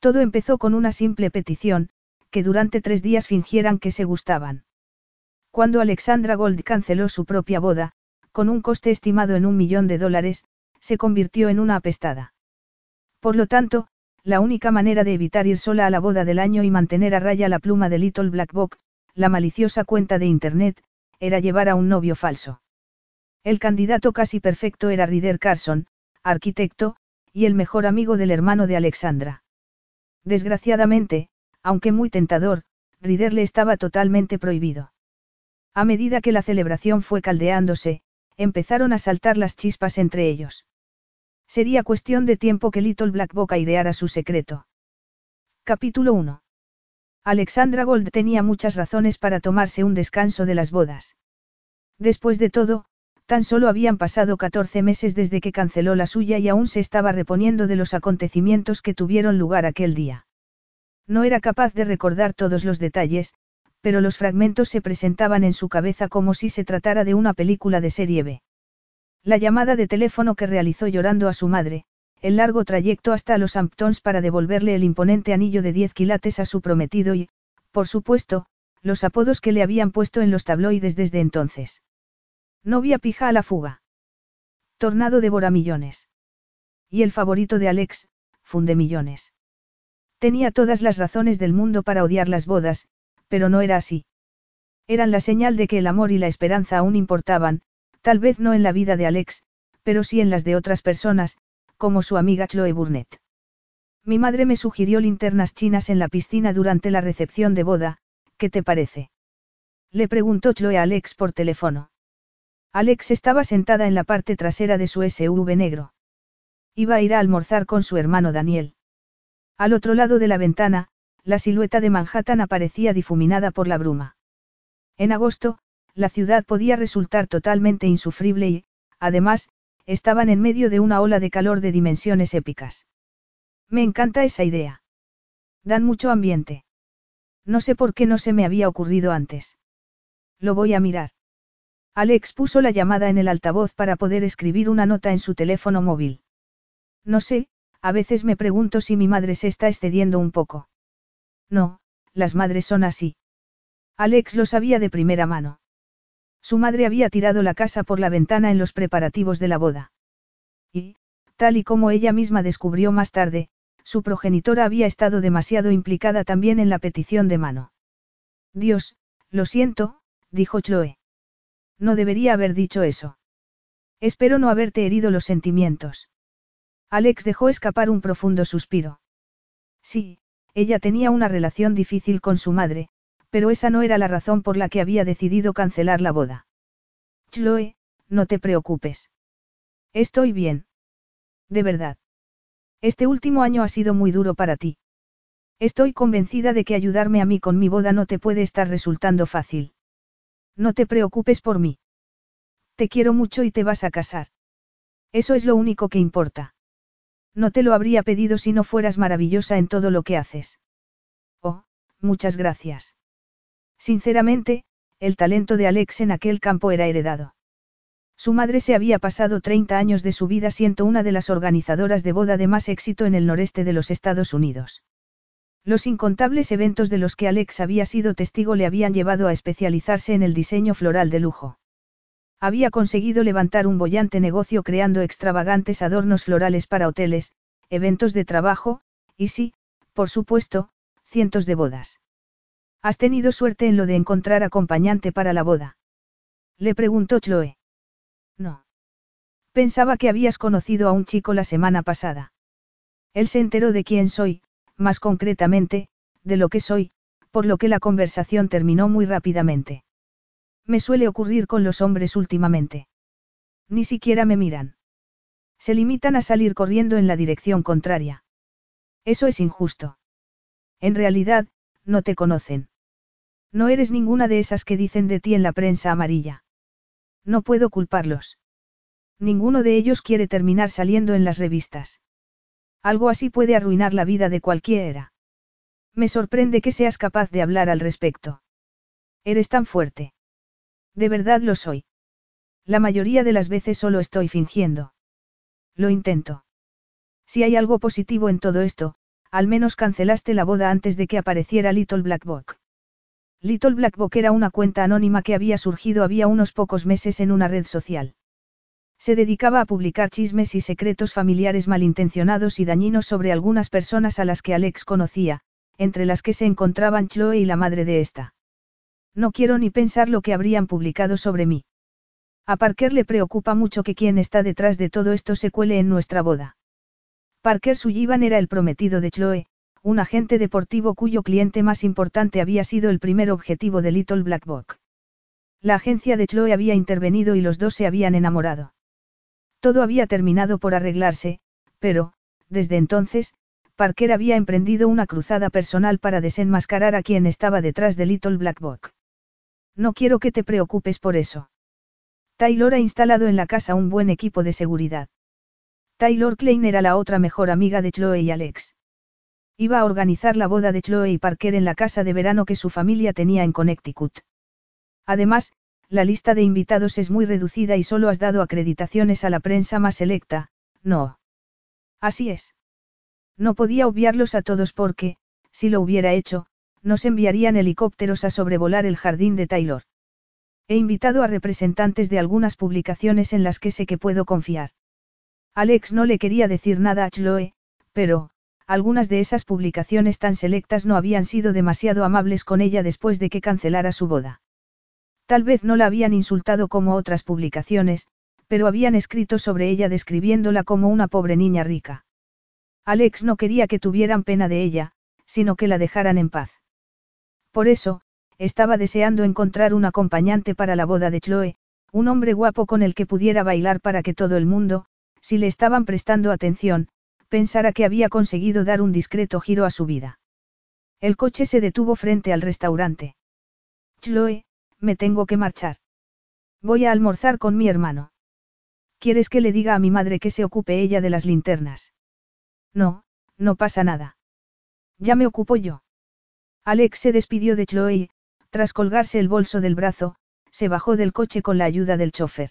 Todo empezó con una simple petición, que durante tres días fingieran que se gustaban. Cuando Alexandra Gold canceló su propia boda, con un coste estimado en un millón de dólares, se convirtió en una apestada. Por lo tanto, la única manera de evitar ir sola a la boda del año y mantener a raya la pluma de Little Black Book, la maliciosa cuenta de Internet, era llevar a un novio falso. El candidato casi perfecto era Ryder Carson, arquitecto, y el mejor amigo del hermano de Alexandra. Desgraciadamente, aunque muy tentador, Rider le estaba totalmente prohibido. A medida que la celebración fue caldeándose, empezaron a saltar las chispas entre ellos. Sería cuestión de tiempo que Little Black Book aireara su secreto. Capítulo 1. Alexandra Gold tenía muchas razones para tomarse un descanso de las bodas. Después de todo, tan solo habían pasado 14 meses desde que canceló la suya y aún se estaba reponiendo de los acontecimientos que tuvieron lugar aquel día. No era capaz de recordar todos los detalles, pero los fragmentos se presentaban en su cabeza como si se tratara de una película de serie B. La llamada de teléfono que realizó llorando a su madre, el largo trayecto hasta los Hamptons para devolverle el imponente anillo de 10 quilates a su prometido y, por supuesto, los apodos que le habían puesto en los tabloides desde entonces. Novia pija a la fuga. Tornado devora millones. Y el favorito de Alex, funde millones. Tenía todas las razones del mundo para odiar las bodas, pero no era así. Eran la señal de que el amor y la esperanza aún importaban, tal vez no en la vida de Alex, pero sí en las de otras personas, como su amiga Chloe Burnett. Mi madre me sugirió linternas chinas en la piscina durante la recepción de boda, ¿qué te parece? Le preguntó Chloe a Alex por teléfono. Alex estaba sentada en la parte trasera de su SUV negro. Iba a ir a almorzar con su hermano Daniel. Al otro lado de la ventana, la silueta de Manhattan aparecía difuminada por la bruma. En agosto, la ciudad podía resultar totalmente insufrible y, además, estaban en medio de una ola de calor de dimensiones épicas. Me encanta esa idea. Dan mucho ambiente. No sé por qué no se me había ocurrido antes. Lo voy a mirar. Alex puso la llamada en el altavoz para poder escribir una nota en su teléfono móvil. No sé, a veces me pregunto si mi madre se está excediendo un poco. No, las madres son así. Alex lo sabía de primera mano. Su madre había tirado la casa por la ventana en los preparativos de la boda. Y, tal y como ella misma descubrió más tarde, su progenitora había estado demasiado implicada también en la petición de mano. Dios, lo siento, dijo Chloe. No debería haber dicho eso. Espero no haberte herido los sentimientos. Alex dejó escapar un profundo suspiro. Sí, ella tenía una relación difícil con su madre, pero esa no era la razón por la que había decidido cancelar la boda. Chloe, no te preocupes. Estoy bien. De verdad. Este último año ha sido muy duro para ti. Estoy convencida de que ayudarme a mí con mi boda no te puede estar resultando fácil. No te preocupes por mí. Te quiero mucho y te vas a casar. Eso es lo único que importa. No te lo habría pedido si no fueras maravillosa en todo lo que haces. Oh, muchas gracias. Sinceramente, el talento de Alex en aquel campo era heredado. Su madre se había pasado 30 años de su vida siendo una de las organizadoras de boda de más éxito en el noreste de los Estados Unidos. Los incontables eventos de los que Alex había sido testigo le habían llevado a especializarse en el diseño floral de lujo. Había conseguido levantar un bollante negocio creando extravagantes adornos florales para hoteles, eventos de trabajo, y sí, por supuesto, cientos de bodas. ¿Has tenido suerte en lo de encontrar acompañante para la boda? Le preguntó Chloe. No. Pensaba que habías conocido a un chico la semana pasada. Él se enteró de quién soy, más concretamente, de lo que soy, por lo que la conversación terminó muy rápidamente. Me suele ocurrir con los hombres últimamente. Ni siquiera me miran. Se limitan a salir corriendo en la dirección contraria. Eso es injusto. En realidad, no te conocen. No eres ninguna de esas que dicen de ti en la prensa amarilla. No puedo culparlos. Ninguno de ellos quiere terminar saliendo en las revistas. Algo así puede arruinar la vida de cualquiera. Me sorprende que seas capaz de hablar al respecto. Eres tan fuerte. De verdad lo soy. La mayoría de las veces solo estoy fingiendo. Lo intento. Si hay algo positivo en todo esto, al menos cancelaste la boda antes de que apareciera Little Black Book. Little Black Book era una cuenta anónima que había surgido había unos pocos meses en una red social. Se dedicaba a publicar chismes y secretos familiares malintencionados y dañinos sobre algunas personas a las que Alex conocía, entre las que se encontraban Chloe y la madre de esta. No quiero ni pensar lo que habrían publicado sobre mí. A Parker le preocupa mucho que quien está detrás de todo esto se cuele en nuestra boda. Parker Sullivan era el prometido de Chloe, un agente deportivo cuyo cliente más importante había sido el primer objetivo de Little Black Book. La agencia de Chloe había intervenido y los dos se habían enamorado. Todo había terminado por arreglarse, pero, desde entonces, Parker había emprendido una cruzada personal para desenmascarar a quien estaba detrás de Little Black Book. No quiero que te preocupes por eso. Taylor ha instalado en la casa un buen equipo de seguridad. Taylor Klein era la otra mejor amiga de Chloe y Alex. Iba a organizar la boda de Chloe y Parker en la casa de verano que su familia tenía en Connecticut. Además, la lista de invitados es muy reducida y solo has dado acreditaciones a la prensa más selecta, no. Así es. No podía obviarlos a todos porque, si lo hubiera hecho, nos enviarían helicópteros a sobrevolar el jardín de Taylor. He invitado a representantes de algunas publicaciones en las que sé que puedo confiar. Alex no le quería decir nada a Chloe, pero, algunas de esas publicaciones tan selectas no habían sido demasiado amables con ella después de que cancelara su boda. Tal vez no la habían insultado como otras publicaciones, pero habían escrito sobre ella describiéndola como una pobre niña rica. Alex no quería que tuvieran pena de ella, sino que la dejaran en paz. Por eso, estaba deseando encontrar un acompañante para la boda de Chloe, un hombre guapo con el que pudiera bailar para que todo el mundo, si le estaban prestando atención, pensara que había conseguido dar un discreto giro a su vida. El coche se detuvo frente al restaurante. Chloe, me tengo que marchar. Voy a almorzar con mi hermano. ¿Quieres que le diga a mi madre que se ocupe ella de las linternas? No, no pasa nada. Ya me ocupo yo. Alex se despidió de Chloe y, tras colgarse el bolso del brazo, se bajó del coche con la ayuda del chofer.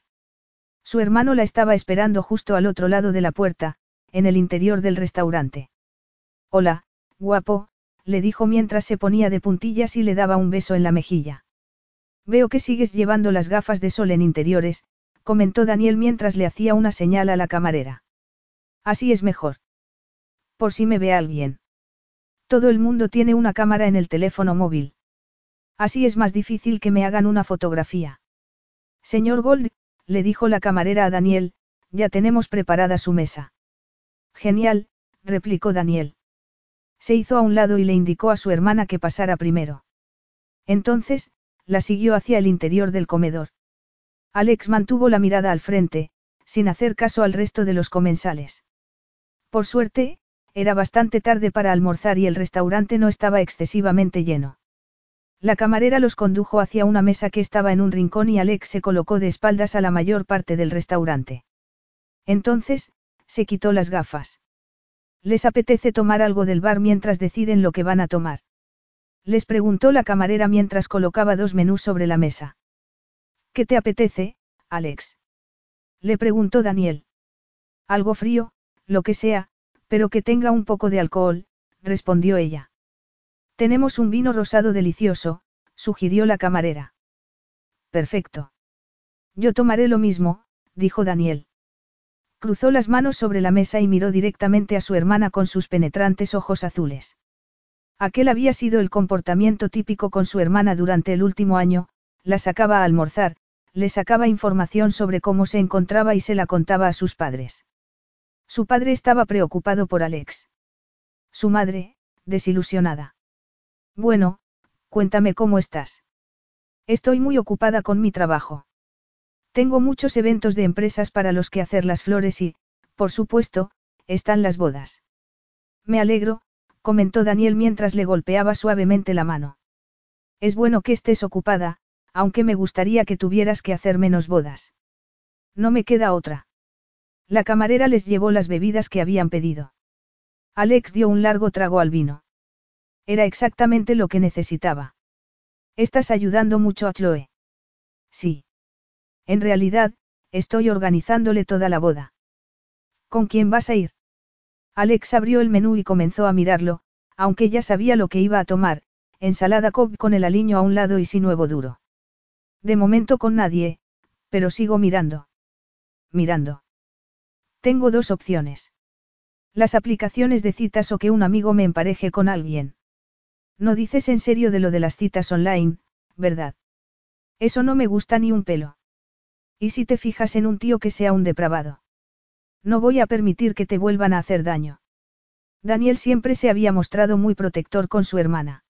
Su hermano la estaba esperando justo al otro lado de la puerta, en el interior del restaurante. Hola, guapo, le dijo mientras se ponía de puntillas y le daba un beso en la mejilla. Veo que sigues llevando las gafas de sol en interiores, comentó Daniel mientras le hacía una señal a la camarera. Así es mejor. Por si me ve alguien. Todo el mundo tiene una cámara en el teléfono móvil. Así es más difícil que me hagan una fotografía. Señor Gold, le dijo la camarera a Daniel, ya tenemos preparada su mesa. Genial, replicó Daniel. Se hizo a un lado y le indicó a su hermana que pasara primero. Entonces, la siguió hacia el interior del comedor. Alex mantuvo la mirada al frente, sin hacer caso al resto de los comensales. Por suerte, era bastante tarde para almorzar y el restaurante no estaba excesivamente lleno. La camarera los condujo hacia una mesa que estaba en un rincón y Alex se colocó de espaldas a la mayor parte del restaurante. Entonces, se quitó las gafas. Les apetece tomar algo del bar mientras deciden lo que van a tomar. Les preguntó la camarera mientras colocaba dos menús sobre la mesa. ¿Qué te apetece, Alex? Le preguntó Daniel. Algo frío, lo que sea, pero que tenga un poco de alcohol, respondió ella. Tenemos un vino rosado delicioso, sugirió la camarera. Perfecto. Yo tomaré lo mismo, dijo Daniel. Cruzó las manos sobre la mesa y miró directamente a su hermana con sus penetrantes ojos azules. Aquel había sido el comportamiento típico con su hermana durante el último año, la sacaba a almorzar, le sacaba información sobre cómo se encontraba y se la contaba a sus padres. Su padre estaba preocupado por Alex. Su madre, desilusionada. Bueno, cuéntame cómo estás. Estoy muy ocupada con mi trabajo. Tengo muchos eventos de empresas para los que hacer las flores y, por supuesto, están las bodas. Me alegro, comentó Daniel mientras le golpeaba suavemente la mano. Es bueno que estés ocupada, aunque me gustaría que tuvieras que hacer menos bodas. No me queda otra. La camarera les llevó las bebidas que habían pedido. Alex dio un largo trago al vino. Era exactamente lo que necesitaba. Estás ayudando mucho a Chloe. Sí. En realidad, estoy organizándole toda la boda. ¿Con quién vas a ir? Alex abrió el menú y comenzó a mirarlo, aunque ya sabía lo que iba a tomar, ensalada Cobb con el aliño a un lado y sin huevo duro. De momento con nadie, pero sigo mirando. Mirando. Tengo dos opciones. Las aplicaciones de citas o que un amigo me empareje con alguien. No dices en serio de lo de las citas online, ¿verdad? Eso no me gusta ni un pelo. ¿Y si te fijas en un tío que sea un depravado? No voy a permitir que te vuelvan a hacer daño. Daniel siempre se había mostrado muy protector con su hermana.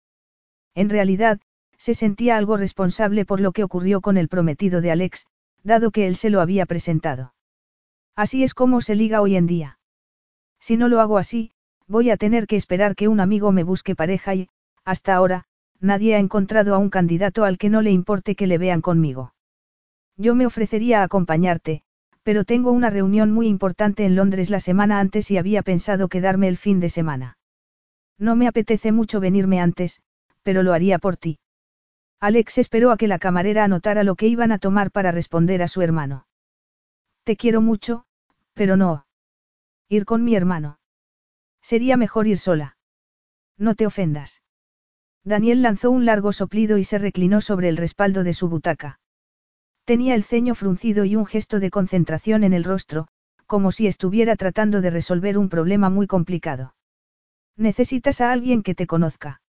En realidad, se sentía algo responsable por lo que ocurrió con el prometido de Alex, dado que él se lo había presentado. Así es como se liga hoy en día. Si no lo hago así, voy a tener que esperar que un amigo me busque pareja y, hasta ahora, nadie ha encontrado a un candidato al que no le importe que le vean conmigo. Yo me ofrecería a acompañarte, pero tengo una reunión muy importante en Londres la semana antes y había pensado quedarme el fin de semana. No me apetece mucho venirme antes, pero lo haría por ti. Alex esperó a que la camarera anotara lo que iban a tomar para responder a su hermano. Te quiero mucho, pero no. Ir con mi hermano. Sería mejor ir sola. No te ofendas. Daniel lanzó un largo soplido y se reclinó sobre el respaldo de su butaca. Tenía el ceño fruncido y un gesto de concentración en el rostro, como si estuviera tratando de resolver un problema muy complicado. Necesitas a alguien que te conozca.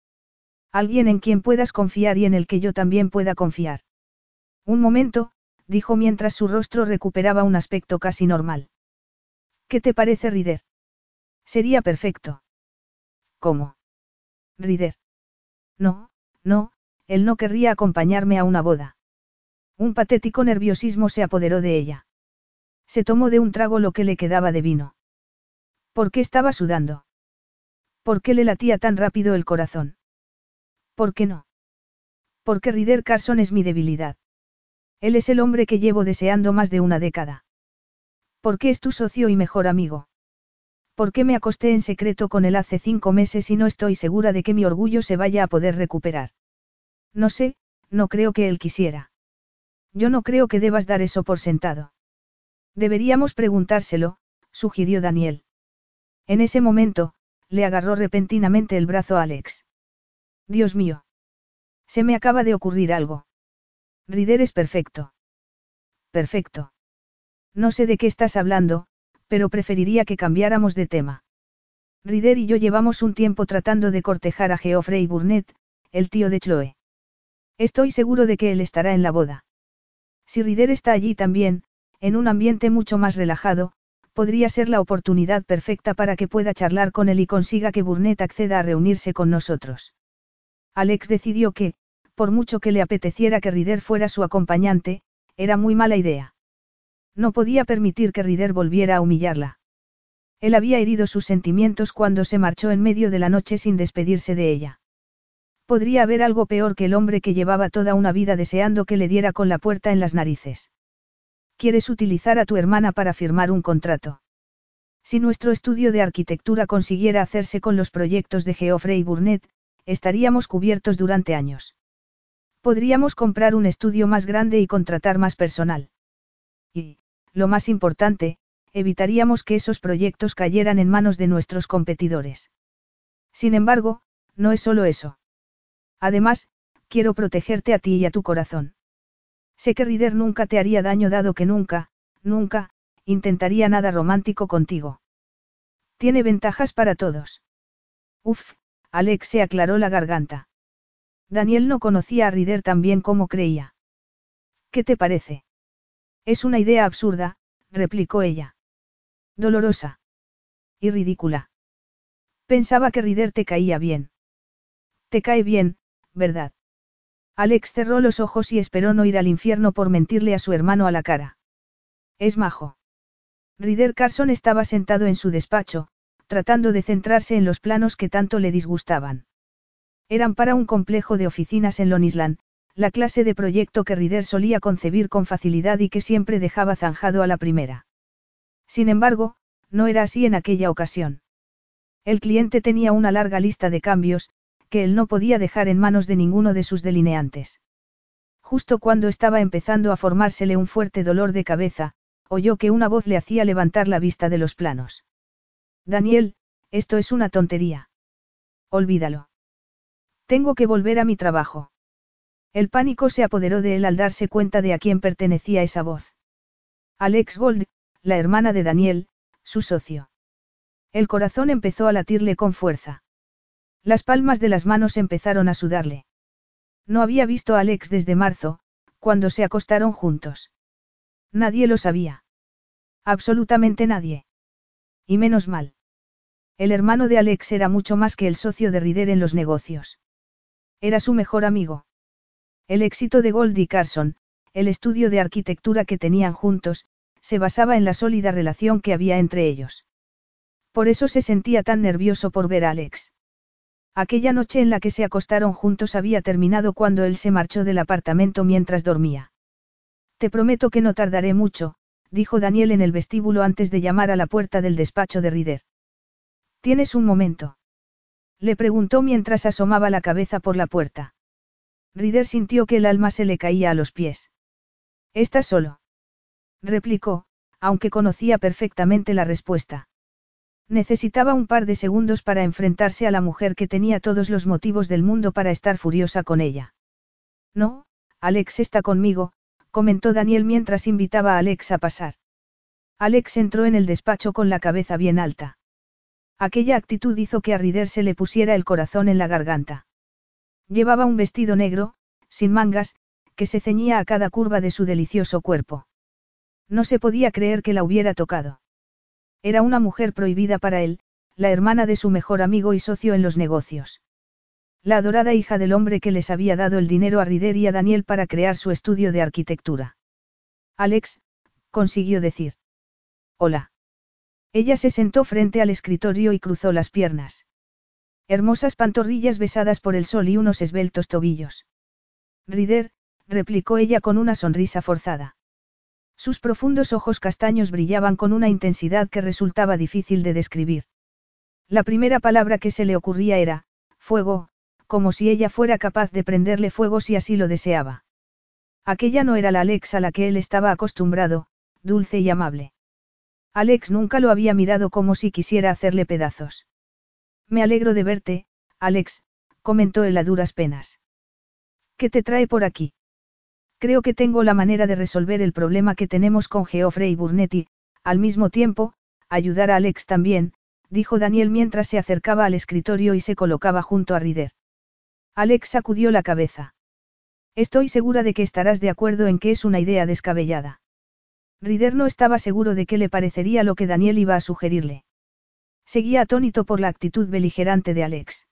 Alguien en quien puedas confiar y en el que yo también pueda confiar. Un momento, dijo mientras su rostro recuperaba un aspecto casi normal. ¿Qué te parece Rider? Sería perfecto. ¿Cómo? Rider. No, no, él no querría acompañarme a una boda. Un patético nerviosismo se apoderó de ella. Se tomó de un trago lo que le quedaba de vino. ¿Por qué estaba sudando? ¿Por qué le latía tan rápido el corazón? ¿Por qué no? Porque Rider Carson es mi debilidad. Él es el hombre que llevo deseando más de una década. ¿Por qué es tu socio y mejor amigo? ¿Por qué me acosté en secreto con él hace cinco meses y no estoy segura de que mi orgullo se vaya a poder recuperar? No sé, no creo que él quisiera. Yo no creo que debas dar eso por sentado. Deberíamos preguntárselo, sugirió Daniel. En ese momento, le agarró repentinamente el brazo a Alex. Dios mío. Se me acaba de ocurrir algo. Rider es perfecto. Perfecto. No sé de qué estás hablando, pero preferiría que cambiáramos de tema. Rider y yo llevamos un tiempo tratando de cortejar a Geoffrey Burnett, el tío de Chloe. Estoy seguro de que él estará en la boda. Si Rider está allí también, en un ambiente mucho más relajado, podría ser la oportunidad perfecta para que pueda charlar con él y consiga que Burnett acceda a reunirse con nosotros. Alex decidió que, por mucho que le apeteciera que Rider fuera su acompañante, era muy mala idea. No podía permitir que Rider volviera a humillarla. Él había herido sus sentimientos cuando se marchó en medio de la noche sin despedirse de ella. Podría haber algo peor que el hombre que llevaba toda una vida deseando que le diera con la puerta en las narices. ¿Quieres utilizar a tu hermana para firmar un contrato? Si nuestro estudio de arquitectura consiguiera hacerse con los proyectos de Geoffrey Burnett, estaríamos cubiertos durante años. Podríamos comprar un estudio más grande y contratar más personal. Y, lo más importante, evitaríamos que esos proyectos cayeran en manos de nuestros competidores. Sin embargo, no es solo eso. Además, quiero protegerte a ti y a tu corazón. Sé que Rider nunca te haría daño dado que nunca, nunca, intentaría nada romántico contigo. Tiene ventajas para todos. Uf, Alex se aclaró la garganta. Daniel no conocía a Rider tan bien como creía. ¿Qué te parece? Es una idea absurda, replicó ella. Dolorosa. Y ridícula. Pensaba que Rider te caía bien. Te cae bien, ¿verdad? Alex cerró los ojos y esperó no ir al infierno por mentirle a su hermano a la cara. Es majo. Rider Carson estaba sentado en su despacho, tratando de centrarse en los planos que tanto le disgustaban. Eran para un complejo de oficinas en Lonisland, la clase de proyecto que Rider solía concebir con facilidad y que siempre dejaba zanjado a la primera. Sin embargo, no era así en aquella ocasión. El cliente tenía una larga lista de cambios, que él no podía dejar en manos de ninguno de sus delineantes. Justo cuando estaba empezando a formársele un fuerte dolor de cabeza, oyó que una voz le hacía levantar la vista de los planos. Daniel, esto es una tontería. Olvídalo. Tengo que volver a mi trabajo. El pánico se apoderó de él al darse cuenta de a quién pertenecía esa voz. Alex Gold, la hermana de Daniel, su socio. El corazón empezó a latirle con fuerza. Las palmas de las manos empezaron a sudarle. No había visto a Alex desde marzo, cuando se acostaron juntos. Nadie lo sabía. Absolutamente nadie. Y menos mal. El hermano de Alex era mucho más que el socio de Rider en los negocios. Era su mejor amigo. El éxito de Gold y Carson, el estudio de arquitectura que tenían juntos, se basaba en la sólida relación que había entre ellos. Por eso se sentía tan nervioso por ver a Alex. Aquella noche en la que se acostaron juntos había terminado cuando él se marchó del apartamento mientras dormía. Te prometo que no tardaré mucho, dijo Daniel en el vestíbulo antes de llamar a la puerta del despacho de Rider. ¿Tienes un momento? Le preguntó mientras asomaba la cabeza por la puerta. Rider sintió que el alma se le caía a los pies. ¿Estás solo? replicó, aunque conocía perfectamente la respuesta. Necesitaba un par de segundos para enfrentarse a la mujer que tenía todos los motivos del mundo para estar furiosa con ella. No, Alex está conmigo, comentó Daniel mientras invitaba a Alex a pasar. Alex entró en el despacho con la cabeza bien alta. Aquella actitud hizo que a Rider se le pusiera el corazón en la garganta. Llevaba un vestido negro, sin mangas, que se ceñía a cada curva de su delicioso cuerpo. No se podía creer que la hubiera tocado. Era una mujer prohibida para él, la hermana de su mejor amigo y socio en los negocios. La adorada hija del hombre que les había dado el dinero a Rider y a Daniel para crear su estudio de arquitectura. Alex, consiguió decir. Hola. Ella se sentó frente al escritorio y cruzó las piernas. Hermosas pantorrillas besadas por el sol y unos esbeltos tobillos. Rider, replicó ella con una sonrisa forzada. Sus profundos ojos castaños brillaban con una intensidad que resultaba difícil de describir. La primera palabra que se le ocurría era, fuego, como si ella fuera capaz de prenderle fuego si así lo deseaba. Aquella no era la Alex a la que él estaba acostumbrado, dulce y amable. Alex nunca lo había mirado como si quisiera hacerle pedazos. Me alegro de verte, Alex, comentó él a duras penas. ¿Qué te trae por aquí? Creo que tengo la manera de resolver el problema que tenemos con Geoffrey Burnett y, al mismo tiempo, ayudar a Alex también, dijo Daniel mientras se acercaba al escritorio y se colocaba junto a Rider. Alex sacudió la cabeza. Estoy segura de que estarás de acuerdo en que es una idea descabellada. Rider no estaba seguro de qué le parecería lo que Daniel iba a sugerirle. Seguía atónito por la actitud beligerante de Alex.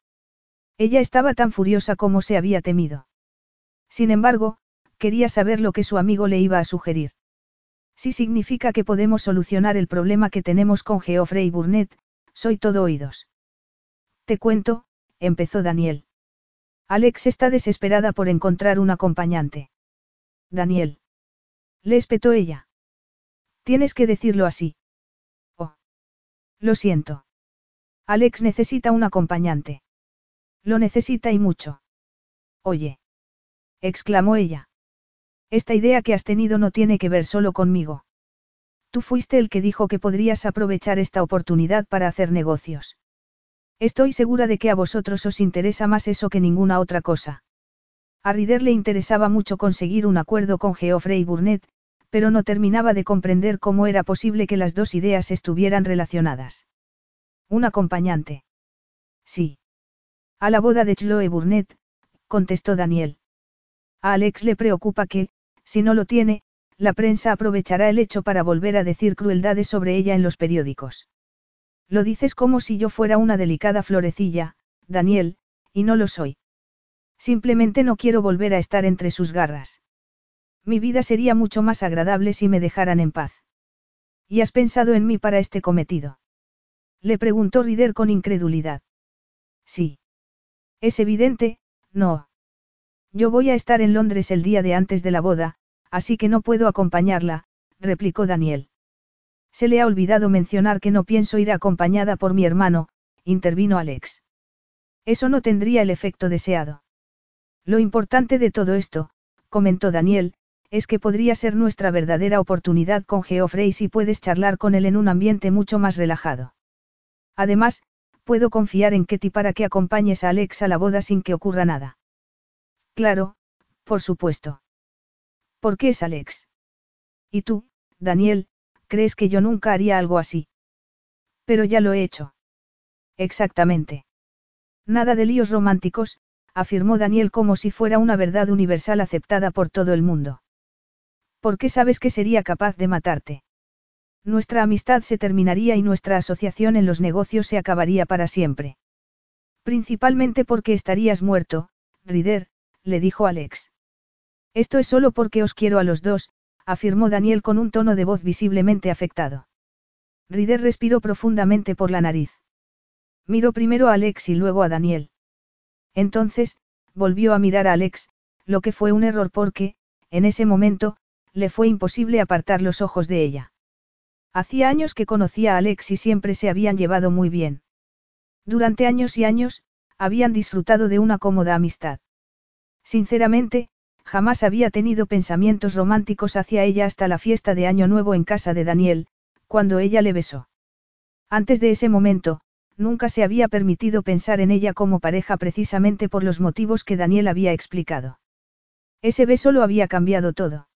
Ella estaba tan furiosa como se había temido. Sin embargo, quería saber lo que su amigo le iba a sugerir. Si significa que podemos solucionar el problema que tenemos con Geoffrey Burnett, soy todo oídos. Te cuento, empezó Daniel. Alex está desesperada por encontrar un acompañante. Daniel. Le espetó ella. Tienes que decirlo así. Oh. Lo siento. Alex necesita un acompañante. Lo necesita y mucho. Oye. exclamó ella. Esta idea que has tenido no tiene que ver solo conmigo. Tú fuiste el que dijo que podrías aprovechar esta oportunidad para hacer negocios. Estoy segura de que a vosotros os interesa más eso que ninguna otra cosa. A Rider le interesaba mucho conseguir un acuerdo con Geoffrey Burnett, pero no terminaba de comprender cómo era posible que las dos ideas estuvieran relacionadas. Un acompañante. Sí. A la boda de Chloe Burnett, contestó Daniel. A Alex le preocupa que, si no lo tiene, la prensa aprovechará el hecho para volver a decir crueldades sobre ella en los periódicos. Lo dices como si yo fuera una delicada florecilla, Daniel, y no lo soy. Simplemente no quiero volver a estar entre sus garras. Mi vida sería mucho más agradable si me dejaran en paz. ¿Y has pensado en mí para este cometido? Le preguntó Rider con incredulidad. Sí. Es evidente, no. Yo voy a estar en Londres el día de antes de la boda, así que no puedo acompañarla, replicó Daniel. Se le ha olvidado mencionar que no pienso ir acompañada por mi hermano, intervino Alex. Eso no tendría el efecto deseado. Lo importante de todo esto, comentó Daniel, es que podría ser nuestra verdadera oportunidad con Geoffrey si puedes charlar con él en un ambiente mucho más relajado. Además, puedo confiar en ti para que acompañes a Alex a la boda sin que ocurra nada. Claro, por supuesto. ¿Por qué es Alex? ¿Y tú, Daniel, crees que yo nunca haría algo así? Pero ya lo he hecho. Exactamente. Nada de líos románticos, afirmó Daniel como si fuera una verdad universal aceptada por todo el mundo. ¿Por qué sabes que sería capaz de matarte? Nuestra amistad se terminaría y nuestra asociación en los negocios se acabaría para siempre. Principalmente porque estarías muerto, Rider, le dijo Alex. Esto es solo porque os quiero a los dos, afirmó Daniel con un tono de voz visiblemente afectado. Rider respiró profundamente por la nariz. Miró primero a Alex y luego a Daniel. Entonces, volvió a mirar a Alex, lo que fue un error porque, en ese momento, le fue imposible apartar los ojos de ella. Hacía años que conocía a Alex y siempre se habían llevado muy bien. Durante años y años, habían disfrutado de una cómoda amistad. Sinceramente, jamás había tenido pensamientos románticos hacia ella hasta la fiesta de Año Nuevo en casa de Daniel, cuando ella le besó. Antes de ese momento, nunca se había permitido pensar en ella como pareja precisamente por los motivos que Daniel había explicado. Ese beso lo había cambiado todo.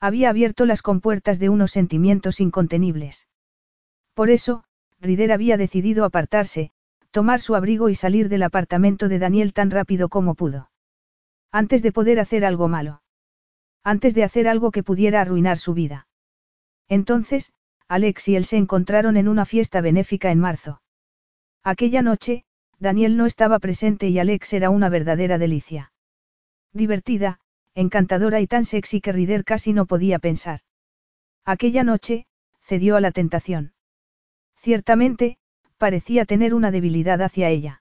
Había abierto las compuertas de unos sentimientos incontenibles. Por eso, Rider había decidido apartarse, tomar su abrigo y salir del apartamento de Daniel tan rápido como pudo. Antes de poder hacer algo malo. Antes de hacer algo que pudiera arruinar su vida. Entonces, Alex y él se encontraron en una fiesta benéfica en marzo. Aquella noche, Daniel no estaba presente y Alex era una verdadera delicia. Divertida, encantadora y tan sexy que Rider casi no podía pensar. Aquella noche, cedió a la tentación. Ciertamente, parecía tener una debilidad hacia ella.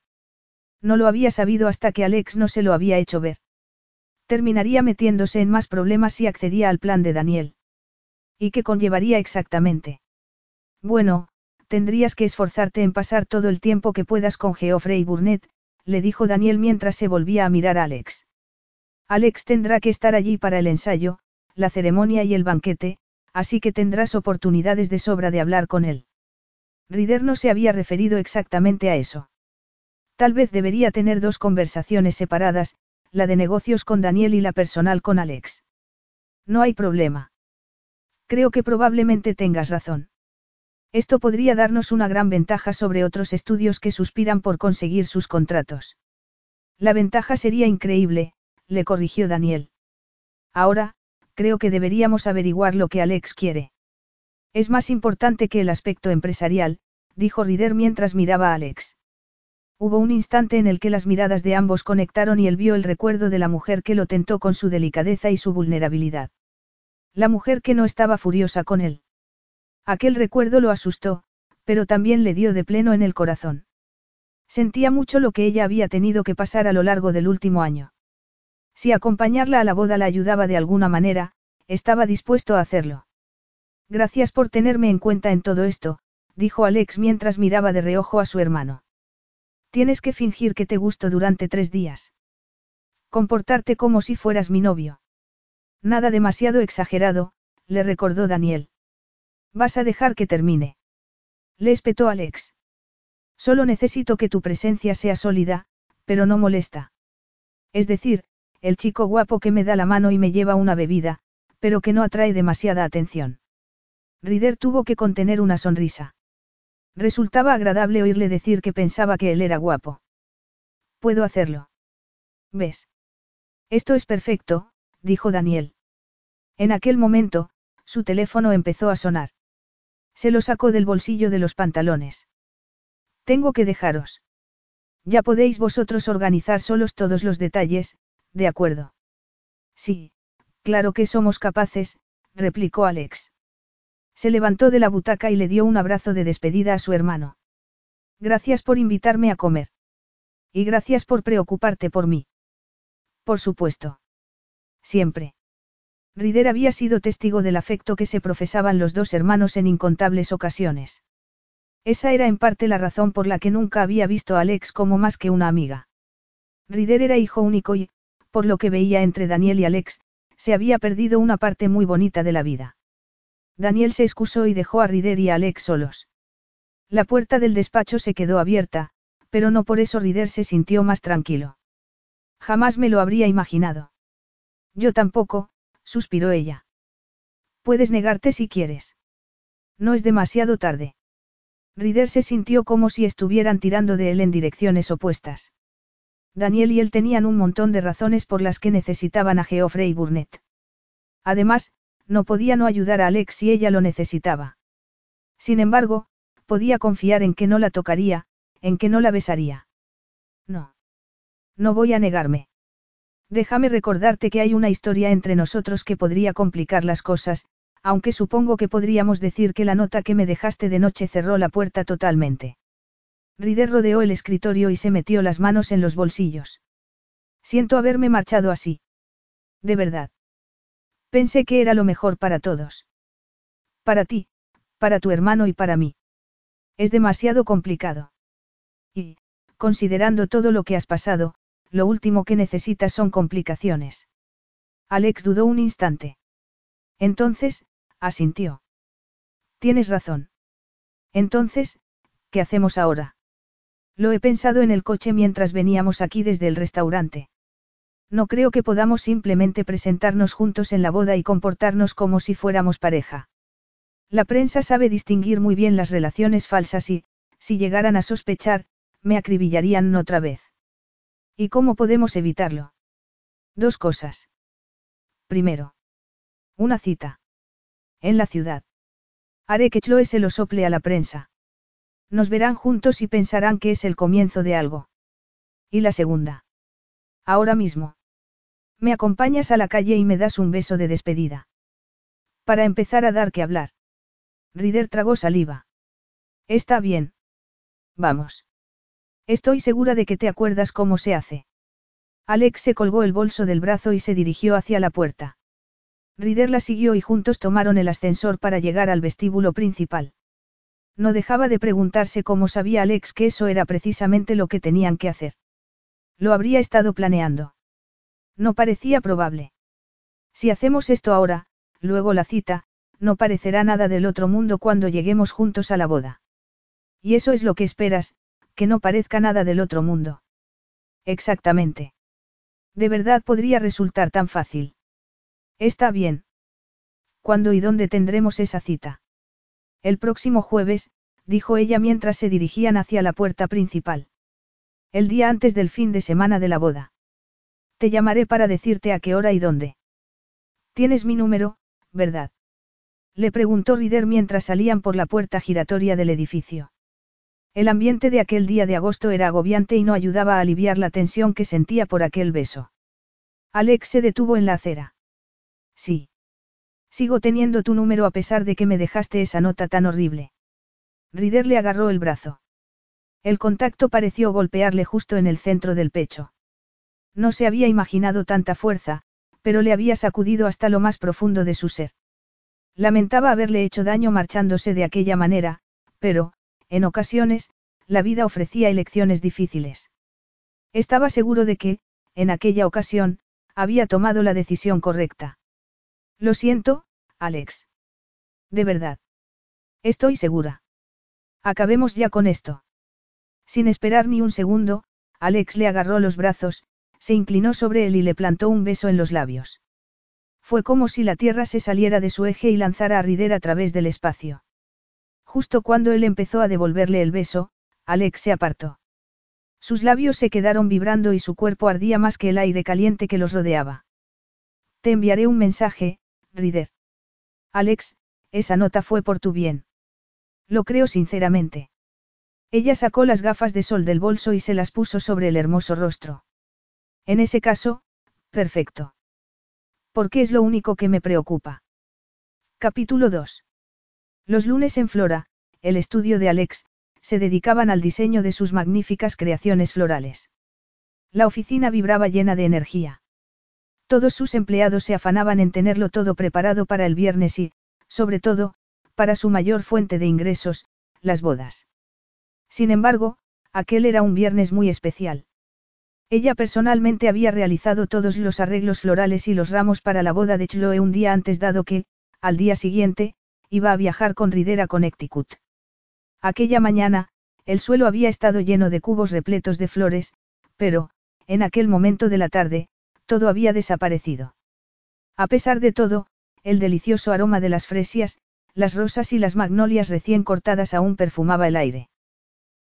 No lo había sabido hasta que Alex no se lo había hecho ver. Terminaría metiéndose en más problemas si accedía al plan de Daniel. ¿Y qué conllevaría exactamente? Bueno, tendrías que esforzarte en pasar todo el tiempo que puedas con Geoffrey Burnett, le dijo Daniel mientras se volvía a mirar a Alex. Alex tendrá que estar allí para el ensayo, la ceremonia y el banquete, así que tendrás oportunidades de sobra de hablar con él. Rider no se había referido exactamente a eso. Tal vez debería tener dos conversaciones separadas, la de negocios con Daniel y la personal con Alex. No hay problema. Creo que probablemente tengas razón. Esto podría darnos una gran ventaja sobre otros estudios que suspiran por conseguir sus contratos. La ventaja sería increíble, le corrigió Daniel. Ahora, creo que deberíamos averiguar lo que Alex quiere. Es más importante que el aspecto empresarial, dijo Rider mientras miraba a Alex. Hubo un instante en el que las miradas de ambos conectaron y él vio el recuerdo de la mujer que lo tentó con su delicadeza y su vulnerabilidad. La mujer que no estaba furiosa con él. Aquel recuerdo lo asustó, pero también le dio de pleno en el corazón. Sentía mucho lo que ella había tenido que pasar a lo largo del último año. Si acompañarla a la boda la ayudaba de alguna manera, estaba dispuesto a hacerlo. Gracias por tenerme en cuenta en todo esto, dijo Alex mientras miraba de reojo a su hermano. Tienes que fingir que te gusto durante tres días. Comportarte como si fueras mi novio. Nada demasiado exagerado, le recordó Daniel. Vas a dejar que termine. Le espetó Alex. Solo necesito que tu presencia sea sólida, pero no molesta. Es decir, el chico guapo que me da la mano y me lleva una bebida, pero que no atrae demasiada atención. Rider tuvo que contener una sonrisa. Resultaba agradable oírle decir que pensaba que él era guapo. Puedo hacerlo. ¿Ves? Esto es perfecto, dijo Daniel. En aquel momento, su teléfono empezó a sonar. Se lo sacó del bolsillo de los pantalones. Tengo que dejaros. Ya podéis vosotros organizar solos todos los detalles, de acuerdo. Sí, claro que somos capaces, replicó Alex. Se levantó de la butaca y le dio un abrazo de despedida a su hermano. Gracias por invitarme a comer. Y gracias por preocuparte por mí. Por supuesto. Siempre. Rider había sido testigo del afecto que se profesaban los dos hermanos en incontables ocasiones. Esa era en parte la razón por la que nunca había visto a Alex como más que una amiga. Rider era hijo único y, por lo que veía entre Daniel y Alex, se había perdido una parte muy bonita de la vida. Daniel se excusó y dejó a Rider y a Alex solos. La puerta del despacho se quedó abierta, pero no por eso Rider se sintió más tranquilo. Jamás me lo habría imaginado. Yo tampoco, suspiró ella. Puedes negarte si quieres. No es demasiado tarde. Rider se sintió como si estuvieran tirando de él en direcciones opuestas. Daniel y él tenían un montón de razones por las que necesitaban a Geoffrey Burnett. Además, no podía no ayudar a Alex si ella lo necesitaba. Sin embargo, podía confiar en que no la tocaría, en que no la besaría. No. No voy a negarme. Déjame recordarte que hay una historia entre nosotros que podría complicar las cosas, aunque supongo que podríamos decir que la nota que me dejaste de noche cerró la puerta totalmente. Rider rodeó el escritorio y se metió las manos en los bolsillos. Siento haberme marchado así. De verdad. Pensé que era lo mejor para todos. Para ti, para tu hermano y para mí. Es demasiado complicado. Y, considerando todo lo que has pasado, lo último que necesitas son complicaciones. Alex dudó un instante. Entonces, asintió. Tienes razón. Entonces, ¿qué hacemos ahora? Lo he pensado en el coche mientras veníamos aquí desde el restaurante. No creo que podamos simplemente presentarnos juntos en la boda y comportarnos como si fuéramos pareja. La prensa sabe distinguir muy bien las relaciones falsas y, si llegaran a sospechar, me acribillarían otra vez. ¿Y cómo podemos evitarlo? Dos cosas. Primero. Una cita. En la ciudad. Haré que Chloe se lo sople a la prensa. Nos verán juntos y pensarán que es el comienzo de algo. Y la segunda. Ahora mismo. Me acompañas a la calle y me das un beso de despedida. Para empezar a dar que hablar. Rider tragó saliva. Está bien. Vamos. Estoy segura de que te acuerdas cómo se hace. Alex se colgó el bolso del brazo y se dirigió hacia la puerta. Rider la siguió y juntos tomaron el ascensor para llegar al vestíbulo principal. No dejaba de preguntarse cómo sabía Alex que eso era precisamente lo que tenían que hacer. Lo habría estado planeando. No parecía probable. Si hacemos esto ahora, luego la cita, no parecerá nada del otro mundo cuando lleguemos juntos a la boda. Y eso es lo que esperas, que no parezca nada del otro mundo. Exactamente. De verdad podría resultar tan fácil. Está bien. ¿Cuándo y dónde tendremos esa cita? El próximo jueves, dijo ella mientras se dirigían hacia la puerta principal. El día antes del fin de semana de la boda. Te llamaré para decirte a qué hora y dónde. Tienes mi número, ¿verdad? Le preguntó Rider mientras salían por la puerta giratoria del edificio. El ambiente de aquel día de agosto era agobiante y no ayudaba a aliviar la tensión que sentía por aquel beso. Alex se detuvo en la acera. Sí. Sigo teniendo tu número a pesar de que me dejaste esa nota tan horrible. Rider le agarró el brazo. El contacto pareció golpearle justo en el centro del pecho. No se había imaginado tanta fuerza, pero le había sacudido hasta lo más profundo de su ser. Lamentaba haberle hecho daño marchándose de aquella manera, pero, en ocasiones, la vida ofrecía elecciones difíciles. Estaba seguro de que, en aquella ocasión, había tomado la decisión correcta. Lo siento, Alex. De verdad. Estoy segura. Acabemos ya con esto. Sin esperar ni un segundo, Alex le agarró los brazos, se inclinó sobre él y le plantó un beso en los labios. Fue como si la tierra se saliera de su eje y lanzara a Rider a través del espacio. Justo cuando él empezó a devolverle el beso, Alex se apartó. Sus labios se quedaron vibrando y su cuerpo ardía más que el aire caliente que los rodeaba. Te enviaré un mensaje, Rider. Alex, esa nota fue por tu bien. Lo creo sinceramente. Ella sacó las gafas de sol del bolso y se las puso sobre el hermoso rostro. En ese caso, perfecto. Porque es lo único que me preocupa. Capítulo 2. Los lunes en Flora, el estudio de Alex, se dedicaban al diseño de sus magníficas creaciones florales. La oficina vibraba llena de energía. Todos sus empleados se afanaban en tenerlo todo preparado para el viernes y, sobre todo, para su mayor fuente de ingresos, las bodas. Sin embargo, aquel era un viernes muy especial. Ella personalmente había realizado todos los arreglos florales y los ramos para la boda de Chloe un día antes dado que, al día siguiente, iba a viajar con Rider a Connecticut. Aquella mañana, el suelo había estado lleno de cubos repletos de flores, pero, en aquel momento de la tarde, todo había desaparecido. A pesar de todo, el delicioso aroma de las fresias, las rosas y las magnolias recién cortadas aún perfumaba el aire.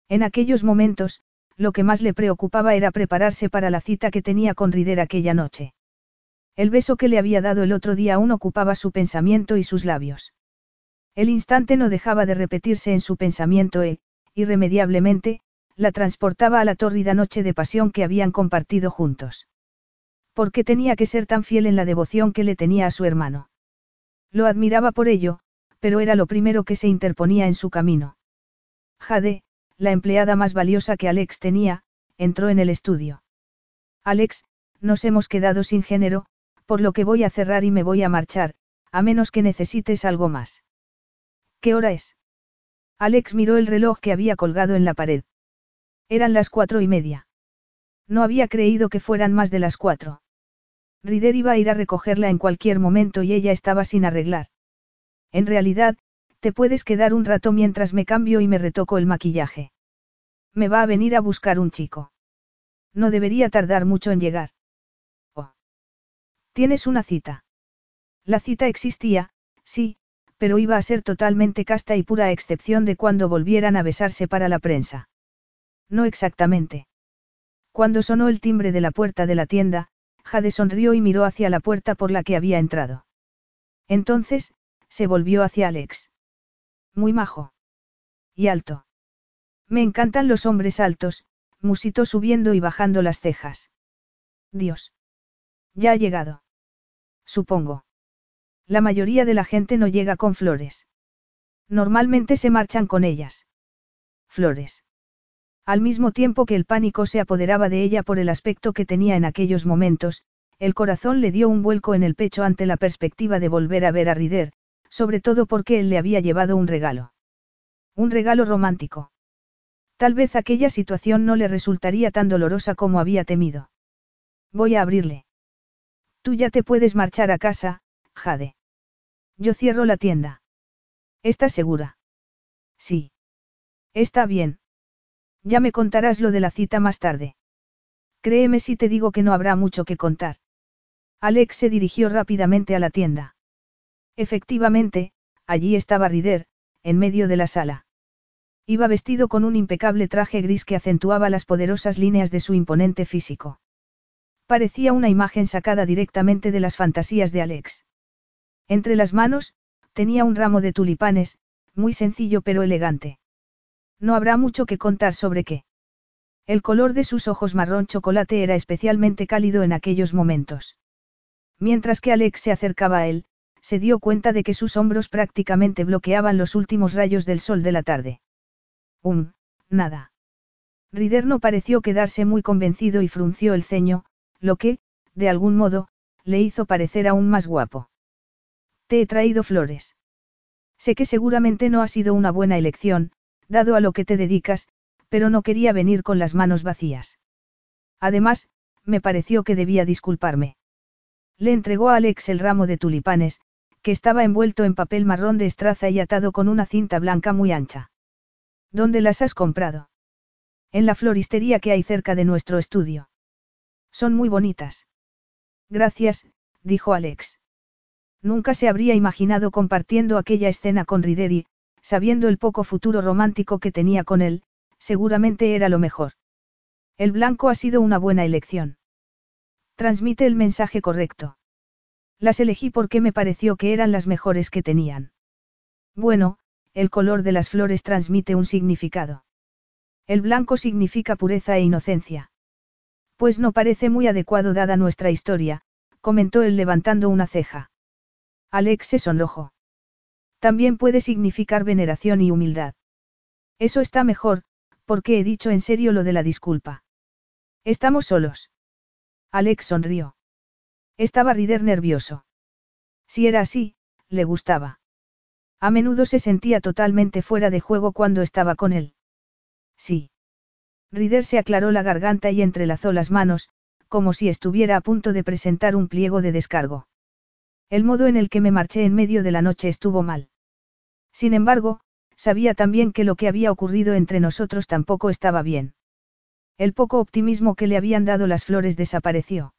En aquellos momentos, lo que más le preocupaba era prepararse para la cita que tenía con Rider aquella noche. El beso que le había dado el otro día aún ocupaba su pensamiento y sus labios. El instante no dejaba de repetirse en su pensamiento e, irremediablemente, la transportaba a la tórrida noche de pasión que habían compartido juntos. ¿Por qué tenía que ser tan fiel en la devoción que le tenía a su hermano? Lo admiraba por ello, pero era lo primero que se interponía en su camino. Jade, la empleada más valiosa que Alex tenía, entró en el estudio. Alex, nos hemos quedado sin género, por lo que voy a cerrar y me voy a marchar, a menos que necesites algo más. ¿Qué hora es? Alex miró el reloj que había colgado en la pared. Eran las cuatro y media. No había creído que fueran más de las cuatro. Rider iba a ir a recogerla en cualquier momento y ella estaba sin arreglar. En realidad, te puedes quedar un rato mientras me cambio y me retoco el maquillaje. Me va a venir a buscar un chico. No debería tardar mucho en llegar. Oh. ¿Tienes una cita? La cita existía, sí, pero iba a ser totalmente casta y pura excepción de cuando volvieran a besarse para la prensa. No exactamente. Cuando sonó el timbre de la puerta de la tienda, Jade sonrió y miró hacia la puerta por la que había entrado. Entonces, se volvió hacia Alex. Muy majo. Y alto. Me encantan los hombres altos, musitó subiendo y bajando las cejas. Dios. Ya ha llegado. Supongo. La mayoría de la gente no llega con flores. Normalmente se marchan con ellas. Flores. Al mismo tiempo que el pánico se apoderaba de ella por el aspecto que tenía en aquellos momentos, el corazón le dio un vuelco en el pecho ante la perspectiva de volver a ver a Rider, sobre todo porque él le había llevado un regalo. Un regalo romántico. Tal vez aquella situación no le resultaría tan dolorosa como había temido. Voy a abrirle. Tú ya te puedes marchar a casa, Jade. Yo cierro la tienda. ¿Estás segura? Sí. Está bien. Ya me contarás lo de la cita más tarde. Créeme si te digo que no habrá mucho que contar. Alex se dirigió rápidamente a la tienda. Efectivamente, allí estaba Rider, en medio de la sala. Iba vestido con un impecable traje gris que acentuaba las poderosas líneas de su imponente físico. Parecía una imagen sacada directamente de las fantasías de Alex. Entre las manos, tenía un ramo de tulipanes, muy sencillo pero elegante. No habrá mucho que contar sobre qué. El color de sus ojos marrón chocolate era especialmente cálido en aquellos momentos. Mientras que Alex se acercaba a él, se dio cuenta de que sus hombros prácticamente bloqueaban los últimos rayos del sol de la tarde. Um, nada. Rider no pareció quedarse muy convencido y frunció el ceño, lo que, de algún modo, le hizo parecer aún más guapo. Te he traído flores. Sé que seguramente no ha sido una buena elección, dado a lo que te dedicas, pero no quería venir con las manos vacías. Además, me pareció que debía disculparme. Le entregó a Alex el ramo de tulipanes, que estaba envuelto en papel marrón de estraza y atado con una cinta blanca muy ancha. ¿Dónde las has comprado? En la floristería que hay cerca de nuestro estudio. Son muy bonitas. Gracias, dijo Alex. Nunca se habría imaginado compartiendo aquella escena con Rideri, sabiendo el poco futuro romántico que tenía con él, seguramente era lo mejor. El blanco ha sido una buena elección. Transmite el mensaje correcto. Las elegí porque me pareció que eran las mejores que tenían. Bueno, el color de las flores transmite un significado. El blanco significa pureza e inocencia. Pues no parece muy adecuado dada nuestra historia, comentó él levantando una ceja. Alex se sonrojó. También puede significar veneración y humildad. Eso está mejor, porque he dicho en serio lo de la disculpa. Estamos solos. Alex sonrió. Estaba Rider nervioso. Si era así, le gustaba. A menudo se sentía totalmente fuera de juego cuando estaba con él. Sí. Rider se aclaró la garganta y entrelazó las manos, como si estuviera a punto de presentar un pliego de descargo. El modo en el que me marché en medio de la noche estuvo mal. Sin embargo, sabía también que lo que había ocurrido entre nosotros tampoco estaba bien. El poco optimismo que le habían dado las flores desapareció.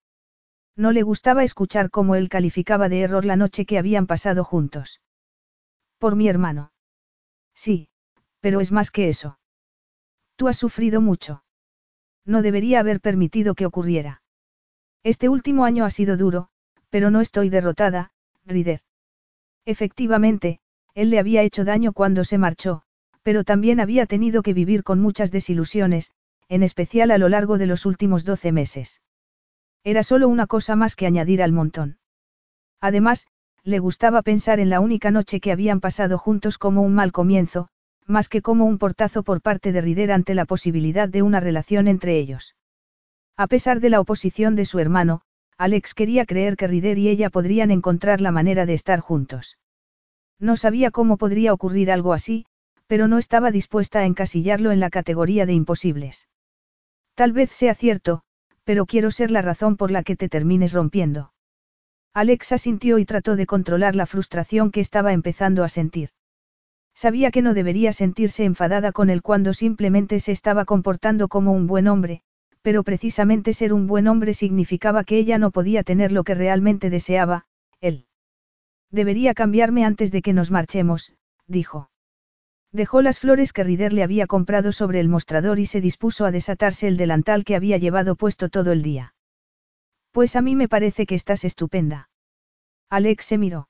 No le gustaba escuchar cómo él calificaba de error la noche que habían pasado juntos. Por mi hermano. Sí, pero es más que eso. Tú has sufrido mucho. No debería haber permitido que ocurriera. Este último año ha sido duro, pero no estoy derrotada, Rider. Efectivamente, él le había hecho daño cuando se marchó, pero también había tenido que vivir con muchas desilusiones, en especial a lo largo de los últimos doce meses. Era solo una cosa más que añadir al montón. Además, le gustaba pensar en la única noche que habían pasado juntos como un mal comienzo, más que como un portazo por parte de Rider ante la posibilidad de una relación entre ellos. A pesar de la oposición de su hermano, Alex quería creer que Rider y ella podrían encontrar la manera de estar juntos. No sabía cómo podría ocurrir algo así, pero no estaba dispuesta a encasillarlo en la categoría de imposibles. Tal vez sea cierto, pero quiero ser la razón por la que te termines rompiendo. Alexa sintió y trató de controlar la frustración que estaba empezando a sentir. Sabía que no debería sentirse enfadada con él cuando simplemente se estaba comportando como un buen hombre, pero precisamente ser un buen hombre significaba que ella no podía tener lo que realmente deseaba, él. Debería cambiarme antes de que nos marchemos, dijo. Dejó las flores que Rider le había comprado sobre el mostrador y se dispuso a desatarse el delantal que había llevado puesto todo el día. Pues a mí me parece que estás estupenda. Alex se miró.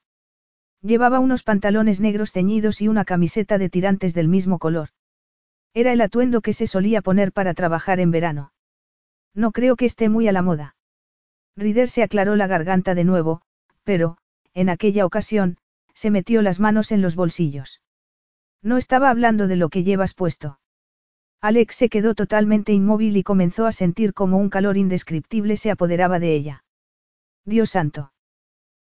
Llevaba unos pantalones negros ceñidos y una camiseta de tirantes del mismo color. Era el atuendo que se solía poner para trabajar en verano. No creo que esté muy a la moda. Rider se aclaró la garganta de nuevo, pero, en aquella ocasión, se metió las manos en los bolsillos. No estaba hablando de lo que llevas puesto. Alex se quedó totalmente inmóvil y comenzó a sentir como un calor indescriptible se apoderaba de ella. Dios santo.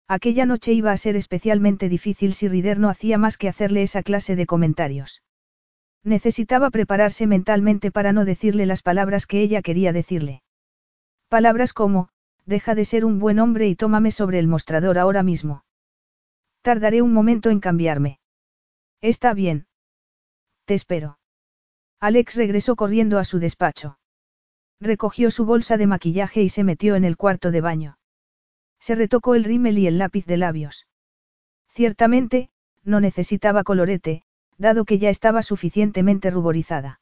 Aquella noche iba a ser especialmente difícil si Rider no hacía más que hacerle esa clase de comentarios. Necesitaba prepararse mentalmente para no decirle las palabras que ella quería decirle. Palabras como, deja de ser un buen hombre y tómame sobre el mostrador ahora mismo. Tardaré un momento en cambiarme. Está bien. Te espero. Alex regresó corriendo a su despacho. Recogió su bolsa de maquillaje y se metió en el cuarto de baño. Se retocó el rímel y el lápiz de labios. Ciertamente, no necesitaba colorete, dado que ya estaba suficientemente ruborizada.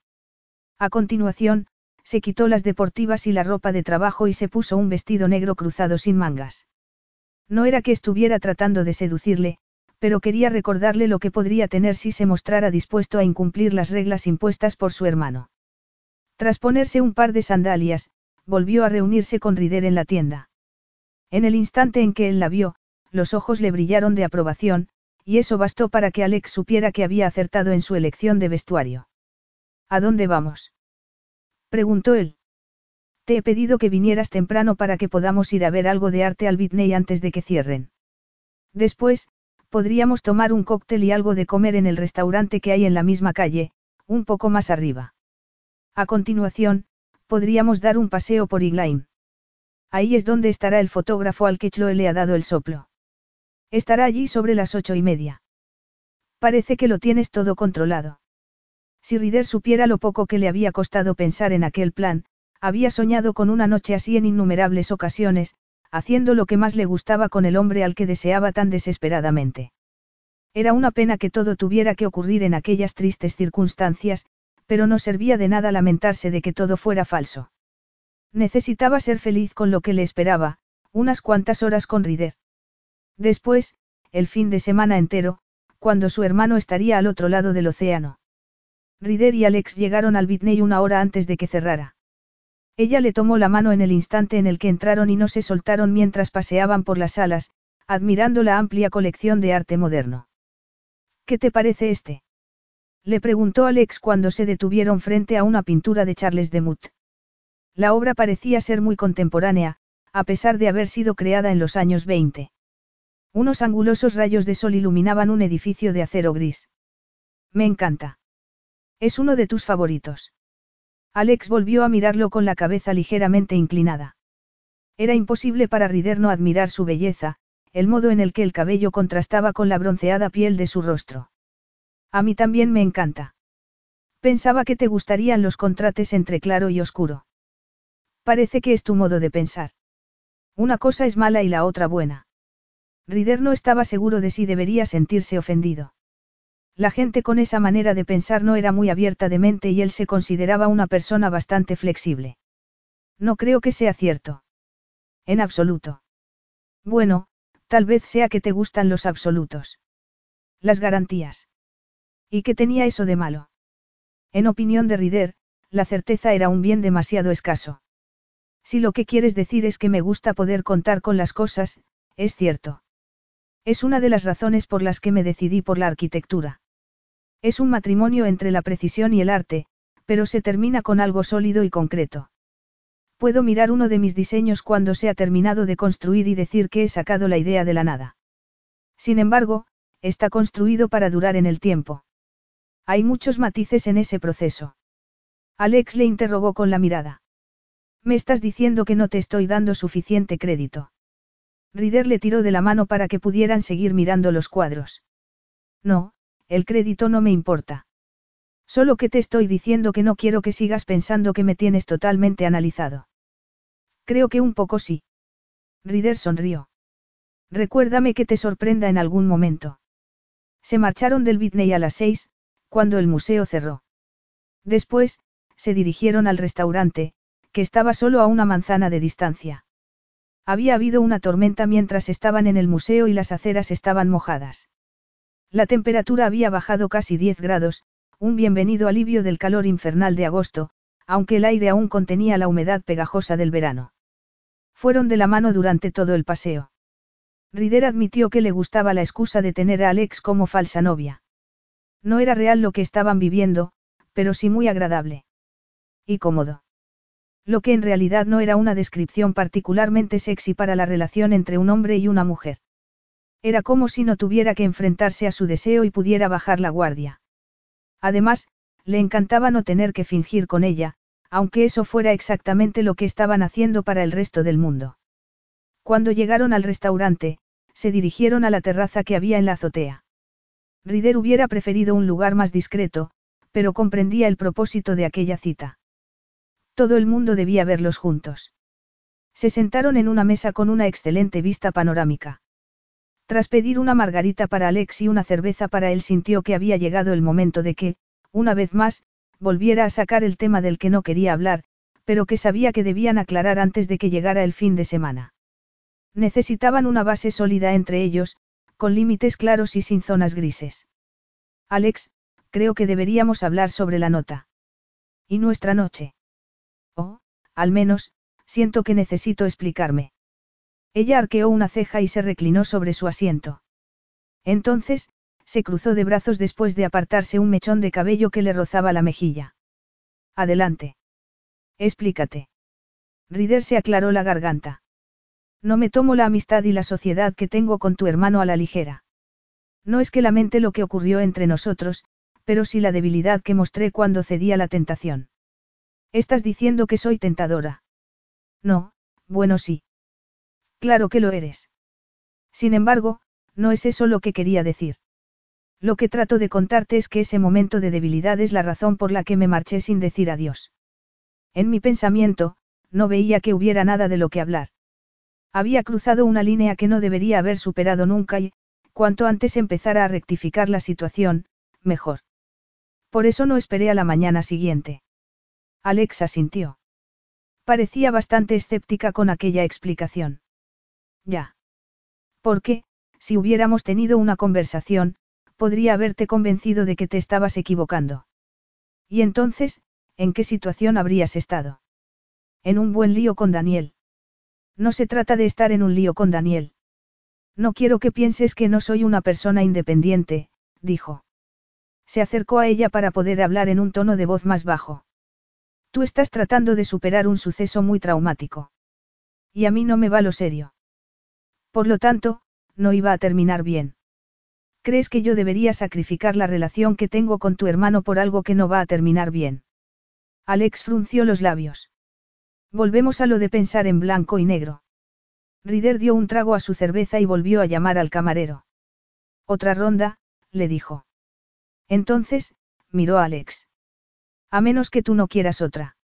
A continuación, se quitó las deportivas y la ropa de trabajo y se puso un vestido negro cruzado sin mangas. No era que estuviera tratando de seducirle, pero quería recordarle lo que podría tener si se mostrara dispuesto a incumplir las reglas impuestas por su hermano. Tras ponerse un par de sandalias, volvió a reunirse con Rider en la tienda. En el instante en que él la vio, los ojos le brillaron de aprobación, y eso bastó para que Alex supiera que había acertado en su elección de vestuario. ¿A dónde vamos? preguntó él. Te he pedido que vinieras temprano para que podamos ir a ver algo de arte al Whitney antes de que cierren. Después, Podríamos tomar un cóctel y algo de comer en el restaurante que hay en la misma calle, un poco más arriba. A continuación, podríamos dar un paseo por Iglain. Ahí es donde estará el fotógrafo al que Chloe le ha dado el soplo. Estará allí sobre las ocho y media. Parece que lo tienes todo controlado. Si Rider supiera lo poco que le había costado pensar en aquel plan, había soñado con una noche así en innumerables ocasiones, haciendo lo que más le gustaba con el hombre al que deseaba tan desesperadamente. Era una pena que todo tuviera que ocurrir en aquellas tristes circunstancias, pero no servía de nada lamentarse de que todo fuera falso. Necesitaba ser feliz con lo que le esperaba, unas cuantas horas con Rider. Después, el fin de semana entero, cuando su hermano estaría al otro lado del océano. Rider y Alex llegaron al Whitney una hora antes de que cerrara. Ella le tomó la mano en el instante en el que entraron y no se soltaron mientras paseaban por las salas, admirando la amplia colección de arte moderno. ¿Qué te parece este? Le preguntó Alex cuando se detuvieron frente a una pintura de Charles de Mut. La obra parecía ser muy contemporánea, a pesar de haber sido creada en los años 20. Unos angulosos rayos de sol iluminaban un edificio de acero gris. Me encanta. Es uno de tus favoritos. Alex volvió a mirarlo con la cabeza ligeramente inclinada. Era imposible para Rider no admirar su belleza, el modo en el que el cabello contrastaba con la bronceada piel de su rostro. A mí también me encanta. Pensaba que te gustarían los contrates entre claro y oscuro. Parece que es tu modo de pensar. Una cosa es mala y la otra buena. Rider no estaba seguro de si debería sentirse ofendido. La gente con esa manera de pensar no era muy abierta de mente y él se consideraba una persona bastante flexible. No creo que sea cierto. En absoluto. Bueno, tal vez sea que te gustan los absolutos. Las garantías. ¿Y qué tenía eso de malo? En opinión de Rider, la certeza era un bien demasiado escaso. Si lo que quieres decir es que me gusta poder contar con las cosas, es cierto. Es una de las razones por las que me decidí por la arquitectura. Es un matrimonio entre la precisión y el arte, pero se termina con algo sólido y concreto. Puedo mirar uno de mis diseños cuando se ha terminado de construir y decir que he sacado la idea de la nada. Sin embargo, está construido para durar en el tiempo. Hay muchos matices en ese proceso. Alex le interrogó con la mirada. Me estás diciendo que no te estoy dando suficiente crédito. Rider le tiró de la mano para que pudieran seguir mirando los cuadros. No, el crédito no me importa. Solo que te estoy diciendo que no quiero que sigas pensando que me tienes totalmente analizado. Creo que un poco sí. Rider sonrió. Recuérdame que te sorprenda en algún momento. Se marcharon del Whitney a las seis, cuando el museo cerró. Después, se dirigieron al restaurante, que estaba solo a una manzana de distancia. Había habido una tormenta mientras estaban en el museo y las aceras estaban mojadas. La temperatura había bajado casi 10 grados, un bienvenido alivio del calor infernal de agosto, aunque el aire aún contenía la humedad pegajosa del verano. Fueron de la mano durante todo el paseo. Rider admitió que le gustaba la excusa de tener a Alex como falsa novia. No era real lo que estaban viviendo, pero sí muy agradable. Y cómodo. Lo que en realidad no era una descripción particularmente sexy para la relación entre un hombre y una mujer. Era como si no tuviera que enfrentarse a su deseo y pudiera bajar la guardia. Además, le encantaba no tener que fingir con ella, aunque eso fuera exactamente lo que estaban haciendo para el resto del mundo. Cuando llegaron al restaurante, se dirigieron a la terraza que había en la azotea. Rider hubiera preferido un lugar más discreto, pero comprendía el propósito de aquella cita. Todo el mundo debía verlos juntos. Se sentaron en una mesa con una excelente vista panorámica. Tras pedir una margarita para Alex y una cerveza para él sintió que había llegado el momento de que, una vez más, volviera a sacar el tema del que no quería hablar, pero que sabía que debían aclarar antes de que llegara el fin de semana. Necesitaban una base sólida entre ellos, con límites claros y sin zonas grises. Alex, creo que deberíamos hablar sobre la nota. ¿Y nuestra noche? Oh, al menos, siento que necesito explicarme. Ella arqueó una ceja y se reclinó sobre su asiento. Entonces, se cruzó de brazos después de apartarse un mechón de cabello que le rozaba la mejilla. Adelante. Explícate. Rider se aclaró la garganta. No me tomo la amistad y la sociedad que tengo con tu hermano a la ligera. No es que lamente lo que ocurrió entre nosotros, pero sí la debilidad que mostré cuando cedí a la tentación. Estás diciendo que soy tentadora. No, bueno sí. Claro que lo eres. Sin embargo, no es eso lo que quería decir. Lo que trato de contarte es que ese momento de debilidad es la razón por la que me marché sin decir adiós. En mi pensamiento, no veía que hubiera nada de lo que hablar. Había cruzado una línea que no debería haber superado nunca y, cuanto antes empezara a rectificar la situación, mejor. Por eso no esperé a la mañana siguiente. Alexa sintió. Parecía bastante escéptica con aquella explicación. Ya. Porque, si hubiéramos tenido una conversación, podría haberte convencido de que te estabas equivocando. Y entonces, ¿en qué situación habrías estado? En un buen lío con Daniel. No se trata de estar en un lío con Daniel. No quiero que pienses que no soy una persona independiente, dijo. Se acercó a ella para poder hablar en un tono de voz más bajo. Tú estás tratando de superar un suceso muy traumático. Y a mí no me va lo serio. Por lo tanto, no iba a terminar bien. ¿Crees que yo debería sacrificar la relación que tengo con tu hermano por algo que no va a terminar bien? Alex frunció los labios. Volvemos a lo de pensar en blanco y negro. Rider dio un trago a su cerveza y volvió a llamar al camarero. Otra ronda, le dijo. Entonces, miró a Alex. A menos que tú no quieras otra.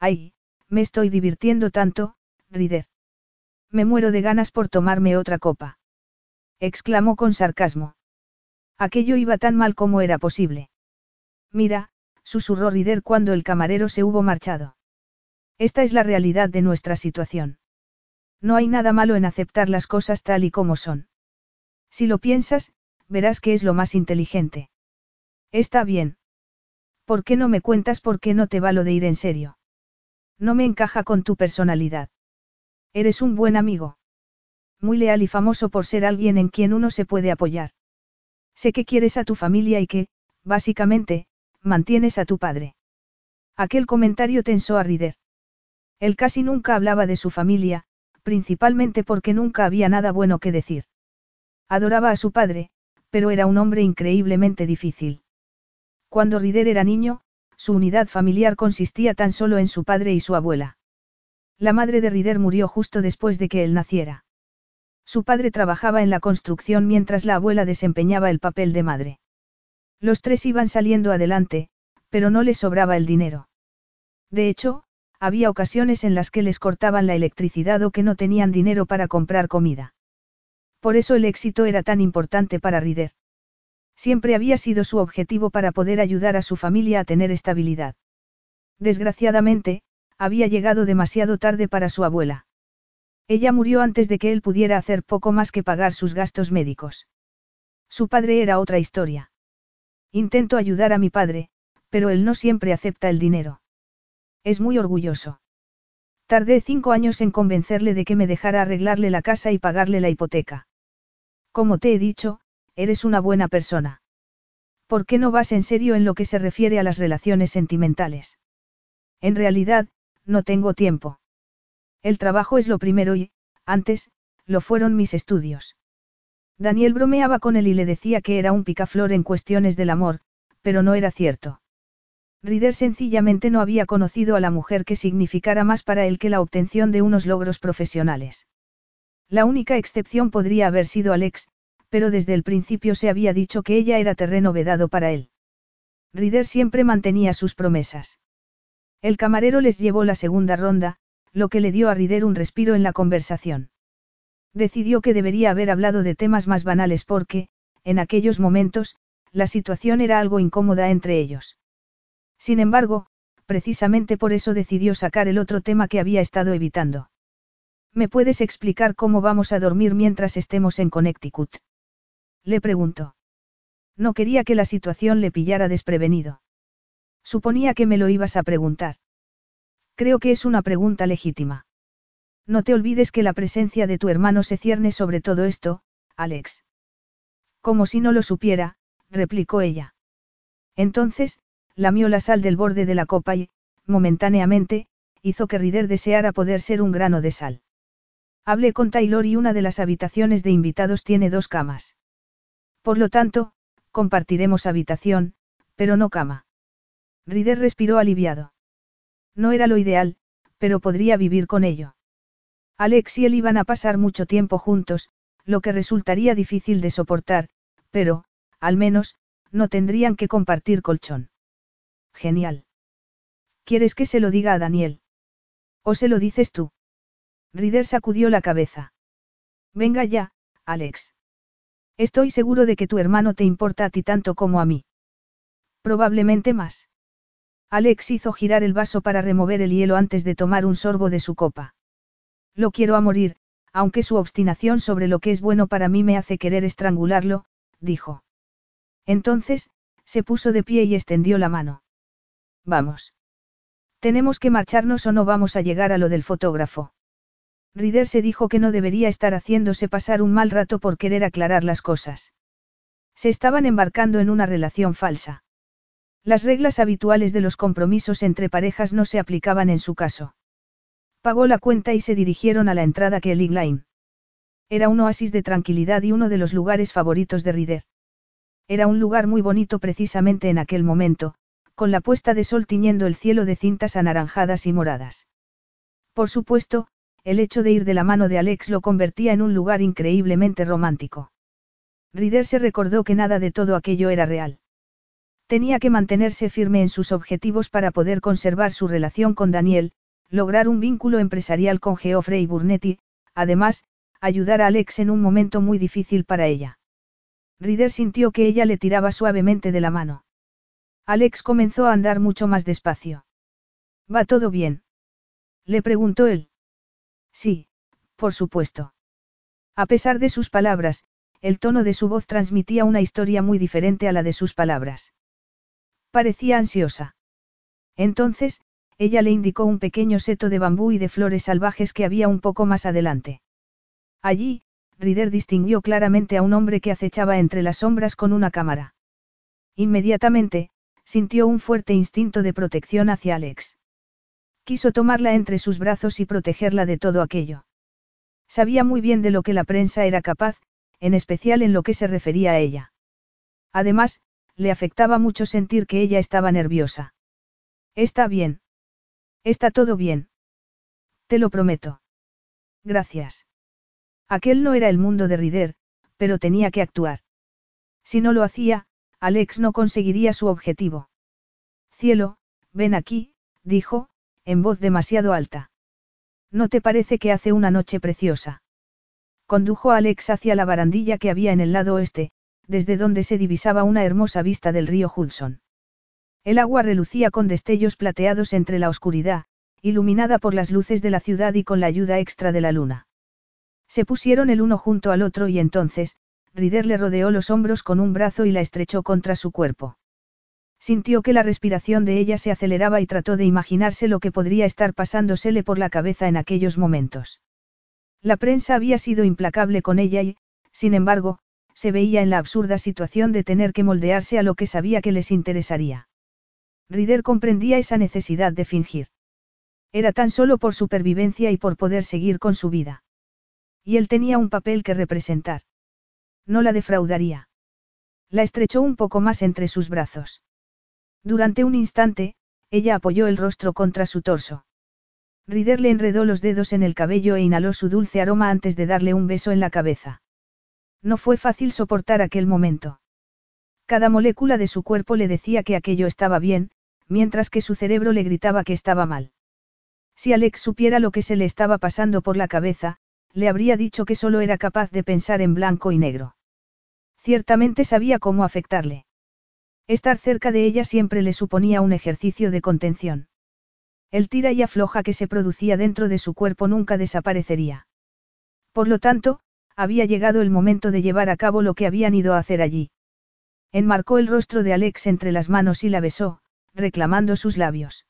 Ay, me estoy divirtiendo tanto, Rider. Me muero de ganas por tomarme otra copa. Exclamó con sarcasmo. Aquello iba tan mal como era posible. Mira, susurró Rider cuando el camarero se hubo marchado. Esta es la realidad de nuestra situación. No hay nada malo en aceptar las cosas tal y como son. Si lo piensas, verás que es lo más inteligente. Está bien. ¿Por qué no me cuentas por qué no te va lo de ir en serio? No me encaja con tu personalidad. Eres un buen amigo. Muy leal y famoso por ser alguien en quien uno se puede apoyar. Sé que quieres a tu familia y que, básicamente, mantienes a tu padre. Aquel comentario tensó a Rider. Él casi nunca hablaba de su familia, principalmente porque nunca había nada bueno que decir. Adoraba a su padre, pero era un hombre increíblemente difícil. Cuando Rider era niño, su unidad familiar consistía tan solo en su padre y su abuela. La madre de Rider murió justo después de que él naciera. Su padre trabajaba en la construcción mientras la abuela desempeñaba el papel de madre. Los tres iban saliendo adelante, pero no les sobraba el dinero. De hecho, había ocasiones en las que les cortaban la electricidad o que no tenían dinero para comprar comida. Por eso el éxito era tan importante para Rider. Siempre había sido su objetivo para poder ayudar a su familia a tener estabilidad. Desgraciadamente, había llegado demasiado tarde para su abuela. Ella murió antes de que él pudiera hacer poco más que pagar sus gastos médicos. Su padre era otra historia. Intento ayudar a mi padre, pero él no siempre acepta el dinero. Es muy orgulloso. Tardé cinco años en convencerle de que me dejara arreglarle la casa y pagarle la hipoteca. Como te he dicho, eres una buena persona. ¿Por qué no vas en serio en lo que se refiere a las relaciones sentimentales? En realidad, no tengo tiempo. El trabajo es lo primero y, antes, lo fueron mis estudios. Daniel bromeaba con él y le decía que era un picaflor en cuestiones del amor, pero no era cierto. Rider sencillamente no había conocido a la mujer que significara más para él que la obtención de unos logros profesionales. La única excepción podría haber sido Alex, pero desde el principio se había dicho que ella era terreno vedado para él. Rider siempre mantenía sus promesas. El camarero les llevó la segunda ronda, lo que le dio a Rider un respiro en la conversación. Decidió que debería haber hablado de temas más banales porque, en aquellos momentos, la situación era algo incómoda entre ellos. Sin embargo, precisamente por eso decidió sacar el otro tema que había estado evitando. ¿Me puedes explicar cómo vamos a dormir mientras estemos en Connecticut? Le preguntó. No quería que la situación le pillara desprevenido. Suponía que me lo ibas a preguntar. Creo que es una pregunta legítima. No te olvides que la presencia de tu hermano se cierne sobre todo esto, Alex. Como si no lo supiera, replicó ella. Entonces, lamió la sal del borde de la copa y, momentáneamente, hizo que Rider deseara poder ser un grano de sal. Hablé con Taylor y una de las habitaciones de invitados tiene dos camas. Por lo tanto, compartiremos habitación, pero no cama. Rider respiró aliviado. No era lo ideal, pero podría vivir con ello. Alex y él iban a pasar mucho tiempo juntos, lo que resultaría difícil de soportar, pero, al menos, no tendrían que compartir colchón. Genial. ¿Quieres que se lo diga a Daniel? ¿O se lo dices tú? Rider sacudió la cabeza. Venga ya, Alex. Estoy seguro de que tu hermano te importa a ti tanto como a mí. Probablemente más. Alex hizo girar el vaso para remover el hielo antes de tomar un sorbo de su copa. Lo quiero a morir, aunque su obstinación sobre lo que es bueno para mí me hace querer estrangularlo, dijo. Entonces, se puso de pie y extendió la mano. Vamos. Tenemos que marcharnos o no vamos a llegar a lo del fotógrafo. Rider se dijo que no debería estar haciéndose pasar un mal rato por querer aclarar las cosas. Se estaban embarcando en una relación falsa. Las reglas habituales de los compromisos entre parejas no se aplicaban en su caso. Pagó la cuenta y se dirigieron a la entrada que el Line. Era un oasis de tranquilidad y uno de los lugares favoritos de Rider. Era un lugar muy bonito precisamente en aquel momento, con la puesta de sol tiñendo el cielo de cintas anaranjadas y moradas. Por supuesto, el hecho de ir de la mano de Alex lo convertía en un lugar increíblemente romántico. Rider se recordó que nada de todo aquello era real. Tenía que mantenerse firme en sus objetivos para poder conservar su relación con Daniel, lograr un vínculo empresarial con Geoffrey Burnetti, además, ayudar a Alex en un momento muy difícil para ella. Rider sintió que ella le tiraba suavemente de la mano. Alex comenzó a andar mucho más despacio. ¿Va todo bien? Le preguntó él. Sí, por supuesto. A pesar de sus palabras, el tono de su voz transmitía una historia muy diferente a la de sus palabras. Parecía ansiosa. Entonces, ella le indicó un pequeño seto de bambú y de flores salvajes que había un poco más adelante. Allí, Rider distinguió claramente a un hombre que acechaba entre las sombras con una cámara. Inmediatamente, sintió un fuerte instinto de protección hacia Alex. Quiso tomarla entre sus brazos y protegerla de todo aquello. Sabía muy bien de lo que la prensa era capaz, en especial en lo que se refería a ella. Además, le afectaba mucho sentir que ella estaba nerviosa. Está bien. Está todo bien. Te lo prometo. Gracias. Aquel no era el mundo de Rider, pero tenía que actuar. Si no lo hacía, Alex no conseguiría su objetivo. Cielo, ven aquí, dijo, en voz demasiado alta. ¿No te parece que hace una noche preciosa? Condujo a Alex hacia la barandilla que había en el lado oeste, desde donde se divisaba una hermosa vista del río Hudson. El agua relucía con destellos plateados entre la oscuridad, iluminada por las luces de la ciudad y con la ayuda extra de la luna. Se pusieron el uno junto al otro y entonces, Rider le rodeó los hombros con un brazo y la estrechó contra su cuerpo. Sintió que la respiración de ella se aceleraba y trató de imaginarse lo que podría estar pasándosele por la cabeza en aquellos momentos. La prensa había sido implacable con ella y, sin embargo, se veía en la absurda situación de tener que moldearse a lo que sabía que les interesaría. Rider comprendía esa necesidad de fingir. Era tan solo por supervivencia y por poder seguir con su vida. Y él tenía un papel que representar. No la defraudaría. La estrechó un poco más entre sus brazos. Durante un instante, ella apoyó el rostro contra su torso. Rider le enredó los dedos en el cabello e inhaló su dulce aroma antes de darle un beso en la cabeza. No fue fácil soportar aquel momento. Cada molécula de su cuerpo le decía que aquello estaba bien, mientras que su cerebro le gritaba que estaba mal. Si Alex supiera lo que se le estaba pasando por la cabeza, le habría dicho que solo era capaz de pensar en blanco y negro. Ciertamente sabía cómo afectarle. Estar cerca de ella siempre le suponía un ejercicio de contención. El tira y afloja que se producía dentro de su cuerpo nunca desaparecería. Por lo tanto, había llegado el momento de llevar a cabo lo que habían ido a hacer allí. Enmarcó el rostro de Alex entre las manos y la besó, reclamando sus labios.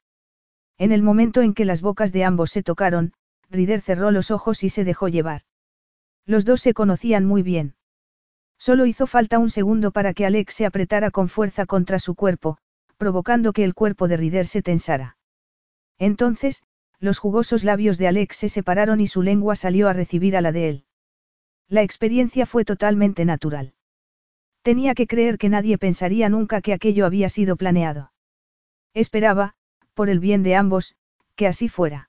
En el momento en que las bocas de ambos se tocaron, Rider cerró los ojos y se dejó llevar. Los dos se conocían muy bien. Solo hizo falta un segundo para que Alex se apretara con fuerza contra su cuerpo, provocando que el cuerpo de Rider se tensara. Entonces, los jugosos labios de Alex se separaron y su lengua salió a recibir a la de él. La experiencia fue totalmente natural. Tenía que creer que nadie pensaría nunca que aquello había sido planeado. Esperaba, por el bien de ambos, que así fuera.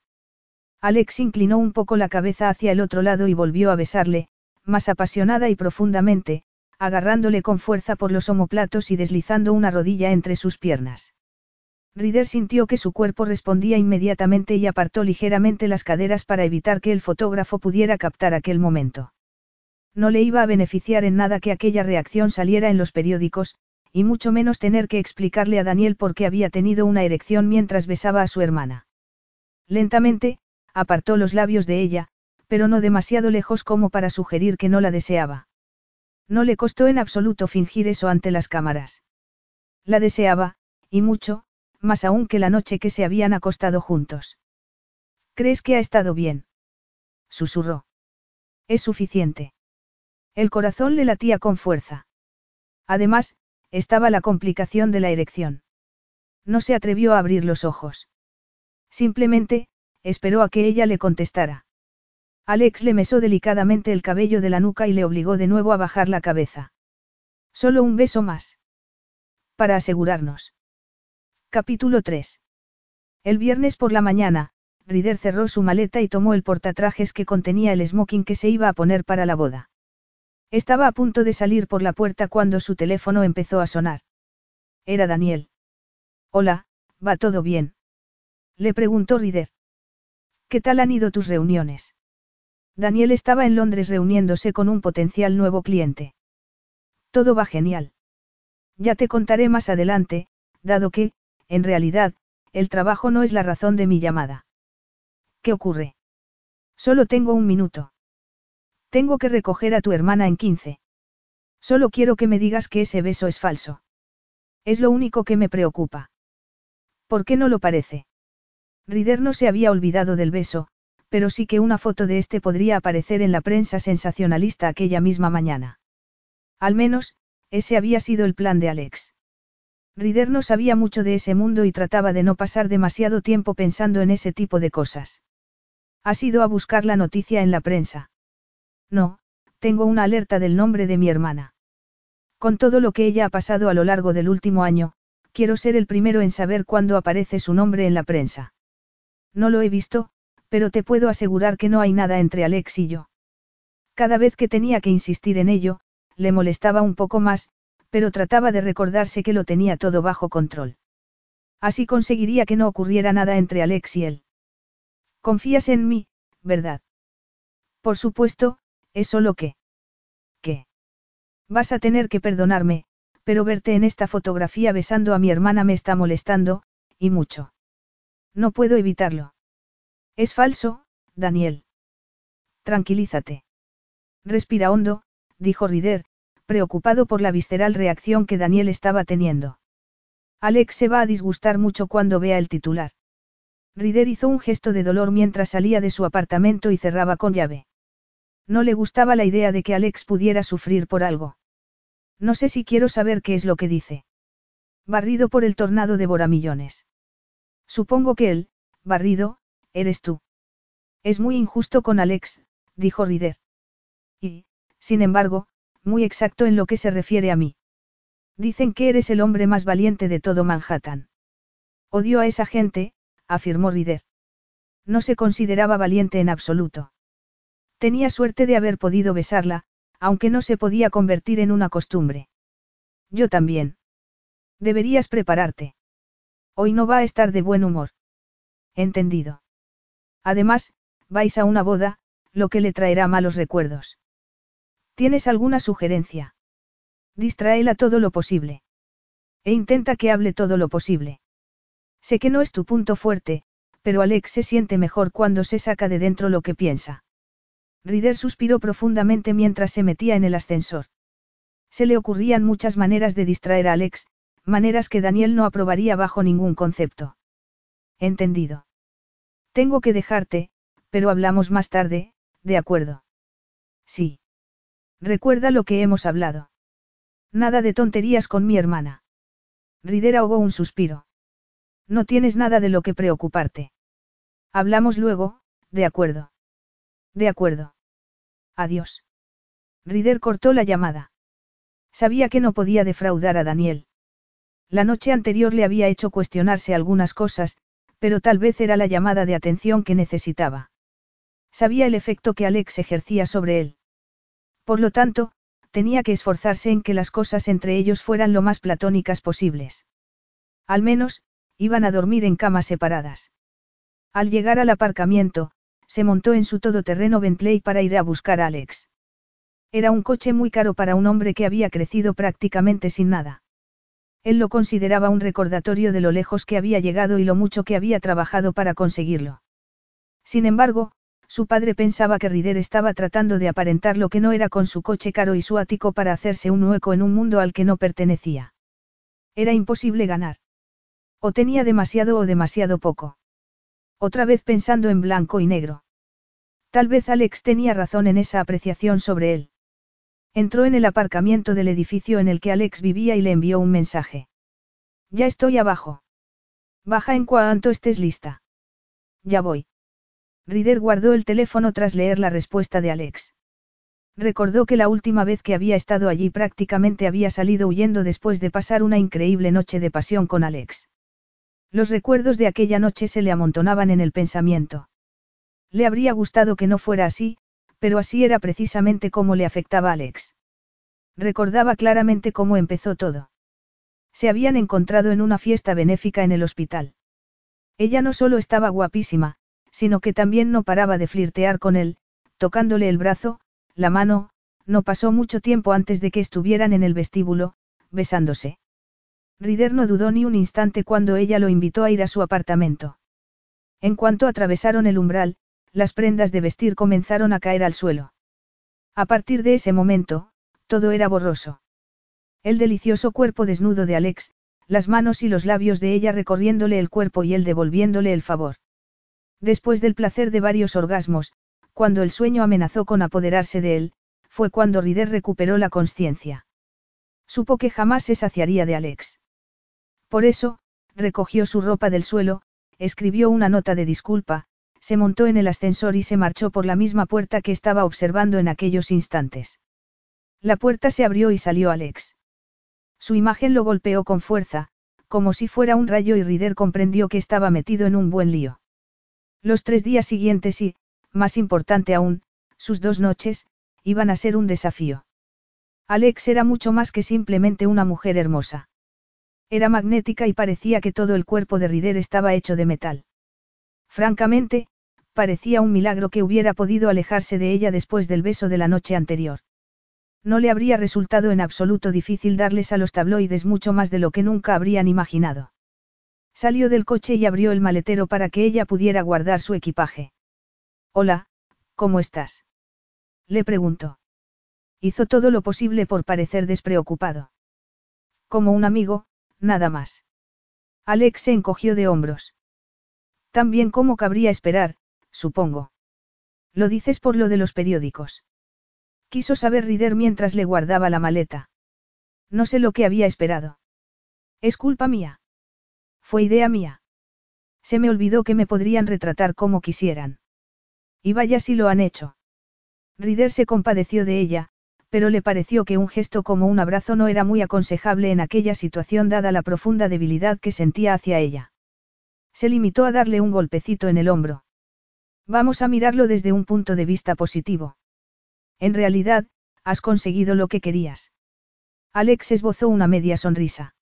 Alex inclinó un poco la cabeza hacia el otro lado y volvió a besarle, más apasionada y profundamente, agarrándole con fuerza por los omoplatos y deslizando una rodilla entre sus piernas. Rider sintió que su cuerpo respondía inmediatamente y apartó ligeramente las caderas para evitar que el fotógrafo pudiera captar aquel momento. No le iba a beneficiar en nada que aquella reacción saliera en los periódicos, y mucho menos tener que explicarle a Daniel por qué había tenido una erección mientras besaba a su hermana. Lentamente, apartó los labios de ella, pero no demasiado lejos como para sugerir que no la deseaba. No le costó en absoluto fingir eso ante las cámaras. La deseaba, y mucho, más aún que la noche que se habían acostado juntos. ¿Crees que ha estado bien? Susurró. Es suficiente. El corazón le latía con fuerza. Además, estaba la complicación de la erección. No se atrevió a abrir los ojos. Simplemente, esperó a que ella le contestara. Alex le mesó delicadamente el cabello de la nuca y le obligó de nuevo a bajar la cabeza. Solo un beso más. Para asegurarnos. Capítulo 3. El viernes por la mañana, Rider cerró su maleta y tomó el portatrajes que contenía el smoking que se iba a poner para la boda. Estaba a punto de salir por la puerta cuando su teléfono empezó a sonar. Era Daniel. Hola, ¿va todo bien? Le preguntó Rider. ¿Qué tal han ido tus reuniones? Daniel estaba en Londres reuniéndose con un potencial nuevo cliente. Todo va genial. Ya te contaré más adelante, dado que, en realidad, el trabajo no es la razón de mi llamada. ¿Qué ocurre? Solo tengo un minuto. Tengo que recoger a tu hermana en 15. Solo quiero que me digas que ese beso es falso. Es lo único que me preocupa. ¿Por qué no lo parece? Rider no se había olvidado del beso, pero sí que una foto de este podría aparecer en la prensa sensacionalista aquella misma mañana. Al menos, ese había sido el plan de Alex. Rider no sabía mucho de ese mundo y trataba de no pasar demasiado tiempo pensando en ese tipo de cosas. ¿Has ido a buscar la noticia en la prensa? No, tengo una alerta del nombre de mi hermana. Con todo lo que ella ha pasado a lo largo del último año, quiero ser el primero en saber cuándo aparece su nombre en la prensa. No lo he visto, pero te puedo asegurar que no hay nada entre Alex y yo. Cada vez que tenía que insistir en ello, le molestaba un poco más, pero trataba de recordarse que lo tenía todo bajo control. Así conseguiría que no ocurriera nada entre Alex y él. Confías en mí, ¿verdad? Por supuesto, es solo que. ¿Qué? Vas a tener que perdonarme, pero verte en esta fotografía besando a mi hermana me está molestando, y mucho. No puedo evitarlo. Es falso, Daniel. Tranquilízate. Respira hondo, dijo Rider, preocupado por la visceral reacción que Daniel estaba teniendo. Alex se va a disgustar mucho cuando vea el titular. Rider hizo un gesto de dolor mientras salía de su apartamento y cerraba con llave. No le gustaba la idea de que Alex pudiera sufrir por algo. No sé si quiero saber qué es lo que dice. Barrido por el tornado de millones. Supongo que él, barrido, eres tú. Es muy injusto con Alex, dijo Rider. Y, sin embargo, muy exacto en lo que se refiere a mí. Dicen que eres el hombre más valiente de todo Manhattan. Odio a esa gente, afirmó Rider. No se consideraba valiente en absoluto. Tenía suerte de haber podido besarla, aunque no se podía convertir en una costumbre. Yo también. Deberías prepararte. Hoy no va a estar de buen humor. Entendido. Además, vais a una boda, lo que le traerá malos recuerdos. ¿Tienes alguna sugerencia? Distráela todo lo posible. E intenta que hable todo lo posible. Sé que no es tu punto fuerte, pero Alex se siente mejor cuando se saca de dentro lo que piensa. Rider suspiró profundamente mientras se metía en el ascensor. Se le ocurrían muchas maneras de distraer a Alex, maneras que Daniel no aprobaría bajo ningún concepto. Entendido. Tengo que dejarte, pero hablamos más tarde, ¿de acuerdo? Sí. Recuerda lo que hemos hablado. Nada de tonterías con mi hermana. Rider ahogó un suspiro. No tienes nada de lo que preocuparte. Hablamos luego, de acuerdo. De acuerdo. Adiós. Rider cortó la llamada. Sabía que no podía defraudar a Daniel. La noche anterior le había hecho cuestionarse algunas cosas, pero tal vez era la llamada de atención que necesitaba. Sabía el efecto que Alex ejercía sobre él. Por lo tanto, tenía que esforzarse en que las cosas entre ellos fueran lo más platónicas posibles. Al menos, iban a dormir en camas separadas. Al llegar al aparcamiento, se montó en su todoterreno Bentley para ir a buscar a Alex. Era un coche muy caro para un hombre que había crecido prácticamente sin nada. Él lo consideraba un recordatorio de lo lejos que había llegado y lo mucho que había trabajado para conseguirlo. Sin embargo, su padre pensaba que Rider estaba tratando de aparentar lo que no era con su coche caro y su ático para hacerse un hueco en un mundo al que no pertenecía. Era imposible ganar. O tenía demasiado o demasiado poco. Otra vez pensando en blanco y negro. Tal vez Alex tenía razón en esa apreciación sobre él. Entró en el aparcamiento del edificio en el que Alex vivía y le envió un mensaje. Ya estoy abajo. Baja en cuanto estés lista. Ya voy. Rider guardó el teléfono tras leer la respuesta de Alex. Recordó que la última vez que había estado allí prácticamente había salido huyendo después de pasar una increíble noche de pasión con Alex. Los recuerdos de aquella noche se le amontonaban en el pensamiento. Le habría gustado que no fuera así, pero así era precisamente como le afectaba a Alex. Recordaba claramente cómo empezó todo. Se habían encontrado en una fiesta benéfica en el hospital. Ella no solo estaba guapísima, sino que también no paraba de flirtear con él, tocándole el brazo, la mano, no pasó mucho tiempo antes de que estuvieran en el vestíbulo, besándose. Rider no dudó ni un instante cuando ella lo invitó a ir a su apartamento. En cuanto atravesaron el umbral, las prendas de vestir comenzaron a caer al suelo. A partir de ese momento, todo era borroso. El delicioso cuerpo desnudo de Alex, las manos y los labios de ella recorriéndole el cuerpo y él devolviéndole el favor. Después del placer de varios orgasmos, cuando el sueño amenazó con apoderarse de él, fue cuando Rider recuperó la conciencia. Supo que jamás se saciaría de Alex. Por eso, recogió su ropa del suelo, escribió una nota de disculpa, se montó en el ascensor y se marchó por la misma puerta que estaba observando en aquellos instantes. La puerta se abrió y salió Alex. Su imagen lo golpeó con fuerza, como si fuera un rayo y Rider comprendió que estaba metido en un buen lío. Los tres días siguientes y, más importante aún, sus dos noches, iban a ser un desafío. Alex era mucho más que simplemente una mujer hermosa. Era magnética y parecía que todo el cuerpo de Rider estaba hecho de metal. Francamente, parecía un milagro que hubiera podido alejarse de ella después del beso de la noche anterior. No le habría resultado en absoluto difícil darles a los tabloides mucho más de lo que nunca habrían imaginado. Salió del coche y abrió el maletero para que ella pudiera guardar su equipaje. Hola, ¿cómo estás? Le preguntó. Hizo todo lo posible por parecer despreocupado. Como un amigo, nada más. Alex se encogió de hombros. Tan bien como cabría esperar, supongo. Lo dices por lo de los periódicos. Quiso saber Rider mientras le guardaba la maleta. No sé lo que había esperado. Es culpa mía. Fue idea mía. Se me olvidó que me podrían retratar como quisieran. Y vaya si lo han hecho. Rider se compadeció de ella, pero le pareció que un gesto como un abrazo no era muy aconsejable en aquella situación dada la profunda debilidad que sentía hacia ella. Se limitó a darle un golpecito en el hombro. Vamos a mirarlo desde un punto de vista positivo. En realidad, has conseguido lo que querías. Alex esbozó una media sonrisa.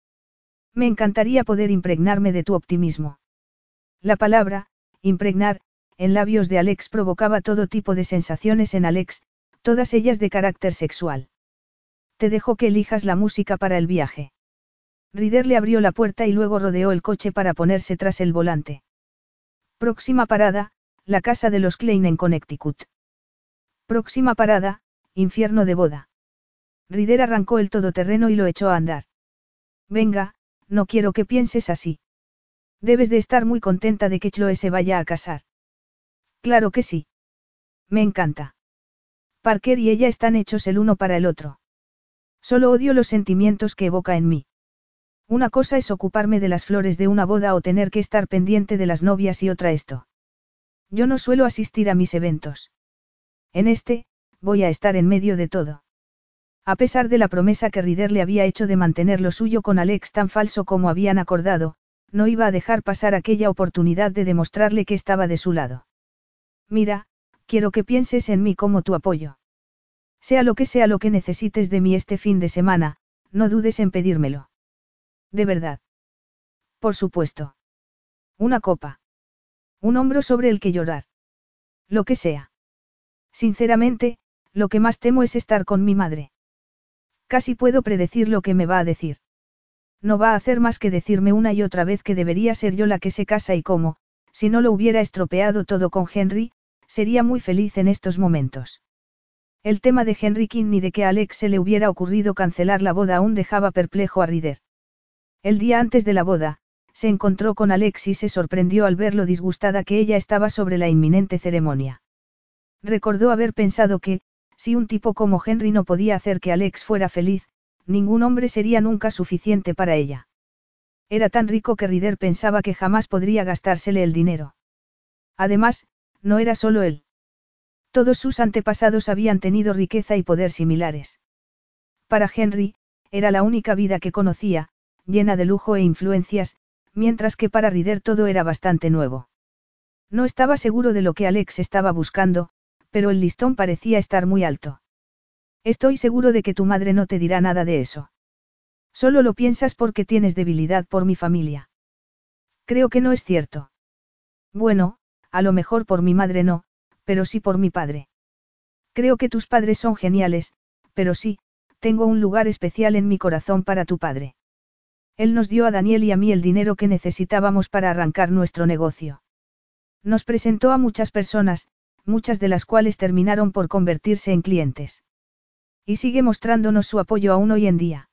Me encantaría poder impregnarme de tu optimismo. La palabra, impregnar, en labios de Alex provocaba todo tipo de sensaciones en Alex, todas ellas de carácter sexual. Te dejo que elijas la música para el viaje. Rider le abrió la puerta y luego rodeó el coche para ponerse tras el volante. Próxima parada, la casa de los Klein en Connecticut. Próxima parada, infierno de boda. Rider arrancó el todoterreno y lo echó a andar. Venga, no quiero que pienses así. Debes de estar muy contenta de que Chloe se vaya a casar. Claro que sí. Me encanta. Parker y ella están hechos el uno para el otro. Solo odio los sentimientos que evoca en mí. Una cosa es ocuparme de las flores de una boda o tener que estar pendiente de las novias y otra esto. Yo no suelo asistir a mis eventos. En este, voy a estar en medio de todo. A pesar de la promesa que Rider le había hecho de mantener lo suyo con Alex tan falso como habían acordado, no iba a dejar pasar aquella oportunidad de demostrarle que estaba de su lado. Mira, quiero que pienses en mí como tu apoyo. Sea lo que sea lo que necesites de mí este fin de semana, no dudes en pedírmelo. De verdad. Por supuesto. Una copa. Un hombro sobre el que llorar. Lo que sea. Sinceramente, lo que más temo es estar con mi madre. Casi puedo predecir lo que me va a decir. No va a hacer más que decirme una y otra vez que debería ser yo la que se casa y cómo, si no lo hubiera estropeado todo con Henry, sería muy feliz en estos momentos. El tema de Henry King ni de que a Alex se le hubiera ocurrido cancelar la boda aún dejaba perplejo a Rider. El día antes de la boda, se encontró con Alex y se sorprendió al ver lo disgustada que ella estaba sobre la inminente ceremonia. Recordó haber pensado que, si un tipo como Henry no podía hacer que Alex fuera feliz, ningún hombre sería nunca suficiente para ella. Era tan rico que Rider pensaba que jamás podría gastársele el dinero. Además, no era solo él. Todos sus antepasados habían tenido riqueza y poder similares. Para Henry, era la única vida que conocía, llena de lujo e influencias, mientras que para Rider todo era bastante nuevo. No estaba seguro de lo que Alex estaba buscando, pero el listón parecía estar muy alto. Estoy seguro de que tu madre no te dirá nada de eso. Solo lo piensas porque tienes debilidad por mi familia. Creo que no es cierto. Bueno, a lo mejor por mi madre no, pero sí por mi padre. Creo que tus padres son geniales, pero sí, tengo un lugar especial en mi corazón para tu padre. Él nos dio a Daniel y a mí el dinero que necesitábamos para arrancar nuestro negocio. Nos presentó a muchas personas, muchas de las cuales terminaron por convertirse en clientes. Y sigue mostrándonos su apoyo aún hoy en día.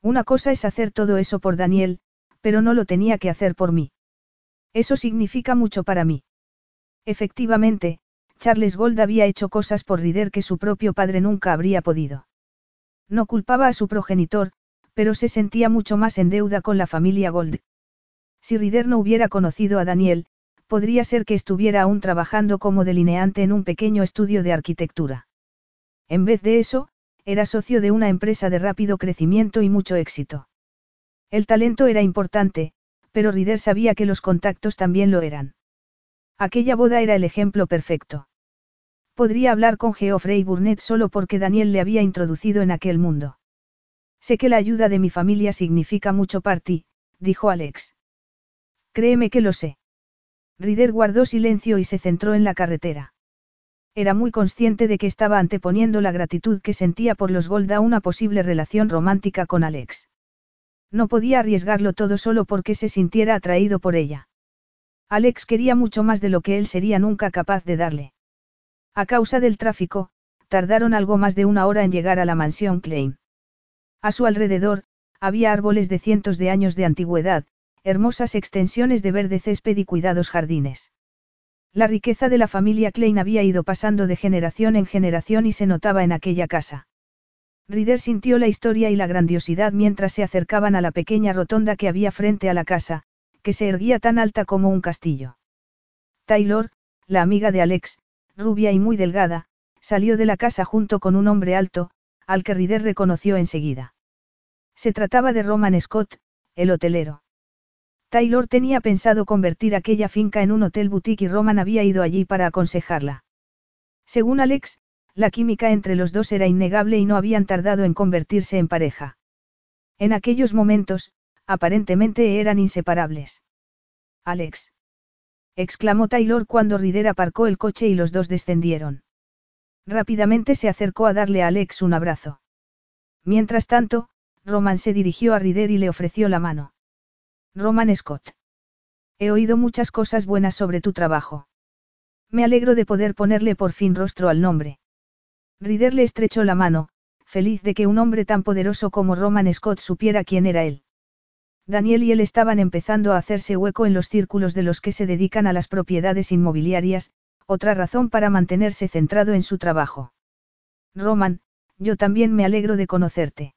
Una cosa es hacer todo eso por Daniel, pero no lo tenía que hacer por mí. Eso significa mucho para mí. Efectivamente, Charles Gold había hecho cosas por Rider que su propio padre nunca habría podido. No culpaba a su progenitor, pero se sentía mucho más en deuda con la familia Gold. Si Rider no hubiera conocido a Daniel, podría ser que estuviera aún trabajando como delineante en un pequeño estudio de arquitectura. En vez de eso, era socio de una empresa de rápido crecimiento y mucho éxito. El talento era importante, pero Rider sabía que los contactos también lo eran. Aquella boda era el ejemplo perfecto. Podría hablar con Geoffrey Burnett solo porque Daniel le había introducido en aquel mundo. Sé que la ayuda de mi familia significa mucho para ti, dijo Alex. Créeme que lo sé. Rider guardó silencio y se centró en la carretera. Era muy consciente de que estaba anteponiendo la gratitud que sentía por los Gold a una posible relación romántica con Alex. No podía arriesgarlo todo solo porque se sintiera atraído por ella. Alex quería mucho más de lo que él sería nunca capaz de darle. A causa del tráfico, tardaron algo más de una hora en llegar a la mansión Klein. A su alrededor, había árboles de cientos de años de antigüedad, hermosas extensiones de verde césped y cuidados jardines. La riqueza de la familia Klein había ido pasando de generación en generación y se notaba en aquella casa. Rider sintió la historia y la grandiosidad mientras se acercaban a la pequeña rotonda que había frente a la casa, que se erguía tan alta como un castillo. Taylor, la amiga de Alex, rubia y muy delgada, salió de la casa junto con un hombre alto, al que Rider reconoció enseguida. Se trataba de Roman Scott, el hotelero. Taylor tenía pensado convertir aquella finca en un hotel boutique y Roman había ido allí para aconsejarla. Según Alex, la química entre los dos era innegable y no habían tardado en convertirse en pareja. En aquellos momentos, aparentemente eran inseparables. Alex. exclamó Taylor cuando Rider aparcó el coche y los dos descendieron. Rápidamente se acercó a darle a Alex un abrazo. Mientras tanto, Roman se dirigió a Rider y le ofreció la mano. Roman Scott. He oído muchas cosas buenas sobre tu trabajo. Me alegro de poder ponerle por fin rostro al nombre. Rider le estrechó la mano, feliz de que un hombre tan poderoso como Roman Scott supiera quién era él. Daniel y él estaban empezando a hacerse hueco en los círculos de los que se dedican a las propiedades inmobiliarias, otra razón para mantenerse centrado en su trabajo. Roman, yo también me alegro de conocerte.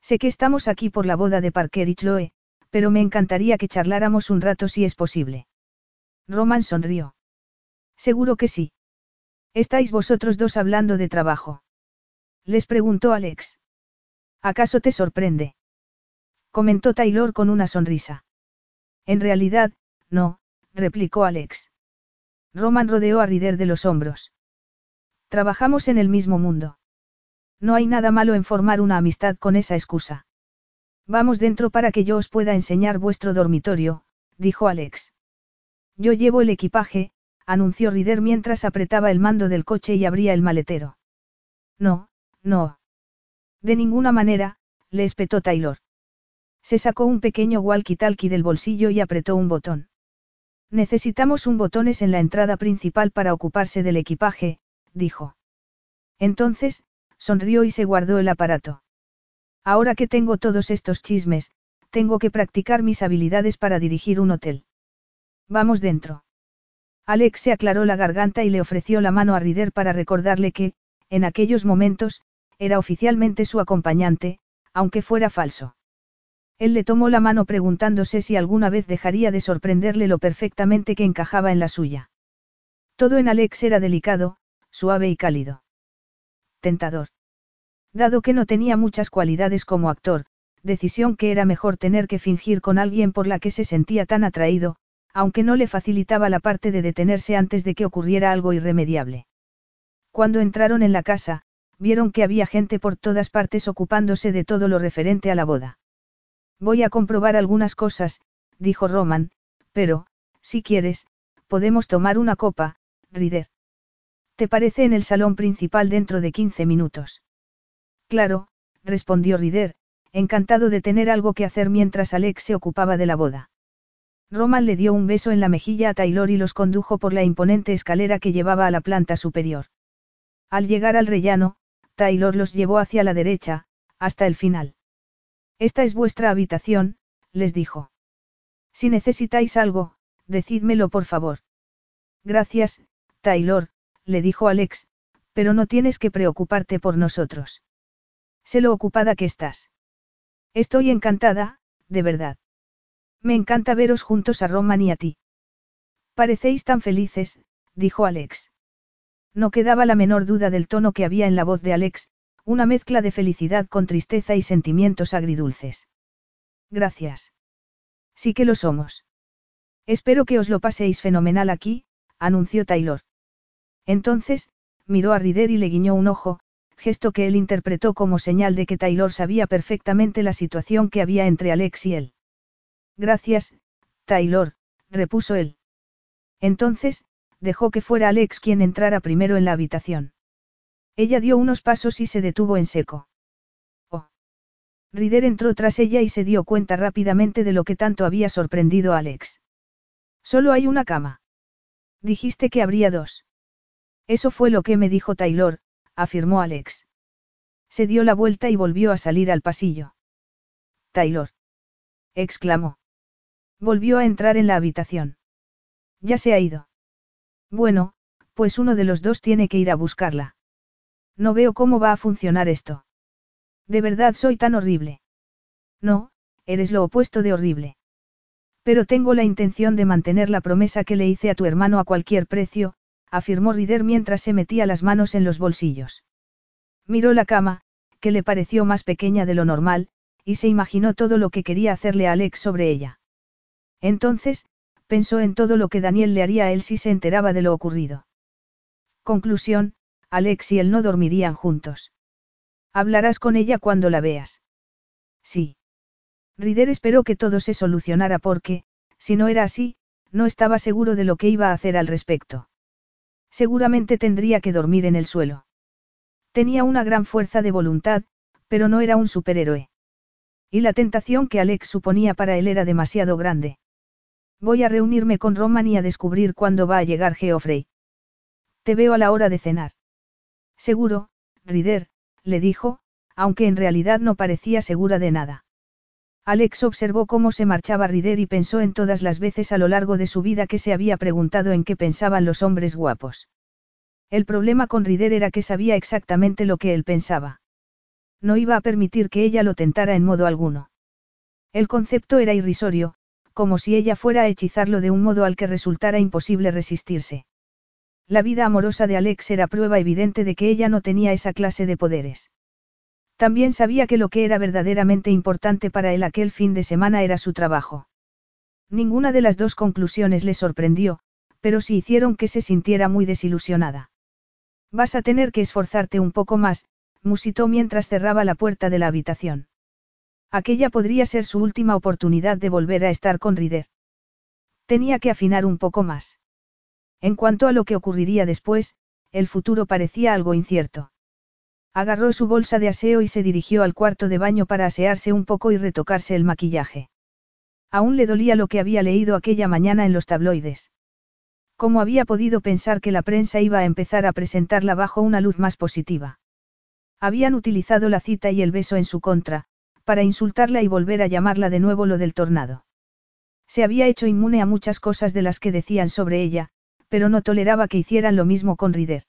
Sé que estamos aquí por la boda de Parker y Chloe, pero me encantaría que charláramos un rato si es posible. Roman sonrió. Seguro que sí. ¿Estáis vosotros dos hablando de trabajo? Les preguntó Alex. ¿Acaso te sorprende? Comentó Taylor con una sonrisa. En realidad, no, replicó Alex. Roman rodeó a Rider de los hombros. Trabajamos en el mismo mundo. No hay nada malo en formar una amistad con esa excusa. Vamos dentro para que yo os pueda enseñar vuestro dormitorio, dijo Alex. Yo llevo el equipaje, anunció Rider mientras apretaba el mando del coche y abría el maletero. No, no. De ninguna manera, le espetó Taylor. Se sacó un pequeño walkie-talkie del bolsillo y apretó un botón. Necesitamos un botones en la entrada principal para ocuparse del equipaje, dijo. Entonces, sonrió y se guardó el aparato. Ahora que tengo todos estos chismes, tengo que practicar mis habilidades para dirigir un hotel. Vamos dentro. Alex se aclaró la garganta y le ofreció la mano a Rider para recordarle que, en aquellos momentos, era oficialmente su acompañante, aunque fuera falso. Él le tomó la mano preguntándose si alguna vez dejaría de sorprenderle lo perfectamente que encajaba en la suya. Todo en Alex era delicado, suave y cálido. Tentador. Dado que no tenía muchas cualidades como actor, decisión que era mejor tener que fingir con alguien por la que se sentía tan atraído, aunque no le facilitaba la parte de detenerse antes de que ocurriera algo irremediable. Cuando entraron en la casa, vieron que había gente por todas partes ocupándose de todo lo referente a la boda. Voy a comprobar algunas cosas, dijo Roman, pero, si quieres, podemos tomar una copa, Rider. ¿Te parece en el salón principal dentro de 15 minutos? Claro, respondió Rider, encantado de tener algo que hacer mientras Alex se ocupaba de la boda. Roman le dio un beso en la mejilla a Taylor y los condujo por la imponente escalera que llevaba a la planta superior. Al llegar al rellano, Taylor los llevó hacia la derecha, hasta el final. Esta es vuestra habitación, les dijo. Si necesitáis algo, decídmelo por favor. Gracias, Taylor, le dijo Alex, pero no tienes que preocuparte por nosotros. Sé lo ocupada que estás. Estoy encantada, de verdad. Me encanta veros juntos a Roman y a ti. Parecéis tan felices, dijo Alex. No quedaba la menor duda del tono que había en la voz de Alex, una mezcla de felicidad con tristeza y sentimientos agridulces. Gracias. Sí que lo somos. Espero que os lo paséis fenomenal aquí, anunció Taylor. Entonces, miró a Rider y le guiñó un ojo, gesto que él interpretó como señal de que Taylor sabía perfectamente la situación que había entre Alex y él. Gracias, Taylor, repuso él. Entonces, dejó que fuera Alex quien entrara primero en la habitación. Ella dio unos pasos y se detuvo en seco. Oh. Rider entró tras ella y se dio cuenta rápidamente de lo que tanto había sorprendido a Alex. Solo hay una cama. Dijiste que habría dos. Eso fue lo que me dijo Taylor, afirmó Alex. Se dio la vuelta y volvió a salir al pasillo. Taylor. exclamó. Volvió a entrar en la habitación. Ya se ha ido. Bueno, pues uno de los dos tiene que ir a buscarla. No veo cómo va a funcionar esto. De verdad soy tan horrible. No, eres lo opuesto de horrible. Pero tengo la intención de mantener la promesa que le hice a tu hermano a cualquier precio, afirmó Rider mientras se metía las manos en los bolsillos. Miró la cama, que le pareció más pequeña de lo normal, y se imaginó todo lo que quería hacerle a Alex sobre ella. Entonces, pensó en todo lo que Daniel le haría a él si se enteraba de lo ocurrido. Conclusión, Alex y él no dormirían juntos. Hablarás con ella cuando la veas. Sí. Rider esperó que todo se solucionara porque, si no era así, no estaba seguro de lo que iba a hacer al respecto. Seguramente tendría que dormir en el suelo. Tenía una gran fuerza de voluntad, pero no era un superhéroe. Y la tentación que Alex suponía para él era demasiado grande. Voy a reunirme con Roman y a descubrir cuándo va a llegar Geoffrey. Te veo a la hora de cenar. Seguro, Rider, le dijo, aunque en realidad no parecía segura de nada. Alex observó cómo se marchaba Rider y pensó en todas las veces a lo largo de su vida que se había preguntado en qué pensaban los hombres guapos. El problema con Rider era que sabía exactamente lo que él pensaba. No iba a permitir que ella lo tentara en modo alguno. El concepto era irrisorio, como si ella fuera a hechizarlo de un modo al que resultara imposible resistirse. La vida amorosa de Alex era prueba evidente de que ella no tenía esa clase de poderes. También sabía que lo que era verdaderamente importante para él aquel fin de semana era su trabajo. Ninguna de las dos conclusiones le sorprendió, pero sí hicieron que se sintiera muy desilusionada. Vas a tener que esforzarte un poco más, musitó mientras cerraba la puerta de la habitación. Aquella podría ser su última oportunidad de volver a estar con Rider. Tenía que afinar un poco más. En cuanto a lo que ocurriría después, el futuro parecía algo incierto. Agarró su bolsa de aseo y se dirigió al cuarto de baño para asearse un poco y retocarse el maquillaje. Aún le dolía lo que había leído aquella mañana en los tabloides. ¿Cómo había podido pensar que la prensa iba a empezar a presentarla bajo una luz más positiva? Habían utilizado la cita y el beso en su contra, para insultarla y volver a llamarla de nuevo lo del tornado. Se había hecho inmune a muchas cosas de las que decían sobre ella, pero no toleraba que hicieran lo mismo con Rider.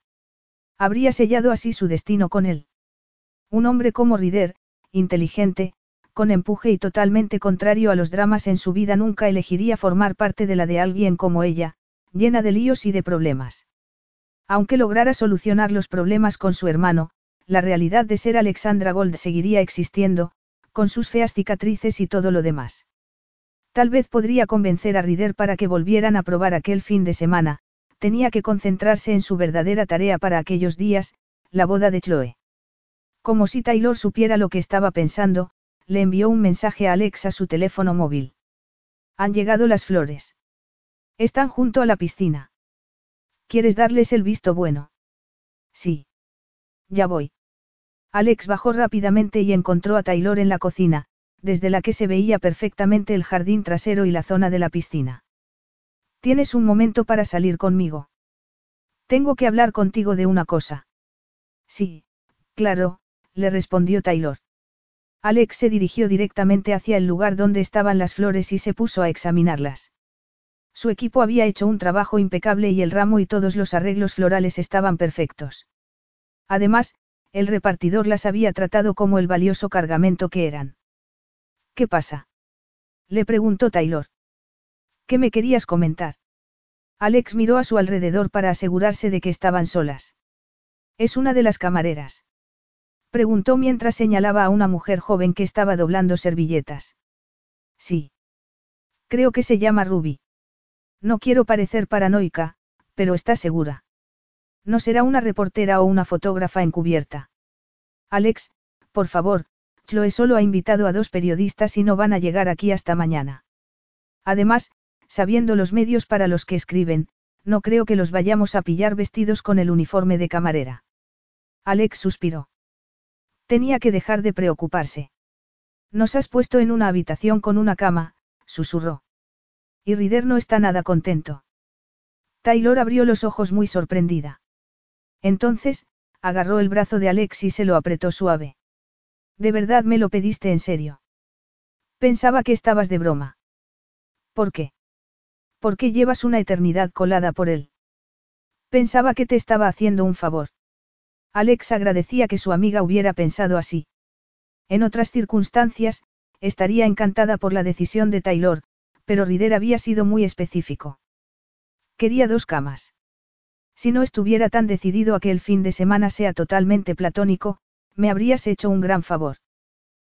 Habría sellado así su destino con él. Un hombre como Rider, inteligente, con empuje y totalmente contrario a los dramas en su vida nunca elegiría formar parte de la de alguien como ella, llena de líos y de problemas. Aunque lograra solucionar los problemas con su hermano, la realidad de ser Alexandra Gold seguiría existiendo, con sus feas cicatrices y todo lo demás. Tal vez podría convencer a Rider para que volvieran a probar aquel fin de semana, tenía que concentrarse en su verdadera tarea para aquellos días, la boda de Chloe. Como si Taylor supiera lo que estaba pensando, le envió un mensaje a Alex a su teléfono móvil. Han llegado las flores. Están junto a la piscina. ¿Quieres darles el visto bueno? Sí. Ya voy. Alex bajó rápidamente y encontró a Taylor en la cocina, desde la que se veía perfectamente el jardín trasero y la zona de la piscina. Tienes un momento para salir conmigo. Tengo que hablar contigo de una cosa. Sí, claro, le respondió Taylor. Alex se dirigió directamente hacia el lugar donde estaban las flores y se puso a examinarlas. Su equipo había hecho un trabajo impecable y el ramo y todos los arreglos florales estaban perfectos. Además, el repartidor las había tratado como el valioso cargamento que eran. ¿Qué pasa? Le preguntó Taylor. ¿Qué me querías comentar? Alex miró a su alrededor para asegurarse de que estaban solas. Es una de las camareras. Preguntó mientras señalaba a una mujer joven que estaba doblando servilletas. Sí. Creo que se llama Ruby. No quiero parecer paranoica, pero está segura. No será una reportera o una fotógrafa encubierta. Alex, por favor, Chloe solo ha invitado a dos periodistas y no van a llegar aquí hasta mañana. Además, sabiendo los medios para los que escriben, no creo que los vayamos a pillar vestidos con el uniforme de camarera. Alex suspiró. Tenía que dejar de preocuparse. Nos has puesto en una habitación con una cama, susurró. Y Rider no está nada contento. Taylor abrió los ojos muy sorprendida. Entonces, agarró el brazo de Alex y se lo apretó suave. ¿De verdad me lo pediste en serio? Pensaba que estabas de broma. ¿Por qué? ¿Por qué llevas una eternidad colada por él? Pensaba que te estaba haciendo un favor. Alex agradecía que su amiga hubiera pensado así. En otras circunstancias, estaría encantada por la decisión de Taylor, pero Rider había sido muy específico. Quería dos camas. Si no estuviera tan decidido a que el fin de semana sea totalmente platónico, me habrías hecho un gran favor.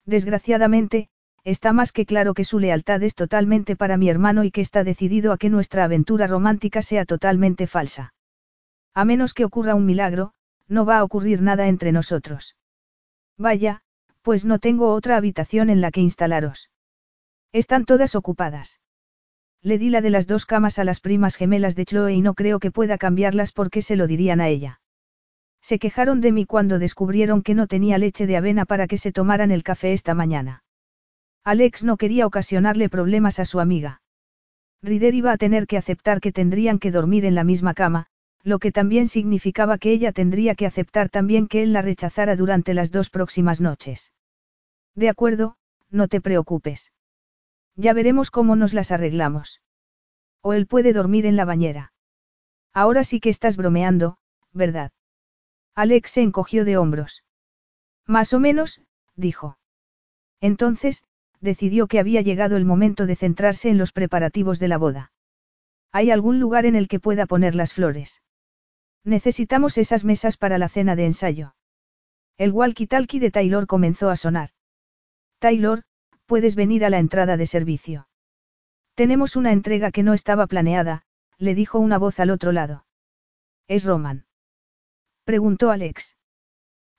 Desgraciadamente, está más que claro que su lealtad es totalmente para mi hermano y que está decidido a que nuestra aventura romántica sea totalmente falsa. A menos que ocurra un milagro, no va a ocurrir nada entre nosotros. Vaya, pues no tengo otra habitación en la que instalaros. Están todas ocupadas. Le di la de las dos camas a las primas gemelas de Chloe y no creo que pueda cambiarlas porque se lo dirían a ella. Se quejaron de mí cuando descubrieron que no tenía leche de avena para que se tomaran el café esta mañana. Alex no quería ocasionarle problemas a su amiga. Rider iba a tener que aceptar que tendrían que dormir en la misma cama, lo que también significaba que ella tendría que aceptar también que él la rechazara durante las dos próximas noches. De acuerdo, no te preocupes. Ya veremos cómo nos las arreglamos. O él puede dormir en la bañera. Ahora sí que estás bromeando, ¿verdad? Alex se encogió de hombros. Más o menos, dijo. Entonces, decidió que había llegado el momento de centrarse en los preparativos de la boda. ¿Hay algún lugar en el que pueda poner las flores? Necesitamos esas mesas para la cena de ensayo. El walkie-talkie de Taylor comenzó a sonar. Taylor, puedes venir a la entrada de servicio. Tenemos una entrega que no estaba planeada, le dijo una voz al otro lado. ¿Es Roman? Preguntó Alex.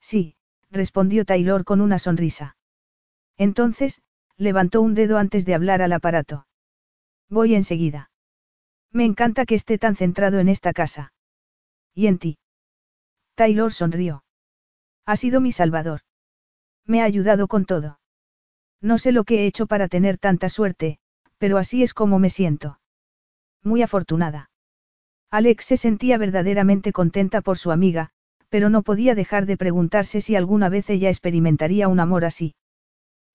Sí, respondió Taylor con una sonrisa. Entonces, levantó un dedo antes de hablar al aparato. Voy enseguida. Me encanta que esté tan centrado en esta casa. ¿Y en ti? Taylor sonrió. Ha sido mi salvador. Me ha ayudado con todo. No sé lo que he hecho para tener tanta suerte, pero así es como me siento. Muy afortunada. Alex se sentía verdaderamente contenta por su amiga, pero no podía dejar de preguntarse si alguna vez ella experimentaría un amor así.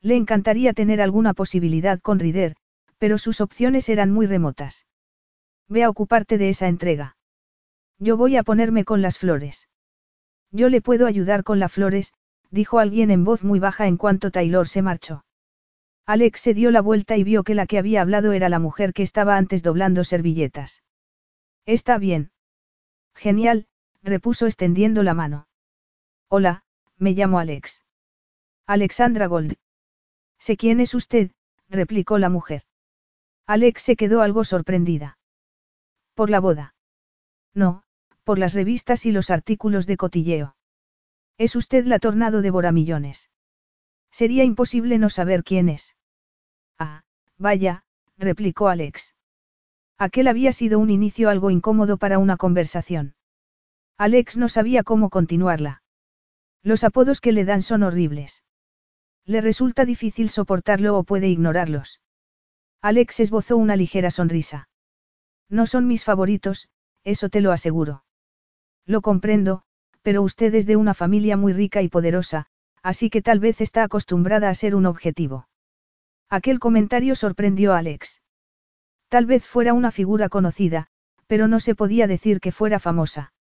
Le encantaría tener alguna posibilidad con Rider, pero sus opciones eran muy remotas. Ve a ocuparte de esa entrega. Yo voy a ponerme con las flores. Yo le puedo ayudar con las flores, dijo alguien en voz muy baja en cuanto Taylor se marchó. Alex se dio la vuelta y vio que la que había hablado era la mujer que estaba antes doblando servilletas. Está bien. Genial, repuso extendiendo la mano. Hola, me llamo Alex. Alexandra Gold. Sé quién es usted, replicó la mujer. Alex se quedó algo sorprendida. ¿Por la boda? No, por las revistas y los artículos de cotilleo. Es usted la tornado de Boramillones. Sería imposible no saber quién es. Ah, vaya, replicó Alex. Aquel había sido un inicio algo incómodo para una conversación. Alex no sabía cómo continuarla. Los apodos que le dan son horribles. Le resulta difícil soportarlo o puede ignorarlos. Alex esbozó una ligera sonrisa. No son mis favoritos, eso te lo aseguro. Lo comprendo, pero usted es de una familia muy rica y poderosa, así que tal vez está acostumbrada a ser un objetivo. Aquel comentario sorprendió a Alex. Tal vez fuera una figura conocida, pero no se podía decir que fuera famosa.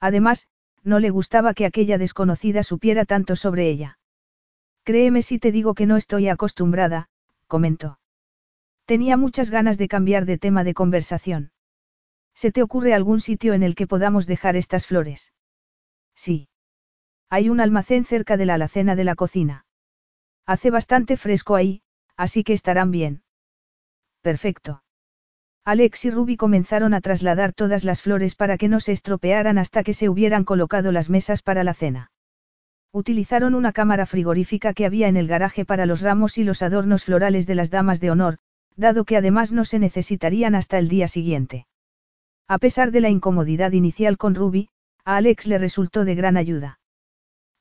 Además, no le gustaba que aquella desconocida supiera tanto sobre ella. Créeme si te digo que no estoy acostumbrada, comentó. Tenía muchas ganas de cambiar de tema de conversación. ¿Se te ocurre algún sitio en el que podamos dejar estas flores? Sí. Hay un almacén cerca de la alacena de la cocina. Hace bastante fresco ahí, así que estarán bien. Perfecto. Alex y Ruby comenzaron a trasladar todas las flores para que no se estropearan hasta que se hubieran colocado las mesas para la cena. Utilizaron una cámara frigorífica que había en el garaje para los ramos y los adornos florales de las damas de honor, dado que además no se necesitarían hasta el día siguiente. A pesar de la incomodidad inicial con Ruby, a Alex le resultó de gran ayuda.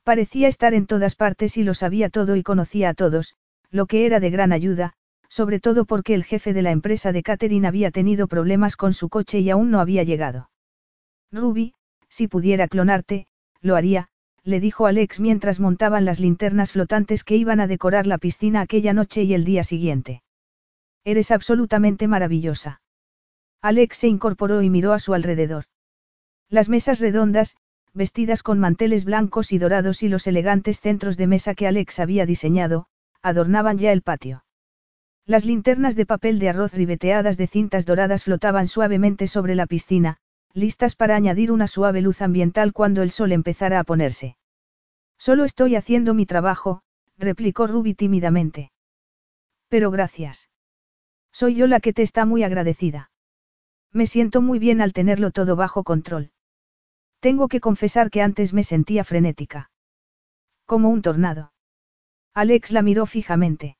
Parecía estar en todas partes y lo sabía todo y conocía a todos, lo que era de gran ayuda, sobre todo porque el jefe de la empresa de Catherine había tenido problemas con su coche y aún no había llegado. Ruby, si pudiera clonarte, lo haría, le dijo Alex mientras montaban las linternas flotantes que iban a decorar la piscina aquella noche y el día siguiente. Eres absolutamente maravillosa. Alex se incorporó y miró a su alrededor. Las mesas redondas, vestidas con manteles blancos y dorados y los elegantes centros de mesa que Alex había diseñado, adornaban ya el patio. Las linternas de papel de arroz ribeteadas de cintas doradas flotaban suavemente sobre la piscina, listas para añadir una suave luz ambiental cuando el sol empezara a ponerse. Solo estoy haciendo mi trabajo, replicó Ruby tímidamente. Pero gracias. Soy yo la que te está muy agradecida. Me siento muy bien al tenerlo todo bajo control. Tengo que confesar que antes me sentía frenética. Como un tornado. Alex la miró fijamente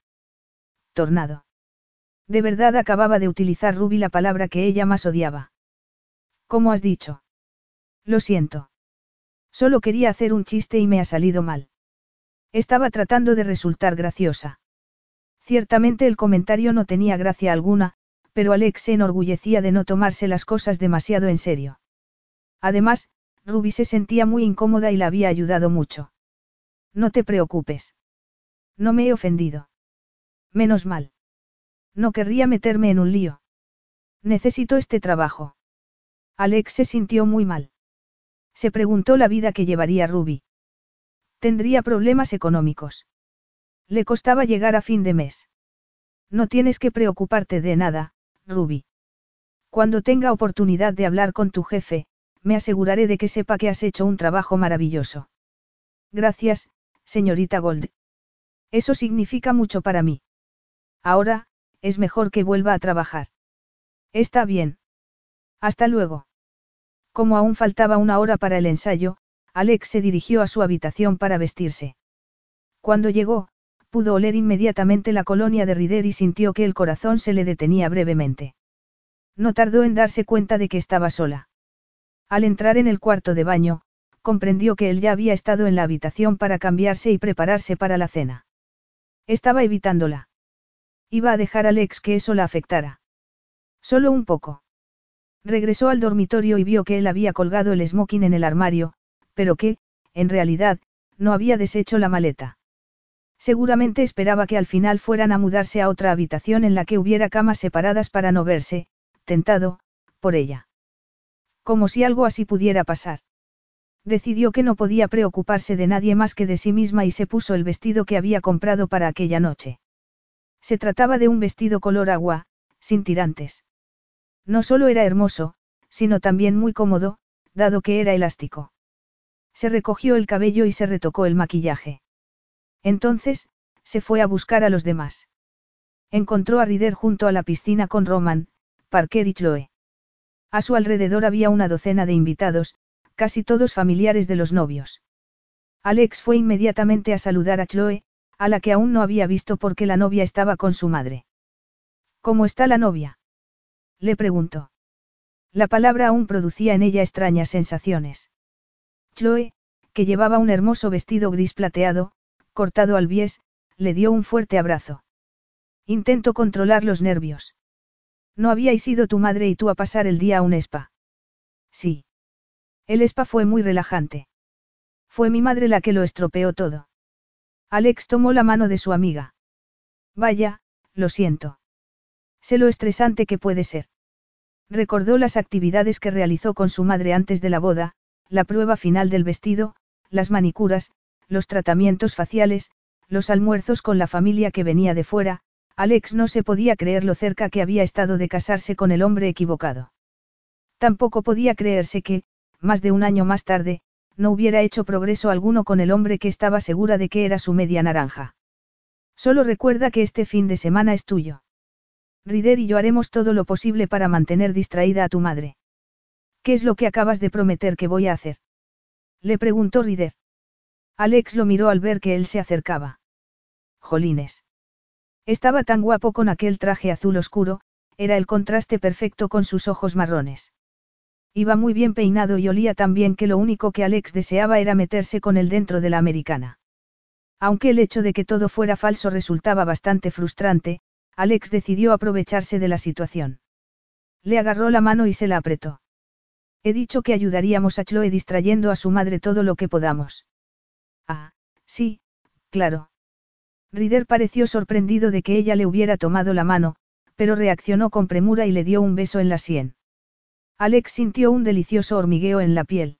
tornado. De verdad acababa de utilizar Ruby la palabra que ella más odiaba. ¿Cómo has dicho? Lo siento. Solo quería hacer un chiste y me ha salido mal. Estaba tratando de resultar graciosa. Ciertamente el comentario no tenía gracia alguna, pero Alex se enorgullecía de no tomarse las cosas demasiado en serio. Además, Ruby se sentía muy incómoda y la había ayudado mucho. No te preocupes. No me he ofendido. Menos mal. No querría meterme en un lío. Necesito este trabajo. Alex se sintió muy mal. Se preguntó la vida que llevaría Ruby. Tendría problemas económicos. Le costaba llegar a fin de mes. No tienes que preocuparte de nada, Ruby. Cuando tenga oportunidad de hablar con tu jefe, me aseguraré de que sepa que has hecho un trabajo maravilloso. Gracias, señorita Gold. Eso significa mucho para mí. Ahora, es mejor que vuelva a trabajar. Está bien. Hasta luego. Como aún faltaba una hora para el ensayo, Alex se dirigió a su habitación para vestirse. Cuando llegó, pudo oler inmediatamente la colonia de Rider y sintió que el corazón se le detenía brevemente. No tardó en darse cuenta de que estaba sola. Al entrar en el cuarto de baño, comprendió que él ya había estado en la habitación para cambiarse y prepararse para la cena. Estaba evitándola. Iba a dejar a Alex que eso la afectara. Solo un poco. Regresó al dormitorio y vio que él había colgado el smoking en el armario, pero que, en realidad, no había deshecho la maleta. Seguramente esperaba que al final fueran a mudarse a otra habitación en la que hubiera camas separadas para no verse, tentado, por ella. Como si algo así pudiera pasar. Decidió que no podía preocuparse de nadie más que de sí misma y se puso el vestido que había comprado para aquella noche. Se trataba de un vestido color agua, sin tirantes. No solo era hermoso, sino también muy cómodo, dado que era elástico. Se recogió el cabello y se retocó el maquillaje. Entonces, se fue a buscar a los demás. Encontró a Rider junto a la piscina con Roman, Parker y Chloe. A su alrededor había una docena de invitados, casi todos familiares de los novios. Alex fue inmediatamente a saludar a Chloe, a la que aún no había visto porque la novia estaba con su madre. ¿Cómo está la novia? Le preguntó. La palabra aún producía en ella extrañas sensaciones. Chloe, que llevaba un hermoso vestido gris plateado, cortado al bies, le dio un fuerte abrazo. Intento controlar los nervios. No habíais ido tu madre y tú a pasar el día a un spa. Sí. El spa fue muy relajante. Fue mi madre la que lo estropeó todo. Alex tomó la mano de su amiga. Vaya, lo siento. Sé lo estresante que puede ser. Recordó las actividades que realizó con su madre antes de la boda, la prueba final del vestido, las manicuras, los tratamientos faciales, los almuerzos con la familia que venía de fuera, Alex no se podía creer lo cerca que había estado de casarse con el hombre equivocado. Tampoco podía creerse que, más de un año más tarde, no hubiera hecho progreso alguno con el hombre que estaba segura de que era su media naranja. Solo recuerda que este fin de semana es tuyo. Rider y yo haremos todo lo posible para mantener distraída a tu madre. ¿Qué es lo que acabas de prometer que voy a hacer? Le preguntó Rider. Alex lo miró al ver que él se acercaba. Jolines. Estaba tan guapo con aquel traje azul oscuro, era el contraste perfecto con sus ojos marrones. Iba muy bien peinado y olía tan bien que lo único que Alex deseaba era meterse con él dentro de la americana. Aunque el hecho de que todo fuera falso resultaba bastante frustrante, Alex decidió aprovecharse de la situación. Le agarró la mano y se la apretó. He dicho que ayudaríamos a Chloe distrayendo a su madre todo lo que podamos. Ah, sí, claro. Rider pareció sorprendido de que ella le hubiera tomado la mano, pero reaccionó con premura y le dio un beso en la sien. Alex sintió un delicioso hormigueo en la piel.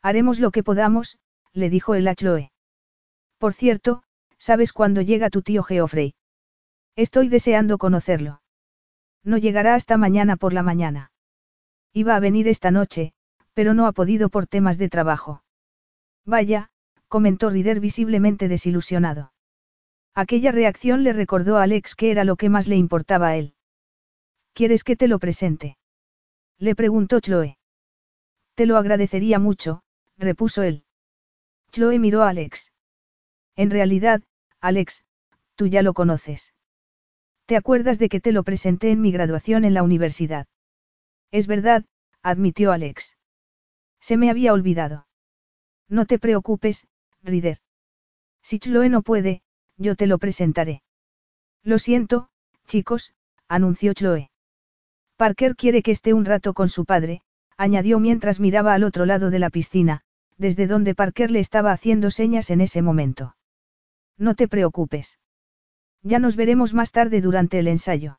Haremos lo que podamos, le dijo el a Chloe. Por cierto, ¿sabes cuándo llega tu tío Geoffrey? Estoy deseando conocerlo. No llegará hasta mañana por la mañana. Iba a venir esta noche, pero no ha podido por temas de trabajo. Vaya, comentó Rider visiblemente desilusionado. Aquella reacción le recordó a Alex que era lo que más le importaba a él. ¿Quieres que te lo presente? Le preguntó Chloe. Te lo agradecería mucho, repuso él. Chloe miró a Alex. En realidad, Alex, tú ya lo conoces. ¿Te acuerdas de que te lo presenté en mi graduación en la universidad? Es verdad, admitió Alex. Se me había olvidado. No te preocupes, Rider. Si Chloe no puede, yo te lo presentaré. Lo siento, chicos, anunció Chloe. Parker quiere que esté un rato con su padre, añadió mientras miraba al otro lado de la piscina, desde donde Parker le estaba haciendo señas en ese momento. No te preocupes. Ya nos veremos más tarde durante el ensayo.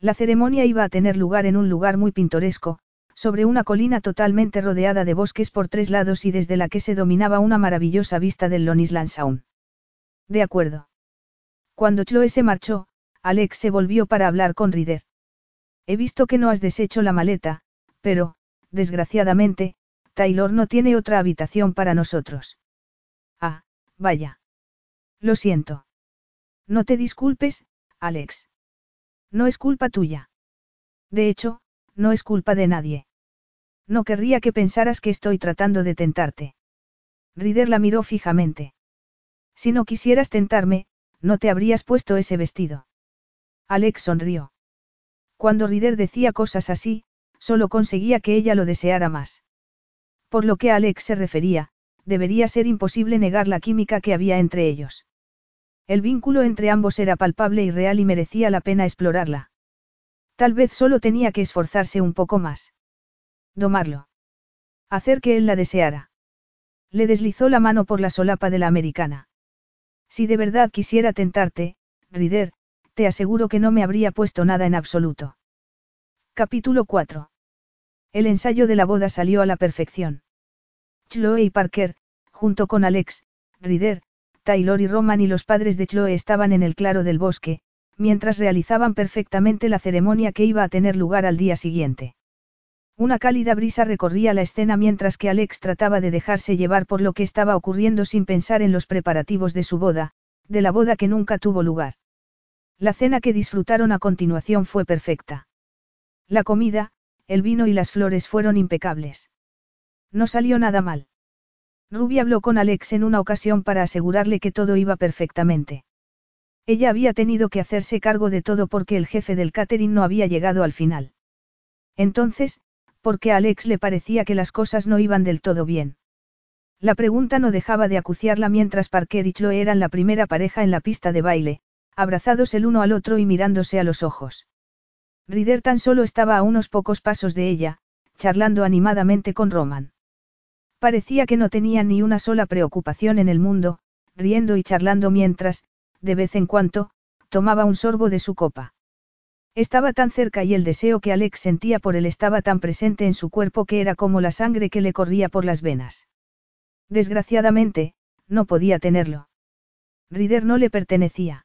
La ceremonia iba a tener lugar en un lugar muy pintoresco, sobre una colina totalmente rodeada de bosques por tres lados y desde la que se dominaba una maravillosa vista del Lonisland Sound. De acuerdo. Cuando Chloe se marchó, Alex se volvió para hablar con Rider. He visto que no has deshecho la maleta, pero, desgraciadamente, Taylor no tiene otra habitación para nosotros. Ah, vaya. Lo siento. No te disculpes, Alex. No es culpa tuya. De hecho, no es culpa de nadie. No querría que pensaras que estoy tratando de tentarte. Rider la miró fijamente. Si no quisieras tentarme, no te habrías puesto ese vestido. Alex sonrió. Cuando Rider decía cosas así, solo conseguía que ella lo deseara más. Por lo que a Alex se refería, debería ser imposible negar la química que había entre ellos. El vínculo entre ambos era palpable y real y merecía la pena explorarla. Tal vez solo tenía que esforzarse un poco más. Domarlo. Hacer que él la deseara. Le deslizó la mano por la solapa de la americana. Si de verdad quisiera tentarte, Rider, te aseguro que no me habría puesto nada en absoluto. Capítulo 4. El ensayo de la boda salió a la perfección. Chloe y Parker, junto con Alex, Rider, Taylor y Roman y los padres de Chloe estaban en el claro del bosque, mientras realizaban perfectamente la ceremonia que iba a tener lugar al día siguiente. Una cálida brisa recorría la escena mientras que Alex trataba de dejarse llevar por lo que estaba ocurriendo sin pensar en los preparativos de su boda, de la boda que nunca tuvo lugar. La cena que disfrutaron a continuación fue perfecta. La comida, el vino y las flores fueron impecables. No salió nada mal. Ruby habló con Alex en una ocasión para asegurarle que todo iba perfectamente. Ella había tenido que hacerse cargo de todo porque el jefe del catering no había llegado al final. Entonces, porque a Alex le parecía que las cosas no iban del todo bien. La pregunta no dejaba de acuciarla mientras Parker y Chloe eran la primera pareja en la pista de baile, abrazados el uno al otro y mirándose a los ojos. Rider tan solo estaba a unos pocos pasos de ella, charlando animadamente con Roman. Parecía que no tenía ni una sola preocupación en el mundo, riendo y charlando mientras, de vez en cuando, tomaba un sorbo de su copa. Estaba tan cerca y el deseo que Alex sentía por él estaba tan presente en su cuerpo que era como la sangre que le corría por las venas. Desgraciadamente, no podía tenerlo. Rider no le pertenecía.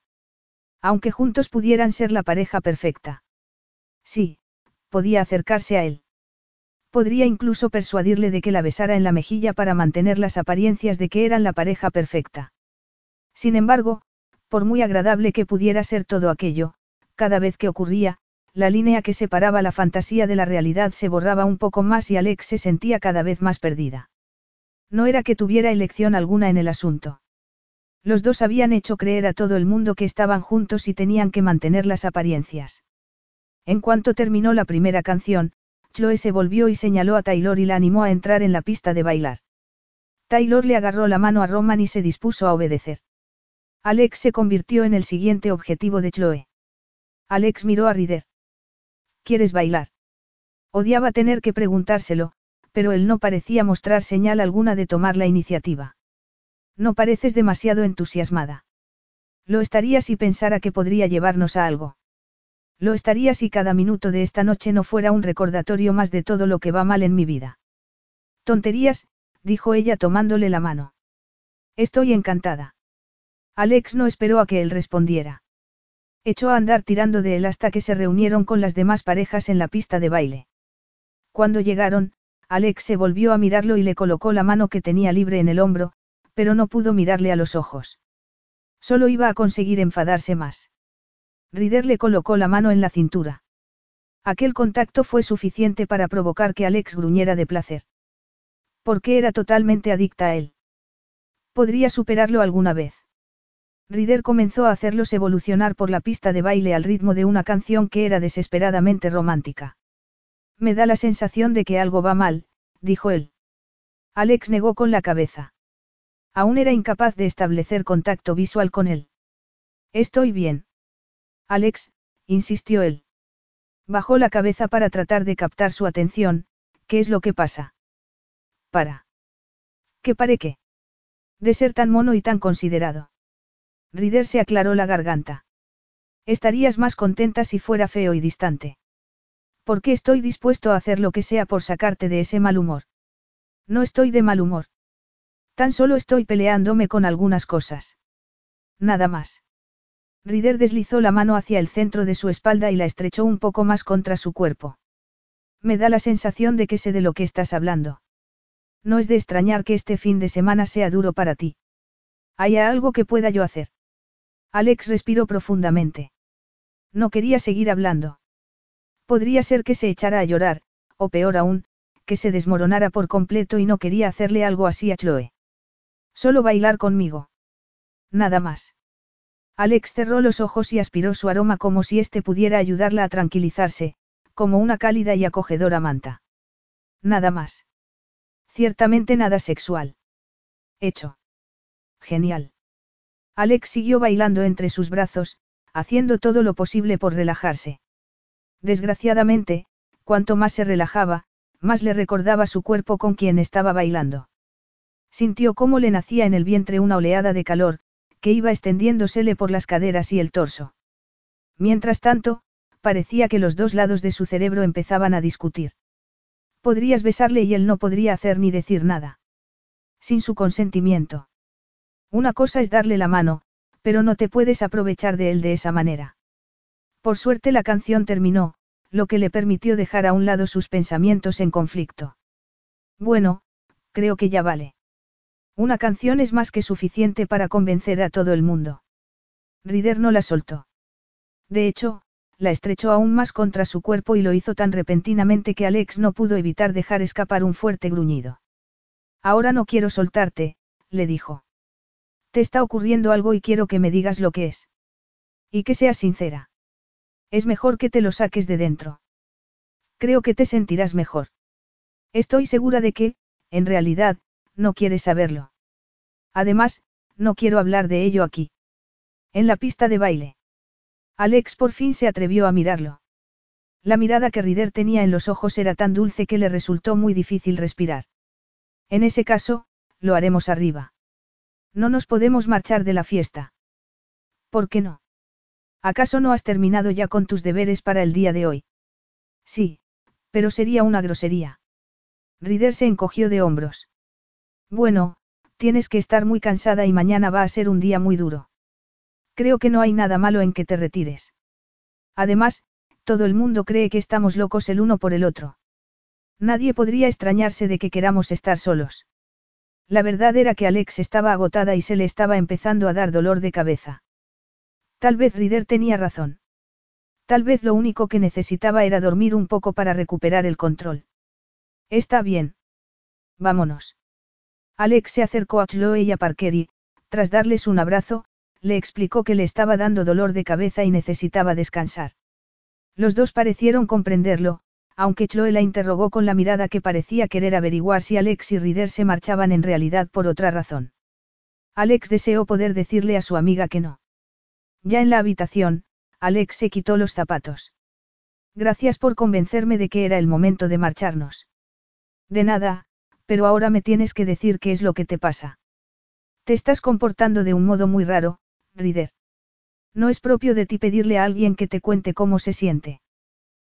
Aunque juntos pudieran ser la pareja perfecta. Sí, podía acercarse a él. Podría incluso persuadirle de que la besara en la mejilla para mantener las apariencias de que eran la pareja perfecta. Sin embargo, por muy agradable que pudiera ser todo aquello, cada vez que ocurría, la línea que separaba la fantasía de la realidad se borraba un poco más y Alex se sentía cada vez más perdida. No era que tuviera elección alguna en el asunto. Los dos habían hecho creer a todo el mundo que estaban juntos y tenían que mantener las apariencias. En cuanto terminó la primera canción, Chloe se volvió y señaló a Taylor y la animó a entrar en la pista de bailar. Taylor le agarró la mano a Roman y se dispuso a obedecer. Alex se convirtió en el siguiente objetivo de Chloe. Alex miró a Rider. ¿Quieres bailar? Odiaba tener que preguntárselo, pero él no parecía mostrar señal alguna de tomar la iniciativa. No pareces demasiado entusiasmada. Lo estaría si pensara que podría llevarnos a algo. Lo estaría si cada minuto de esta noche no fuera un recordatorio más de todo lo que va mal en mi vida. Tonterías, dijo ella tomándole la mano. Estoy encantada. Alex no esperó a que él respondiera. Echó a andar tirando de él hasta que se reunieron con las demás parejas en la pista de baile. Cuando llegaron, Alex se volvió a mirarlo y le colocó la mano que tenía libre en el hombro, pero no pudo mirarle a los ojos. Solo iba a conseguir enfadarse más. Rider le colocó la mano en la cintura. Aquel contacto fue suficiente para provocar que Alex gruñera de placer. Porque era totalmente adicta a él. Podría superarlo alguna vez. Rider comenzó a hacerlos evolucionar por la pista de baile al ritmo de una canción que era desesperadamente romántica. Me da la sensación de que algo va mal, dijo él. Alex negó con la cabeza. Aún era incapaz de establecer contacto visual con él. Estoy bien. Alex, insistió él. Bajó la cabeza para tratar de captar su atención, ¿qué es lo que pasa? Para. ¿Qué pare qué? De ser tan mono y tan considerado. Rider se aclaró la garganta. Estarías más contenta si fuera feo y distante. ¿Por qué estoy dispuesto a hacer lo que sea por sacarte de ese mal humor? No estoy de mal humor. Tan solo estoy peleándome con algunas cosas. Nada más. Rider deslizó la mano hacia el centro de su espalda y la estrechó un poco más contra su cuerpo. Me da la sensación de que sé de lo que estás hablando. No es de extrañar que este fin de semana sea duro para ti. ¿Hay algo que pueda yo hacer? Alex respiró profundamente. No quería seguir hablando. Podría ser que se echara a llorar, o peor aún, que se desmoronara por completo y no quería hacerle algo así a Chloe. Solo bailar conmigo. Nada más. Alex cerró los ojos y aspiró su aroma como si éste pudiera ayudarla a tranquilizarse, como una cálida y acogedora manta. Nada más. Ciertamente nada sexual. Hecho. Genial. Alex siguió bailando entre sus brazos, haciendo todo lo posible por relajarse. Desgraciadamente, cuanto más se relajaba, más le recordaba su cuerpo con quien estaba bailando. Sintió cómo le nacía en el vientre una oleada de calor, que iba extendiéndosele por las caderas y el torso. Mientras tanto, parecía que los dos lados de su cerebro empezaban a discutir. Podrías besarle y él no podría hacer ni decir nada. Sin su consentimiento. Una cosa es darle la mano, pero no te puedes aprovechar de él de esa manera. Por suerte la canción terminó, lo que le permitió dejar a un lado sus pensamientos en conflicto. Bueno, creo que ya vale. Una canción es más que suficiente para convencer a todo el mundo. Rider no la soltó. De hecho, la estrechó aún más contra su cuerpo y lo hizo tan repentinamente que Alex no pudo evitar dejar escapar un fuerte gruñido. Ahora no quiero soltarte, le dijo. Te está ocurriendo algo y quiero que me digas lo que es. Y que seas sincera. Es mejor que te lo saques de dentro. Creo que te sentirás mejor. Estoy segura de que, en realidad, no quieres saberlo. Además, no quiero hablar de ello aquí. En la pista de baile. Alex por fin se atrevió a mirarlo. La mirada que Rider tenía en los ojos era tan dulce que le resultó muy difícil respirar. En ese caso, lo haremos arriba. No nos podemos marchar de la fiesta. ¿Por qué no? ¿Acaso no has terminado ya con tus deberes para el día de hoy? Sí, pero sería una grosería. Rider se encogió de hombros. Bueno, tienes que estar muy cansada y mañana va a ser un día muy duro. Creo que no hay nada malo en que te retires. Además, todo el mundo cree que estamos locos el uno por el otro. Nadie podría extrañarse de que queramos estar solos. La verdad era que Alex estaba agotada y se le estaba empezando a dar dolor de cabeza. Tal vez Rider tenía razón. Tal vez lo único que necesitaba era dormir un poco para recuperar el control. Está bien. Vámonos. Alex se acercó a Chloe y a Parker y, tras darles un abrazo, le explicó que le estaba dando dolor de cabeza y necesitaba descansar. Los dos parecieron comprenderlo, aunque Chloe la interrogó con la mirada que parecía querer averiguar si Alex y Rider se marchaban en realidad por otra razón. Alex deseó poder decirle a su amiga que no. Ya en la habitación, Alex se quitó los zapatos. Gracias por convencerme de que era el momento de marcharnos. De nada, pero ahora me tienes que decir qué es lo que te pasa. Te estás comportando de un modo muy raro, Rider. No es propio de ti pedirle a alguien que te cuente cómo se siente.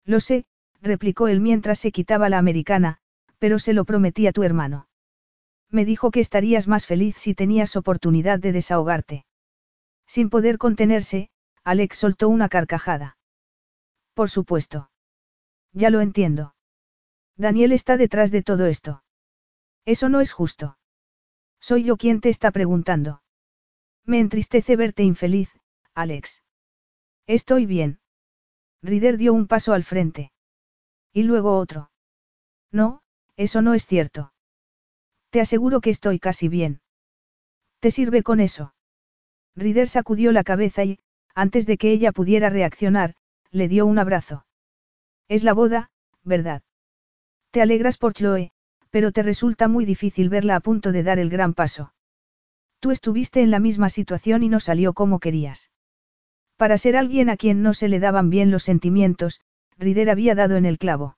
Lo sé, replicó él mientras se quitaba la americana, pero se lo prometí a tu hermano. Me dijo que estarías más feliz si tenías oportunidad de desahogarte. Sin poder contenerse, Alex soltó una carcajada. Por supuesto. Ya lo entiendo. Daniel está detrás de todo esto. Eso no es justo. Soy yo quien te está preguntando. Me entristece verte infeliz, Alex. Estoy bien. Rider dio un paso al frente. Y luego otro. No, eso no es cierto. Te aseguro que estoy casi bien. ¿Te sirve con eso? Rider sacudió la cabeza y, antes de que ella pudiera reaccionar, le dio un abrazo. Es la boda, ¿verdad? Te alegras por Chloe, pero te resulta muy difícil verla a punto de dar el gran paso. Tú estuviste en la misma situación y no salió como querías. Para ser alguien a quien no se le daban bien los sentimientos, Rider había dado en el clavo.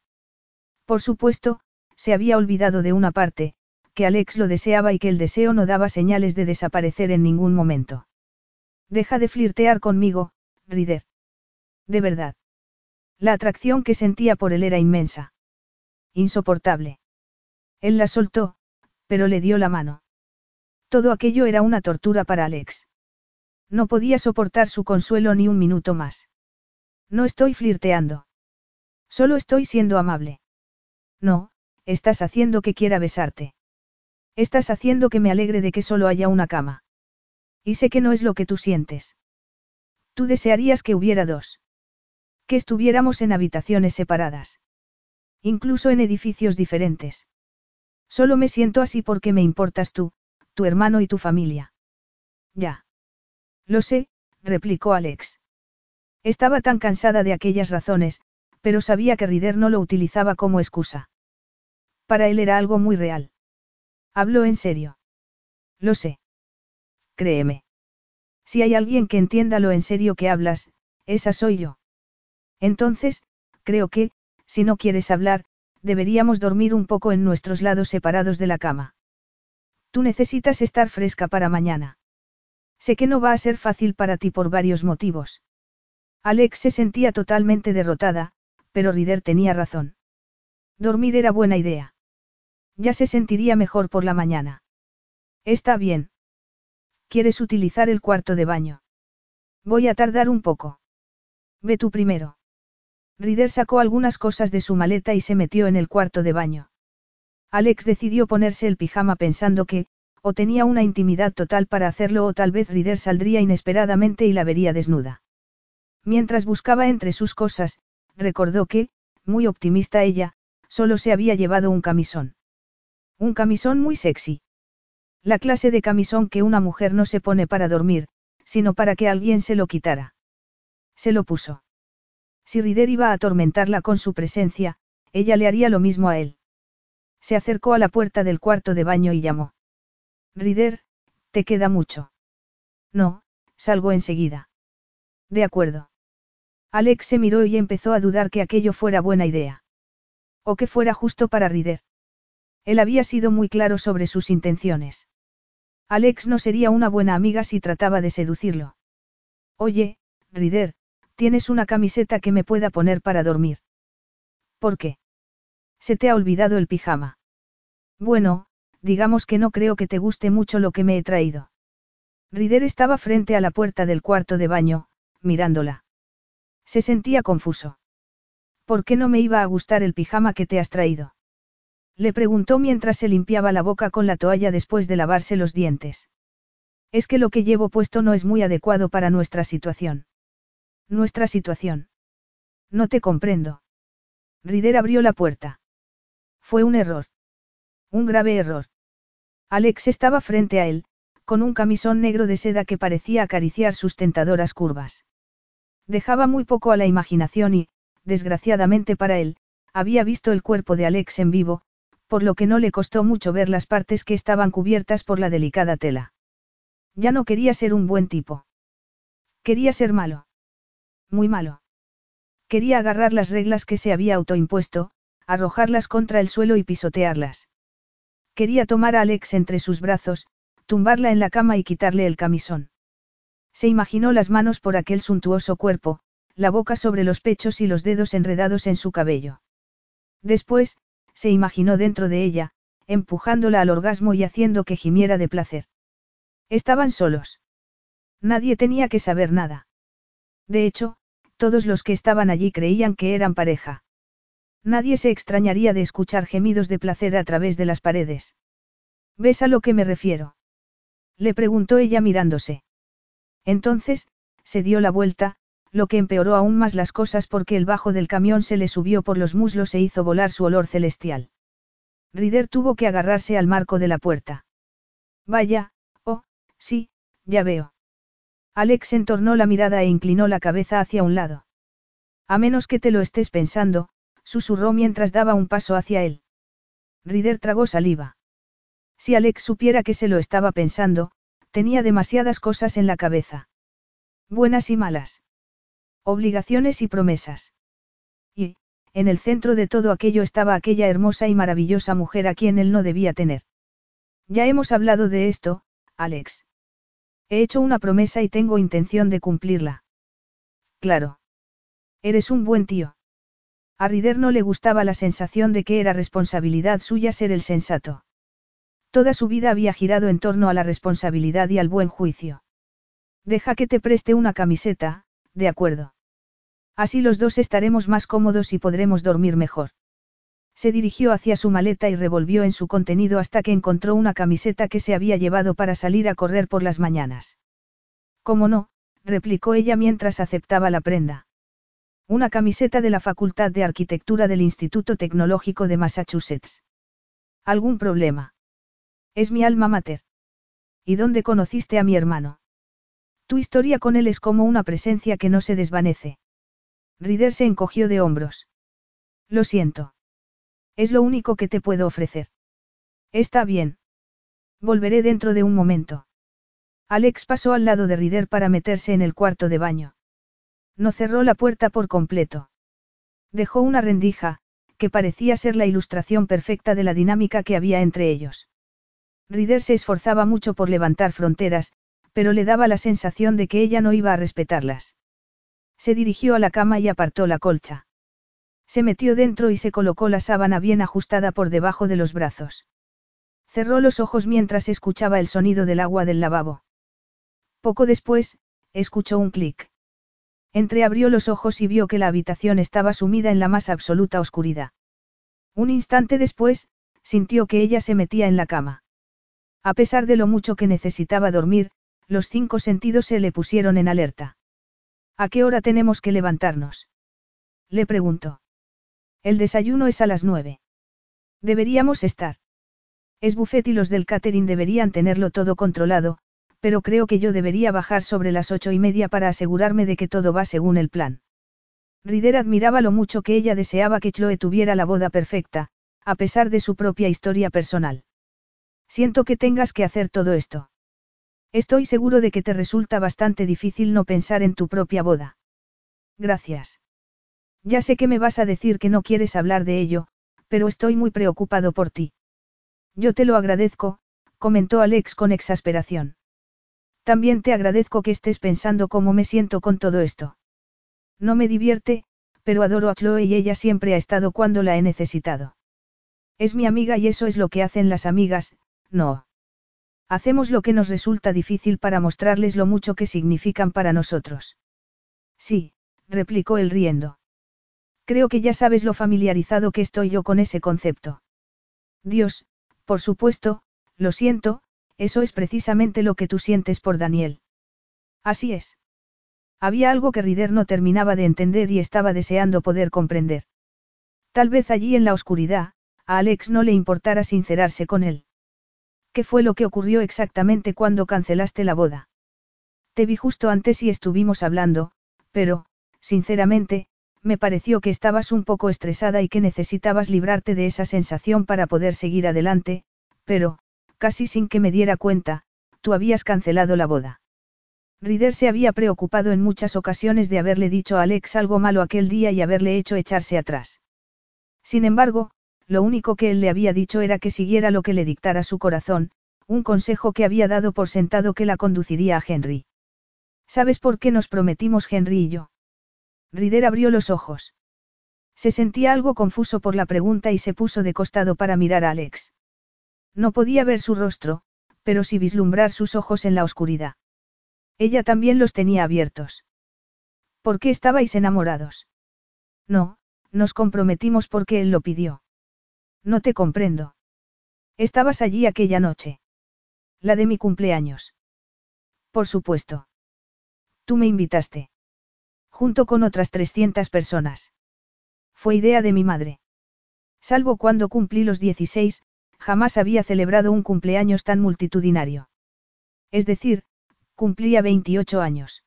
Por supuesto, se había olvidado de una parte, que Alex lo deseaba y que el deseo no daba señales de desaparecer en ningún momento. Deja de flirtear conmigo, Rider. De verdad. La atracción que sentía por él era inmensa. Insoportable. Él la soltó, pero le dio la mano. Todo aquello era una tortura para Alex. No podía soportar su consuelo ni un minuto más. No estoy flirteando. Solo estoy siendo amable. No, estás haciendo que quiera besarte. Estás haciendo que me alegre de que solo haya una cama. Y sé que no es lo que tú sientes. Tú desearías que hubiera dos. Que estuviéramos en habitaciones separadas. Incluso en edificios diferentes. Solo me siento así porque me importas tú, tu hermano y tu familia. Ya. Lo sé, replicó Alex. Estaba tan cansada de aquellas razones, pero sabía que Rider no lo utilizaba como excusa. Para él era algo muy real. Habló en serio. Lo sé. Créeme. Si hay alguien que entienda lo en serio que hablas, esa soy yo. Entonces, creo que, si no quieres hablar, deberíamos dormir un poco en nuestros lados separados de la cama. Tú necesitas estar fresca para mañana. Sé que no va a ser fácil para ti por varios motivos. Alex se sentía totalmente derrotada, pero Rider tenía razón. Dormir era buena idea. Ya se sentiría mejor por la mañana. Está bien. ¿Quieres utilizar el cuarto de baño? Voy a tardar un poco. Ve tú primero. Rider sacó algunas cosas de su maleta y se metió en el cuarto de baño. Alex decidió ponerse el pijama pensando que, o tenía una intimidad total para hacerlo o tal vez Rider saldría inesperadamente y la vería desnuda. Mientras buscaba entre sus cosas, recordó que, muy optimista ella, solo se había llevado un camisón. Un camisón muy sexy. La clase de camisón que una mujer no se pone para dormir, sino para que alguien se lo quitara. Se lo puso. Si Rider iba a atormentarla con su presencia, ella le haría lo mismo a él. Se acercó a la puerta del cuarto de baño y llamó. Rider, ¿te queda mucho? No, salgo enseguida. De acuerdo. Alex se miró y empezó a dudar que aquello fuera buena idea. O que fuera justo para Rider. Él había sido muy claro sobre sus intenciones. Alex no sería una buena amiga si trataba de seducirlo. Oye, Rider, tienes una camiseta que me pueda poner para dormir. ¿Por qué? Se te ha olvidado el pijama. Bueno, digamos que no creo que te guste mucho lo que me he traído. Rider estaba frente a la puerta del cuarto de baño, mirándola. Se sentía confuso. ¿Por qué no me iba a gustar el pijama que te has traído? Le preguntó mientras se limpiaba la boca con la toalla después de lavarse los dientes. Es que lo que llevo puesto no es muy adecuado para nuestra situación. Nuestra situación. No te comprendo. Rider abrió la puerta. Fue un error. Un grave error. Alex estaba frente a él, con un camisón negro de seda que parecía acariciar sus tentadoras curvas. Dejaba muy poco a la imaginación y, desgraciadamente para él, había visto el cuerpo de Alex en vivo, por lo que no le costó mucho ver las partes que estaban cubiertas por la delicada tela. Ya no quería ser un buen tipo. Quería ser malo. Muy malo. Quería agarrar las reglas que se había autoimpuesto, arrojarlas contra el suelo y pisotearlas. Quería tomar a Alex entre sus brazos, tumbarla en la cama y quitarle el camisón. Se imaginó las manos por aquel suntuoso cuerpo, la boca sobre los pechos y los dedos enredados en su cabello. Después, se imaginó dentro de ella, empujándola al orgasmo y haciendo que gimiera de placer. Estaban solos. Nadie tenía que saber nada. De hecho, todos los que estaban allí creían que eran pareja. Nadie se extrañaría de escuchar gemidos de placer a través de las paredes. ¿Ves a lo que me refiero? Le preguntó ella mirándose. Entonces, se dio la vuelta, lo que empeoró aún más las cosas porque el bajo del camión se le subió por los muslos e hizo volar su olor celestial. Rider tuvo que agarrarse al marco de la puerta. Vaya, oh, sí, ya veo. Alex entornó la mirada e inclinó la cabeza hacia un lado. A menos que te lo estés pensando, susurró mientras daba un paso hacia él. Rider tragó saliva. Si Alex supiera que se lo estaba pensando, tenía demasiadas cosas en la cabeza. Buenas y malas. Obligaciones y promesas. Y, en el centro de todo aquello estaba aquella hermosa y maravillosa mujer a quien él no debía tener. Ya hemos hablado de esto, Alex. He hecho una promesa y tengo intención de cumplirla. Claro. Eres un buen tío. A Rider no le gustaba la sensación de que era responsabilidad suya ser el sensato. Toda su vida había girado en torno a la responsabilidad y al buen juicio. Deja que te preste una camiseta, de acuerdo. Así los dos estaremos más cómodos y podremos dormir mejor. Se dirigió hacia su maleta y revolvió en su contenido hasta que encontró una camiseta que se había llevado para salir a correr por las mañanas. ¿Cómo no? replicó ella mientras aceptaba la prenda. Una camiseta de la Facultad de Arquitectura del Instituto Tecnológico de Massachusetts. ¿Algún problema? Es mi alma mater. ¿Y dónde conociste a mi hermano? Tu historia con él es como una presencia que no se desvanece. Rider se encogió de hombros. Lo siento. Es lo único que te puedo ofrecer. Está bien. Volveré dentro de un momento. Alex pasó al lado de Rider para meterse en el cuarto de baño. No cerró la puerta por completo. Dejó una rendija, que parecía ser la ilustración perfecta de la dinámica que había entre ellos. Rider se esforzaba mucho por levantar fronteras, pero le daba la sensación de que ella no iba a respetarlas. Se dirigió a la cama y apartó la colcha. Se metió dentro y se colocó la sábana bien ajustada por debajo de los brazos. Cerró los ojos mientras escuchaba el sonido del agua del lavabo. Poco después, escuchó un clic. Entreabrió los ojos y vio que la habitación estaba sumida en la más absoluta oscuridad. Un instante después, sintió que ella se metía en la cama. A pesar de lo mucho que necesitaba dormir, los cinco sentidos se le pusieron en alerta. ¿A qué hora tenemos que levantarnos? Le preguntó. El desayuno es a las nueve. Deberíamos estar. Es buffet y los del catering deberían tenerlo todo controlado, pero creo que yo debería bajar sobre las ocho y media para asegurarme de que todo va según el plan. Rider admiraba lo mucho que ella deseaba que Chloe tuviera la boda perfecta, a pesar de su propia historia personal. Siento que tengas que hacer todo esto. Estoy seguro de que te resulta bastante difícil no pensar en tu propia boda. Gracias. Ya sé que me vas a decir que no quieres hablar de ello, pero estoy muy preocupado por ti. Yo te lo agradezco, comentó Alex con exasperación. También te agradezco que estés pensando cómo me siento con todo esto. No me divierte, pero adoro a Chloe y ella siempre ha estado cuando la he necesitado. Es mi amiga y eso es lo que hacen las amigas, no. Hacemos lo que nos resulta difícil para mostrarles lo mucho que significan para nosotros. Sí, replicó él riendo. Creo que ya sabes lo familiarizado que estoy yo con ese concepto. Dios, por supuesto, lo siento, eso es precisamente lo que tú sientes por Daniel. Así es. Había algo que Rider no terminaba de entender y estaba deseando poder comprender. Tal vez allí en la oscuridad, a Alex no le importara sincerarse con él. ¿Qué fue lo que ocurrió exactamente cuando cancelaste la boda? Te vi justo antes y estuvimos hablando, pero, sinceramente, me pareció que estabas un poco estresada y que necesitabas librarte de esa sensación para poder seguir adelante, pero, casi sin que me diera cuenta, tú habías cancelado la boda. Rider se había preocupado en muchas ocasiones de haberle dicho a Alex algo malo aquel día y haberle hecho echarse atrás. Sin embargo, lo único que él le había dicho era que siguiera lo que le dictara su corazón, un consejo que había dado por sentado que la conduciría a Henry. ¿Sabes por qué nos prometimos Henry y yo? Rider abrió los ojos. Se sentía algo confuso por la pregunta y se puso de costado para mirar a Alex. No podía ver su rostro, pero sí vislumbrar sus ojos en la oscuridad. Ella también los tenía abiertos. ¿Por qué estabais enamorados? No, nos comprometimos porque él lo pidió. No te comprendo. Estabas allí aquella noche. La de mi cumpleaños. Por supuesto. Tú me invitaste. Junto con otras 300 personas. Fue idea de mi madre. Salvo cuando cumplí los 16, jamás había celebrado un cumpleaños tan multitudinario. Es decir, Cumplía 28 años.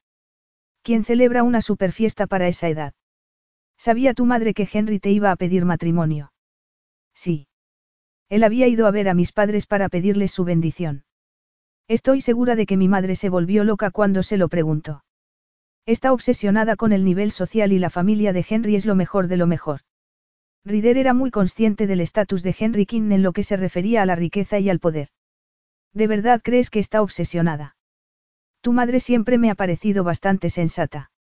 ¿Quién celebra una superfiesta para esa edad? ¿Sabía tu madre que Henry te iba a pedir matrimonio? Sí. Él había ido a ver a mis padres para pedirles su bendición. Estoy segura de que mi madre se volvió loca cuando se lo preguntó. Está obsesionada con el nivel social y la familia de Henry es lo mejor de lo mejor. Rider era muy consciente del estatus de Henry King en lo que se refería a la riqueza y al poder. ¿De verdad crees que está obsesionada? Tu madre siempre me ha parecido bastante sensata.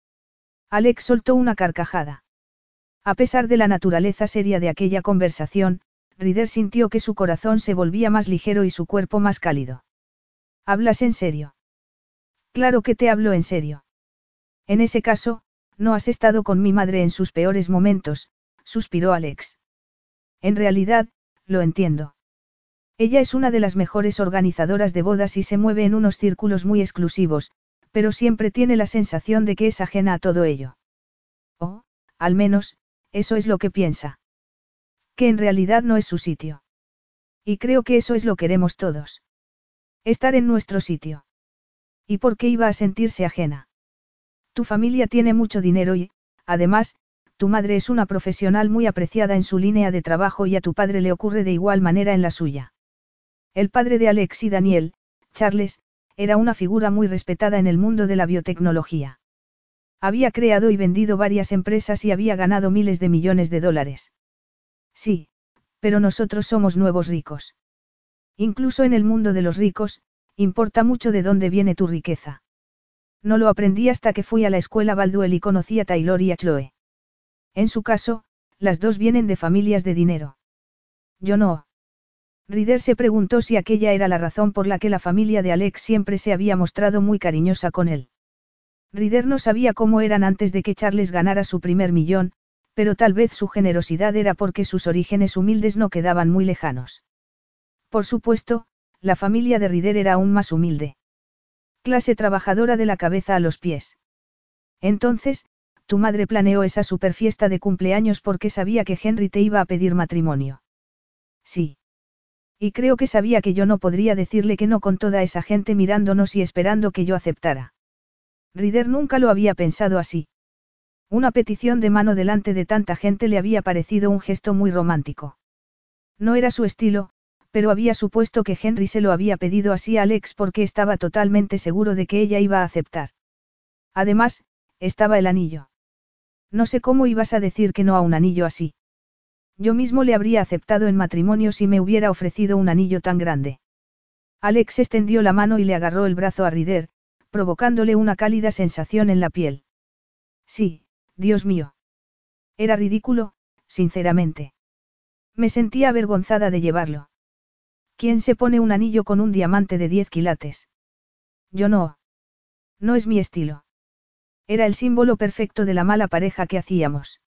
Alex soltó una carcajada. A pesar de la naturaleza seria de aquella conversación, Rider sintió que su corazón se volvía más ligero y su cuerpo más cálido. ¿Hablas en serio? Claro que te hablo en serio. En ese caso, no has estado con mi madre en sus peores momentos, suspiró Alex. En realidad, lo entiendo. Ella es una de las mejores organizadoras de bodas y se mueve en unos círculos muy exclusivos, pero siempre tiene la sensación de que es ajena a todo ello. O, al menos, eso es lo que piensa. Que en realidad no es su sitio. Y creo que eso es lo que queremos todos. Estar en nuestro sitio. ¿Y por qué iba a sentirse ajena? Tu familia tiene mucho dinero y, además, tu madre es una profesional muy apreciada en su línea de trabajo y a tu padre le ocurre de igual manera en la suya. El padre de Alex y Daniel, Charles, era una figura muy respetada en el mundo de la biotecnología. Había creado y vendido varias empresas y había ganado miles de millones de dólares. Sí, pero nosotros somos nuevos ricos. Incluso en el mundo de los ricos, importa mucho de dónde viene tu riqueza. No lo aprendí hasta que fui a la escuela Balduel y conocí a Taylor y a Chloe. En su caso, las dos vienen de familias de dinero. Yo no. Rider se preguntó si aquella era la razón por la que la familia de Alex siempre se había mostrado muy cariñosa con él. Rider no sabía cómo eran antes de que Charles ganara su primer millón, pero tal vez su generosidad era porque sus orígenes humildes no quedaban muy lejanos. Por supuesto, la familia de Rider era aún más humilde. Clase trabajadora de la cabeza a los pies. Entonces, tu madre planeó esa superfiesta de cumpleaños porque sabía que Henry te iba a pedir matrimonio. Sí. Y creo que sabía que yo no podría decirle que no con toda esa gente mirándonos y esperando que yo aceptara. Rider nunca lo había pensado así. Una petición de mano delante de tanta gente le había parecido un gesto muy romántico. No era su estilo, pero había supuesto que Henry se lo había pedido así a Alex porque estaba totalmente seguro de que ella iba a aceptar. Además, estaba el anillo. No sé cómo ibas a decir que no a un anillo así. Yo mismo le habría aceptado en matrimonio si me hubiera ofrecido un anillo tan grande. Alex extendió la mano y le agarró el brazo a Rider, provocándole una cálida sensación en la piel. Sí, Dios mío. Era ridículo, sinceramente. Me sentía avergonzada de llevarlo. ¿Quién se pone un anillo con un diamante de 10 quilates? Yo no. No es mi estilo. Era el símbolo perfecto de la mala pareja que hacíamos.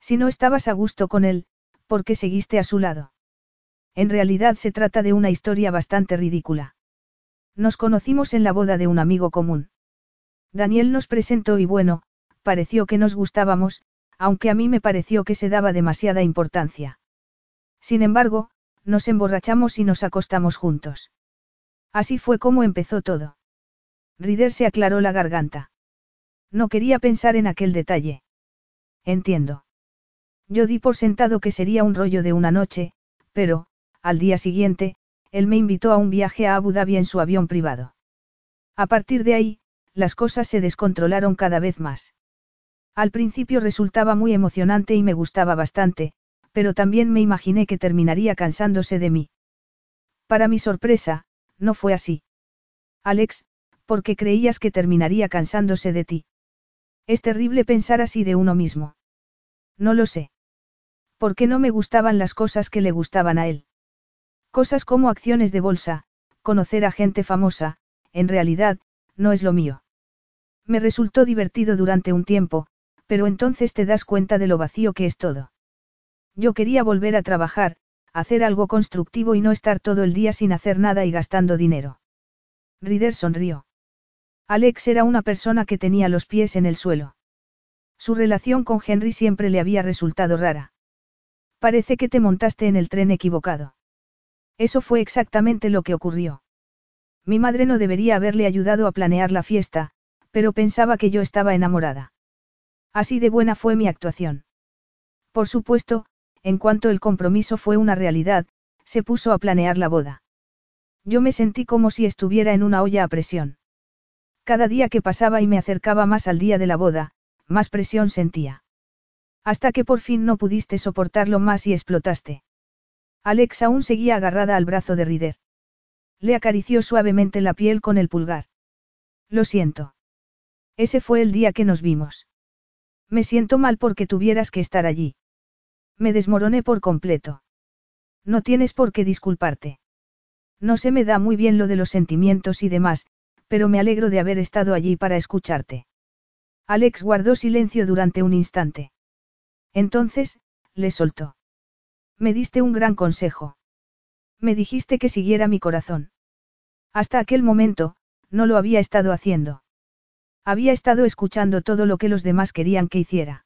Si no estabas a gusto con él, ¿por qué seguiste a su lado? En realidad se trata de una historia bastante ridícula. Nos conocimos en la boda de un amigo común. Daniel nos presentó y bueno, pareció que nos gustábamos, aunque a mí me pareció que se daba demasiada importancia. Sin embargo, nos emborrachamos y nos acostamos juntos. Así fue como empezó todo. Rider se aclaró la garganta. No quería pensar en aquel detalle. Entiendo. Yo di por sentado que sería un rollo de una noche, pero, al día siguiente, él me invitó a un viaje a Abu Dhabi en su avión privado. A partir de ahí, las cosas se descontrolaron cada vez más. Al principio resultaba muy emocionante y me gustaba bastante, pero también me imaginé que terminaría cansándose de mí. Para mi sorpresa, no fue así. Alex, ¿por qué creías que terminaría cansándose de ti? Es terrible pensar así de uno mismo. No lo sé. ¿Por qué no me gustaban las cosas que le gustaban a él? Cosas como acciones de bolsa, conocer a gente famosa, en realidad, no es lo mío. Me resultó divertido durante un tiempo, pero entonces te das cuenta de lo vacío que es todo. Yo quería volver a trabajar, hacer algo constructivo y no estar todo el día sin hacer nada y gastando dinero. Rider sonrió. Alex era una persona que tenía los pies en el suelo. Su relación con Henry siempre le había resultado rara. Parece que te montaste en el tren equivocado. Eso fue exactamente lo que ocurrió. Mi madre no debería haberle ayudado a planear la fiesta, pero pensaba que yo estaba enamorada. Así de buena fue mi actuación. Por supuesto, en cuanto el compromiso fue una realidad, se puso a planear la boda. Yo me sentí como si estuviera en una olla a presión. Cada día que pasaba y me acercaba más al día de la boda, más presión sentía. Hasta que por fin no pudiste soportarlo más y explotaste. Alex aún seguía agarrada al brazo de Rider. Le acarició suavemente la piel con el pulgar. Lo siento. Ese fue el día que nos vimos. Me siento mal porque tuvieras que estar allí. Me desmoroné por completo. No tienes por qué disculparte. No se me da muy bien lo de los sentimientos y demás, pero me alegro de haber estado allí para escucharte. Alex guardó silencio durante un instante. Entonces, le soltó. Me diste un gran consejo. Me dijiste que siguiera mi corazón. Hasta aquel momento, no lo había estado haciendo. Había estado escuchando todo lo que los demás querían que hiciera.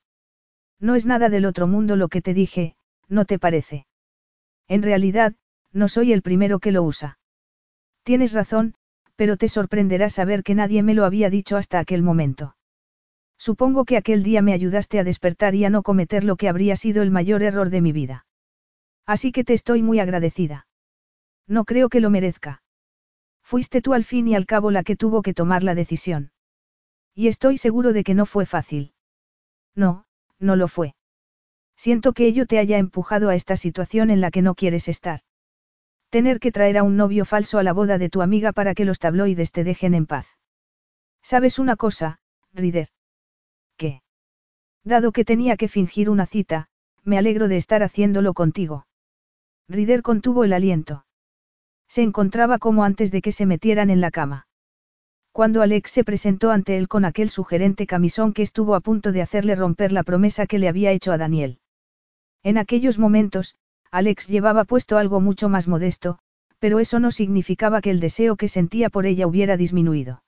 No es nada del otro mundo lo que te dije, ¿no te parece? En realidad, no soy el primero que lo usa. Tienes razón, pero te sorprenderá saber que nadie me lo había dicho hasta aquel momento. Supongo que aquel día me ayudaste a despertar y a no cometer lo que habría sido el mayor error de mi vida. Así que te estoy muy agradecida. No creo que lo merezca. Fuiste tú al fin y al cabo la que tuvo que tomar la decisión. Y estoy seguro de que no fue fácil. No, no lo fue. Siento que ello te haya empujado a esta situación en la que no quieres estar. Tener que traer a un novio falso a la boda de tu amiga para que los tabloides te dejen en paz. ¿Sabes una cosa, Rider? ¿Qué? Dado que tenía que fingir una cita, me alegro de estar haciéndolo contigo. Rider contuvo el aliento. Se encontraba como antes de que se metieran en la cama. Cuando Alex se presentó ante él con aquel sugerente camisón que estuvo a punto de hacerle romper la promesa que le había hecho a Daniel. En aquellos momentos, Alex llevaba puesto algo mucho más modesto, pero eso no significaba que el deseo que sentía por ella hubiera disminuido.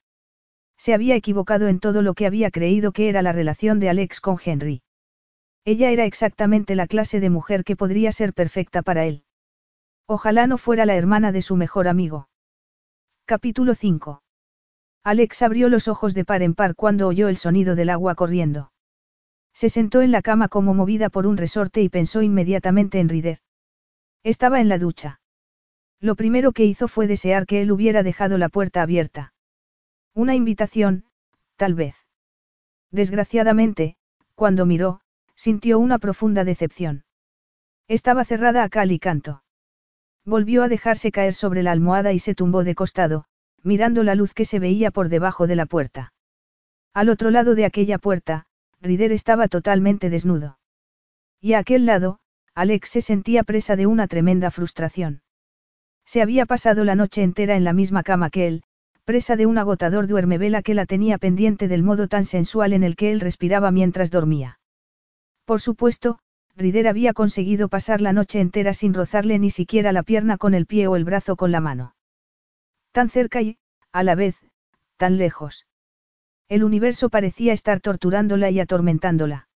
Se había equivocado en todo lo que había creído que era la relación de Alex con Henry. Ella era exactamente la clase de mujer que podría ser perfecta para él. Ojalá no fuera la hermana de su mejor amigo. Capítulo 5. Alex abrió los ojos de par en par cuando oyó el sonido del agua corriendo. Se sentó en la cama como movida por un resorte y pensó inmediatamente en Rider. Estaba en la ducha. Lo primero que hizo fue desear que él hubiera dejado la puerta abierta. Una invitación, tal vez. Desgraciadamente, cuando miró, sintió una profunda decepción. Estaba cerrada a cal y canto. Volvió a dejarse caer sobre la almohada y se tumbó de costado, mirando la luz que se veía por debajo de la puerta. Al otro lado de aquella puerta, Rider estaba totalmente desnudo. Y a aquel lado, Alex se sentía presa de una tremenda frustración. Se había pasado la noche entera en la misma cama que él, presa de un agotador duermevela que la tenía pendiente del modo tan sensual en el que él respiraba mientras dormía. Por supuesto, Rider había conseguido pasar la noche entera sin rozarle ni siquiera la pierna con el pie o el brazo con la mano. Tan cerca y, a la vez, tan lejos. El universo parecía estar torturándola y atormentándola.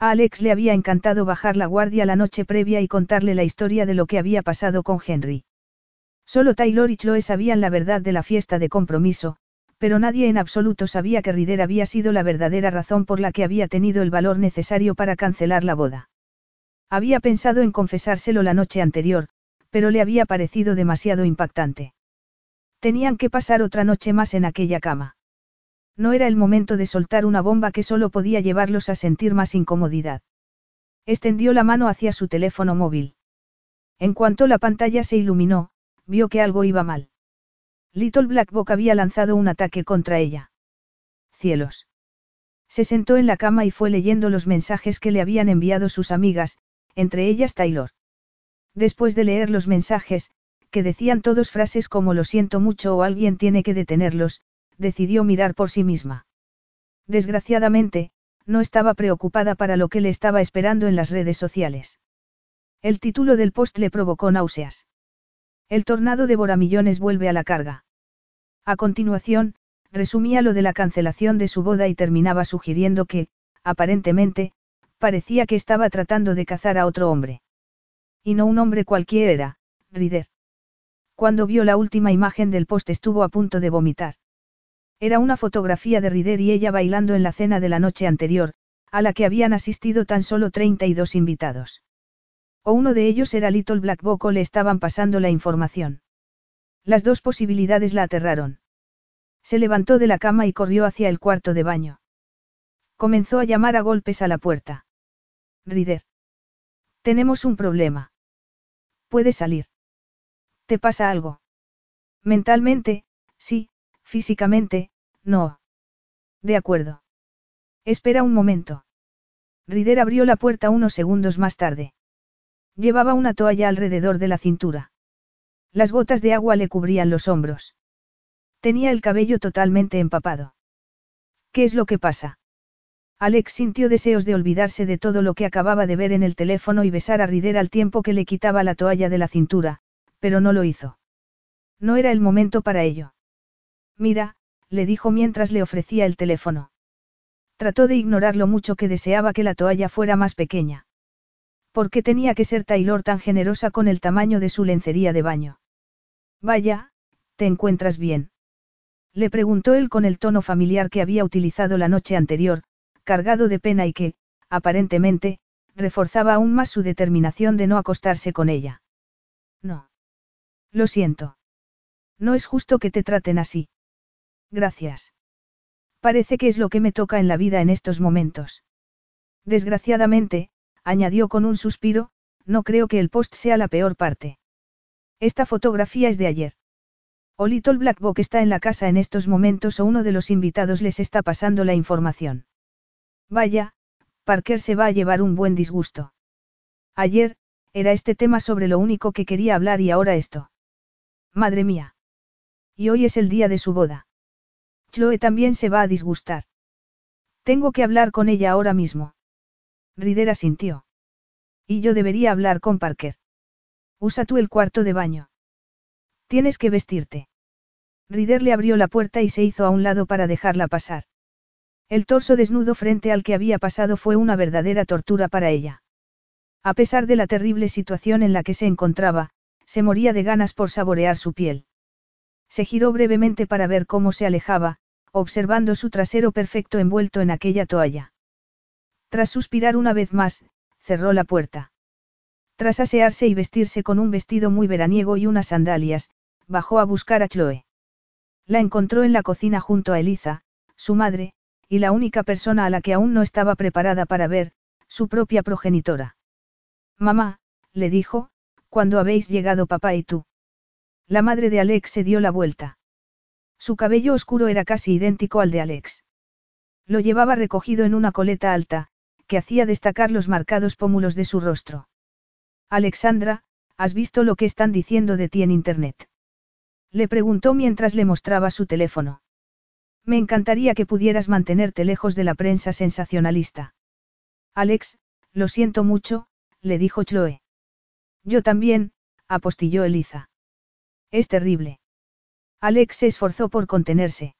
A Alex le había encantado bajar la guardia la noche previa y contarle la historia de lo que había pasado con Henry. Solo Taylor y Chloe sabían la verdad de la fiesta de compromiso, pero nadie en absoluto sabía que Rider había sido la verdadera razón por la que había tenido el valor necesario para cancelar la boda. Había pensado en confesárselo la noche anterior, pero le había parecido demasiado impactante. Tenían que pasar otra noche más en aquella cama. No era el momento de soltar una bomba que solo podía llevarlos a sentir más incomodidad. Extendió la mano hacia su teléfono móvil. En cuanto la pantalla se iluminó, vio que algo iba mal. Little Black Book había lanzado un ataque contra ella. Cielos. Se sentó en la cama y fue leyendo los mensajes que le habían enviado sus amigas, entre ellas Taylor. Después de leer los mensajes, que decían todos frases como lo siento mucho o alguien tiene que detenerlos, decidió mirar por sí misma. Desgraciadamente, no estaba preocupada para lo que le estaba esperando en las redes sociales. El título del post le provocó náuseas. El tornado de Boramillones vuelve a la carga. A continuación, resumía lo de la cancelación de su boda y terminaba sugiriendo que, aparentemente, parecía que estaba tratando de cazar a otro hombre. Y no un hombre cualquiera, Rider. Cuando vio la última imagen del post estuvo a punto de vomitar. Era una fotografía de Rider y ella bailando en la cena de la noche anterior, a la que habían asistido tan solo 32 invitados. O uno de ellos era Little Black Book o le estaban pasando la información. Las dos posibilidades la aterraron. Se levantó de la cama y corrió hacia el cuarto de baño. Comenzó a llamar a golpes a la puerta. Rider. Tenemos un problema. Puedes salir. ¿Te pasa algo? Mentalmente, sí, físicamente, no. De acuerdo. Espera un momento. Rider abrió la puerta unos segundos más tarde. Llevaba una toalla alrededor de la cintura. Las gotas de agua le cubrían los hombros. Tenía el cabello totalmente empapado. ¿Qué es lo que pasa? Alex sintió deseos de olvidarse de todo lo que acababa de ver en el teléfono y besar a Rider al tiempo que le quitaba la toalla de la cintura, pero no lo hizo. No era el momento para ello. Mira, le dijo mientras le ofrecía el teléfono. Trató de ignorar lo mucho que deseaba que la toalla fuera más pequeña. ¿Por qué tenía que ser Taylor tan generosa con el tamaño de su lencería de baño? Vaya, ¿te encuentras bien? Le preguntó él con el tono familiar que había utilizado la noche anterior, cargado de pena y que, aparentemente, reforzaba aún más su determinación de no acostarse con ella. No. Lo siento. No es justo que te traten así. Gracias. Parece que es lo que me toca en la vida en estos momentos. Desgraciadamente, añadió con un suspiro, no creo que el post sea la peor parte. Esta fotografía es de ayer. O Little Black Book está en la casa en estos momentos o uno de los invitados les está pasando la información. Vaya, Parker se va a llevar un buen disgusto. Ayer, era este tema sobre lo único que quería hablar y ahora esto. Madre mía. Y hoy es el día de su boda. Chloe también se va a disgustar. Tengo que hablar con ella ahora mismo. Ridera sintió. Y yo debería hablar con Parker. Usa tú el cuarto de baño. Tienes que vestirte. Rider le abrió la puerta y se hizo a un lado para dejarla pasar. El torso desnudo frente al que había pasado fue una verdadera tortura para ella. A pesar de la terrible situación en la que se encontraba, se moría de ganas por saborear su piel. Se giró brevemente para ver cómo se alejaba, observando su trasero perfecto envuelto en aquella toalla. Tras suspirar una vez más, cerró la puerta. Tras asearse y vestirse con un vestido muy veraniego y unas sandalias, bajó a buscar a Chloe. La encontró en la cocina junto a Eliza, su madre, y la única persona a la que aún no estaba preparada para ver, su propia progenitora. Mamá, le dijo, cuando habéis llegado papá y tú. La madre de Alex se dio la vuelta. Su cabello oscuro era casi idéntico al de Alex. Lo llevaba recogido en una coleta alta, que hacía destacar los marcados pómulos de su rostro. Alexandra, ¿has visto lo que están diciendo de ti en Internet? Le preguntó mientras le mostraba su teléfono. Me encantaría que pudieras mantenerte lejos de la prensa sensacionalista. Alex, lo siento mucho, le dijo Chloe. Yo también, apostilló Eliza. Es terrible. Alex se esforzó por contenerse.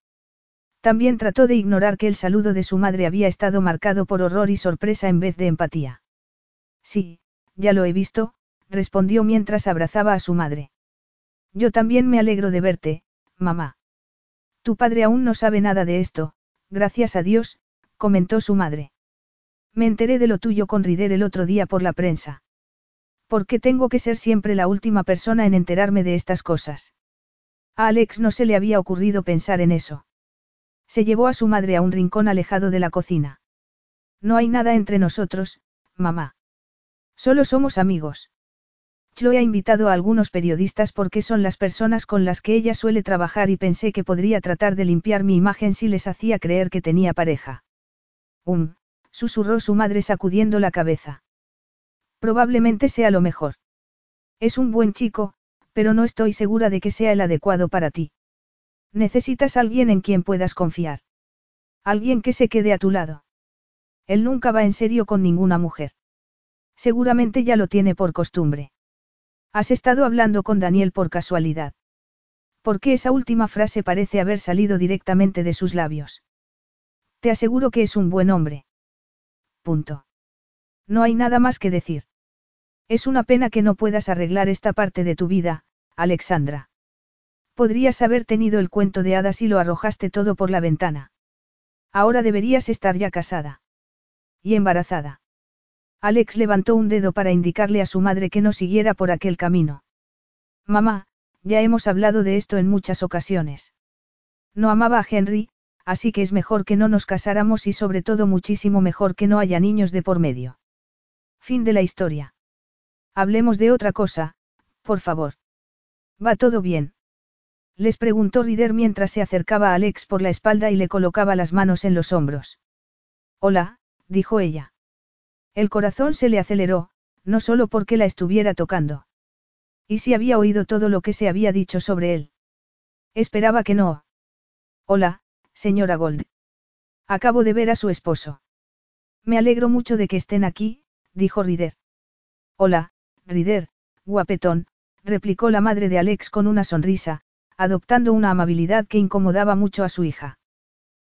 También trató de ignorar que el saludo de su madre había estado marcado por horror y sorpresa en vez de empatía. Sí, ya lo he visto, respondió mientras abrazaba a su madre. Yo también me alegro de verte, mamá. Tu padre aún no sabe nada de esto, gracias a Dios, comentó su madre. Me enteré de lo tuyo con Rider el otro día por la prensa. ¿Por qué tengo que ser siempre la última persona en enterarme de estas cosas? A Alex no se le había ocurrido pensar en eso. Se llevó a su madre a un rincón alejado de la cocina. No hay nada entre nosotros, mamá. Solo somos amigos. Chloe ha invitado a algunos periodistas porque son las personas con las que ella suele trabajar y pensé que podría tratar de limpiar mi imagen si les hacía creer que tenía pareja. Um, susurró su madre sacudiendo la cabeza. Probablemente sea lo mejor. Es un buen chico, pero no estoy segura de que sea el adecuado para ti. Necesitas alguien en quien puedas confiar. Alguien que se quede a tu lado. Él nunca va en serio con ninguna mujer. Seguramente ya lo tiene por costumbre. Has estado hablando con Daniel por casualidad. Porque esa última frase parece haber salido directamente de sus labios. Te aseguro que es un buen hombre. Punto. No hay nada más que decir. Es una pena que no puedas arreglar esta parte de tu vida, Alexandra. Podrías haber tenido el cuento de hadas y lo arrojaste todo por la ventana. Ahora deberías estar ya casada. Y embarazada. Alex levantó un dedo para indicarle a su madre que no siguiera por aquel camino. Mamá, ya hemos hablado de esto en muchas ocasiones. No amaba a Henry, así que es mejor que no nos casáramos y sobre todo muchísimo mejor que no haya niños de por medio. Fin de la historia. Hablemos de otra cosa, por favor. ¿Va todo bien? Les preguntó Rider mientras se acercaba a Alex por la espalda y le colocaba las manos en los hombros. Hola, dijo ella. El corazón se le aceleró, no solo porque la estuviera tocando. ¿Y si había oído todo lo que se había dicho sobre él? Esperaba que no. Hola, señora Gold. Acabo de ver a su esposo. Me alegro mucho de que estén aquí, dijo Rider. Hola, Rider, guapetón, replicó la madre de Alex con una sonrisa, adoptando una amabilidad que incomodaba mucho a su hija.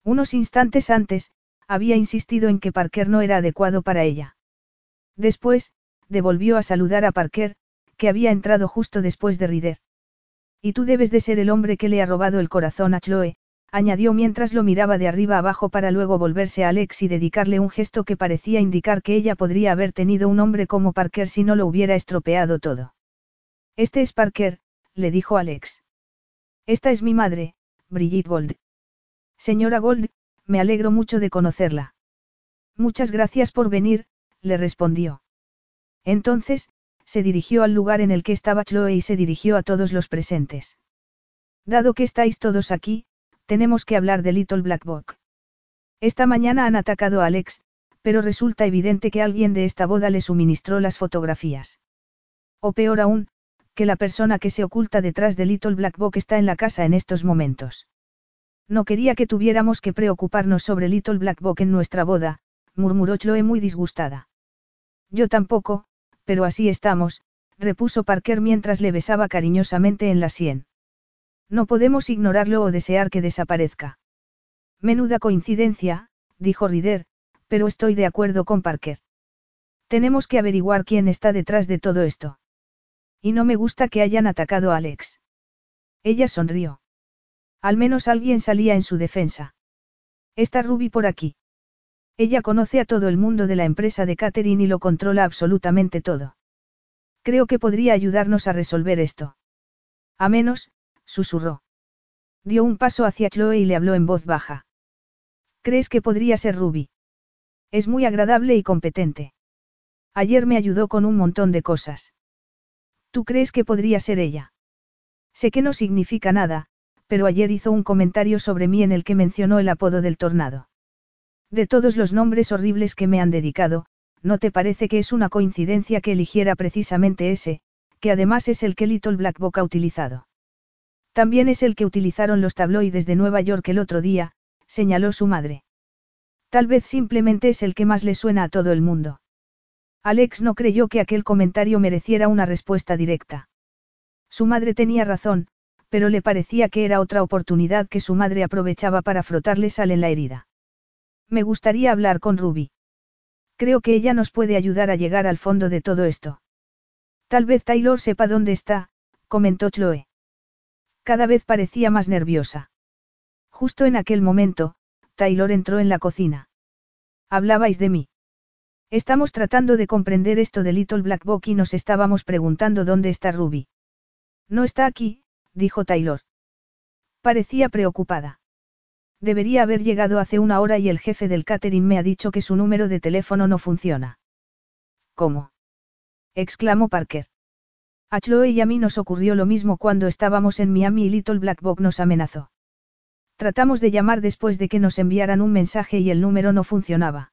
Unos instantes antes, había insistido en que Parker no era adecuado para ella. Después, devolvió a saludar a Parker, que había entrado justo después de Rider. Y tú debes de ser el hombre que le ha robado el corazón a Chloe, añadió mientras lo miraba de arriba abajo para luego volverse a Alex y dedicarle un gesto que parecía indicar que ella podría haber tenido un hombre como Parker si no lo hubiera estropeado todo. Este es Parker, le dijo Alex. Esta es mi madre, Brigitte Gold. Señora Gold, me alegro mucho de conocerla. Muchas gracias por venir, le respondió. Entonces, se dirigió al lugar en el que estaba Chloe y se dirigió a todos los presentes. Dado que estáis todos aquí, tenemos que hablar de Little Black Book. Esta mañana han atacado a Alex, pero resulta evidente que alguien de esta boda le suministró las fotografías. O peor aún, que la persona que se oculta detrás de Little Black Book está en la casa en estos momentos. No quería que tuviéramos que preocuparnos sobre Little Black Book en nuestra boda, murmuró Chloe muy disgustada. Yo tampoco, pero así estamos, repuso Parker mientras le besaba cariñosamente en la sien. No podemos ignorarlo o desear que desaparezca. Menuda coincidencia, dijo Rider, pero estoy de acuerdo con Parker. Tenemos que averiguar quién está detrás de todo esto. Y no me gusta que hayan atacado a Alex. Ella sonrió. Al menos alguien salía en su defensa. Está Ruby por aquí. Ella conoce a todo el mundo de la empresa de Catherine y lo controla absolutamente todo. Creo que podría ayudarnos a resolver esto. A menos, susurró. Dio un paso hacia Chloe y le habló en voz baja. ¿Crees que podría ser Ruby? Es muy agradable y competente. Ayer me ayudó con un montón de cosas. ¿Tú crees que podría ser ella? Sé que no significa nada, pero ayer hizo un comentario sobre mí en el que mencionó el apodo del tornado. De todos los nombres horribles que me han dedicado, ¿no te parece que es una coincidencia que eligiera precisamente ese, que además es el que Little Black Book ha utilizado? También es el que utilizaron los tabloides de Nueva York el otro día, señaló su madre. Tal vez simplemente es el que más le suena a todo el mundo. Alex no creyó que aquel comentario mereciera una respuesta directa. Su madre tenía razón, pero le parecía que era otra oportunidad que su madre aprovechaba para frotarle sal en la herida. Me gustaría hablar con Ruby. Creo que ella nos puede ayudar a llegar al fondo de todo esto. Tal vez Taylor sepa dónde está, comentó Chloe. Cada vez parecía más nerviosa. Justo en aquel momento, Taylor entró en la cocina. Hablabais de mí. Estamos tratando de comprender esto de Little Black Book y nos estábamos preguntando dónde está Ruby. No está aquí, dijo Taylor. Parecía preocupada. Debería haber llegado hace una hora y el jefe del catering me ha dicho que su número de teléfono no funciona. ¿Cómo? exclamó Parker. A Chloe y a mí nos ocurrió lo mismo cuando estábamos en Miami y Little Black Book nos amenazó. Tratamos de llamar después de que nos enviaran un mensaje y el número no funcionaba.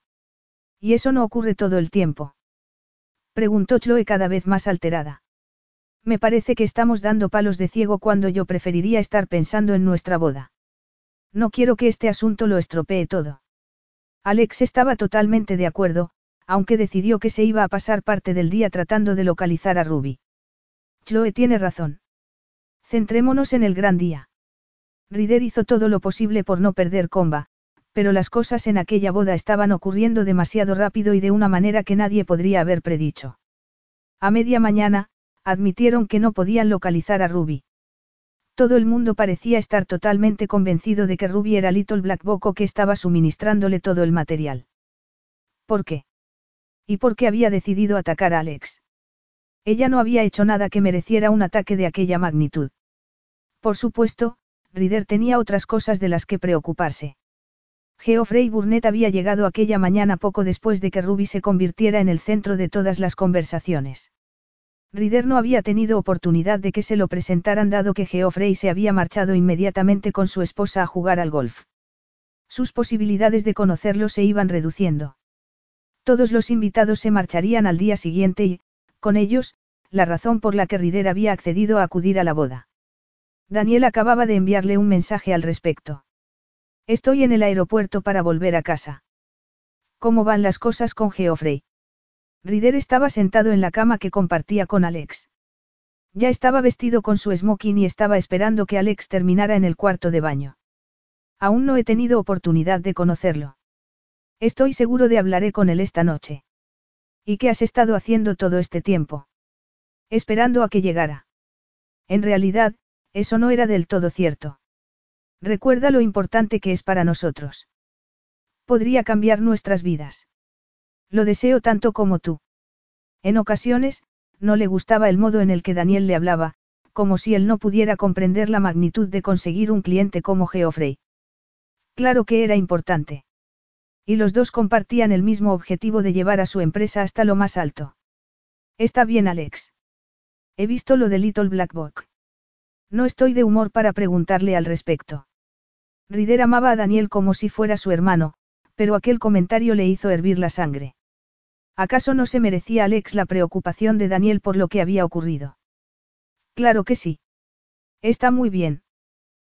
¿Y eso no ocurre todo el tiempo? Preguntó Chloe cada vez más alterada. Me parece que estamos dando palos de ciego cuando yo preferiría estar pensando en nuestra boda. No quiero que este asunto lo estropee todo. Alex estaba totalmente de acuerdo, aunque decidió que se iba a pasar parte del día tratando de localizar a Ruby. Chloe tiene razón. Centrémonos en el gran día. Rider hizo todo lo posible por no perder comba, pero las cosas en aquella boda estaban ocurriendo demasiado rápido y de una manera que nadie podría haber predicho. A media mañana, admitieron que no podían localizar a Ruby. Todo el mundo parecía estar totalmente convencido de que Ruby era Little Black Boco que estaba suministrándole todo el material. ¿Por qué? ¿Y por qué había decidido atacar a Alex? Ella no había hecho nada que mereciera un ataque de aquella magnitud. Por supuesto, Rider tenía otras cosas de las que preocuparse. Geoffrey Burnett había llegado aquella mañana poco después de que Ruby se convirtiera en el centro de todas las conversaciones. Rider no había tenido oportunidad de que se lo presentaran dado que Geoffrey se había marchado inmediatamente con su esposa a jugar al golf. Sus posibilidades de conocerlo se iban reduciendo. Todos los invitados se marcharían al día siguiente y, con ellos, la razón por la que Rider había accedido a acudir a la boda. Daniel acababa de enviarle un mensaje al respecto. Estoy en el aeropuerto para volver a casa. ¿Cómo van las cosas con Geoffrey? Rider estaba sentado en la cama que compartía con Alex. Ya estaba vestido con su smoking y estaba esperando que Alex terminara en el cuarto de baño. Aún no he tenido oportunidad de conocerlo. Estoy seguro de hablaré con él esta noche. ¿Y qué has estado haciendo todo este tiempo? Esperando a que llegara. En realidad, eso no era del todo cierto. Recuerda lo importante que es para nosotros. Podría cambiar nuestras vidas. Lo deseo tanto como tú. En ocasiones, no le gustaba el modo en el que Daniel le hablaba, como si él no pudiera comprender la magnitud de conseguir un cliente como Geoffrey. Claro que era importante. Y los dos compartían el mismo objetivo de llevar a su empresa hasta lo más alto. Está bien, Alex. He visto lo de Little Black Book. No estoy de humor para preguntarle al respecto. Rider amaba a Daniel como si fuera su hermano, pero aquel comentario le hizo hervir la sangre. ¿Acaso no se merecía Alex la preocupación de Daniel por lo que había ocurrido? Claro que sí. Está muy bien.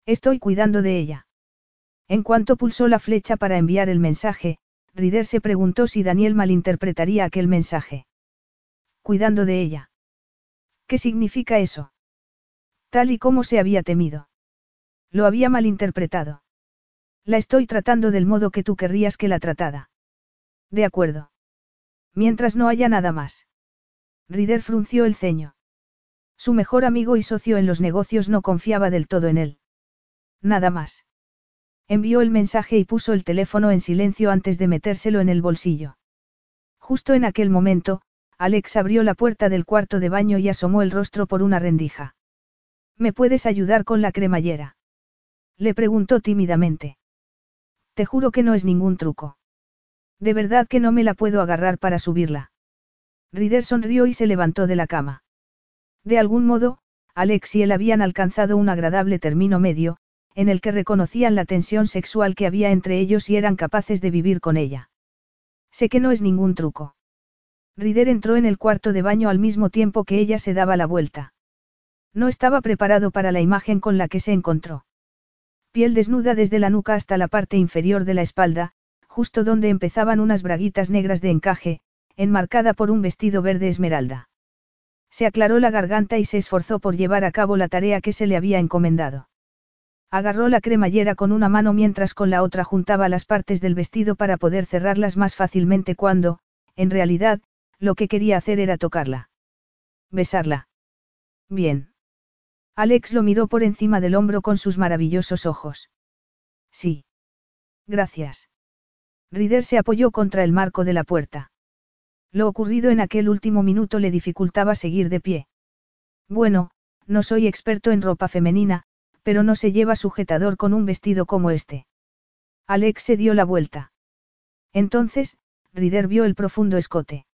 Estoy cuidando de ella. En cuanto pulsó la flecha para enviar el mensaje, Rider se preguntó si Daniel malinterpretaría aquel mensaje. Cuidando de ella. ¿Qué significa eso? Tal y como se había temido. Lo había malinterpretado. La estoy tratando del modo que tú querrías que la tratada. De acuerdo. Mientras no haya nada más. Rider frunció el ceño. Su mejor amigo y socio en los negocios no confiaba del todo en él. Nada más. Envió el mensaje y puso el teléfono en silencio antes de metérselo en el bolsillo. Justo en aquel momento, Alex abrió la puerta del cuarto de baño y asomó el rostro por una rendija. ¿Me puedes ayudar con la cremallera? Le preguntó tímidamente. Te juro que no es ningún truco. De verdad que no me la puedo agarrar para subirla. Rider sonrió y se levantó de la cama. De algún modo, Alex y él habían alcanzado un agradable término medio, en el que reconocían la tensión sexual que había entre ellos y eran capaces de vivir con ella. Sé que no es ningún truco. Rider entró en el cuarto de baño al mismo tiempo que ella se daba la vuelta. No estaba preparado para la imagen con la que se encontró. Piel desnuda desde la nuca hasta la parte inferior de la espalda, justo donde empezaban unas braguitas negras de encaje, enmarcada por un vestido verde esmeralda. Se aclaró la garganta y se esforzó por llevar a cabo la tarea que se le había encomendado. Agarró la cremallera con una mano mientras con la otra juntaba las partes del vestido para poder cerrarlas más fácilmente cuando, en realidad, lo que quería hacer era tocarla. Besarla. Bien. Alex lo miró por encima del hombro con sus maravillosos ojos. Sí. Gracias. Rider se apoyó contra el marco de la puerta. Lo ocurrido en aquel último minuto le dificultaba seguir de pie. Bueno, no soy experto en ropa femenina, pero no se lleva sujetador con un vestido como este. Alex se dio la vuelta. Entonces, Rider vio el profundo escote.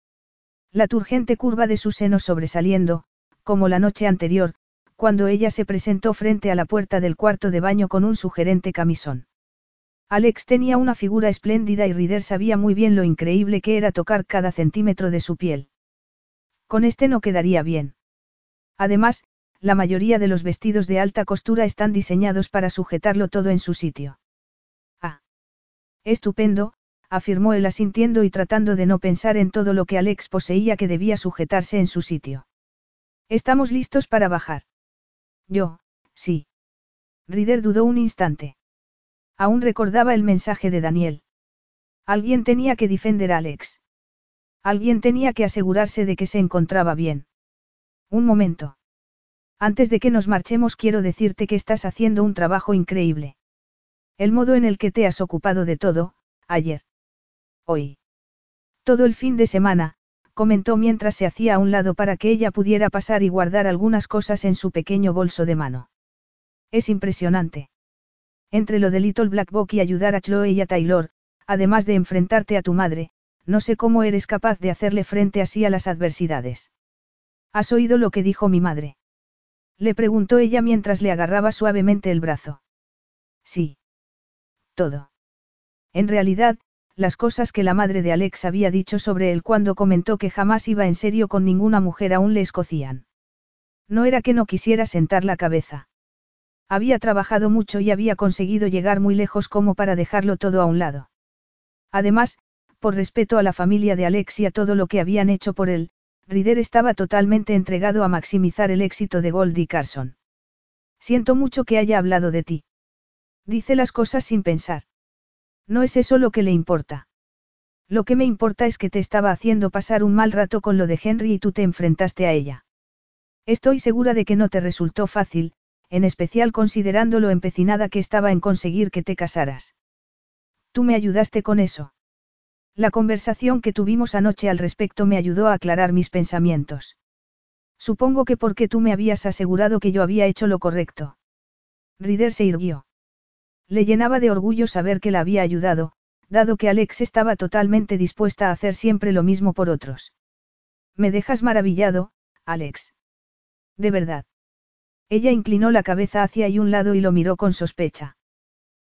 La turgente curva de su seno sobresaliendo, como la noche anterior, cuando ella se presentó frente a la puerta del cuarto de baño con un sugerente camisón. Alex tenía una figura espléndida y Rider sabía muy bien lo increíble que era tocar cada centímetro de su piel. Con este no quedaría bien. Además, la mayoría de los vestidos de alta costura están diseñados para sujetarlo todo en su sitio. Ah. Estupendo, afirmó él asintiendo y tratando de no pensar en todo lo que Alex poseía que debía sujetarse en su sitio. Estamos listos para bajar. Yo, sí. Rider dudó un instante. Aún recordaba el mensaje de Daniel. Alguien tenía que defender a Alex. Alguien tenía que asegurarse de que se encontraba bien. Un momento. Antes de que nos marchemos quiero decirte que estás haciendo un trabajo increíble. El modo en el que te has ocupado de todo, ayer. Hoy. Todo el fin de semana, comentó mientras se hacía a un lado para que ella pudiera pasar y guardar algunas cosas en su pequeño bolso de mano. Es impresionante. Entre lo de Little Black Book y ayudar a Chloe y a Taylor, además de enfrentarte a tu madre, no sé cómo eres capaz de hacerle frente así a las adversidades. ¿Has oído lo que dijo mi madre? Le preguntó ella mientras le agarraba suavemente el brazo. Sí. Todo. En realidad, las cosas que la madre de Alex había dicho sobre él cuando comentó que jamás iba en serio con ninguna mujer aún le escocían. No era que no quisiera sentar la cabeza. Había trabajado mucho y había conseguido llegar muy lejos como para dejarlo todo a un lado. Además, por respeto a la familia de Alex y a todo lo que habían hecho por él, Rider estaba totalmente entregado a maximizar el éxito de Goldie Carson. Siento mucho que haya hablado de ti. Dice las cosas sin pensar. No es eso lo que le importa. Lo que me importa es que te estaba haciendo pasar un mal rato con lo de Henry y tú te enfrentaste a ella. Estoy segura de que no te resultó fácil, en especial considerando lo empecinada que estaba en conseguir que te casaras. Tú me ayudaste con eso. La conversación que tuvimos anoche al respecto me ayudó a aclarar mis pensamientos. Supongo que porque tú me habías asegurado que yo había hecho lo correcto. Rider se irguió. Le llenaba de orgullo saber que la había ayudado, dado que Alex estaba totalmente dispuesta a hacer siempre lo mismo por otros. Me dejas maravillado, Alex. De verdad. Ella inclinó la cabeza hacia un lado y lo miró con sospecha.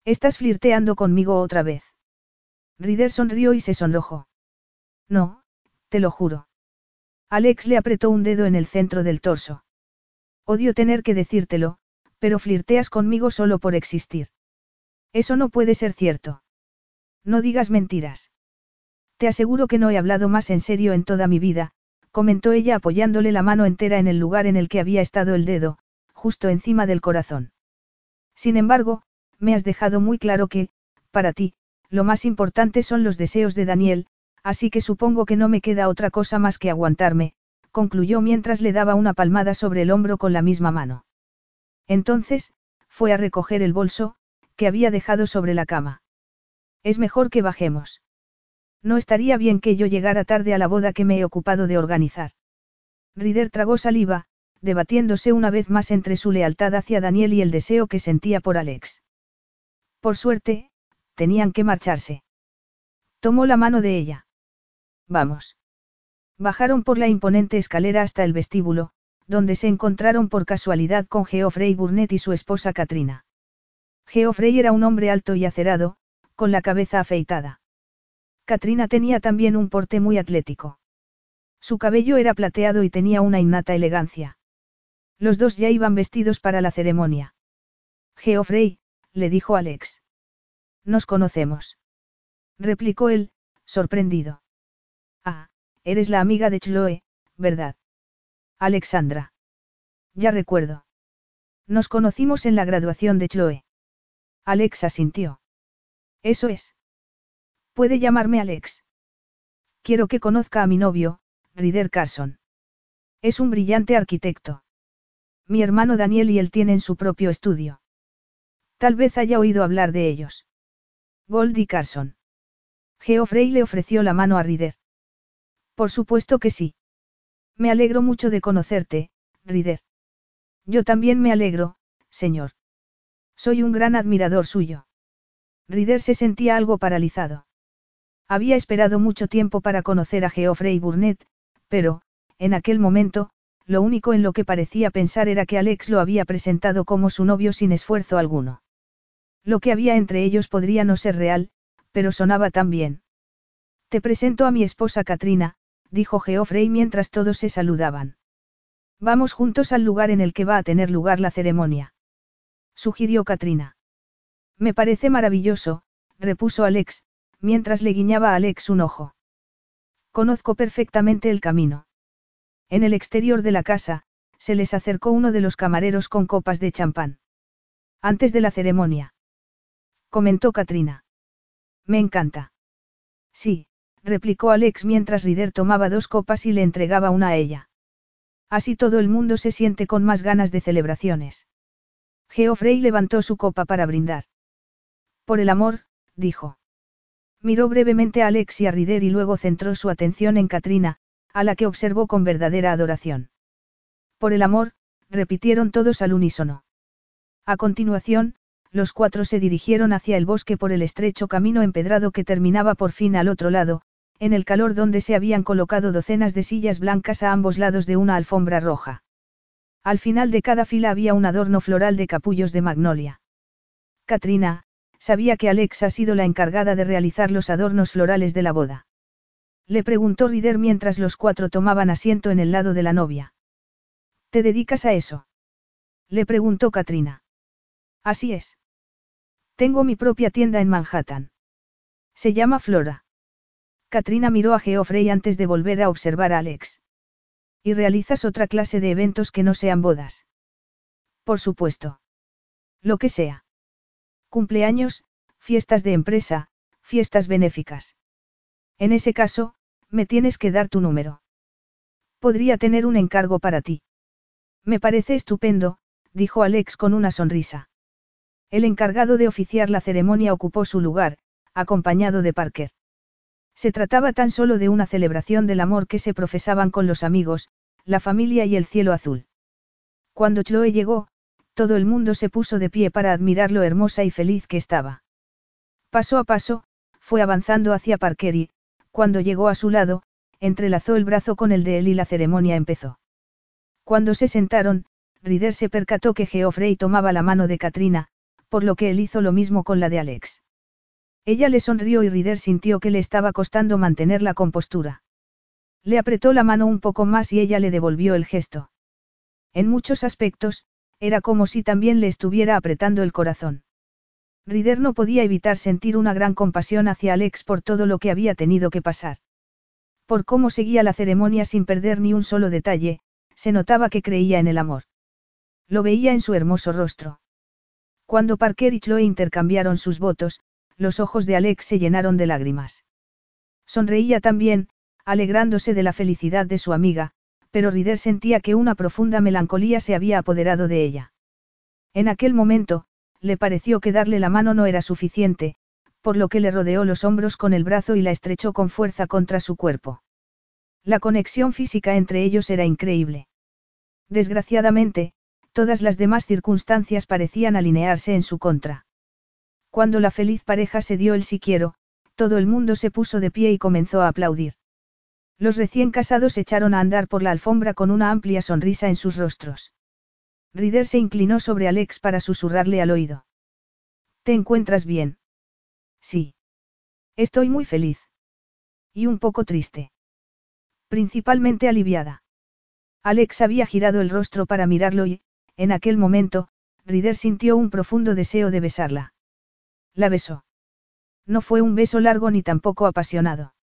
Estás flirteando conmigo otra vez. Rider sonrió y se sonrojó. No, Te lo juro. Alex le apretó un dedo en el centro del torso. Odio tener que decírtelo, pero flirteas conmigo solo por existir. Eso no puede ser cierto. No digas mentiras. Te aseguro que no he hablado más en serio en toda mi vida, comentó ella apoyándole la mano entera en el lugar en el que había estado el dedo, justo encima del corazón. Sin embargo, me has dejado muy claro que, para ti, lo más importante son los deseos de Daniel, así que supongo que no me queda otra cosa más que aguantarme, concluyó mientras le daba una palmada sobre el hombro con la misma mano. Entonces, fue a recoger el bolso, que había dejado sobre la cama. Es mejor que bajemos. No estaría bien que yo llegara tarde a la boda que me he ocupado de organizar. Rider tragó saliva, debatiéndose una vez más entre su lealtad hacia Daniel y el deseo que sentía por Alex. Por suerte, tenían que marcharse. Tomó la mano de ella. Vamos. Bajaron por la imponente escalera hasta el vestíbulo, donde se encontraron por casualidad con Geoffrey Burnett y su esposa Katrina. Geoffrey era un hombre alto y acerado, con la cabeza afeitada. Katrina tenía también un porte muy atlético. Su cabello era plateado y tenía una innata elegancia. Los dos ya iban vestidos para la ceremonia. Geoffrey, le dijo Alex. Nos conocemos. Replicó él, sorprendido. Ah, eres la amiga de Chloe, ¿verdad? Alexandra. Ya recuerdo. Nos conocimos en la graduación de Chloe. Alex asintió. Eso es. Puede llamarme Alex. Quiero que conozca a mi novio, Rider Carson. Es un brillante arquitecto. Mi hermano Daniel y él tienen su propio estudio. Tal vez haya oído hablar de ellos. Goldie Carson. Geoffrey le ofreció la mano a Rider. Por supuesto que sí. Me alegro mucho de conocerte, Rider. Yo también me alegro, señor. Soy un gran admirador suyo. Rider se sentía algo paralizado. Había esperado mucho tiempo para conocer a Geoffrey Burnett, pero, en aquel momento, lo único en lo que parecía pensar era que Alex lo había presentado como su novio sin esfuerzo alguno. Lo que había entre ellos podría no ser real, pero sonaba tan bien. Te presento a mi esposa Katrina, dijo Geoffrey mientras todos se saludaban. Vamos juntos al lugar en el que va a tener lugar la ceremonia. Sugirió Katrina. Me parece maravilloso, repuso Alex, mientras le guiñaba a Alex un ojo. Conozco perfectamente el camino. En el exterior de la casa, se les acercó uno de los camareros con copas de champán. Antes de la ceremonia. Comentó Katrina. Me encanta. Sí, replicó Alex mientras Rider tomaba dos copas y le entregaba una a ella. Así todo el mundo se siente con más ganas de celebraciones. Geoffrey levantó su copa para brindar. Por el amor, dijo. Miró brevemente a Alex y a Rider y luego centró su atención en Katrina, a la que observó con verdadera adoración. Por el amor, repitieron todos al unísono. A continuación, los cuatro se dirigieron hacia el bosque por el estrecho camino empedrado que terminaba por fin al otro lado, en el calor donde se habían colocado docenas de sillas blancas a ambos lados de una alfombra roja. Al final de cada fila había un adorno floral de capullos de magnolia. Katrina, sabía que Alex ha sido la encargada de realizar los adornos florales de la boda. Le preguntó Rider mientras los cuatro tomaban asiento en el lado de la novia. ¿Te dedicas a eso? Le preguntó Katrina. Así es. Tengo mi propia tienda en Manhattan. Se llama Flora. Katrina miró a Geoffrey antes de volver a observar a Alex. ¿Y realizas otra clase de eventos que no sean bodas? Por supuesto. Lo que sea. Cumpleaños, fiestas de empresa, fiestas benéficas. En ese caso, me tienes que dar tu número. Podría tener un encargo para ti. Me parece estupendo, dijo Alex con una sonrisa. El encargado de oficiar la ceremonia ocupó su lugar, acompañado de Parker. Se trataba tan solo de una celebración del amor que se profesaban con los amigos, la familia y el cielo azul. Cuando Chloe llegó, todo el mundo se puso de pie para admirar lo hermosa y feliz que estaba. Paso a paso, fue avanzando hacia Parker y, cuando llegó a su lado, entrelazó el brazo con el de él y la ceremonia empezó. Cuando se sentaron, Rider se percató que Geoffrey tomaba la mano de Katrina, por lo que él hizo lo mismo con la de Alex. Ella le sonrió y Rider sintió que le estaba costando mantener la compostura. Le apretó la mano un poco más y ella le devolvió el gesto. En muchos aspectos, era como si también le estuviera apretando el corazón. Rider no podía evitar sentir una gran compasión hacia Alex por todo lo que había tenido que pasar. Por cómo seguía la ceremonia sin perder ni un solo detalle, se notaba que creía en el amor. Lo veía en su hermoso rostro. Cuando Parker y Chloe intercambiaron sus votos, los ojos de Alex se llenaron de lágrimas. Sonreía también, alegrándose de la felicidad de su amiga, pero Rider sentía que una profunda melancolía se había apoderado de ella. En aquel momento, le pareció que darle la mano no era suficiente, por lo que le rodeó los hombros con el brazo y la estrechó con fuerza contra su cuerpo. La conexión física entre ellos era increíble. Desgraciadamente, todas las demás circunstancias parecían alinearse en su contra. Cuando la feliz pareja se dio el si quiero, todo el mundo se puso de pie y comenzó a aplaudir. Los recién casados echaron a andar por la alfombra con una amplia sonrisa en sus rostros. Rider se inclinó sobre Alex para susurrarle al oído. ¿Te encuentras bien? Sí. Estoy muy feliz. Y un poco triste. Principalmente aliviada. Alex había girado el rostro para mirarlo y, en aquel momento, Rider sintió un profundo deseo de besarla. La besó. No fue un beso largo ni tampoco apasionado.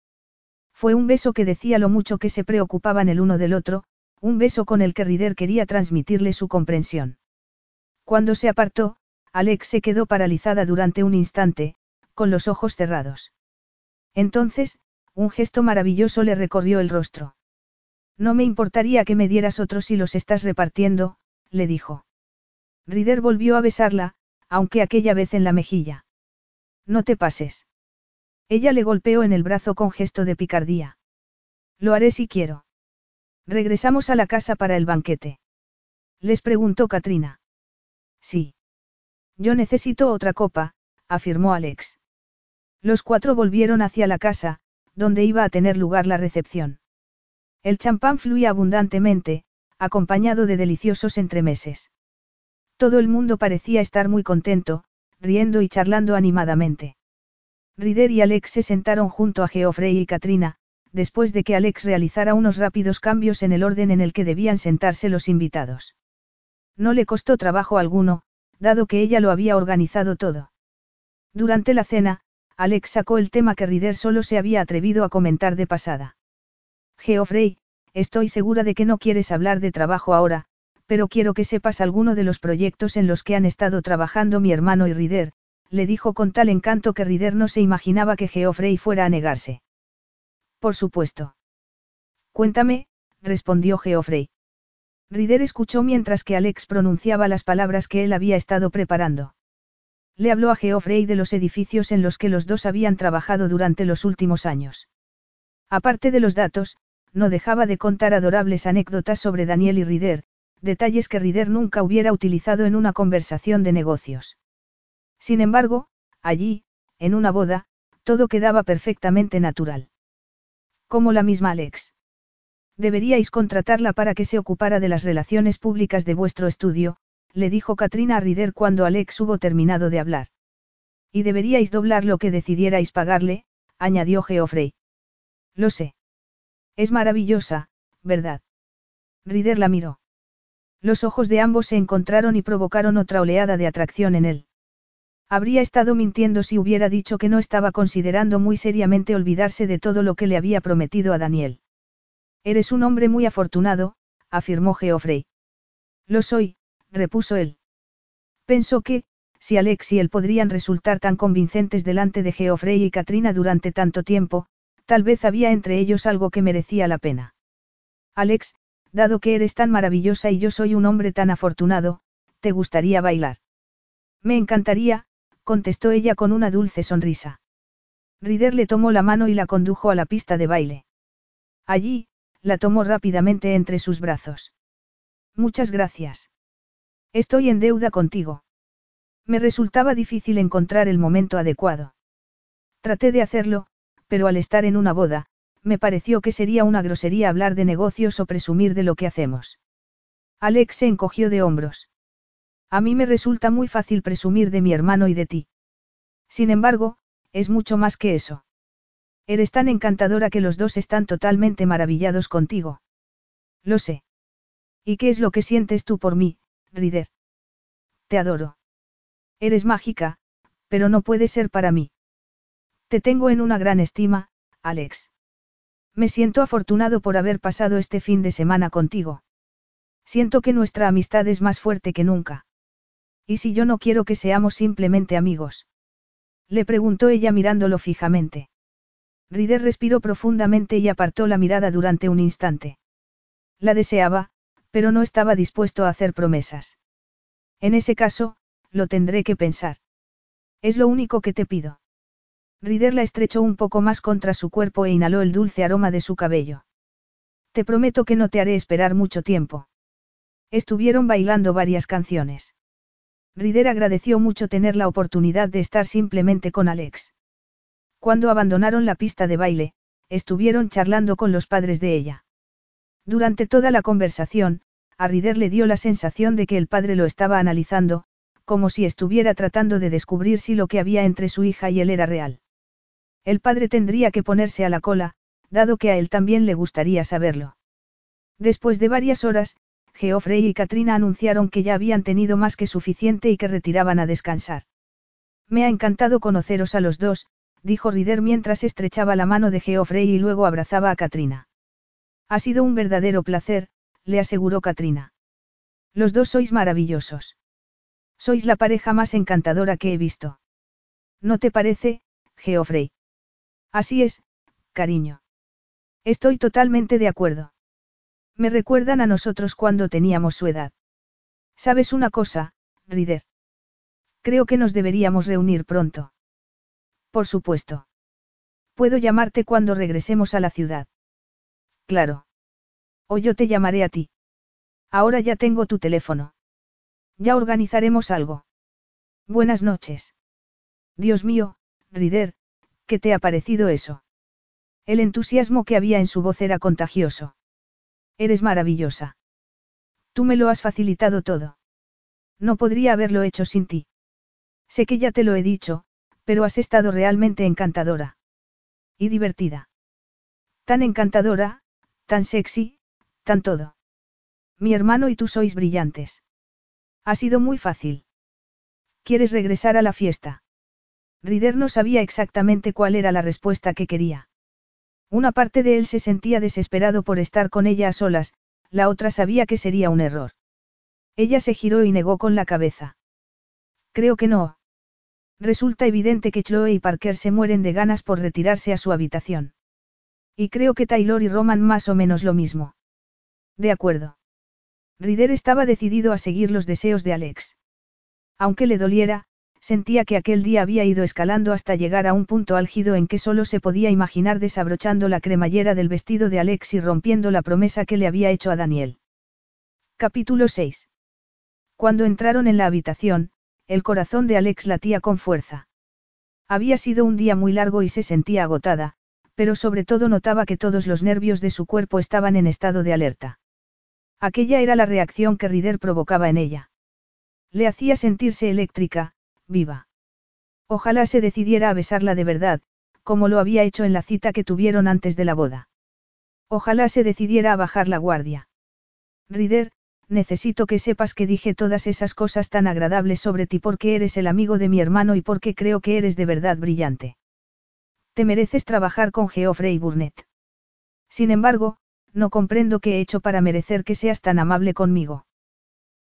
Fue un beso que decía lo mucho que se preocupaban el uno del otro, un beso con el que Rider quería transmitirle su comprensión. Cuando se apartó, Alex se quedó paralizada durante un instante, con los ojos cerrados. Entonces, un gesto maravilloso le recorrió el rostro. No me importaría que me dieras otro si los estás repartiendo, le dijo. Rider volvió a besarla, aunque aquella vez en la mejilla. No te pases. Ella le golpeó en el brazo con gesto de picardía. Lo haré si quiero. Regresamos a la casa para el banquete. Les preguntó Katrina. Sí. Yo necesito otra copa, afirmó Alex. Los cuatro volvieron hacia la casa, donde iba a tener lugar la recepción. El champán fluía abundantemente, acompañado de deliciosos entremeses. Todo el mundo parecía estar muy contento, riendo y charlando animadamente. Rider y Alex se sentaron junto a Geoffrey y Katrina, después de que Alex realizara unos rápidos cambios en el orden en el que debían sentarse los invitados. No le costó trabajo alguno, dado que ella lo había organizado todo. Durante la cena, Alex sacó el tema que Rider solo se había atrevido a comentar de pasada. Geoffrey, estoy segura de que no quieres hablar de trabajo ahora, pero quiero que sepas alguno de los proyectos en los que han estado trabajando mi hermano y Rider, le dijo con tal encanto que Rider no se imaginaba que Geoffrey fuera a negarse. Por supuesto. Cuéntame, respondió Geoffrey. Rider escuchó mientras que Alex pronunciaba las palabras que él había estado preparando. Le habló a Geoffrey de los edificios en los que los dos habían trabajado durante los últimos años. Aparte de los datos, no dejaba de contar adorables anécdotas sobre Daniel y Rider, detalles que Rider nunca hubiera utilizado en una conversación de negocios. Sin embargo, allí, en una boda, todo quedaba perfectamente natural. Como la misma Alex. Deberíais contratarla para que se ocupara de las relaciones públicas de vuestro estudio, le dijo Katrina a Rider cuando Alex hubo terminado de hablar. Y deberíais doblar lo que decidierais pagarle, añadió Geoffrey. Lo sé. Es maravillosa, ¿verdad? Rider la miró. Los ojos de ambos se encontraron y provocaron otra oleada de atracción en él. Habría estado mintiendo si hubiera dicho que no estaba considerando muy seriamente olvidarse de todo lo que le había prometido a Daniel. Eres un hombre muy afortunado, afirmó Geoffrey. Lo soy, repuso él. Pensó que, si Alex y él podrían resultar tan convincentes delante de Geoffrey y Katrina durante tanto tiempo, tal vez había entre ellos algo que merecía la pena. Alex, dado que eres tan maravillosa y yo soy un hombre tan afortunado, ¿te gustaría bailar? Me encantaría, contestó ella con una dulce sonrisa. Rider le tomó la mano y la condujo a la pista de baile. Allí, la tomó rápidamente entre sus brazos. Muchas gracias. Estoy en deuda contigo. Me resultaba difícil encontrar el momento adecuado. Traté de hacerlo, pero al estar en una boda, me pareció que sería una grosería hablar de negocios o presumir de lo que hacemos. Alex se encogió de hombros. A mí me resulta muy fácil presumir de mi hermano y de ti. Sin embargo, es mucho más que eso. Eres tan encantadora que los dos están totalmente maravillados contigo. Lo sé. ¿Y qué es lo que sientes tú por mí, Rider? Te adoro. Eres mágica, pero no puede ser para mí. Te tengo en una gran estima, Alex. Me siento afortunado por haber pasado este fin de semana contigo. Siento que nuestra amistad es más fuerte que nunca. ¿Y si yo no quiero que seamos simplemente amigos? Le preguntó ella mirándolo fijamente. Rider respiró profundamente y apartó la mirada durante un instante. La deseaba, pero no estaba dispuesto a hacer promesas. En ese caso, lo tendré que pensar. Es lo único que te pido. Rider la estrechó un poco más contra su cuerpo e inhaló el dulce aroma de su cabello. Te prometo que no te haré esperar mucho tiempo. Estuvieron bailando varias canciones. Rider agradeció mucho tener la oportunidad de estar simplemente con Alex. Cuando abandonaron la pista de baile, estuvieron charlando con los padres de ella. Durante toda la conversación, a Rider le dio la sensación de que el padre lo estaba analizando, como si estuviera tratando de descubrir si lo que había entre su hija y él era real. El padre tendría que ponerse a la cola, dado que a él también le gustaría saberlo. Después de varias horas, Geoffrey y Katrina anunciaron que ya habían tenido más que suficiente y que retiraban a descansar. Me ha encantado conoceros a los dos, dijo Rider mientras estrechaba la mano de Geoffrey y luego abrazaba a Katrina. Ha sido un verdadero placer, le aseguró Katrina. Los dos sois maravillosos. Sois la pareja más encantadora que he visto. ¿No te parece, Geoffrey? Así es, cariño. Estoy totalmente de acuerdo. Me recuerdan a nosotros cuando teníamos su edad. ¿Sabes una cosa, Rider? Creo que nos deberíamos reunir pronto. Por supuesto. Puedo llamarte cuando regresemos a la ciudad. Claro. O yo te llamaré a ti. Ahora ya tengo tu teléfono. Ya organizaremos algo. Buenas noches. Dios mío, Rider, ¿qué te ha parecido eso? El entusiasmo que había en su voz era contagioso. Eres maravillosa. Tú me lo has facilitado todo. No podría haberlo hecho sin ti. Sé que ya te lo he dicho, pero has estado realmente encantadora. Y divertida. Tan encantadora, tan sexy, tan todo. Mi hermano y tú sois brillantes. Ha sido muy fácil. ¿Quieres regresar a la fiesta? Rider no sabía exactamente cuál era la respuesta que quería. Una parte de él se sentía desesperado por estar con ella a solas, la otra sabía que sería un error. Ella se giró y negó con la cabeza. Creo que no. Resulta evidente que Chloe y Parker se mueren de ganas por retirarse a su habitación. Y creo que Taylor y Roman más o menos lo mismo. De acuerdo. Rider estaba decidido a seguir los deseos de Alex. Aunque le doliera, sentía que aquel día había ido escalando hasta llegar a un punto álgido en que solo se podía imaginar desabrochando la cremallera del vestido de Alex y rompiendo la promesa que le había hecho a Daniel. Capítulo 6. Cuando entraron en la habitación, el corazón de Alex latía con fuerza. Había sido un día muy largo y se sentía agotada, pero sobre todo notaba que todos los nervios de su cuerpo estaban en estado de alerta. Aquella era la reacción que Rider provocaba en ella. Le hacía sentirse eléctrica, viva. Ojalá se decidiera a besarla de verdad, como lo había hecho en la cita que tuvieron antes de la boda. Ojalá se decidiera a bajar la guardia. Rider, necesito que sepas que dije todas esas cosas tan agradables sobre ti porque eres el amigo de mi hermano y porque creo que eres de verdad brillante. Te mereces trabajar con Geoffrey Burnett. Sin embargo, no comprendo qué he hecho para merecer que seas tan amable conmigo.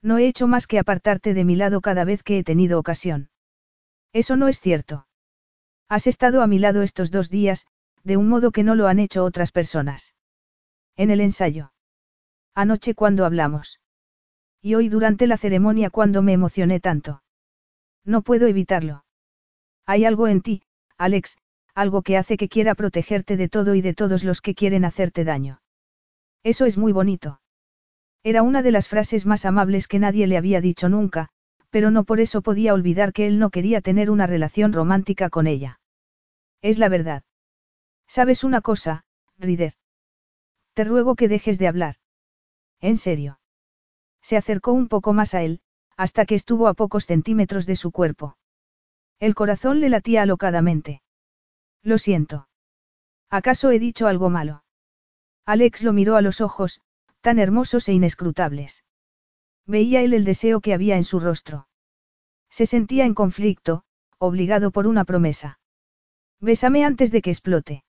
No he hecho más que apartarte de mi lado cada vez que he tenido ocasión. Eso no es cierto. Has estado a mi lado estos dos días, de un modo que no lo han hecho otras personas. En el ensayo. Anoche cuando hablamos. Y hoy durante la ceremonia cuando me emocioné tanto. No puedo evitarlo. Hay algo en ti, Alex, algo que hace que quiera protegerte de todo y de todos los que quieren hacerte daño. Eso es muy bonito. Era una de las frases más amables que nadie le había dicho nunca, pero no por eso podía olvidar que él no quería tener una relación romántica con ella. Es la verdad. ¿Sabes una cosa, Rider? Te ruego que dejes de hablar. ¿En serio? Se acercó un poco más a él, hasta que estuvo a pocos centímetros de su cuerpo. El corazón le latía alocadamente. Lo siento. ¿Acaso he dicho algo malo? Alex lo miró a los ojos, tan hermosos e inescrutables. Veía él el deseo que había en su rostro. Se sentía en conflicto, obligado por una promesa. Bésame antes de que explote.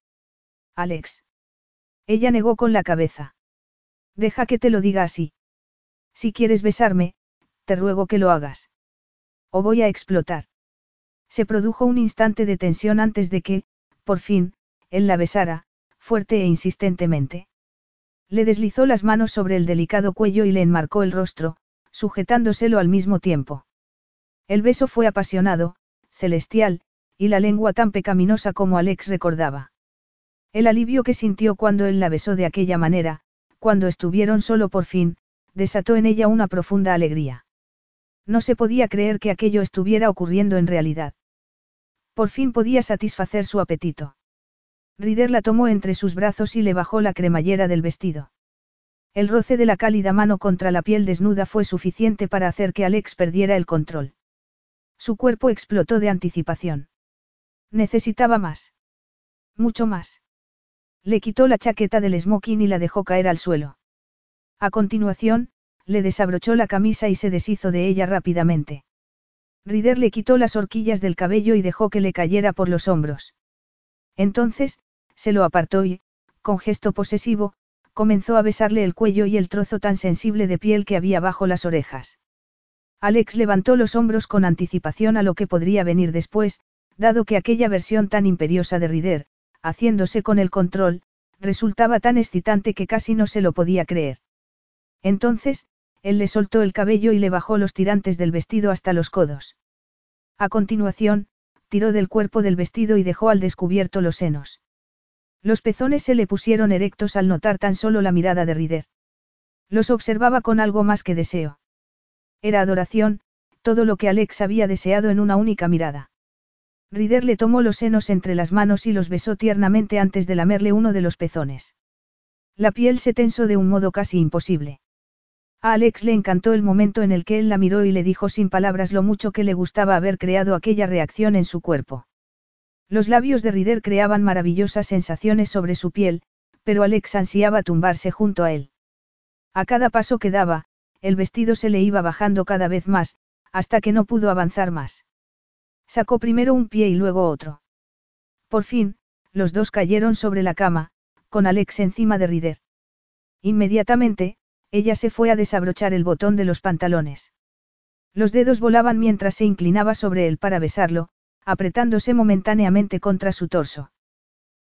Alex. Ella negó con la cabeza. Deja que te lo diga así. Si quieres besarme, te ruego que lo hagas. O voy a explotar. Se produjo un instante de tensión antes de que, por fin, él la besara, fuerte e insistentemente. Le deslizó las manos sobre el delicado cuello y le enmarcó el rostro, sujetándoselo al mismo tiempo. El beso fue apasionado, celestial, y la lengua tan pecaminosa como Alex recordaba. El alivio que sintió cuando él la besó de aquella manera, cuando estuvieron solo por fin, desató en ella una profunda alegría. No se podía creer que aquello estuviera ocurriendo en realidad. Por fin podía satisfacer su apetito. Rider la tomó entre sus brazos y le bajó la cremallera del vestido. El roce de la cálida mano contra la piel desnuda fue suficiente para hacer que Alex perdiera el control. Su cuerpo explotó de anticipación. Necesitaba más. Mucho más. Le quitó la chaqueta del smoking y la dejó caer al suelo. A continuación, le desabrochó la camisa y se deshizo de ella rápidamente. Rider le quitó las horquillas del cabello y dejó que le cayera por los hombros. Entonces, se lo apartó y, con gesto posesivo, comenzó a besarle el cuello y el trozo tan sensible de piel que había bajo las orejas. Alex levantó los hombros con anticipación a lo que podría venir después, dado que aquella versión tan imperiosa de Rider, haciéndose con el control, resultaba tan excitante que casi no se lo podía creer. Entonces, él le soltó el cabello y le bajó los tirantes del vestido hasta los codos. A continuación, tiró del cuerpo del vestido y dejó al descubierto los senos. Los pezones se le pusieron erectos al notar tan solo la mirada de Rider. Los observaba con algo más que deseo. Era adoración, todo lo que Alex había deseado en una única mirada. Rider le tomó los senos entre las manos y los besó tiernamente antes de lamerle uno de los pezones. La piel se tensó de un modo casi imposible. A Alex le encantó el momento en el que él la miró y le dijo sin palabras lo mucho que le gustaba haber creado aquella reacción en su cuerpo. Los labios de Rider creaban maravillosas sensaciones sobre su piel, pero Alex ansiaba tumbarse junto a él. A cada paso que daba, el vestido se le iba bajando cada vez más, hasta que no pudo avanzar más. Sacó primero un pie y luego otro. Por fin, los dos cayeron sobre la cama, con Alex encima de Rider. Inmediatamente, ella se fue a desabrochar el botón de los pantalones. Los dedos volaban mientras se inclinaba sobre él para besarlo, apretándose momentáneamente contra su torso.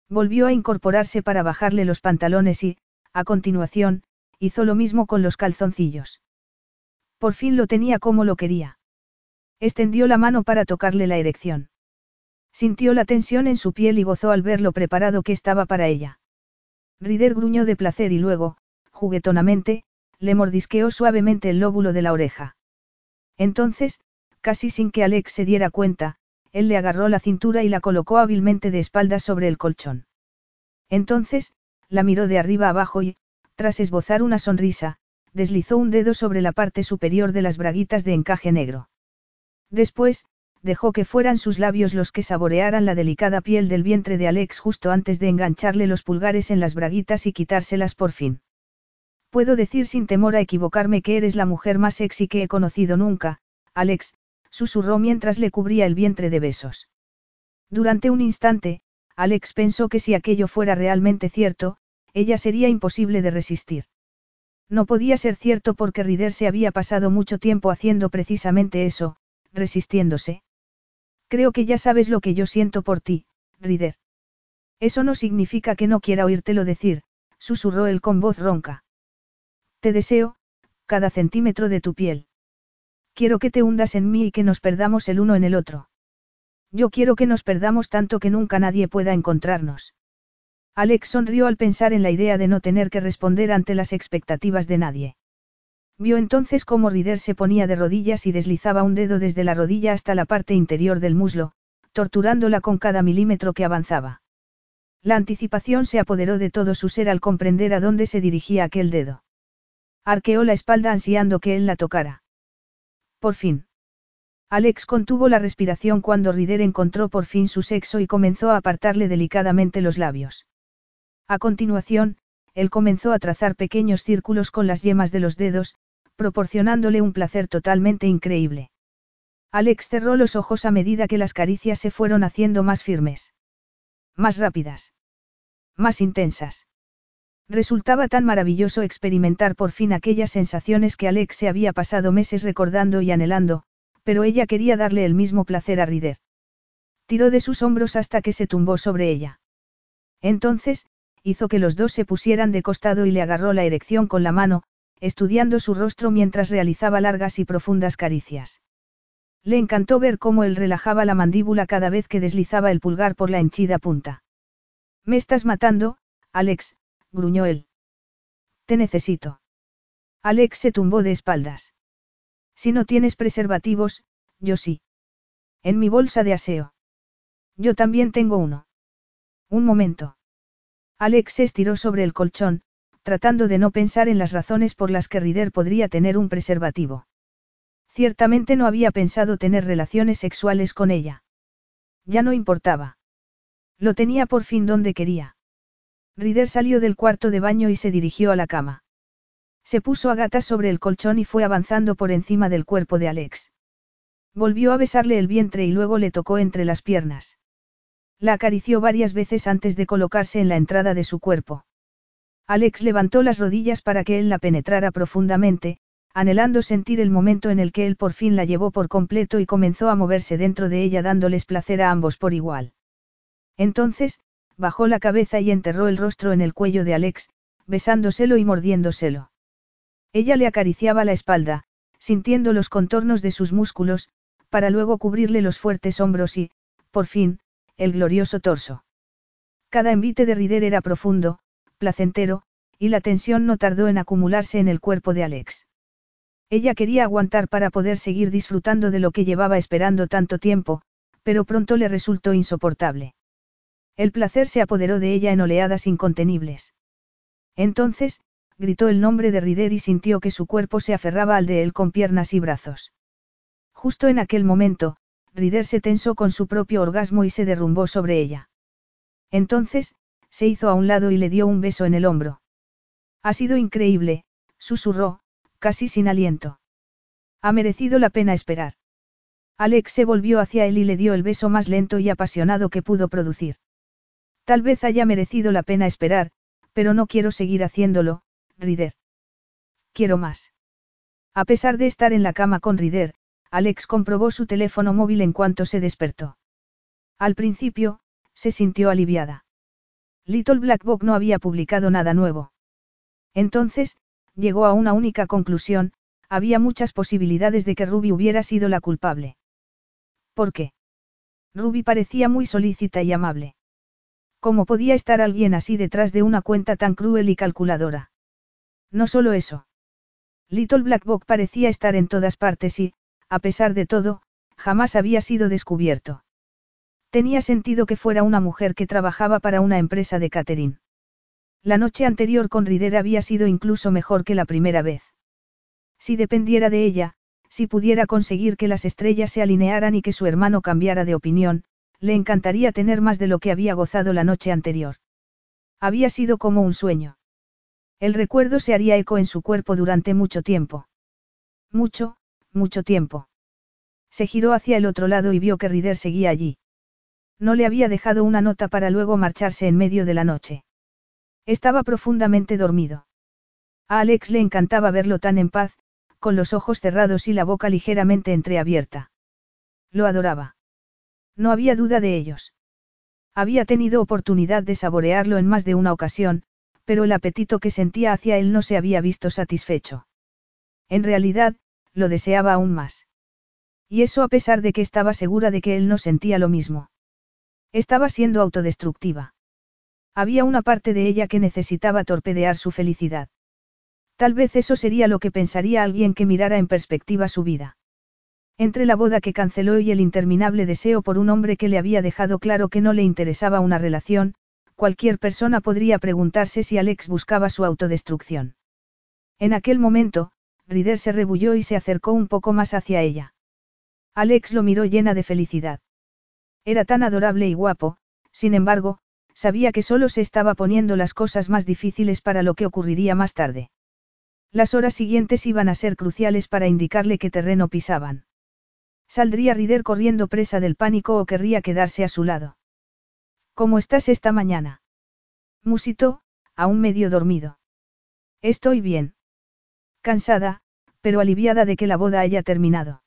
Volvió a incorporarse para bajarle los pantalones y, a continuación, hizo lo mismo con los calzoncillos. Por fin lo tenía como lo quería. Extendió la mano para tocarle la erección. Sintió la tensión en su piel y gozó al ver lo preparado que estaba para ella. Rider gruñó de placer y luego, juguetonamente, le mordisqueó suavemente el lóbulo de la oreja. Entonces, casi sin que Alex se diera cuenta, él le agarró la cintura y la colocó hábilmente de espaldas sobre el colchón. Entonces, la miró de arriba abajo y, tras esbozar una sonrisa, deslizó un dedo sobre la parte superior de las braguitas de encaje negro. Después, dejó que fueran sus labios los que saborearan la delicada piel del vientre de Alex justo antes de engancharle los pulgares en las braguitas y quitárselas por fin. Puedo decir sin temor a equivocarme que eres la mujer más sexy que he conocido nunca, Alex, susurró mientras le cubría el vientre de besos. Durante un instante, Alex pensó que si aquello fuera realmente cierto, ella sería imposible de resistir. No podía ser cierto porque Rider se había pasado mucho tiempo haciendo precisamente eso, resistiéndose. Creo que ya sabes lo que yo siento por ti, Rider. Eso no significa que no quiera oírtelo decir, susurró él con voz ronca. Te deseo, cada centímetro de tu piel. Quiero que te hundas en mí y que nos perdamos el uno en el otro. Yo quiero que nos perdamos tanto que nunca nadie pueda encontrarnos. Alex sonrió al pensar en la idea de no tener que responder ante las expectativas de nadie. Vio entonces cómo Rider se ponía de rodillas y deslizaba un dedo desde la rodilla hasta la parte interior del muslo, torturándola con cada milímetro que avanzaba. La anticipación se apoderó de todo su ser al comprender a dónde se dirigía aquel dedo. Arqueó la espalda ansiando que él la tocara. Por fin. Alex contuvo la respiración cuando Rider encontró por fin su sexo y comenzó a apartarle delicadamente los labios. A continuación, él comenzó a trazar pequeños círculos con las yemas de los dedos, proporcionándole un placer totalmente increíble. Alex cerró los ojos a medida que las caricias se fueron haciendo más firmes. Más rápidas. Más intensas. Resultaba tan maravilloso experimentar por fin aquellas sensaciones que Alex se había pasado meses recordando y anhelando, pero ella quería darle el mismo placer a Rider. Tiró de sus hombros hasta que se tumbó sobre ella. Entonces, hizo que los dos se pusieran de costado y le agarró la erección con la mano, estudiando su rostro mientras realizaba largas y profundas caricias. Le encantó ver cómo él relajaba la mandíbula cada vez que deslizaba el pulgar por la henchida punta. Me estás matando, Alex, gruñó él. Te necesito. Alex se tumbó de espaldas. Si no tienes preservativos, yo sí. En mi bolsa de aseo. Yo también tengo uno. Un momento. Alex se estiró sobre el colchón, tratando de no pensar en las razones por las que Rider podría tener un preservativo. Ciertamente no había pensado tener relaciones sexuales con ella. Ya no importaba. Lo tenía por fin donde quería. Rider salió del cuarto de baño y se dirigió a la cama. Se puso a gatas sobre el colchón y fue avanzando por encima del cuerpo de Alex. Volvió a besarle el vientre y luego le tocó entre las piernas. La acarició varias veces antes de colocarse en la entrada de su cuerpo. Alex levantó las rodillas para que él la penetrara profundamente, anhelando sentir el momento en el que él por fin la llevó por completo y comenzó a moverse dentro de ella dándoles placer a ambos por igual. Entonces, bajó la cabeza y enterró el rostro en el cuello de Alex, besándoselo y mordiéndoselo. Ella le acariciaba la espalda, sintiendo los contornos de sus músculos, para luego cubrirle los fuertes hombros y, por fin, el glorioso torso. Cada envite de Rider era profundo, placentero, y la tensión no tardó en acumularse en el cuerpo de Alex. Ella quería aguantar para poder seguir disfrutando de lo que llevaba esperando tanto tiempo, pero pronto le resultó insoportable. El placer se apoderó de ella en oleadas incontenibles. Entonces, gritó el nombre de Rider y sintió que su cuerpo se aferraba al de él con piernas y brazos. Justo en aquel momento, Rider se tensó con su propio orgasmo y se derrumbó sobre ella. Entonces, se hizo a un lado y le dio un beso en el hombro. Ha sido increíble, susurró, casi sin aliento. Ha merecido la pena esperar. Alex se volvió hacia él y le dio el beso más lento y apasionado que pudo producir. Tal vez haya merecido la pena esperar, pero no quiero seguir haciéndolo, Rider. Quiero más. A pesar de estar en la cama con Rider, Alex comprobó su teléfono móvil en cuanto se despertó. Al principio, se sintió aliviada. Little Black Book no había publicado nada nuevo. Entonces, llegó a una única conclusión, había muchas posibilidades de que Ruby hubiera sido la culpable. ¿Por qué? Ruby parecía muy solícita y amable. ¿Cómo podía estar alguien así detrás de una cuenta tan cruel y calculadora? No solo eso. Little Black Book parecía estar en todas partes y, a pesar de todo, jamás había sido descubierto. Tenía sentido que fuera una mujer que trabajaba para una empresa de catering. La noche anterior con Rider había sido incluso mejor que la primera vez. Si dependiera de ella, si pudiera conseguir que las estrellas se alinearan y que su hermano cambiara de opinión, le encantaría tener más de lo que había gozado la noche anterior. Había sido como un sueño. El recuerdo se haría eco en su cuerpo durante mucho tiempo. Mucho, mucho tiempo. Se giró hacia el otro lado y vio que Rider seguía allí. No le había dejado una nota para luego marcharse en medio de la noche. Estaba profundamente dormido. A Alex le encantaba verlo tan en paz, con los ojos cerrados y la boca ligeramente entreabierta. Lo adoraba. No había duda de ellos. Había tenido oportunidad de saborearlo en más de una ocasión, pero el apetito que sentía hacia él no se había visto satisfecho. En realidad, lo deseaba aún más. Y eso a pesar de que estaba segura de que él no sentía lo mismo. Estaba siendo autodestructiva. Había una parte de ella que necesitaba torpedear su felicidad. Tal vez eso sería lo que pensaría alguien que mirara en perspectiva su vida. Entre la boda que canceló y el interminable deseo por un hombre que le había dejado claro que no le interesaba una relación, cualquier persona podría preguntarse si Alex buscaba su autodestrucción. En aquel momento, Rider se rebulló y se acercó un poco más hacia ella. Alex lo miró llena de felicidad. Era tan adorable y guapo, sin embargo, sabía que solo se estaba poniendo las cosas más difíciles para lo que ocurriría más tarde. Las horas siguientes iban a ser cruciales para indicarle qué terreno pisaban. ¿Saldría Rider corriendo presa del pánico o querría quedarse a su lado? ¿Cómo estás esta mañana? Musitó, aún medio dormido. Estoy bien. Cansada, pero aliviada de que la boda haya terminado.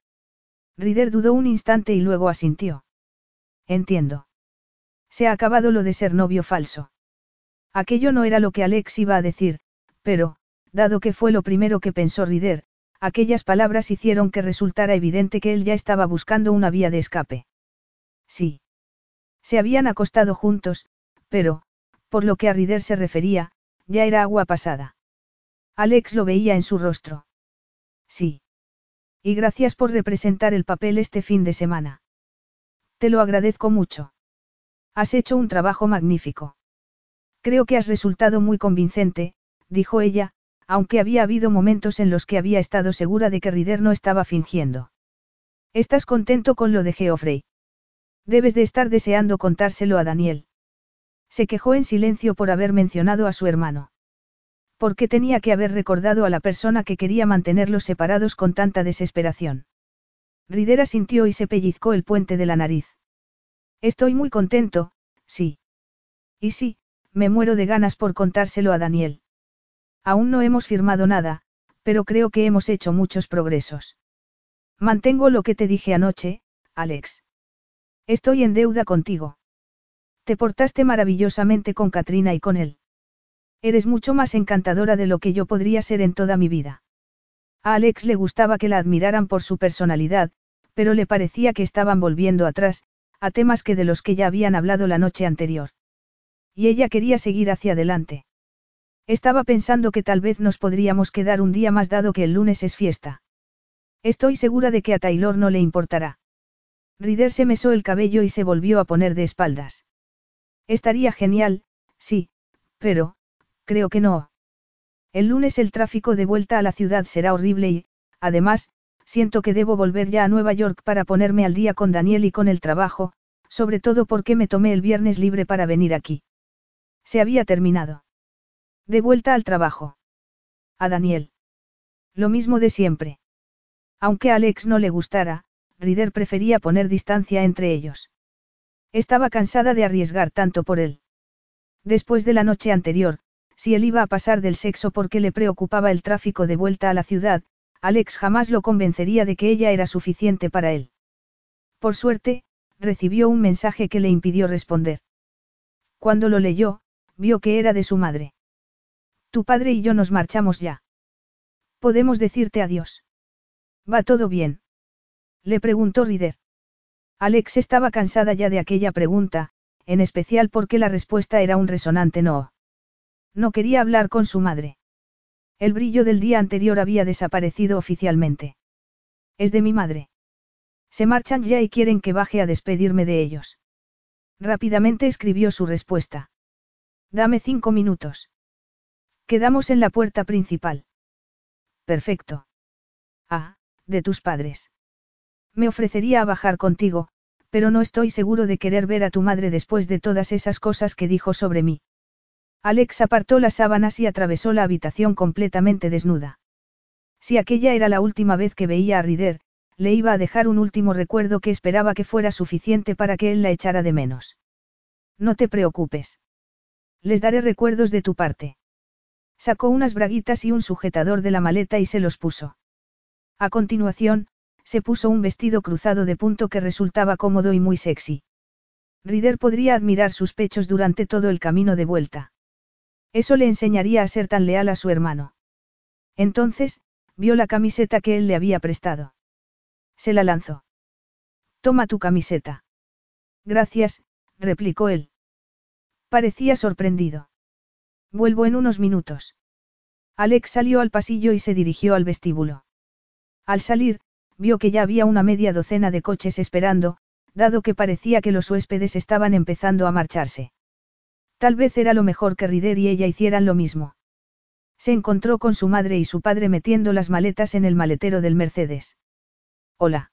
Rider dudó un instante y luego asintió. Entiendo. Se ha acabado lo de ser novio falso. Aquello no era lo que Alex iba a decir, pero, dado que fue lo primero que pensó Rider, aquellas palabras hicieron que resultara evidente que él ya estaba buscando una vía de escape. Sí. Se habían acostado juntos, pero, por lo que a Rider se refería, ya era agua pasada. Alex lo veía en su rostro. Sí. Y gracias por representar el papel este fin de semana. Te lo agradezco mucho. Has hecho un trabajo magnífico. Creo que has resultado muy convincente, dijo ella, aunque había habido momentos en los que había estado segura de que Rider no estaba fingiendo. ¿Estás contento con lo de Geoffrey? Debes de estar deseando contárselo a Daniel. Se quejó en silencio por haber mencionado a su hermano. ¿Por qué tenía que haber recordado a la persona que quería mantenerlos separados con tanta desesperación? Ridera sintió y se pellizcó el puente de la nariz. Estoy muy contento, sí. Y sí, me muero de ganas por contárselo a Daniel. Aún no hemos firmado nada, pero creo que hemos hecho muchos progresos. Mantengo lo que te dije anoche, Alex. Estoy en deuda contigo. Te portaste maravillosamente con Katrina y con él. Eres mucho más encantadora de lo que yo podría ser en toda mi vida. A Alex le gustaba que la admiraran por su personalidad, pero le parecía que estaban volviendo atrás, a temas que de los que ya habían hablado la noche anterior. Y ella quería seguir hacia adelante. Estaba pensando que tal vez nos podríamos quedar un día más dado que el lunes es fiesta. Estoy segura de que a Taylor no le importará. Rider se mesó el cabello y se volvió a poner de espaldas. Estaría genial, sí, pero, Creo que no. El lunes el tráfico de vuelta a la ciudad será horrible y, además, siento que debo volver ya a Nueva York para ponerme al día con Daniel y con el trabajo, sobre todo porque me tomé el viernes libre para venir aquí. Se había terminado. De vuelta al trabajo. A Daniel. Lo mismo de siempre. Aunque a Alex no le gustara, Rider prefería poner distancia entre ellos. Estaba cansada de arriesgar tanto por él. Después de la noche anterior, si él iba a pasar del sexo porque le preocupaba el tráfico de vuelta a la ciudad, Alex jamás lo convencería de que ella era suficiente para él. Por suerte, recibió un mensaje que le impidió responder. Cuando lo leyó, vio que era de su madre. Tu padre y yo nos marchamos ya. ¿Podemos decirte adiós? ¿Va todo bien? Le preguntó Rider. Alex estaba cansada ya de aquella pregunta, en especial porque la respuesta era un resonante no. No quería hablar con su madre. El brillo del día anterior había desaparecido oficialmente. Es de mi madre. Se marchan ya y quieren que baje a despedirme de ellos. Rápidamente escribió su respuesta. Dame cinco minutos. Quedamos en la puerta principal. Perfecto. Ah, de tus padres. Me ofrecería a bajar contigo, pero no estoy seguro de querer ver a tu madre después de todas esas cosas que dijo sobre mí. Alex apartó las sábanas y atravesó la habitación completamente desnuda. Si aquella era la última vez que veía a Rider, le iba a dejar un último recuerdo que esperaba que fuera suficiente para que él la echara de menos. No te preocupes. Les daré recuerdos de tu parte. Sacó unas braguitas y un sujetador de la maleta y se los puso. A continuación, se puso un vestido cruzado de punto que resultaba cómodo y muy sexy. Rider podría admirar sus pechos durante todo el camino de vuelta. Eso le enseñaría a ser tan leal a su hermano. Entonces, vio la camiseta que él le había prestado. Se la lanzó. Toma tu camiseta. Gracias, replicó él. Parecía sorprendido. Vuelvo en unos minutos. Alex salió al pasillo y se dirigió al vestíbulo. Al salir, vio que ya había una media docena de coches esperando, dado que parecía que los huéspedes estaban empezando a marcharse. Tal vez era lo mejor que Rider y ella hicieran lo mismo. Se encontró con su madre y su padre metiendo las maletas en el maletero del Mercedes. Hola.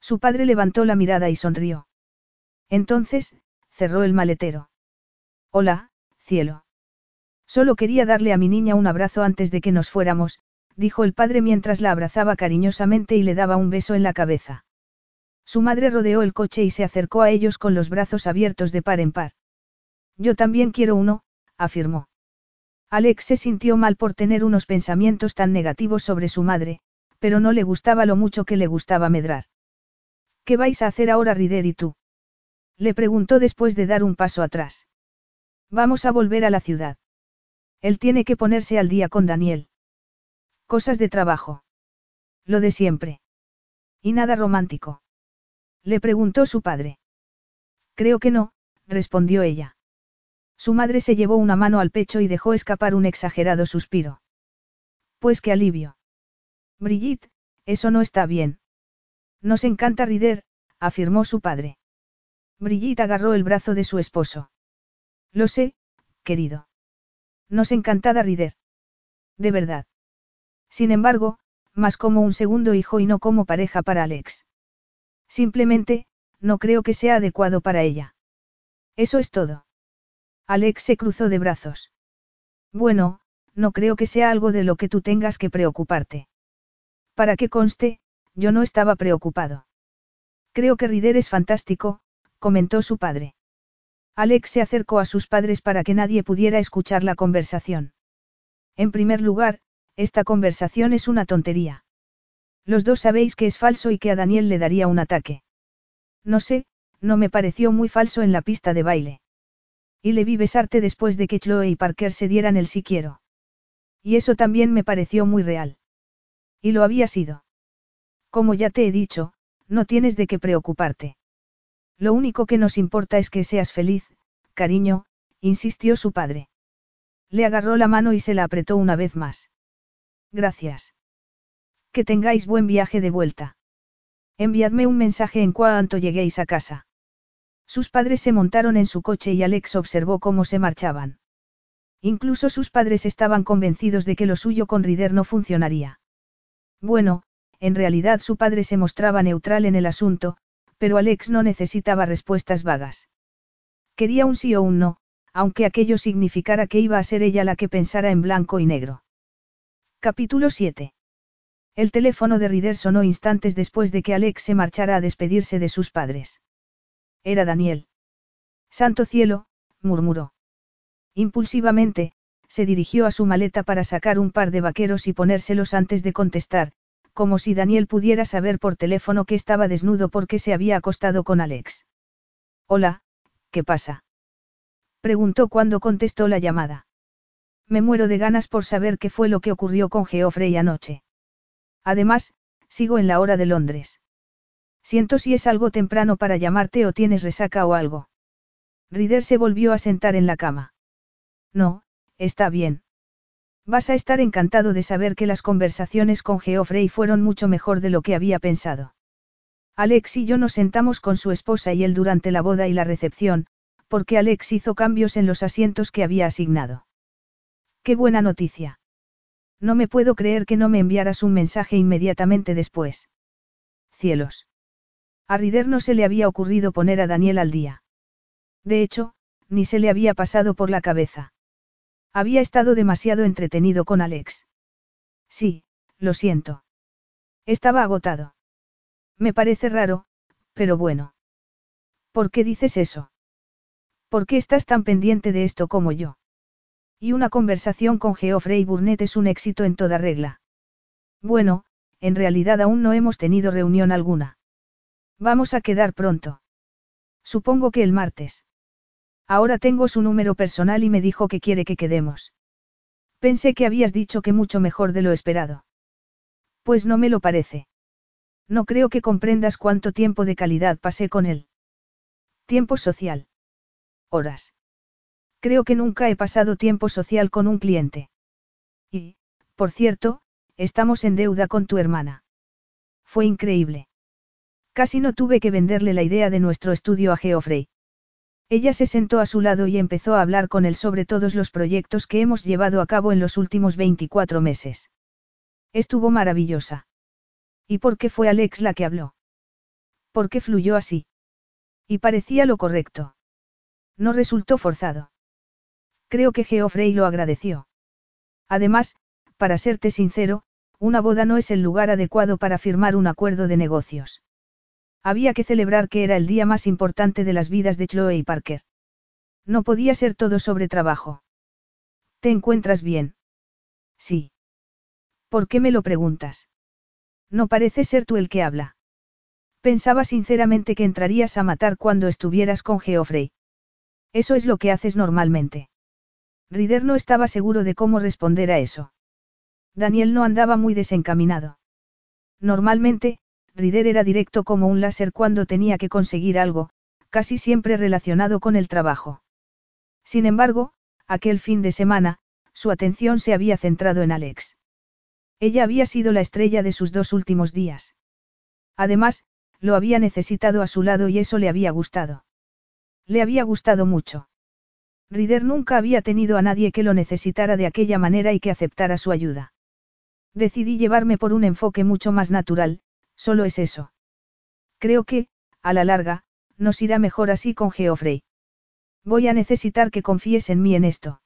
Su padre levantó la mirada y sonrió. Entonces, cerró el maletero. Hola, cielo. Solo quería darle a mi niña un abrazo antes de que nos fuéramos, dijo el padre mientras la abrazaba cariñosamente y le daba un beso en la cabeza. Su madre rodeó el coche y se acercó a ellos con los brazos abiertos de par en par. Yo también quiero uno, afirmó. Alex se sintió mal por tener unos pensamientos tan negativos sobre su madre, pero no le gustaba lo mucho que le gustaba medrar. ¿Qué vais a hacer ahora Rider y tú? Le preguntó después de dar un paso atrás. Vamos a volver a la ciudad. Él tiene que ponerse al día con Daniel. Cosas de trabajo. Lo de siempre. Y nada romántico. Le preguntó su padre. Creo que no, respondió ella. Su madre se llevó una mano al pecho y dejó escapar un exagerado suspiro. Pues qué alivio. Brigitte, eso no está bien. Nos encanta Rider, afirmó su padre. Brigitte agarró el brazo de su esposo. Lo sé, querido. Nos encantada Rider. De verdad. Sin embargo, más como un segundo hijo y no como pareja para Alex. Simplemente, no creo que sea adecuado para ella. Eso es todo. Alex se cruzó de brazos. Bueno, no creo que sea algo de lo que tú tengas que preocuparte. Para que conste, yo no estaba preocupado. Creo que Rider es fantástico, comentó su padre. Alex se acercó a sus padres para que nadie pudiera escuchar la conversación. En primer lugar, esta conversación es una tontería. Los dos sabéis que es falso y que a Daniel le daría un ataque. No sé, no me pareció muy falso en la pista de baile. Y le vi besarte después de que Chloe y Parker se dieran el sí quiero. Y eso también me pareció muy real. Y lo había sido. Como ya te he dicho, no tienes de qué preocuparte. Lo único que nos importa es que seas feliz, cariño, insistió su padre. Le agarró la mano y se la apretó una vez más. Gracias. Que tengáis buen viaje de vuelta. Enviadme un mensaje en cuanto lleguéis a casa. Sus padres se montaron en su coche y Alex observó cómo se marchaban. Incluso sus padres estaban convencidos de que lo suyo con Rider no funcionaría. Bueno, en realidad su padre se mostraba neutral en el asunto, pero Alex no necesitaba respuestas vagas. Quería un sí o un no, aunque aquello significara que iba a ser ella la que pensara en blanco y negro. Capítulo 7. El teléfono de Rider sonó instantes después de que Alex se marchara a despedirse de sus padres. Era Daniel. Santo cielo, murmuró. Impulsivamente, se dirigió a su maleta para sacar un par de vaqueros y ponérselos antes de contestar, como si Daniel pudiera saber por teléfono que estaba desnudo porque se había acostado con Alex. Hola, ¿qué pasa? Preguntó cuando contestó la llamada. Me muero de ganas por saber qué fue lo que ocurrió con Geoffrey anoche. Además, sigo en la hora de Londres. Siento si es algo temprano para llamarte o tienes resaca o algo. Rider se volvió a sentar en la cama. No, está bien. Vas a estar encantado de saber que las conversaciones con Geoffrey fueron mucho mejor de lo que había pensado. Alex y yo nos sentamos con su esposa y él durante la boda y la recepción, porque Alex hizo cambios en los asientos que había asignado. Qué buena noticia. No me puedo creer que no me enviaras un mensaje inmediatamente después. Cielos. A Rider no se le había ocurrido poner a Daniel al día. De hecho, ni se le había pasado por la cabeza. Había estado demasiado entretenido con Alex. Sí, lo siento. Estaba agotado. Me parece raro, pero bueno. ¿Por qué dices eso? ¿Por qué estás tan pendiente de esto como yo? Y una conversación con Geoffrey Burnett es un éxito en toda regla. Bueno, en realidad aún no hemos tenido reunión alguna. Vamos a quedar pronto. Supongo que el martes. Ahora tengo su número personal y me dijo que quiere que quedemos. Pensé que habías dicho que mucho mejor de lo esperado. Pues no me lo parece. No creo que comprendas cuánto tiempo de calidad pasé con él. Tiempo social. Horas. Creo que nunca he pasado tiempo social con un cliente. Y, por cierto, estamos en deuda con tu hermana. Fue increíble. Casi no tuve que venderle la idea de nuestro estudio a Geoffrey. Ella se sentó a su lado y empezó a hablar con él sobre todos los proyectos que hemos llevado a cabo en los últimos 24 meses. Estuvo maravillosa. ¿Y por qué fue Alex la que habló? ¿Por qué fluyó así? Y parecía lo correcto. No resultó forzado. Creo que Geoffrey lo agradeció. Además, para serte sincero, una boda no es el lugar adecuado para firmar un acuerdo de negocios. Había que celebrar que era el día más importante de las vidas de Chloe y Parker. No podía ser todo sobre trabajo. ¿Te encuentras bien? Sí. ¿Por qué me lo preguntas? No parece ser tú el que habla. Pensaba sinceramente que entrarías a matar cuando estuvieras con Geoffrey. Eso es lo que haces normalmente. Rider no estaba seguro de cómo responder a eso. Daniel no andaba muy desencaminado. Normalmente, Rider era directo como un láser cuando tenía que conseguir algo, casi siempre relacionado con el trabajo. Sin embargo, aquel fin de semana, su atención se había centrado en Alex. Ella había sido la estrella de sus dos últimos días. Además, lo había necesitado a su lado y eso le había gustado. Le había gustado mucho. Rider nunca había tenido a nadie que lo necesitara de aquella manera y que aceptara su ayuda. Decidí llevarme por un enfoque mucho más natural, solo es eso. Creo que, a la larga, nos irá mejor así con Geoffrey. Voy a necesitar que confíes en mí en esto.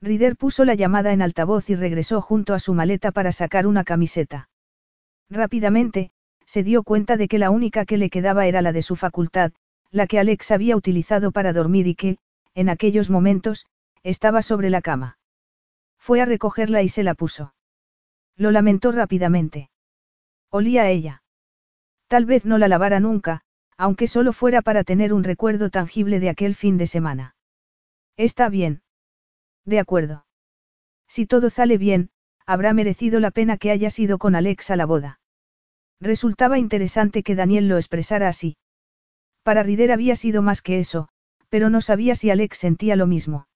Rider puso la llamada en altavoz y regresó junto a su maleta para sacar una camiseta. Rápidamente, se dio cuenta de que la única que le quedaba era la de su facultad, la que Alex había utilizado para dormir y que, en aquellos momentos, estaba sobre la cama. Fue a recogerla y se la puso. Lo lamentó rápidamente. Olía a ella. Tal vez no la lavara nunca, aunque solo fuera para tener un recuerdo tangible de aquel fin de semana. Está bien. De acuerdo. Si todo sale bien, habrá merecido la pena que hayas ido con Alex a la boda. Resultaba interesante que Daniel lo expresara así. Para Rider había sido más que eso, pero no sabía si Alex sentía lo mismo.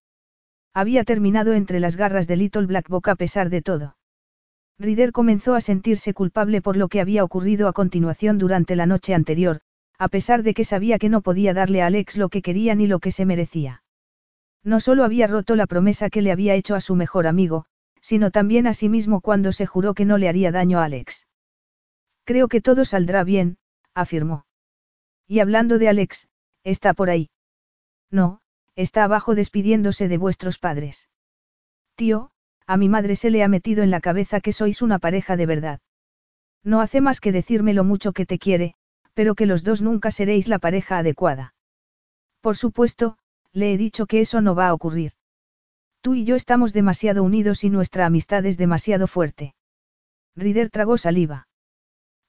Había terminado entre las garras de Little Black Book a pesar de todo. Rider comenzó a sentirse culpable por lo que había ocurrido a continuación durante la noche anterior, a pesar de que sabía que no podía darle a Alex lo que quería ni lo que se merecía. No solo había roto la promesa que le había hecho a su mejor amigo, sino también a sí mismo cuando se juró que no le haría daño a Alex. Creo que todo saldrá bien, afirmó. Y hablando de Alex, está por ahí. No, está abajo despidiéndose de vuestros padres. Tío, a mi madre se le ha metido en la cabeza que sois una pareja de verdad. No hace más que decirme lo mucho que te quiere, pero que los dos nunca seréis la pareja adecuada. Por supuesto, le he dicho que eso no va a ocurrir. Tú y yo estamos demasiado unidos y nuestra amistad es demasiado fuerte. Rider tragó saliva.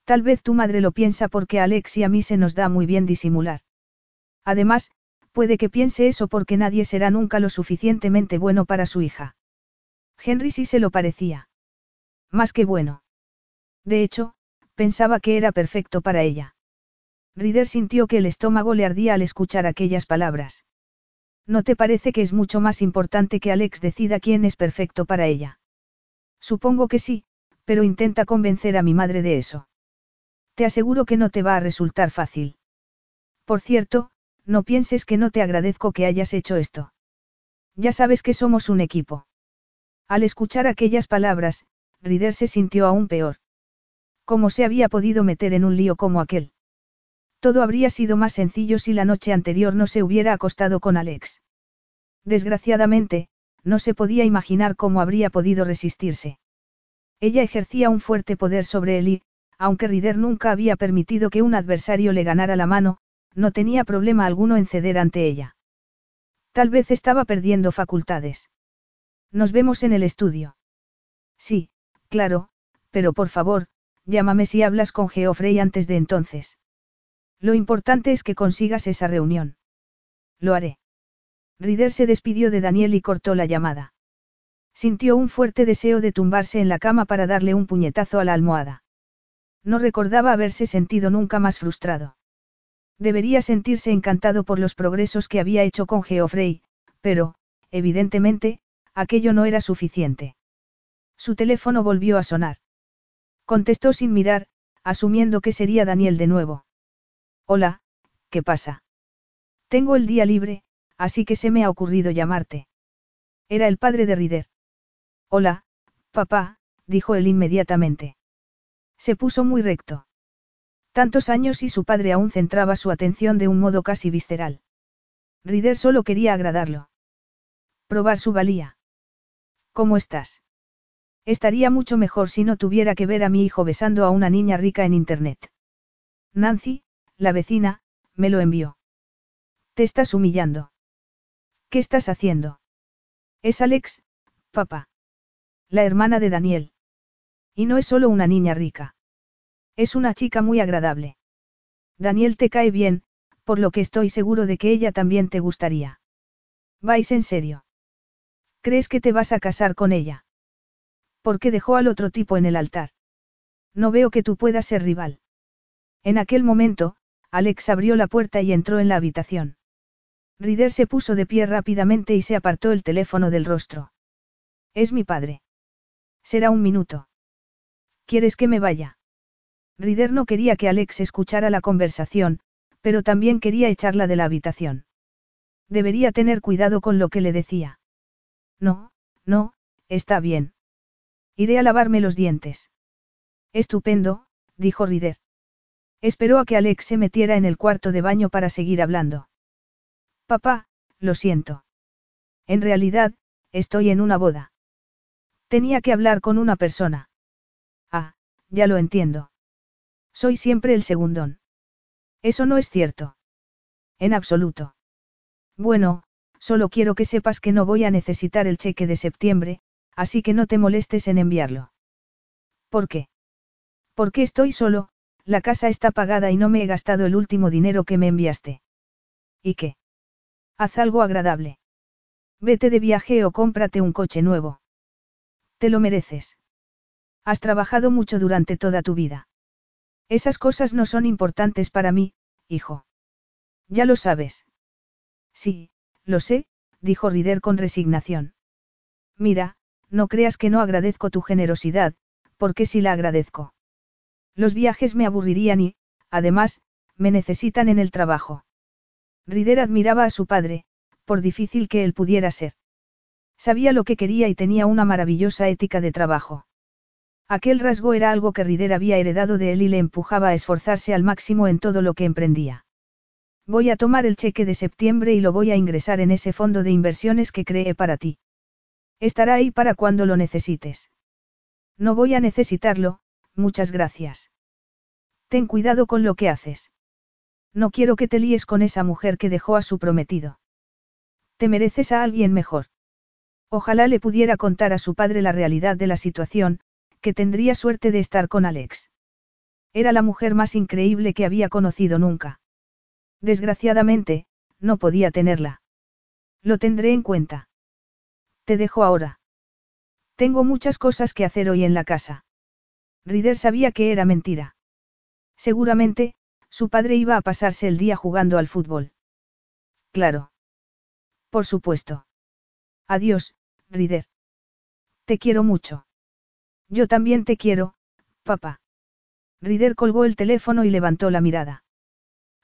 Tal vez tu madre lo piensa porque a Alex y a mí se nos da muy bien disimular. Además, puede que piense eso porque nadie será nunca lo suficientemente bueno para su hija. Henry sí se lo parecía. Más que bueno. De hecho, pensaba que era perfecto para ella. Rider sintió que el estómago le ardía al escuchar aquellas palabras. ¿No te parece que es mucho más importante que Alex decida quién es perfecto para ella? Supongo que sí, pero intenta convencer a mi madre de eso. Te aseguro que no te va a resultar fácil. Por cierto, no pienses que no te agradezco que hayas hecho esto. Ya sabes que somos un equipo. Al escuchar aquellas palabras, Rider se sintió aún peor. ¿Cómo se había podido meter en un lío como aquel? Todo habría sido más sencillo si la noche anterior no se hubiera acostado con Alex. Desgraciadamente, no se podía imaginar cómo habría podido resistirse. Ella ejercía un fuerte poder sobre él y, aunque Rider nunca había permitido que un adversario le ganara la mano, no tenía problema alguno en ceder ante ella. Tal vez estaba perdiendo facultades. Nos vemos en el estudio. Sí, claro, pero por favor, llámame si hablas con Geoffrey antes de entonces. Lo importante es que consigas esa reunión. Lo haré. Rider se despidió de Daniel y cortó la llamada. Sintió un fuerte deseo de tumbarse en la cama para darle un puñetazo a la almohada. No recordaba haberse sentido nunca más frustrado. Debería sentirse encantado por los progresos que había hecho con Geoffrey, pero, evidentemente, aquello no era suficiente. Su teléfono volvió a sonar. Contestó sin mirar, asumiendo que sería Daniel de nuevo. Hola, ¿qué pasa? Tengo el día libre, así que se me ha ocurrido llamarte. Era el padre de Rider. Hola, papá, dijo él inmediatamente. Se puso muy recto. Tantos años y su padre aún centraba su atención de un modo casi visceral. Rider solo quería agradarlo. Probar su valía. ¿Cómo estás? Estaría mucho mejor si no tuviera que ver a mi hijo besando a una niña rica en Internet. Nancy, la vecina, me lo envió. Te estás humillando. ¿Qué estás haciendo? Es Alex, papá. La hermana de Daniel. Y no es solo una niña rica. Es una chica muy agradable. Daniel te cae bien, por lo que estoy seguro de que ella también te gustaría. ¿Vais en serio? ¿Crees que te vas a casar con ella? ¿Por qué dejó al otro tipo en el altar? No veo que tú puedas ser rival. En aquel momento, Alex abrió la puerta y entró en la habitación. Rider se puso de pie rápidamente y se apartó el teléfono del rostro. Es mi padre. Será un minuto. ¿Quieres que me vaya? Rider no quería que Alex escuchara la conversación, pero también quería echarla de la habitación. Debería tener cuidado con lo que le decía. No, no, está bien. Iré a lavarme los dientes. Estupendo, dijo Rider. Esperó a que Alex se metiera en el cuarto de baño para seguir hablando. Papá, lo siento. En realidad, estoy en una boda. Tenía que hablar con una persona. Ah, ya lo entiendo. Soy siempre el segundón. Eso no es cierto. En absoluto. Bueno, solo quiero que sepas que no voy a necesitar el cheque de septiembre, así que no te molestes en enviarlo. ¿Por qué? Porque estoy solo, la casa está pagada y no me he gastado el último dinero que me enviaste. ¿Y qué? Haz algo agradable. Vete de viaje o cómprate un coche nuevo. Te lo mereces. Has trabajado mucho durante toda tu vida. Esas cosas no son importantes para mí, hijo. Ya lo sabes. Sí, lo sé, dijo Rider con resignación. Mira, no creas que no agradezco tu generosidad, porque sí la agradezco. Los viajes me aburrirían y, además, me necesitan en el trabajo. Rider admiraba a su padre, por difícil que él pudiera ser. Sabía lo que quería y tenía una maravillosa ética de trabajo. Aquel rasgo era algo que Rider había heredado de él y le empujaba a esforzarse al máximo en todo lo que emprendía. Voy a tomar el cheque de septiembre y lo voy a ingresar en ese fondo de inversiones que creé para ti. Estará ahí para cuando lo necesites. No voy a necesitarlo, muchas gracias. Ten cuidado con lo que haces. No quiero que te líes con esa mujer que dejó a su prometido. Te mereces a alguien mejor. Ojalá le pudiera contar a su padre la realidad de la situación, que tendría suerte de estar con Alex. Era la mujer más increíble que había conocido nunca. Desgraciadamente, no podía tenerla. Lo tendré en cuenta. Te dejo ahora. Tengo muchas cosas que hacer hoy en la casa. Rider sabía que era mentira. Seguramente, su padre iba a pasarse el día jugando al fútbol. Claro. Por supuesto. Adiós, Rider. Te quiero mucho. Yo también te quiero, papá. Rider colgó el teléfono y levantó la mirada.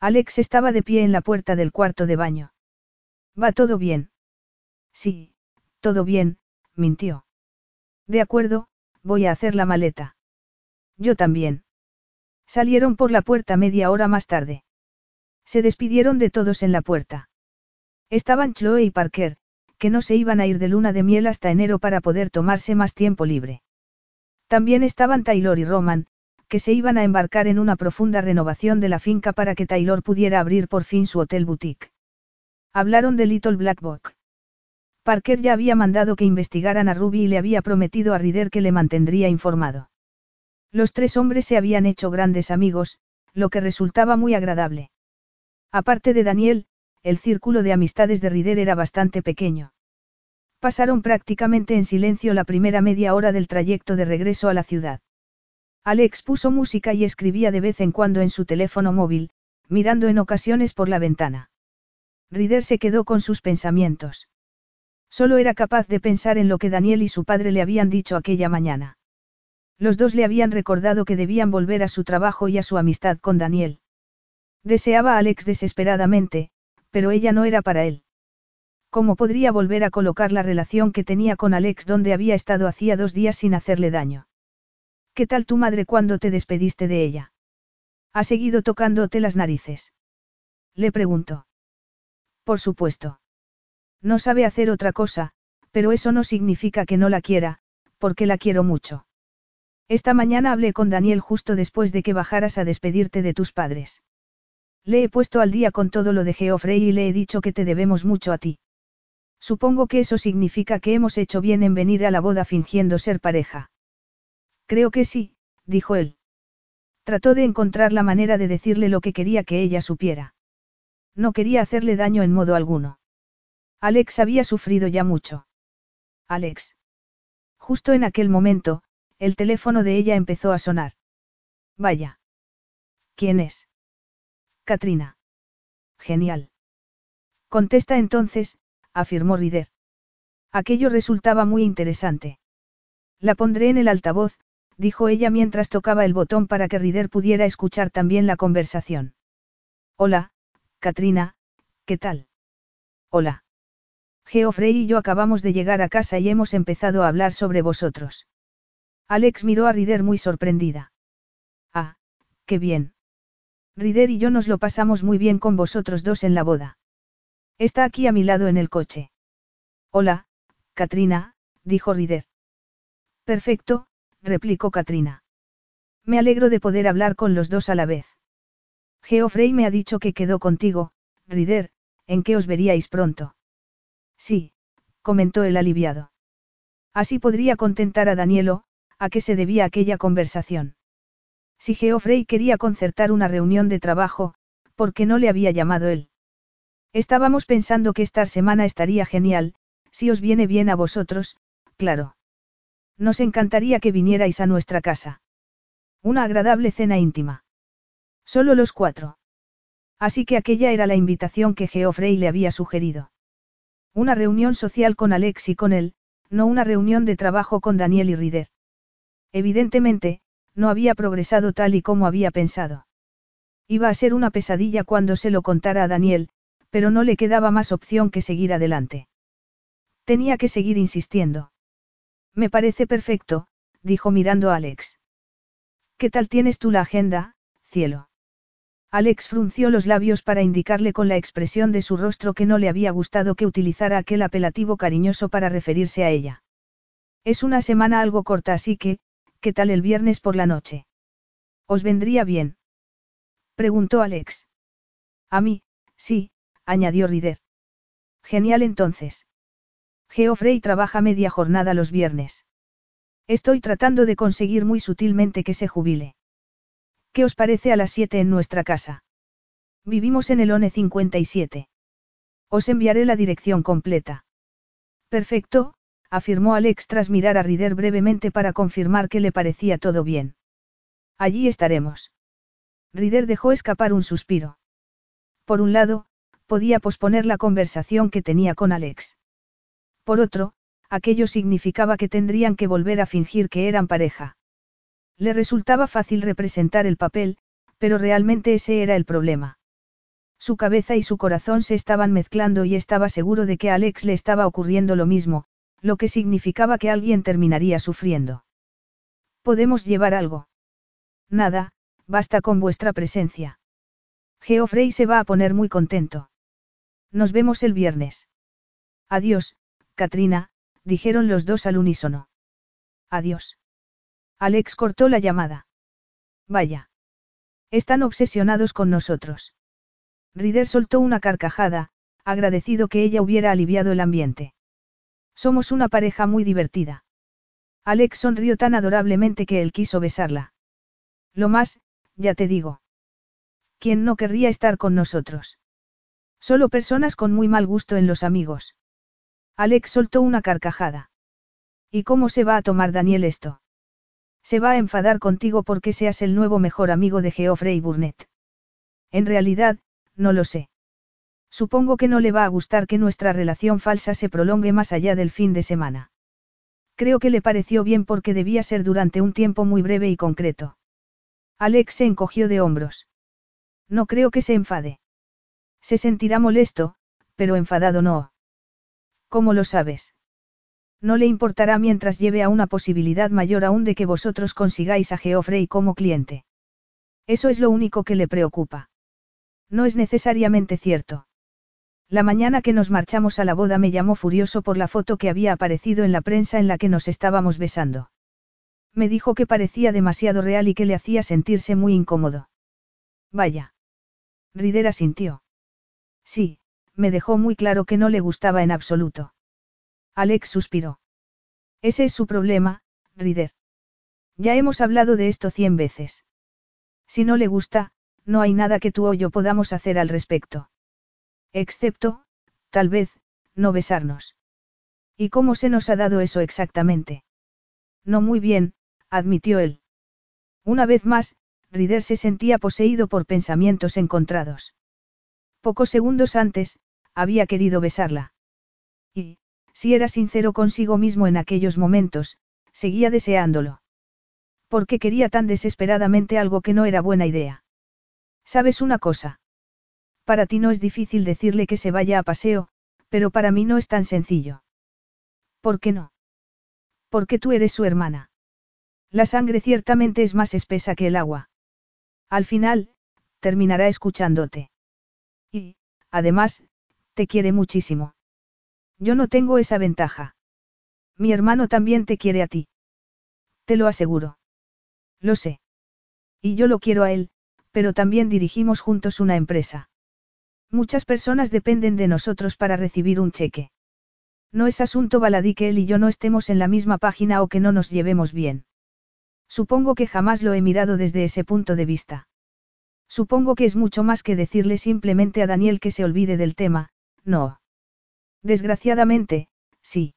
Alex estaba de pie en la puerta del cuarto de baño. ¿Va todo bien? Sí, todo bien, mintió. De acuerdo, voy a hacer la maleta. Yo también. Salieron por la puerta media hora más tarde. Se despidieron de todos en la puerta. Estaban Chloe y Parker, que no se iban a ir de luna de miel hasta enero para poder tomarse más tiempo libre. También estaban Taylor y Roman, que se iban a embarcar en una profunda renovación de la finca para que Taylor pudiera abrir por fin su hotel boutique. Hablaron de Little Black Book. Parker ya había mandado que investigaran a Ruby y le había prometido a Rider que le mantendría informado. Los tres hombres se habían hecho grandes amigos, lo que resultaba muy agradable. Aparte de Daniel, el círculo de amistades de Rider era bastante pequeño. Pasaron prácticamente en silencio la primera media hora del trayecto de regreso a la ciudad. Alex puso música y escribía de vez en cuando en su teléfono móvil, mirando en ocasiones por la ventana. Rider se quedó con sus pensamientos. Solo era capaz de pensar en lo que Daniel y su padre le habían dicho aquella mañana. Los dos le habían recordado que debían volver a su trabajo y a su amistad con Daniel. Deseaba a Alex desesperadamente, pero ella no era para él. ¿Cómo podría volver a colocar la relación que tenía con Alex donde había estado hacía dos días sin hacerle daño? ¿Qué tal tu madre cuando te despediste de ella? ¿Ha seguido tocándote las narices? Le preguntó. Por supuesto. No sabe hacer otra cosa, pero eso no significa que no la quiera, porque la quiero mucho. Esta mañana hablé con Daniel justo después de que bajaras a despedirte de tus padres. Le he puesto al día con todo lo de Geoffrey y le he dicho que te debemos mucho a ti. Supongo que eso significa que hemos hecho bien en venir a la boda fingiendo ser pareja. Creo que sí, dijo él. Trató de encontrar la manera de decirle lo que quería que ella supiera. No quería hacerle daño en modo alguno. Alex había sufrido ya mucho. Alex. Justo en aquel momento, el teléfono de ella empezó a sonar. Vaya. ¿Quién es? Katrina. Genial. Contesta entonces, afirmó Rider. Aquello resultaba muy interesante. La pondré en el altavoz, dijo ella mientras tocaba el botón para que Rider pudiera escuchar también la conversación. Hola, Katrina, ¿qué tal? Hola. Geoffrey y yo acabamos de llegar a casa y hemos empezado a hablar sobre vosotros. Alex miró a Rider muy sorprendida. Ah, qué bien. Rider y yo nos lo pasamos muy bien con vosotros dos en la boda. Está aquí a mi lado en el coche. Hola, Katrina, dijo Rider. Perfecto, replicó Katrina. Me alegro de poder hablar con los dos a la vez. Geoffrey me ha dicho que quedó contigo, Rider, en que os veríais pronto. Sí, comentó el aliviado. Así podría contentar a Danielo, a qué se debía aquella conversación. Si Geoffrey quería concertar una reunión de trabajo, ¿por qué no le había llamado él? Estábamos pensando que esta semana estaría genial, si os viene bien a vosotros, claro. Nos encantaría que vinierais a nuestra casa. Una agradable cena íntima. Solo los cuatro. Así que aquella era la invitación que Geoffrey le había sugerido. Una reunión social con Alex y con él, no una reunión de trabajo con Daniel y Rider. Evidentemente, no había progresado tal y como había pensado. Iba a ser una pesadilla cuando se lo contara a Daniel, pero no le quedaba más opción que seguir adelante. Tenía que seguir insistiendo. Me parece perfecto, dijo mirando a Alex. ¿Qué tal tienes tú la agenda, cielo? Alex frunció los labios para indicarle con la expresión de su rostro que no le había gustado que utilizara aquel apelativo cariñoso para referirse a ella. Es una semana algo corta así que, ¿qué tal el viernes por la noche? ¿Os vendría bien? Preguntó Alex. A mí, sí, añadió Rider. Genial entonces. Geoffrey trabaja media jornada los viernes. Estoy tratando de conseguir muy sutilmente que se jubile. ¿Qué os parece a las 7 en nuestra casa? Vivimos en el ONE 57. Os enviaré la dirección completa. Perfecto, afirmó Alex tras mirar a Rider brevemente para confirmar que le parecía todo bien. Allí estaremos. Rider dejó escapar un suspiro. Por un lado, podía posponer la conversación que tenía con Alex. Por otro, aquello significaba que tendrían que volver a fingir que eran pareja. Le resultaba fácil representar el papel, pero realmente ese era el problema. Su cabeza y su corazón se estaban mezclando y estaba seguro de que a Alex le estaba ocurriendo lo mismo, lo que significaba que alguien terminaría sufriendo. ¿Podemos llevar algo? Nada, basta con vuestra presencia. Geoffrey se va a poner muy contento. Nos vemos el viernes. Adiós, Katrina, dijeron los dos al unísono. Adiós. Alex cortó la llamada. Vaya. Están obsesionados con nosotros. Rider soltó una carcajada, agradecido que ella hubiera aliviado el ambiente. Somos una pareja muy divertida. Alex sonrió tan adorablemente que él quiso besarla. Lo más, ya te digo. ¿Quién no querría estar con nosotros? Solo personas con muy mal gusto en los amigos. Alex soltó una carcajada. ¿Y cómo se va a tomar Daniel esto? Se va a enfadar contigo porque seas el nuevo mejor amigo de Geoffrey Burnett. En realidad, no lo sé. Supongo que no le va a gustar que nuestra relación falsa se prolongue más allá del fin de semana. Creo que le pareció bien porque debía ser durante un tiempo muy breve y concreto. Alex se encogió de hombros. No creo que se enfade. Se sentirá molesto, pero enfadado no. ¿Cómo lo sabes? No le importará mientras lleve a una posibilidad mayor aún de que vosotros consigáis a Geoffrey como cliente. Eso es lo único que le preocupa. No es necesariamente cierto. La mañana que nos marchamos a la boda me llamó furioso por la foto que había aparecido en la prensa en la que nos estábamos besando. Me dijo que parecía demasiado real y que le hacía sentirse muy incómodo. Vaya. Ridera sintió. Sí, me dejó muy claro que no le gustaba en absoluto. Alex suspiró. Ese es su problema, Rider. Ya hemos hablado de esto cien veces. Si no le gusta, no hay nada que tú o yo podamos hacer al respecto. Excepto, tal vez, no besarnos. ¿Y cómo se nos ha dado eso exactamente? No muy bien, admitió él. Una vez más, Rider se sentía poseído por pensamientos encontrados. Pocos segundos antes, había querido besarla. Y, si era sincero consigo mismo en aquellos momentos, seguía deseándolo. ¿Por qué quería tan desesperadamente algo que no era buena idea? ¿Sabes una cosa? Para ti no es difícil decirle que se vaya a paseo, pero para mí no es tan sencillo. ¿Por qué no? Porque tú eres su hermana. La sangre ciertamente es más espesa que el agua. Al final, terminará escuchándote. Y, además, te quiere muchísimo. Yo no tengo esa ventaja. Mi hermano también te quiere a ti. Te lo aseguro. Lo sé. Y yo lo quiero a él, pero también dirigimos juntos una empresa. Muchas personas dependen de nosotros para recibir un cheque. No es asunto baladí que él y yo no estemos en la misma página o que no nos llevemos bien. Supongo que jamás lo he mirado desde ese punto de vista. Supongo que es mucho más que decirle simplemente a Daniel que se olvide del tema, no. Desgraciadamente, sí.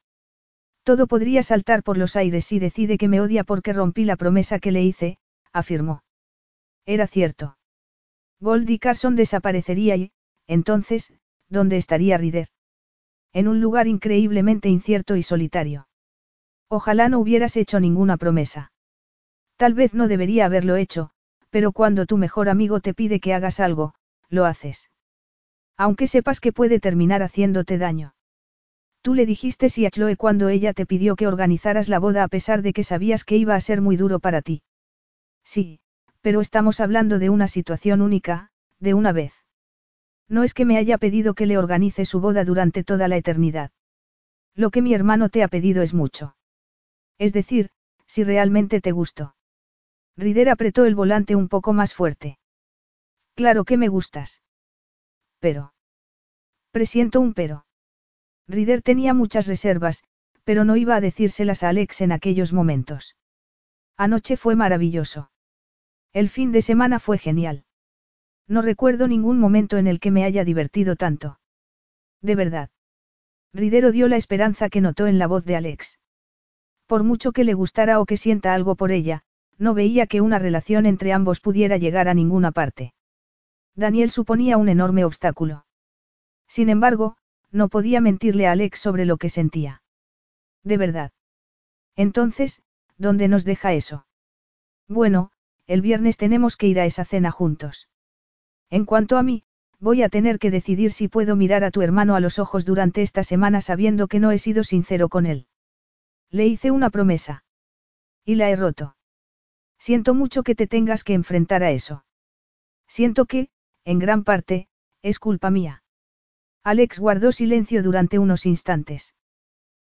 Todo podría saltar por los aires si decide que me odia porque rompí la promesa que le hice, afirmó. Era cierto. Goldie Carson desaparecería y, entonces, ¿dónde estaría Rider? En un lugar increíblemente incierto y solitario. Ojalá no hubieras hecho ninguna promesa. Tal vez no debería haberlo hecho, pero cuando tu mejor amigo te pide que hagas algo, lo haces. Aunque sepas que puede terminar haciéndote daño. Tú le dijiste sí a Chloe cuando ella te pidió que organizaras la boda a pesar de que sabías que iba a ser muy duro para ti. Sí, pero estamos hablando de una situación única, de una vez. No es que me haya pedido que le organice su boda durante toda la eternidad. Lo que mi hermano te ha pedido es mucho. Es decir, si realmente te gustó. Rider apretó el volante un poco más fuerte. Claro que me gustas. Pero. Presiento un pero. Rider tenía muchas reservas, pero no iba a decírselas a Alex en aquellos momentos. Anoche fue maravilloso. El fin de semana fue genial. No recuerdo ningún momento en el que me haya divertido tanto. De verdad. Ridero dio la esperanza que notó en la voz de Alex. Por mucho que le gustara o que sienta algo por ella, no veía que una relación entre ambos pudiera llegar a ninguna parte. Daniel suponía un enorme obstáculo. Sin embargo, no podía mentirle a Alex sobre lo que sentía. De verdad. Entonces, ¿dónde nos deja eso? Bueno, el viernes tenemos que ir a esa cena juntos. En cuanto a mí, voy a tener que decidir si puedo mirar a tu hermano a los ojos durante esta semana sabiendo que no he sido sincero con él. Le hice una promesa. Y la he roto. Siento mucho que te tengas que enfrentar a eso. Siento que, en gran parte, es culpa mía. Alex guardó silencio durante unos instantes.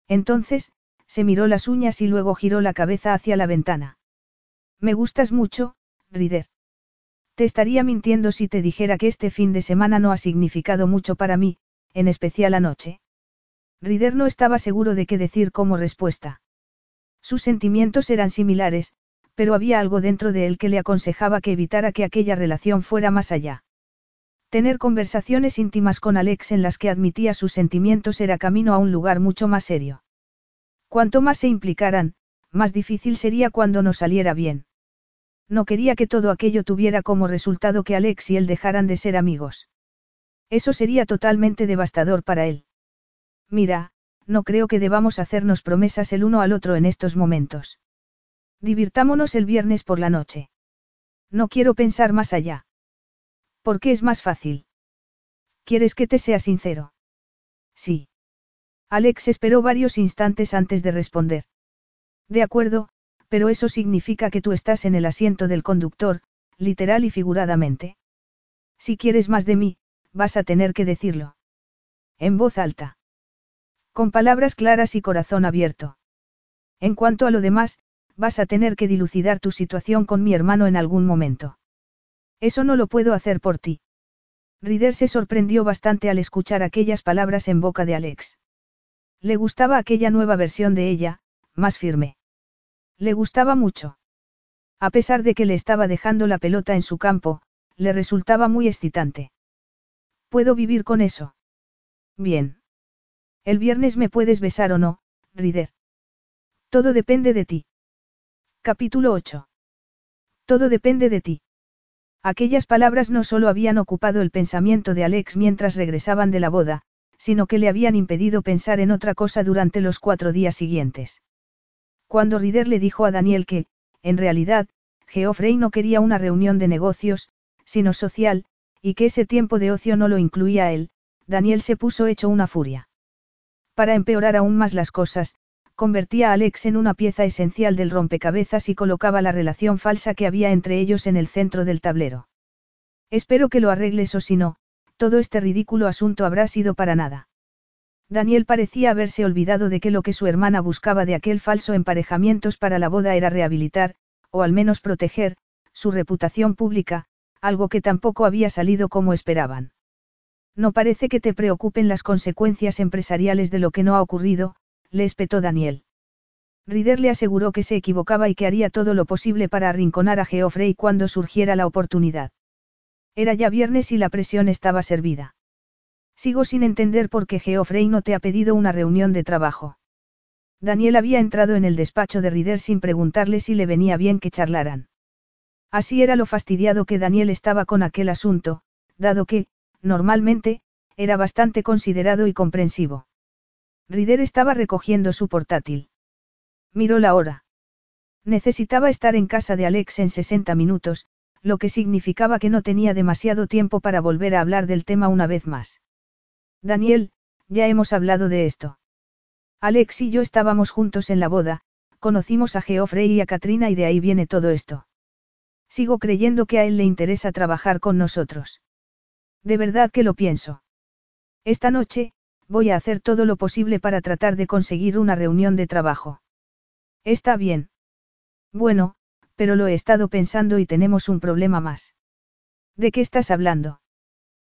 Entonces, se miró las uñas y luego giró la cabeza hacia la ventana. Me gustas mucho, Rider. Te estaría mintiendo si te dijera que este fin de semana no ha significado mucho para mí, en especial anoche. Rider no estaba seguro de qué decir como respuesta. Sus sentimientos eran similares, pero había algo dentro de él que le aconsejaba que evitara que aquella relación fuera más allá. Tener conversaciones íntimas con Alex en las que admitía sus sentimientos era camino a un lugar mucho más serio. Cuanto más se implicaran, más difícil sería cuando no saliera bien. No quería que todo aquello tuviera como resultado que Alex y él dejaran de ser amigos. Eso sería totalmente devastador para él. Mira, no creo que debamos hacernos promesas el uno al otro en estos momentos. Divirtámonos el viernes por la noche. No quiero pensar más allá. ¿Por qué es más fácil? ¿Quieres que te sea sincero? Sí. Alex esperó varios instantes antes de responder. De acuerdo, pero eso significa que tú estás en el asiento del conductor, literal y figuradamente. Si quieres más de mí, vas a tener que decirlo. En voz alta. Con palabras claras y corazón abierto. En cuanto a lo demás, vas a tener que dilucidar tu situación con mi hermano en algún momento. Eso no lo puedo hacer por ti. Rider se sorprendió bastante al escuchar aquellas palabras en boca de Alex. Le gustaba aquella nueva versión de ella, más firme. Le gustaba mucho. A pesar de que le estaba dejando la pelota en su campo, le resultaba muy excitante. ¿Puedo vivir con eso? Bien. El viernes me puedes besar o no, Rider. Todo depende de ti. Capítulo 8. Todo depende de ti. Aquellas palabras no solo habían ocupado el pensamiento de Alex mientras regresaban de la boda, sino que le habían impedido pensar en otra cosa durante los cuatro días siguientes. Cuando Rider le dijo a Daniel que, en realidad, Geoffrey no quería una reunión de negocios, sino social, y que ese tiempo de ocio no lo incluía a él, Daniel se puso hecho una furia. Para empeorar aún más las cosas, convertía a Alex en una pieza esencial del rompecabezas y colocaba la relación falsa que había entre ellos en el centro del tablero. Espero que lo arregles o si no, todo este ridículo asunto habrá sido para nada. Daniel parecía haberse olvidado de que lo que su hermana buscaba de aquel falso emparejamientos para la boda era rehabilitar, o al menos proteger, su reputación pública, algo que tampoco había salido como esperaban. No parece que te preocupen las consecuencias empresariales de lo que no ha ocurrido, le espetó Daniel. Rider le aseguró que se equivocaba y que haría todo lo posible para arrinconar a Geoffrey cuando surgiera la oportunidad. Era ya viernes y la presión estaba servida. Sigo sin entender por qué Geoffrey no te ha pedido una reunión de trabajo. Daniel había entrado en el despacho de Rider sin preguntarle si le venía bien que charlaran. Así era lo fastidiado que Daniel estaba con aquel asunto, dado que, normalmente, era bastante considerado y comprensivo. Rider estaba recogiendo su portátil. Miró la hora. Necesitaba estar en casa de Alex en 60 minutos, lo que significaba que no tenía demasiado tiempo para volver a hablar del tema una vez más. Daniel, ya hemos hablado de esto. Alex y yo estábamos juntos en la boda, conocimos a Geoffrey y a Katrina y de ahí viene todo esto. Sigo creyendo que a él le interesa trabajar con nosotros. De verdad que lo pienso. Esta noche, voy a hacer todo lo posible para tratar de conseguir una reunión de trabajo. Está bien. Bueno, pero lo he estado pensando y tenemos un problema más. ¿De qué estás hablando?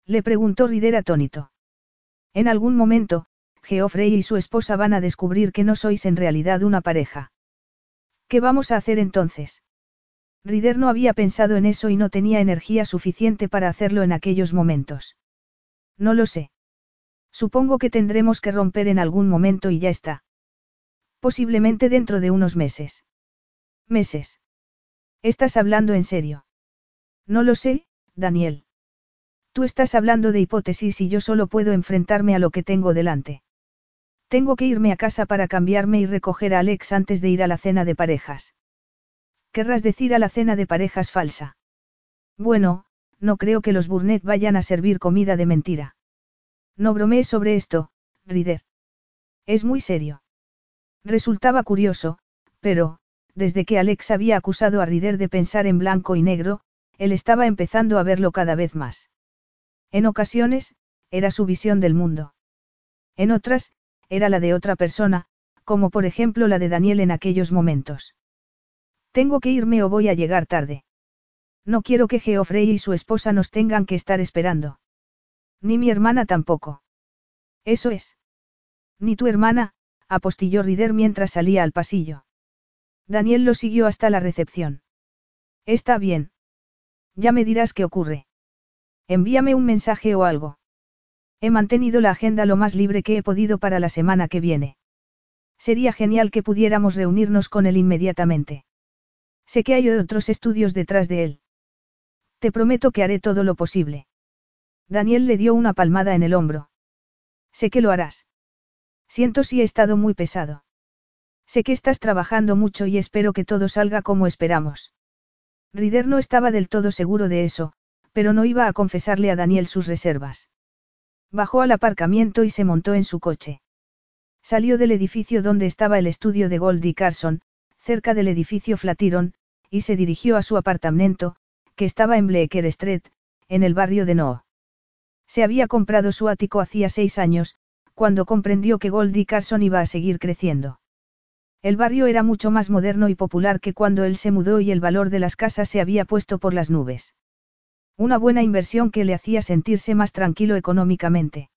Le preguntó Rider atónito. En algún momento, Geoffrey y su esposa van a descubrir que no sois en realidad una pareja. ¿Qué vamos a hacer entonces? Rider no había pensado en eso y no tenía energía suficiente para hacerlo en aquellos momentos. No lo sé. Supongo que tendremos que romper en algún momento y ya está. Posiblemente dentro de unos meses. Meses. ¿Estás hablando en serio? No lo sé, Daniel. Tú estás hablando de hipótesis y yo solo puedo enfrentarme a lo que tengo delante. Tengo que irme a casa para cambiarme y recoger a Alex antes de ir a la cena de parejas. ¿Querrás decir a la cena de parejas falsa? Bueno, no creo que los Burnett vayan a servir comida de mentira. No bromeé sobre esto, Rider. Es muy serio. Resultaba curioso, pero, desde que Alex había acusado a Rider de pensar en blanco y negro, él estaba empezando a verlo cada vez más. En ocasiones, era su visión del mundo. En otras, era la de otra persona, como por ejemplo la de Daniel en aquellos momentos. Tengo que irme o voy a llegar tarde. No quiero que Geoffrey y su esposa nos tengan que estar esperando. Ni mi hermana tampoco. Eso es. Ni tu hermana, apostilló Rider mientras salía al pasillo. Daniel lo siguió hasta la recepción. Está bien. Ya me dirás qué ocurre. Envíame un mensaje o algo. He mantenido la agenda lo más libre que he podido para la semana que viene. Sería genial que pudiéramos reunirnos con él inmediatamente. Sé que hay otros estudios detrás de él. Te prometo que haré todo lo posible. Daniel le dio una palmada en el hombro. Sé que lo harás. Siento si he estado muy pesado. Sé que estás trabajando mucho y espero que todo salga como esperamos. Rider no estaba del todo seguro de eso, pero no iba a confesarle a Daniel sus reservas. Bajó al aparcamiento y se montó en su coche. Salió del edificio donde estaba el estudio de Goldie Carson, cerca del edificio Flatiron, y se dirigió a su apartamento, que estaba en Bleecker Street, en el barrio de Noah. Se había comprado su ático hacía seis años, cuando comprendió que Goldie Carson iba a seguir creciendo. El barrio era mucho más moderno y popular que cuando él se mudó y el valor de las casas se había puesto por las nubes. Una buena inversión que le hacía sentirse más tranquilo económicamente.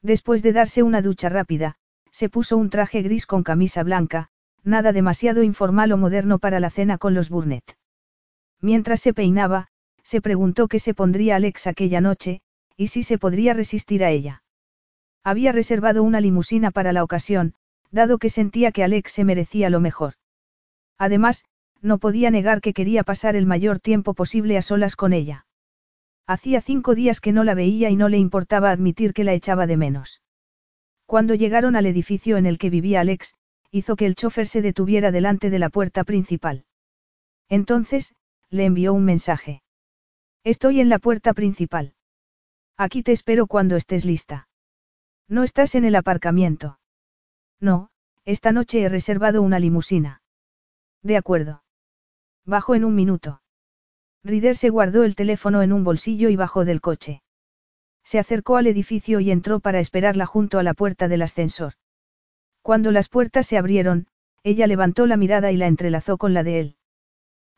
Después de darse una ducha rápida, se puso un traje gris con camisa blanca, nada demasiado informal o moderno para la cena con los Burnett. Mientras se peinaba, se preguntó qué se pondría Alex aquella noche, y si se podría resistir a ella. Había reservado una limusina para la ocasión, dado que sentía que Alex se merecía lo mejor. Además, no podía negar que quería pasar el mayor tiempo posible a solas con ella. Hacía cinco días que no la veía y no le importaba admitir que la echaba de menos. Cuando llegaron al edificio en el que vivía Alex, hizo que el chofer se detuviera delante de la puerta principal. Entonces, le envió un mensaje. Estoy en la puerta principal. Aquí te espero cuando estés lista. ¿No estás en el aparcamiento? No, esta noche he reservado una limusina. De acuerdo. Bajo en un minuto. Rider se guardó el teléfono en un bolsillo y bajó del coche. Se acercó al edificio y entró para esperarla junto a la puerta del ascensor. Cuando las puertas se abrieron, ella levantó la mirada y la entrelazó con la de él.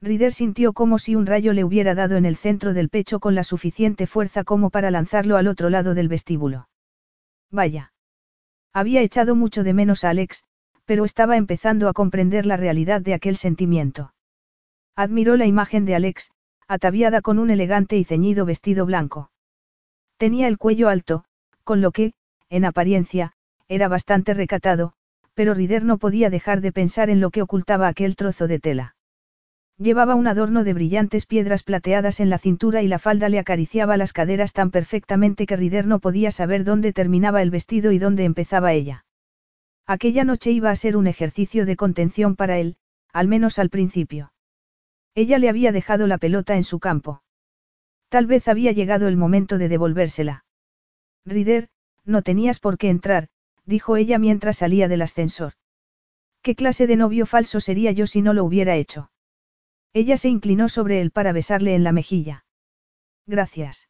Rider sintió como si un rayo le hubiera dado en el centro del pecho con la suficiente fuerza como para lanzarlo al otro lado del vestíbulo. Vaya. Había echado mucho de menos a Alex, pero estaba empezando a comprender la realidad de aquel sentimiento. Admiró la imagen de Alex, ataviada con un elegante y ceñido vestido blanco. Tenía el cuello alto, con lo que, en apariencia, era bastante recatado, pero Rider no podía dejar de pensar en lo que ocultaba aquel trozo de tela. Llevaba un adorno de brillantes piedras plateadas en la cintura y la falda le acariciaba las caderas tan perfectamente que Rider no podía saber dónde terminaba el vestido y dónde empezaba ella. Aquella noche iba a ser un ejercicio de contención para él, al menos al principio. Ella le había dejado la pelota en su campo. Tal vez había llegado el momento de devolvérsela. Rider, no tenías por qué entrar, dijo ella mientras salía del ascensor. ¿Qué clase de novio falso sería yo si no lo hubiera hecho? Ella se inclinó sobre él para besarle en la mejilla. Gracias.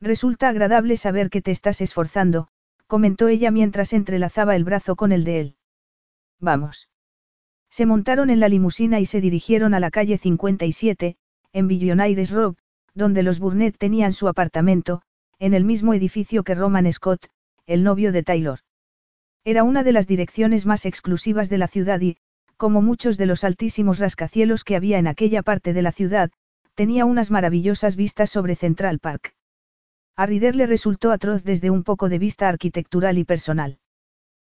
Resulta agradable saber que te estás esforzando, comentó ella mientras entrelazaba el brazo con el de él. Vamos. Se montaron en la limusina y se dirigieron a la calle 57, en Billionaires Row, donde los Burnett tenían su apartamento, en el mismo edificio que Roman Scott, el novio de Taylor. Era una de las direcciones más exclusivas de la ciudad y, como muchos de los altísimos rascacielos que había en aquella parte de la ciudad, tenía unas maravillosas vistas sobre Central Park. A Rider le resultó atroz desde un poco de vista arquitectural y personal.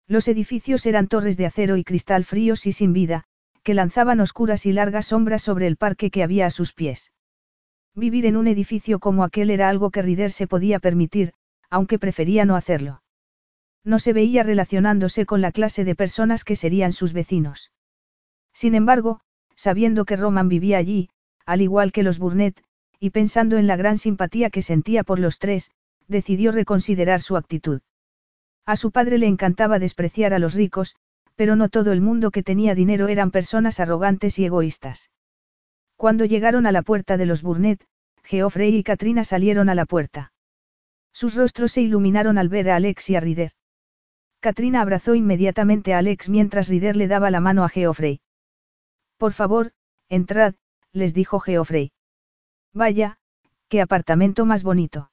Los edificios eran torres de acero y cristal fríos y sin vida, que lanzaban oscuras y largas sombras sobre el parque que había a sus pies. Vivir en un edificio como aquel era algo que Rider se podía permitir, aunque prefería no hacerlo. No se veía relacionándose con la clase de personas que serían sus vecinos. Sin embargo, sabiendo que Roman vivía allí, al igual que los Burnett, y pensando en la gran simpatía que sentía por los tres, decidió reconsiderar su actitud. A su padre le encantaba despreciar a los ricos, pero no todo el mundo que tenía dinero eran personas arrogantes y egoístas. Cuando llegaron a la puerta de los Burnett, Geoffrey y Katrina salieron a la puerta. Sus rostros se iluminaron al ver a Alex y a Rider. Katrina abrazó inmediatamente a Alex mientras Rider le daba la mano a Geoffrey. Por favor, entrad, les dijo Geoffrey. Vaya, qué apartamento más bonito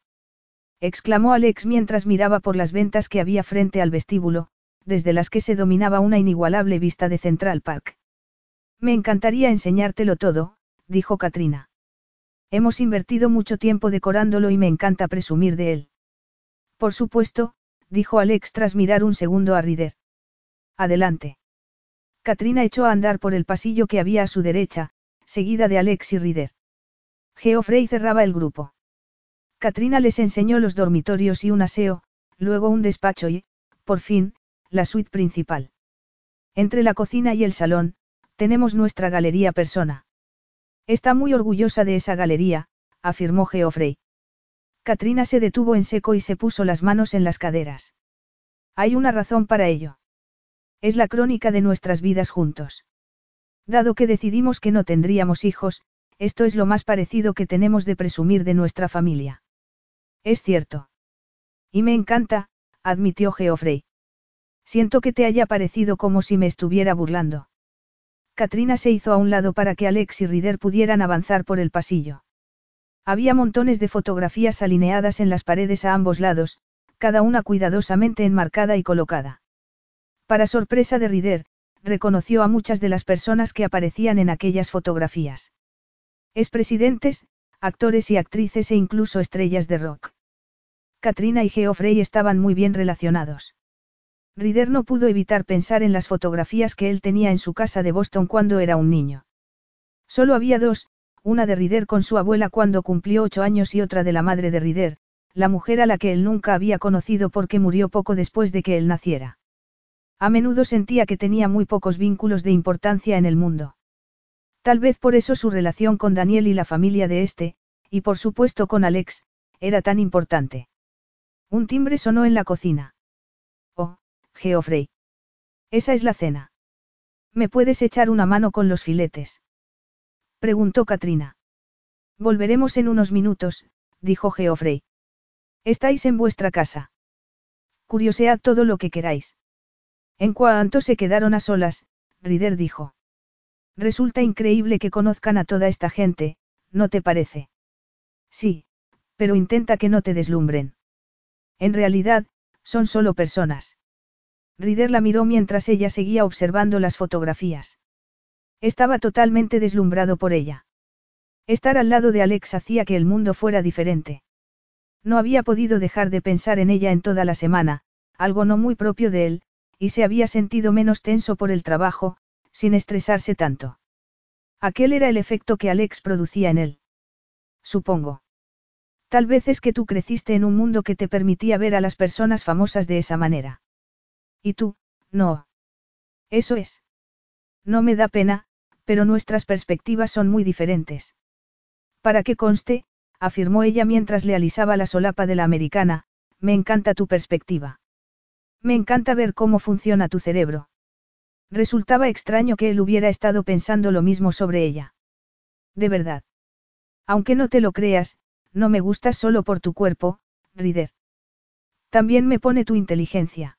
exclamó Alex mientras miraba por las ventas que había frente al vestíbulo, desde las que se dominaba una inigualable vista de Central Park. Me encantaría enseñártelo todo, dijo Katrina. Hemos invertido mucho tiempo decorándolo y me encanta presumir de él. Por supuesto, dijo Alex tras mirar un segundo a Rider. Adelante. Katrina echó a andar por el pasillo que había a su derecha, seguida de Alex y Rider. Geoffrey cerraba el grupo. Katrina les enseñó los dormitorios y un aseo, luego un despacho y, por fin, la suite principal. Entre la cocina y el salón, tenemos nuestra galería persona. Está muy orgullosa de esa galería, afirmó Geoffrey. Katrina se detuvo en seco y se puso las manos en las caderas. Hay una razón para ello. Es la crónica de nuestras vidas juntos. Dado que decidimos que no tendríamos hijos, esto es lo más parecido que tenemos de presumir de nuestra familia. Es cierto. Y me encanta, admitió Geoffrey. Siento que te haya parecido como si me estuviera burlando. Katrina se hizo a un lado para que Alex y Rider pudieran avanzar por el pasillo. Había montones de fotografías alineadas en las paredes a ambos lados, cada una cuidadosamente enmarcada y colocada. Para sorpresa de Rider, reconoció a muchas de las personas que aparecían en aquellas fotografías. Expresidentes, actores y actrices e incluso estrellas de rock. Katrina y Geoffrey estaban muy bien relacionados. Rider no pudo evitar pensar en las fotografías que él tenía en su casa de Boston cuando era un niño. Solo había dos, una de Rider con su abuela cuando cumplió ocho años y otra de la madre de Rider, la mujer a la que él nunca había conocido porque murió poco después de que él naciera. A menudo sentía que tenía muy pocos vínculos de importancia en el mundo. Tal vez por eso su relación con Daniel y la familia de este, y por supuesto con Alex, era tan importante. Un timbre sonó en la cocina. Oh, Geoffrey. Esa es la cena. ¿Me puedes echar una mano con los filetes? Preguntó Katrina. Volveremos en unos minutos, dijo Geoffrey. Estáis en vuestra casa. Curiosead todo lo que queráis. En cuanto se quedaron a solas, Rider dijo. Resulta increíble que conozcan a toda esta gente, ¿no te parece? Sí, pero intenta que no te deslumbren. En realidad, son solo personas. Rider la miró mientras ella seguía observando las fotografías. Estaba totalmente deslumbrado por ella. Estar al lado de Alex hacía que el mundo fuera diferente. No había podido dejar de pensar en ella en toda la semana, algo no muy propio de él, y se había sentido menos tenso por el trabajo, sin estresarse tanto. Aquel era el efecto que Alex producía en él. Supongo. Tal vez es que tú creciste en un mundo que te permitía ver a las personas famosas de esa manera. Y tú, no. Eso es. No me da pena, pero nuestras perspectivas son muy diferentes. Para que conste, afirmó ella mientras le alisaba la solapa de la americana, me encanta tu perspectiva. Me encanta ver cómo funciona tu cerebro. Resultaba extraño que él hubiera estado pensando lo mismo sobre ella. De verdad. Aunque no te lo creas, no me gustas solo por tu cuerpo, Rider. También me pone tu inteligencia.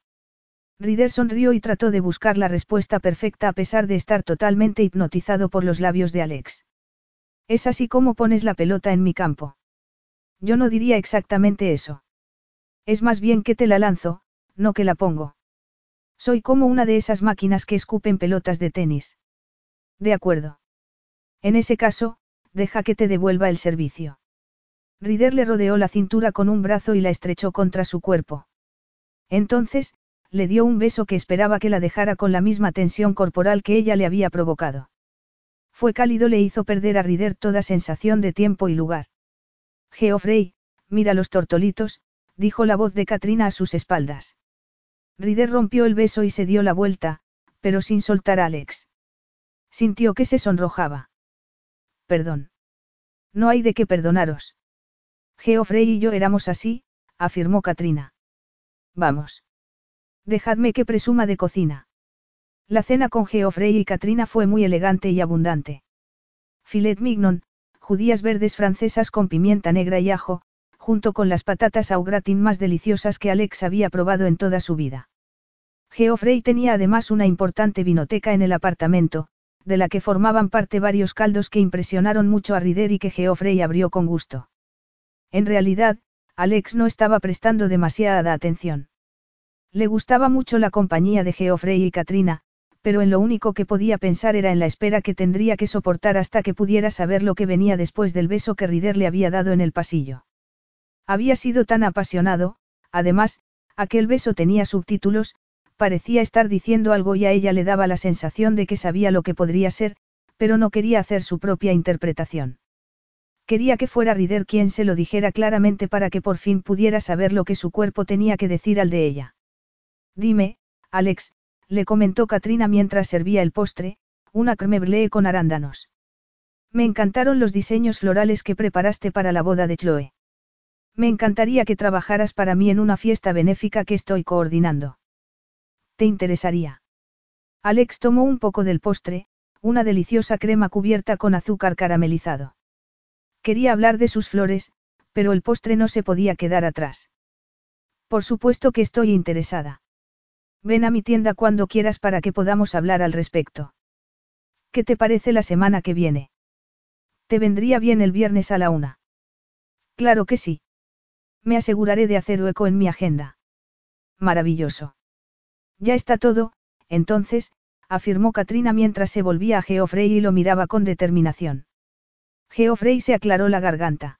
Rider sonrió y trató de buscar la respuesta perfecta a pesar de estar totalmente hipnotizado por los labios de Alex. Es así como pones la pelota en mi campo. Yo no diría exactamente eso. Es más bien que te la lanzo, no que la pongo. Soy como una de esas máquinas que escupen pelotas de tenis. De acuerdo. En ese caso, deja que te devuelva el servicio. Rider le rodeó la cintura con un brazo y la estrechó contra su cuerpo. Entonces, le dio un beso que esperaba que la dejara con la misma tensión corporal que ella le había provocado. Fue cálido, le hizo perder a Rider toda sensación de tiempo y lugar. Geoffrey, mira los tortolitos, dijo la voz de Katrina a sus espaldas. Rider rompió el beso y se dio la vuelta, pero sin soltar a Alex. Sintió que se sonrojaba. Perdón. No hay de qué perdonaros. Geoffrey y yo éramos así, afirmó Katrina. Vamos. Dejadme que presuma de cocina. La cena con Geoffrey y Katrina fue muy elegante y abundante. Filet mignon, judías verdes francesas con pimienta negra y ajo, junto con las patatas au gratin más deliciosas que Alex había probado en toda su vida. Geoffrey tenía además una importante vinoteca en el apartamento, de la que formaban parte varios caldos que impresionaron mucho a Rider y que Geoffrey abrió con gusto. En realidad, Alex no estaba prestando demasiada atención. Le gustaba mucho la compañía de Geoffrey y Katrina, pero en lo único que podía pensar era en la espera que tendría que soportar hasta que pudiera saber lo que venía después del beso que Rider le había dado en el pasillo. Había sido tan apasionado, además, aquel beso tenía subtítulos, parecía estar diciendo algo y a ella le daba la sensación de que sabía lo que podría ser, pero no quería hacer su propia interpretación. Quería que fuera Rider quien se lo dijera claramente para que por fin pudiera saber lo que su cuerpo tenía que decir al de ella. Dime, Alex, le comentó Katrina mientras servía el postre, una creme brûlée con arándanos. Me encantaron los diseños florales que preparaste para la boda de Chloe. Me encantaría que trabajaras para mí en una fiesta benéfica que estoy coordinando. ¿Te interesaría? Alex tomó un poco del postre, una deliciosa crema cubierta con azúcar caramelizado. Quería hablar de sus flores, pero el postre no se podía quedar atrás. Por supuesto que estoy interesada. Ven a mi tienda cuando quieras para que podamos hablar al respecto. ¿Qué te parece la semana que viene? ¿Te vendría bien el viernes a la una? Claro que sí. Me aseguraré de hacer hueco en mi agenda. Maravilloso. Ya está todo, entonces, afirmó Katrina mientras se volvía a Geoffrey y lo miraba con determinación. Geoffrey se aclaró la garganta.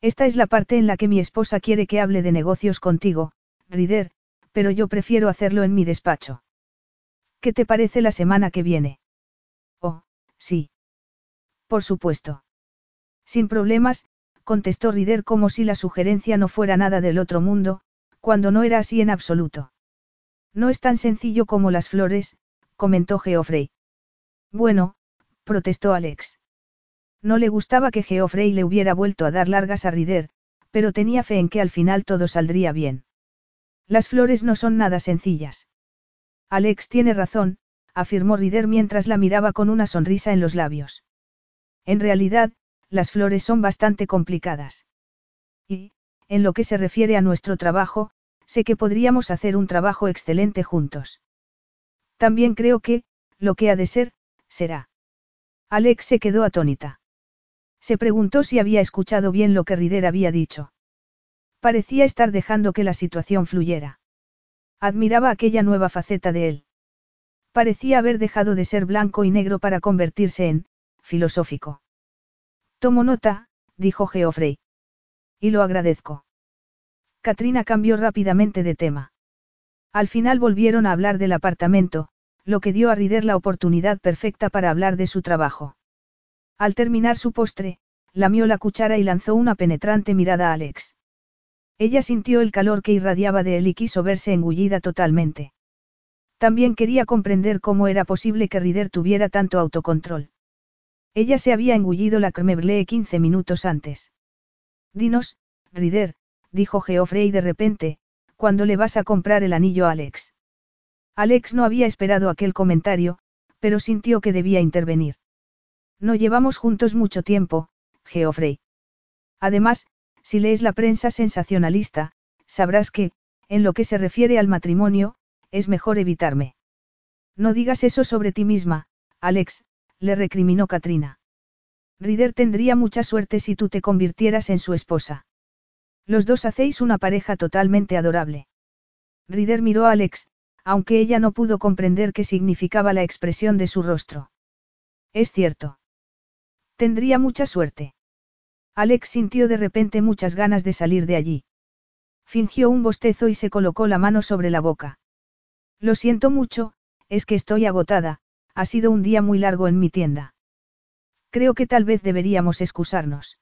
Esta es la parte en la que mi esposa quiere que hable de negocios contigo, Rider, pero yo prefiero hacerlo en mi despacho. ¿Qué te parece la semana que viene? Oh, sí. Por supuesto. Sin problemas, contestó Rider como si la sugerencia no fuera nada del otro mundo, cuando no era así en absoluto. No es tan sencillo como las flores, comentó Geoffrey. Bueno, protestó Alex. No le gustaba que Geoffrey le hubiera vuelto a dar largas a Rider, pero tenía fe en que al final todo saldría bien. Las flores no son nada sencillas. Alex tiene razón, afirmó Rider mientras la miraba con una sonrisa en los labios. En realidad, las flores son bastante complicadas. Y, en lo que se refiere a nuestro trabajo, sé que podríamos hacer un trabajo excelente juntos. También creo que, lo que ha de ser, será. Alex se quedó atónita. Se preguntó si había escuchado bien lo que Rider había dicho. Parecía estar dejando que la situación fluyera. Admiraba aquella nueva faceta de él. Parecía haber dejado de ser blanco y negro para convertirse en, filosófico. Tomo nota, dijo Geoffrey. Y lo agradezco. Katrina cambió rápidamente de tema. Al final volvieron a hablar del apartamento, lo que dio a Rider la oportunidad perfecta para hablar de su trabajo. Al terminar su postre, lamió la cuchara y lanzó una penetrante mirada a Alex. Ella sintió el calor que irradiaba de él y quiso verse engullida totalmente. También quería comprender cómo era posible que Rider tuviera tanto autocontrol. Ella se había engullido la creme brûlée 15 minutos antes. Dinos, Rider, dijo Geoffrey de repente, ¿cuándo le vas a comprar el anillo a Alex? Alex no había esperado aquel comentario, pero sintió que debía intervenir. No llevamos juntos mucho tiempo, Geoffrey. Además, si lees la prensa sensacionalista, sabrás que, en lo que se refiere al matrimonio, es mejor evitarme. No digas eso sobre ti misma, Alex, le recriminó Katrina. Rider tendría mucha suerte si tú te convirtieras en su esposa. Los dos hacéis una pareja totalmente adorable. Rider miró a Alex, aunque ella no pudo comprender qué significaba la expresión de su rostro. Es cierto. Tendría mucha suerte. Alex sintió de repente muchas ganas de salir de allí. Fingió un bostezo y se colocó la mano sobre la boca. Lo siento mucho, es que estoy agotada, ha sido un día muy largo en mi tienda. Creo que tal vez deberíamos excusarnos.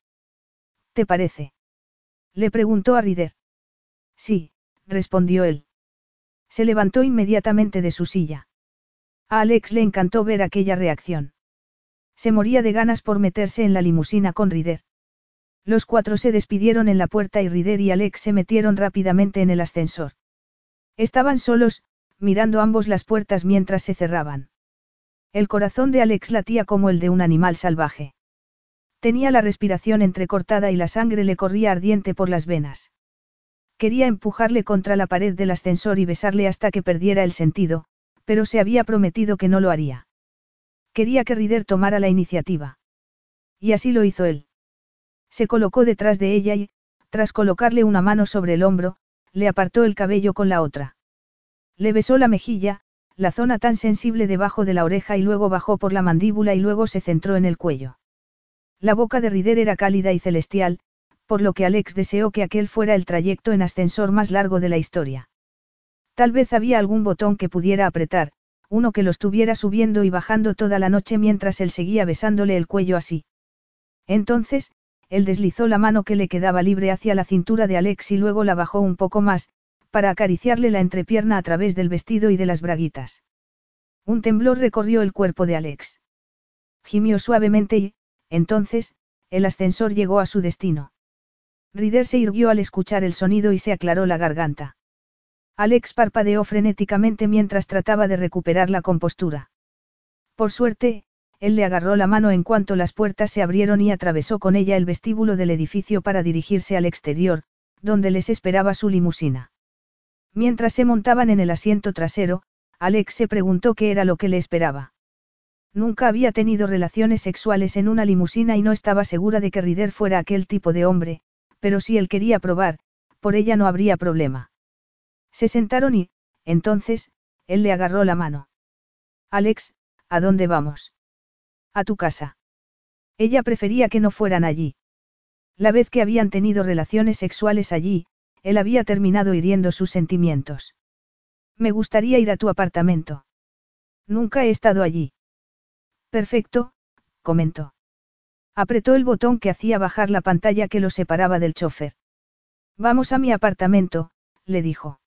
¿Te parece? Le preguntó a Rider. Sí, respondió él. Se levantó inmediatamente de su silla. A Alex le encantó ver aquella reacción. Se moría de ganas por meterse en la limusina con Rider. Los cuatro se despidieron en la puerta y Rider y Alex se metieron rápidamente en el ascensor. Estaban solos, mirando ambos las puertas mientras se cerraban. El corazón de Alex latía como el de un animal salvaje. Tenía la respiración entrecortada y la sangre le corría ardiente por las venas. Quería empujarle contra la pared del ascensor y besarle hasta que perdiera el sentido, pero se había prometido que no lo haría. Quería que Rider tomara la iniciativa. Y así lo hizo él. Se colocó detrás de ella y, tras colocarle una mano sobre el hombro, le apartó el cabello con la otra. Le besó la mejilla, la zona tan sensible debajo de la oreja y luego bajó por la mandíbula y luego se centró en el cuello. La boca de Rider era cálida y celestial, por lo que Alex deseó que aquel fuera el trayecto en ascensor más largo de la historia. Tal vez había algún botón que pudiera apretar, uno que lo estuviera subiendo y bajando toda la noche mientras él seguía besándole el cuello así. Entonces, él deslizó la mano que le quedaba libre hacia la cintura de Alex y luego la bajó un poco más, para acariciarle la entrepierna a través del vestido y de las braguitas. Un temblor recorrió el cuerpo de Alex. Gimió suavemente y, entonces, el ascensor llegó a su destino. Rider se irguió al escuchar el sonido y se aclaró la garganta. Alex parpadeó frenéticamente mientras trataba de recuperar la compostura. Por suerte, él le agarró la mano en cuanto las puertas se abrieron y atravesó con ella el vestíbulo del edificio para dirigirse al exterior, donde les esperaba su limusina. Mientras se montaban en el asiento trasero, Alex se preguntó qué era lo que le esperaba. Nunca había tenido relaciones sexuales en una limusina y no estaba segura de que Rider fuera aquel tipo de hombre, pero si él quería probar, por ella no habría problema. Se sentaron y, entonces, él le agarró la mano. Alex, ¿a dónde vamos? A tu casa. Ella prefería que no fueran allí. La vez que habían tenido relaciones sexuales allí, él había terminado hiriendo sus sentimientos. Me gustaría ir a tu apartamento. Nunca he estado allí. Perfecto, comentó. Apretó el botón que hacía bajar la pantalla que lo separaba del chofer. Vamos a mi apartamento, le dijo.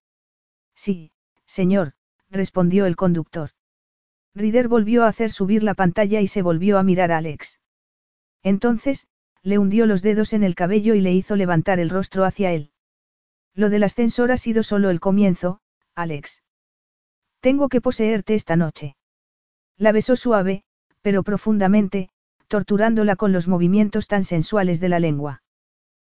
Sí, señor, respondió el conductor. Rider volvió a hacer subir la pantalla y se volvió a mirar a Alex. Entonces, le hundió los dedos en el cabello y le hizo levantar el rostro hacia él. Lo del ascensor ha sido solo el comienzo, Alex. Tengo que poseerte esta noche. La besó suave, pero profundamente, torturándola con los movimientos tan sensuales de la lengua.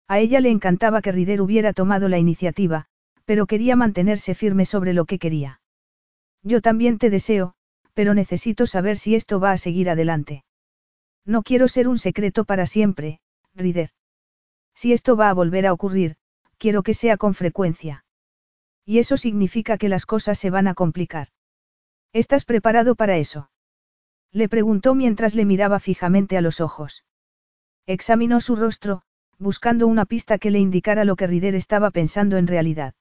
A ella le encantaba que Rider hubiera tomado la iniciativa, pero quería mantenerse firme sobre lo que quería. Yo también te deseo, pero necesito saber si esto va a seguir adelante. No quiero ser un secreto para siempre, Rider. Si esto va a volver a ocurrir, quiero que sea con frecuencia. Y eso significa que las cosas se van a complicar. ¿Estás preparado para eso? Le preguntó mientras le miraba fijamente a los ojos. Examinó su rostro, buscando una pista que le indicara lo que Rider estaba pensando en realidad.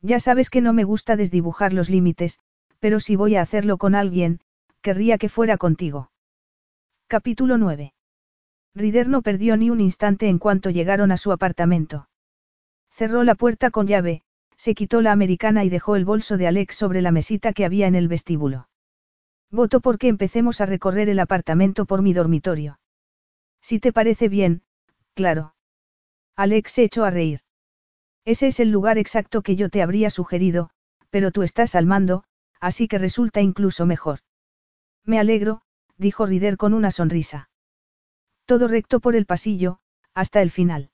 Ya sabes que no me gusta desdibujar los límites, pero si voy a hacerlo con alguien, querría que fuera contigo. Capítulo 9. Rider no perdió ni un instante en cuanto llegaron a su apartamento. Cerró la puerta con llave, se quitó la americana y dejó el bolso de Alex sobre la mesita que había en el vestíbulo. Voto porque empecemos a recorrer el apartamento por mi dormitorio. Si te parece bien, claro. Alex se echó a reír. Ese es el lugar exacto que yo te habría sugerido, pero tú estás al mando, así que resulta incluso mejor. Me alegro, dijo Rider con una sonrisa. Todo recto por el pasillo, hasta el final.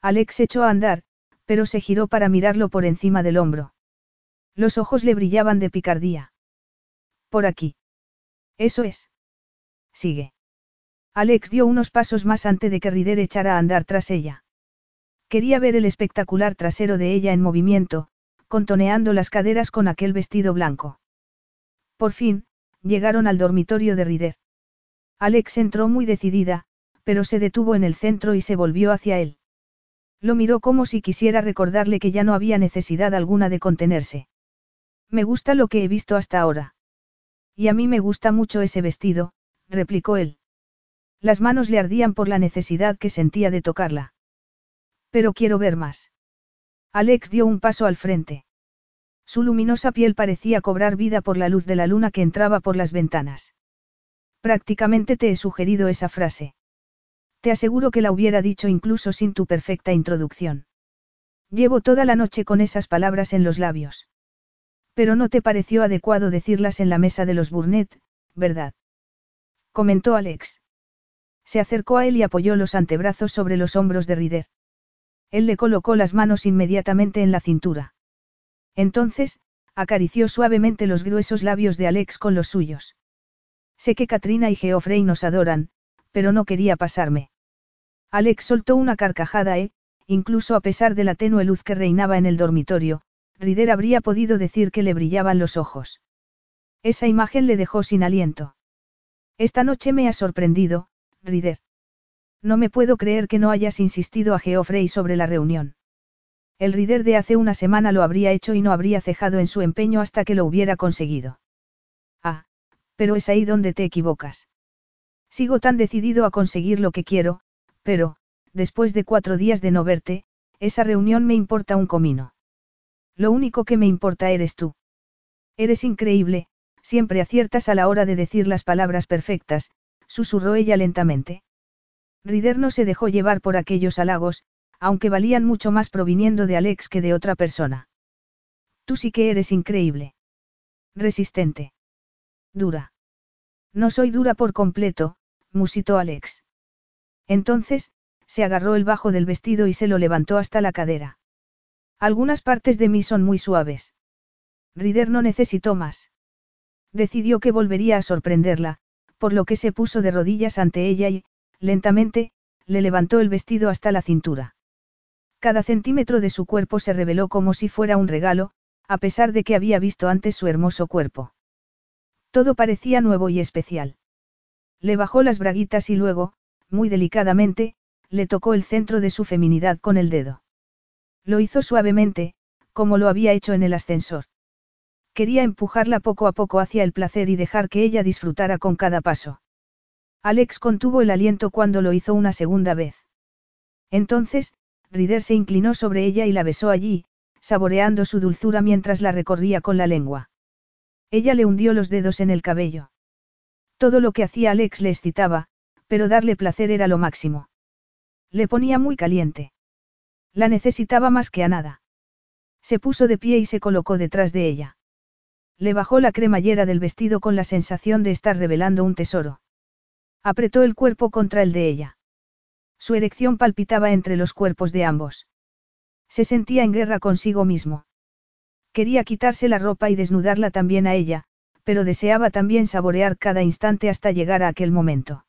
Alex echó a andar, pero se giró para mirarlo por encima del hombro. Los ojos le brillaban de picardía. Por aquí. Eso es. Sigue. Alex dio unos pasos más antes de que Rider echara a andar tras ella. Quería ver el espectacular trasero de ella en movimiento, contoneando las caderas con aquel vestido blanco. Por fin, llegaron al dormitorio de Rider. Alex entró muy decidida, pero se detuvo en el centro y se volvió hacia él. Lo miró como si quisiera recordarle que ya no había necesidad alguna de contenerse. Me gusta lo que he visto hasta ahora. Y a mí me gusta mucho ese vestido, replicó él. Las manos le ardían por la necesidad que sentía de tocarla. Pero quiero ver más. Alex dio un paso al frente. Su luminosa piel parecía cobrar vida por la luz de la luna que entraba por las ventanas. Prácticamente te he sugerido esa frase. Te aseguro que la hubiera dicho incluso sin tu perfecta introducción. Llevo toda la noche con esas palabras en los labios. Pero no te pareció adecuado decirlas en la mesa de los Burnett, ¿verdad? Comentó Alex. Se acercó a él y apoyó los antebrazos sobre los hombros de Rider. Él le colocó las manos inmediatamente en la cintura. Entonces, acarició suavemente los gruesos labios de Alex con los suyos. Sé que Katrina y Geoffrey nos adoran, pero no quería pasarme. Alex soltó una carcajada e, incluso a pesar de la tenue luz que reinaba en el dormitorio, Rider habría podido decir que le brillaban los ojos. Esa imagen le dejó sin aliento. Esta noche me ha sorprendido, Rider. No me puedo creer que no hayas insistido a Geoffrey sobre la reunión. El Rider de hace una semana lo habría hecho y no habría cejado en su empeño hasta que lo hubiera conseguido. Ah, pero es ahí donde te equivocas. Sigo tan decidido a conseguir lo que quiero, pero, después de cuatro días de no verte, esa reunión me importa un comino. Lo único que me importa eres tú. Eres increíble, siempre aciertas a la hora de decir las palabras perfectas, susurró ella lentamente. Rider no se dejó llevar por aquellos halagos, aunque valían mucho más proviniendo de Alex que de otra persona. Tú sí que eres increíble. Resistente. Dura. No soy dura por completo, musitó Alex. Entonces, se agarró el bajo del vestido y se lo levantó hasta la cadera. Algunas partes de mí son muy suaves. Rider no necesitó más. Decidió que volvería a sorprenderla, por lo que se puso de rodillas ante ella y, lentamente, le levantó el vestido hasta la cintura. Cada centímetro de su cuerpo se reveló como si fuera un regalo, a pesar de que había visto antes su hermoso cuerpo. Todo parecía nuevo y especial. Le bajó las braguitas y luego, muy delicadamente, le tocó el centro de su feminidad con el dedo. Lo hizo suavemente, como lo había hecho en el ascensor. Quería empujarla poco a poco hacia el placer y dejar que ella disfrutara con cada paso. Alex contuvo el aliento cuando lo hizo una segunda vez. Entonces, Rider se inclinó sobre ella y la besó allí, saboreando su dulzura mientras la recorría con la lengua. Ella le hundió los dedos en el cabello. Todo lo que hacía Alex le excitaba, pero darle placer era lo máximo. Le ponía muy caliente. La necesitaba más que a nada. Se puso de pie y se colocó detrás de ella. Le bajó la cremallera del vestido con la sensación de estar revelando un tesoro. Apretó el cuerpo contra el de ella. Su erección palpitaba entre los cuerpos de ambos. Se sentía en guerra consigo mismo. Quería quitarse la ropa y desnudarla también a ella, pero deseaba también saborear cada instante hasta llegar a aquel momento.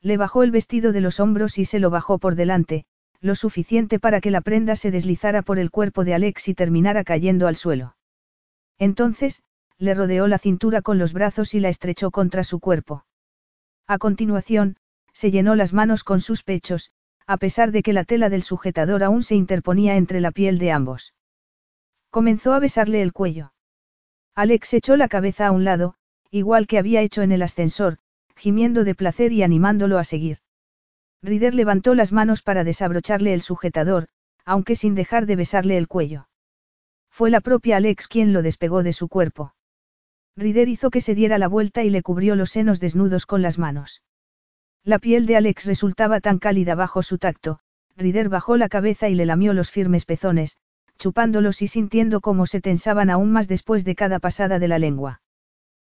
Le bajó el vestido de los hombros y se lo bajó por delante, lo suficiente para que la prenda se deslizara por el cuerpo de Alex y terminara cayendo al suelo. Entonces, le rodeó la cintura con los brazos y la estrechó contra su cuerpo. A continuación, se llenó las manos con sus pechos, a pesar de que la tela del sujetador aún se interponía entre la piel de ambos. Comenzó a besarle el cuello. Alex echó la cabeza a un lado, igual que había hecho en el ascensor, gimiendo de placer y animándolo a seguir. Rider levantó las manos para desabrocharle el sujetador, aunque sin dejar de besarle el cuello. Fue la propia Alex quien lo despegó de su cuerpo. Rider hizo que se diera la vuelta y le cubrió los senos desnudos con las manos. La piel de Alex resultaba tan cálida bajo su tacto, Rider bajó la cabeza y le lamió los firmes pezones, chupándolos y sintiendo cómo se tensaban aún más después de cada pasada de la lengua.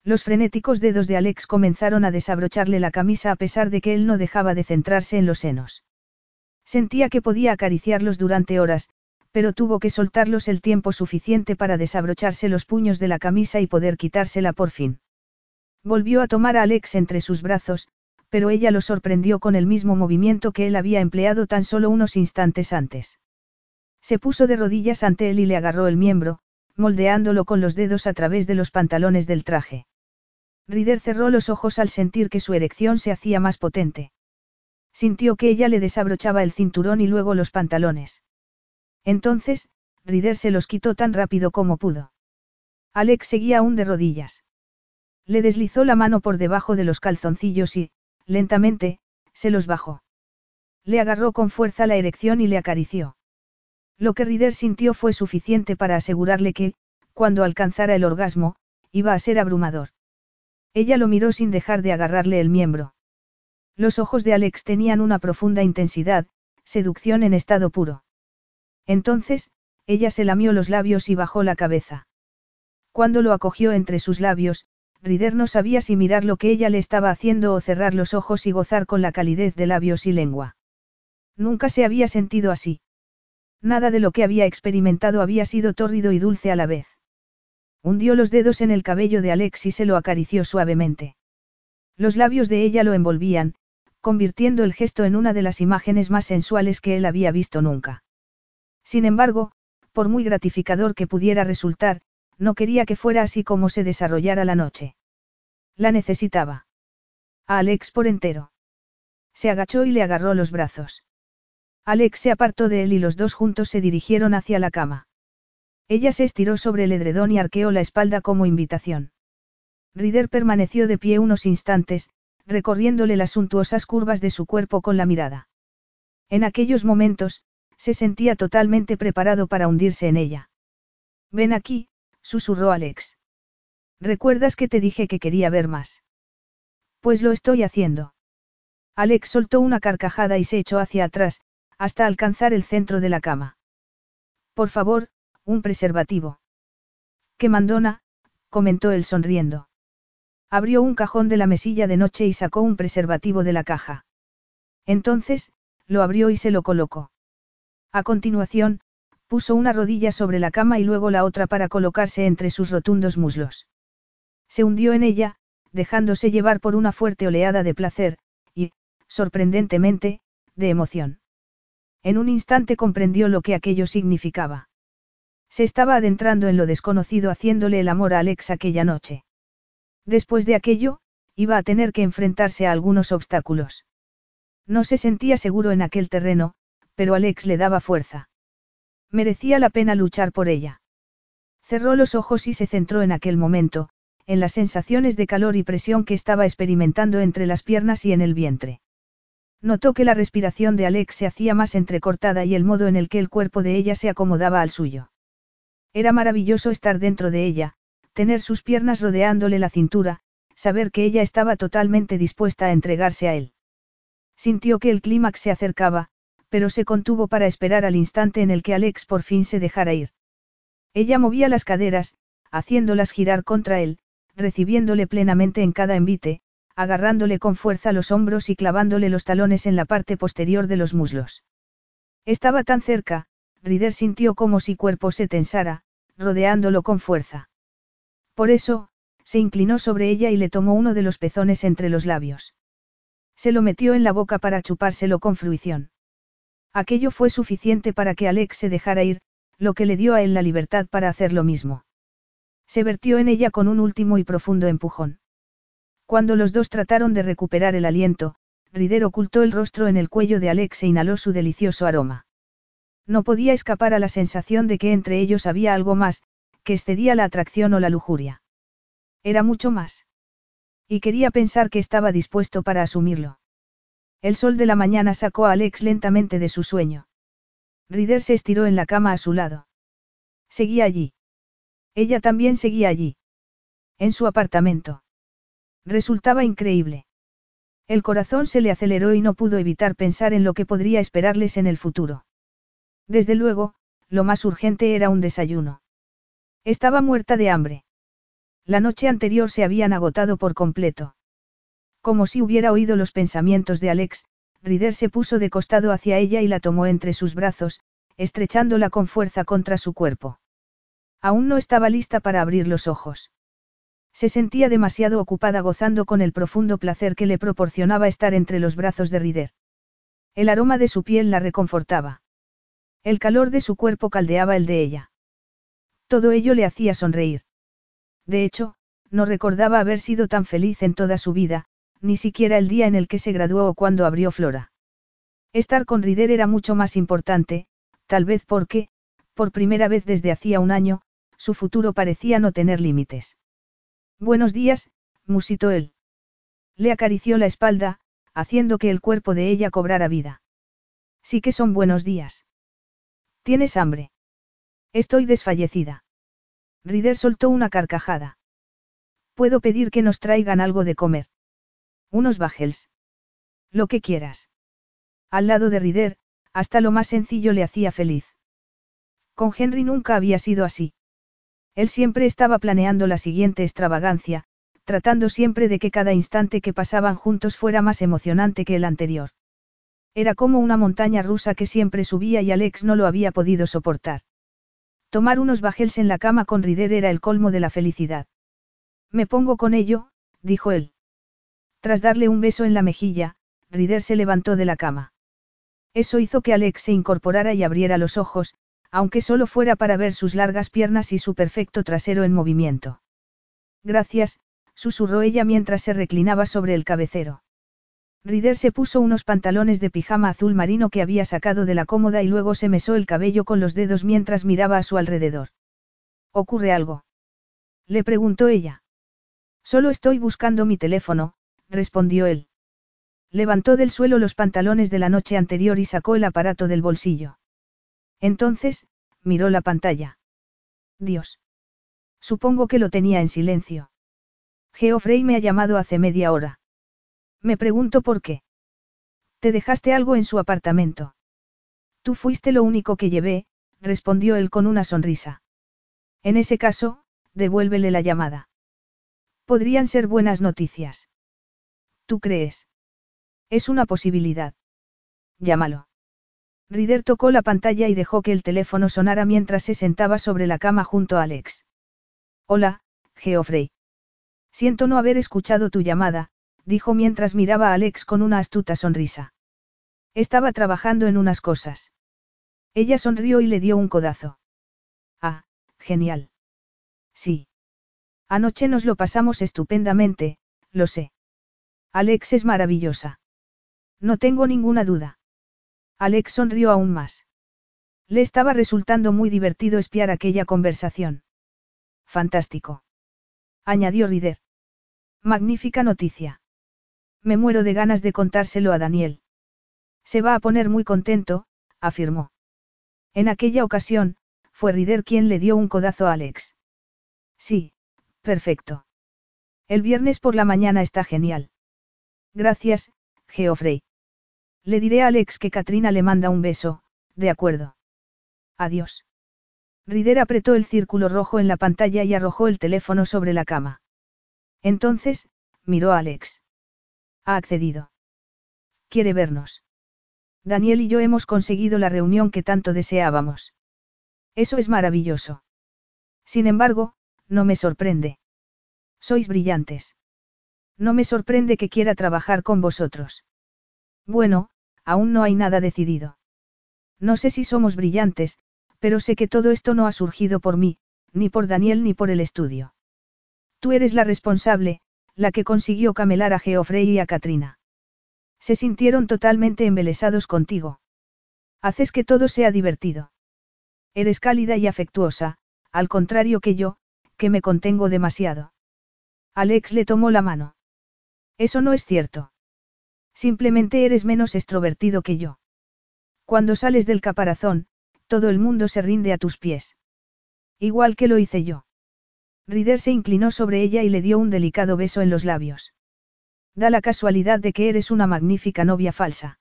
Los frenéticos dedos de Alex comenzaron a desabrocharle la camisa a pesar de que él no dejaba de centrarse en los senos. Sentía que podía acariciarlos durante horas, pero tuvo que soltarlos el tiempo suficiente para desabrocharse los puños de la camisa y poder quitársela por fin. Volvió a tomar a Alex entre sus brazos, pero ella lo sorprendió con el mismo movimiento que él había empleado tan solo unos instantes antes. Se puso de rodillas ante él y le agarró el miembro, moldeándolo con los dedos a través de los pantalones del traje. Rider cerró los ojos al sentir que su erección se hacía más potente. Sintió que ella le desabrochaba el cinturón y luego los pantalones. Entonces, Rider se los quitó tan rápido como pudo. Alex seguía aún de rodillas. Le deslizó la mano por debajo de los calzoncillos y, Lentamente, se los bajó. Le agarró con fuerza la erección y le acarició. Lo que Rider sintió fue suficiente para asegurarle que, cuando alcanzara el orgasmo, iba a ser abrumador. Ella lo miró sin dejar de agarrarle el miembro. Los ojos de Alex tenían una profunda intensidad, seducción en estado puro. Entonces, ella se lamió los labios y bajó la cabeza. Cuando lo acogió entre sus labios, Rider no sabía si mirar lo que ella le estaba haciendo o cerrar los ojos y gozar con la calidez de labios y lengua. Nunca se había sentido así. Nada de lo que había experimentado había sido tórrido y dulce a la vez. Hundió los dedos en el cabello de Alex y se lo acarició suavemente. Los labios de ella lo envolvían, convirtiendo el gesto en una de las imágenes más sensuales que él había visto nunca. Sin embargo, por muy gratificador que pudiera resultar, no quería que fuera así como se desarrollara la noche. La necesitaba. A Alex por entero. Se agachó y le agarró los brazos. Alex se apartó de él y los dos juntos se dirigieron hacia la cama. Ella se estiró sobre el edredón y arqueó la espalda como invitación. Rider permaneció de pie unos instantes, recorriéndole las suntuosas curvas de su cuerpo con la mirada. En aquellos momentos, se sentía totalmente preparado para hundirse en ella. Ven aquí, susurró Alex. ¿Recuerdas que te dije que quería ver más? Pues lo estoy haciendo. Alex soltó una carcajada y se echó hacia atrás, hasta alcanzar el centro de la cama. Por favor, un preservativo. ¡Qué mandona! comentó él sonriendo. Abrió un cajón de la mesilla de noche y sacó un preservativo de la caja. Entonces, lo abrió y se lo colocó. A continuación, puso una rodilla sobre la cama y luego la otra para colocarse entre sus rotundos muslos. Se hundió en ella, dejándose llevar por una fuerte oleada de placer, y, sorprendentemente, de emoción. En un instante comprendió lo que aquello significaba. Se estaba adentrando en lo desconocido haciéndole el amor a Alex aquella noche. Después de aquello, iba a tener que enfrentarse a algunos obstáculos. No se sentía seguro en aquel terreno, pero Alex le daba fuerza. Merecía la pena luchar por ella. Cerró los ojos y se centró en aquel momento, en las sensaciones de calor y presión que estaba experimentando entre las piernas y en el vientre. Notó que la respiración de Alex se hacía más entrecortada y el modo en el que el cuerpo de ella se acomodaba al suyo. Era maravilloso estar dentro de ella, tener sus piernas rodeándole la cintura, saber que ella estaba totalmente dispuesta a entregarse a él. Sintió que el clímax se acercaba, pero se contuvo para esperar al instante en el que Alex por fin se dejara ir. Ella movía las caderas, haciéndolas girar contra él, recibiéndole plenamente en cada envite, agarrándole con fuerza los hombros y clavándole los talones en la parte posterior de los muslos. Estaba tan cerca, Rider sintió como si cuerpo se tensara, rodeándolo con fuerza. Por eso, se inclinó sobre ella y le tomó uno de los pezones entre los labios. Se lo metió en la boca para chupárselo con fruición. Aquello fue suficiente para que Alex se dejara ir, lo que le dio a él la libertad para hacer lo mismo. Se vertió en ella con un último y profundo empujón. Cuando los dos trataron de recuperar el aliento, Rider ocultó el rostro en el cuello de Alex e inhaló su delicioso aroma. No podía escapar a la sensación de que entre ellos había algo más, que excedía la atracción o la lujuria. Era mucho más. Y quería pensar que estaba dispuesto para asumirlo. El sol de la mañana sacó a Alex lentamente de su sueño. Rider se estiró en la cama a su lado. Seguía allí. Ella también seguía allí. En su apartamento. Resultaba increíble. El corazón se le aceleró y no pudo evitar pensar en lo que podría esperarles en el futuro. Desde luego, lo más urgente era un desayuno. Estaba muerta de hambre. La noche anterior se habían agotado por completo. Como si hubiera oído los pensamientos de Alex, Rider se puso de costado hacia ella y la tomó entre sus brazos, estrechándola con fuerza contra su cuerpo. Aún no estaba lista para abrir los ojos. Se sentía demasiado ocupada gozando con el profundo placer que le proporcionaba estar entre los brazos de Rider. El aroma de su piel la reconfortaba. El calor de su cuerpo caldeaba el de ella. Todo ello le hacía sonreír. De hecho, no recordaba haber sido tan feliz en toda su vida, ni siquiera el día en el que se graduó o cuando abrió Flora. Estar con Rider era mucho más importante, tal vez porque, por primera vez desde hacía un año, su futuro parecía no tener límites. Buenos días, musitó él. Le acarició la espalda, haciendo que el cuerpo de ella cobrara vida. Sí que son buenos días. ¿Tienes hambre? Estoy desfallecida. Rider soltó una carcajada. Puedo pedir que nos traigan algo de comer. Unos bajels. Lo que quieras. Al lado de Rider, hasta lo más sencillo le hacía feliz. Con Henry nunca había sido así. Él siempre estaba planeando la siguiente extravagancia, tratando siempre de que cada instante que pasaban juntos fuera más emocionante que el anterior. Era como una montaña rusa que siempre subía y Alex no lo había podido soportar. Tomar unos bajels en la cama con Rider era el colmo de la felicidad. Me pongo con ello, dijo él. Tras darle un beso en la mejilla, Rider se levantó de la cama. Eso hizo que Alex se incorporara y abriera los ojos, aunque solo fuera para ver sus largas piernas y su perfecto trasero en movimiento. Gracias, susurró ella mientras se reclinaba sobre el cabecero. Rider se puso unos pantalones de pijama azul marino que había sacado de la cómoda y luego se mesó el cabello con los dedos mientras miraba a su alrededor. ¿Ocurre algo? Le preguntó ella. Solo estoy buscando mi teléfono, respondió él. Levantó del suelo los pantalones de la noche anterior y sacó el aparato del bolsillo. Entonces, miró la pantalla. Dios. Supongo que lo tenía en silencio. Geoffrey me ha llamado hace media hora. Me pregunto por qué. Te dejaste algo en su apartamento. Tú fuiste lo único que llevé, respondió él con una sonrisa. En ese caso, devuélvele la llamada. Podrían ser buenas noticias. ¿Tú crees? Es una posibilidad. Llámalo. Rider tocó la pantalla y dejó que el teléfono sonara mientras se sentaba sobre la cama junto a Alex. Hola, Geoffrey. Siento no haber escuchado tu llamada, dijo mientras miraba a Alex con una astuta sonrisa. Estaba trabajando en unas cosas. Ella sonrió y le dio un codazo. Ah, genial. Sí. Anoche nos lo pasamos estupendamente, lo sé. Alex es maravillosa. No tengo ninguna duda. Alex sonrió aún más. Le estaba resultando muy divertido espiar aquella conversación. Fantástico. Añadió Rider. Magnífica noticia. Me muero de ganas de contárselo a Daniel. Se va a poner muy contento, afirmó. En aquella ocasión, fue Rider quien le dio un codazo a Alex. Sí, perfecto. El viernes por la mañana está genial. Gracias, Geoffrey. Le diré a Alex que Katrina le manda un beso, de acuerdo. Adiós. Rider apretó el círculo rojo en la pantalla y arrojó el teléfono sobre la cama. Entonces, miró a Alex. Ha accedido. Quiere vernos. Daniel y yo hemos conseguido la reunión que tanto deseábamos. Eso es maravilloso. Sin embargo, no me sorprende. Sois brillantes. No me sorprende que quiera trabajar con vosotros. Bueno, aún no hay nada decidido. No sé si somos brillantes, pero sé que todo esto no ha surgido por mí, ni por Daniel ni por el estudio. Tú eres la responsable, la que consiguió camelar a Geoffrey y a Katrina. Se sintieron totalmente embelesados contigo. Haces que todo sea divertido. Eres cálida y afectuosa, al contrario que yo, que me contengo demasiado. Alex le tomó la mano. Eso no es cierto. Simplemente eres menos extrovertido que yo. Cuando sales del caparazón, todo el mundo se rinde a tus pies. Igual que lo hice yo. Rider se inclinó sobre ella y le dio un delicado beso en los labios. Da la casualidad de que eres una magnífica novia falsa.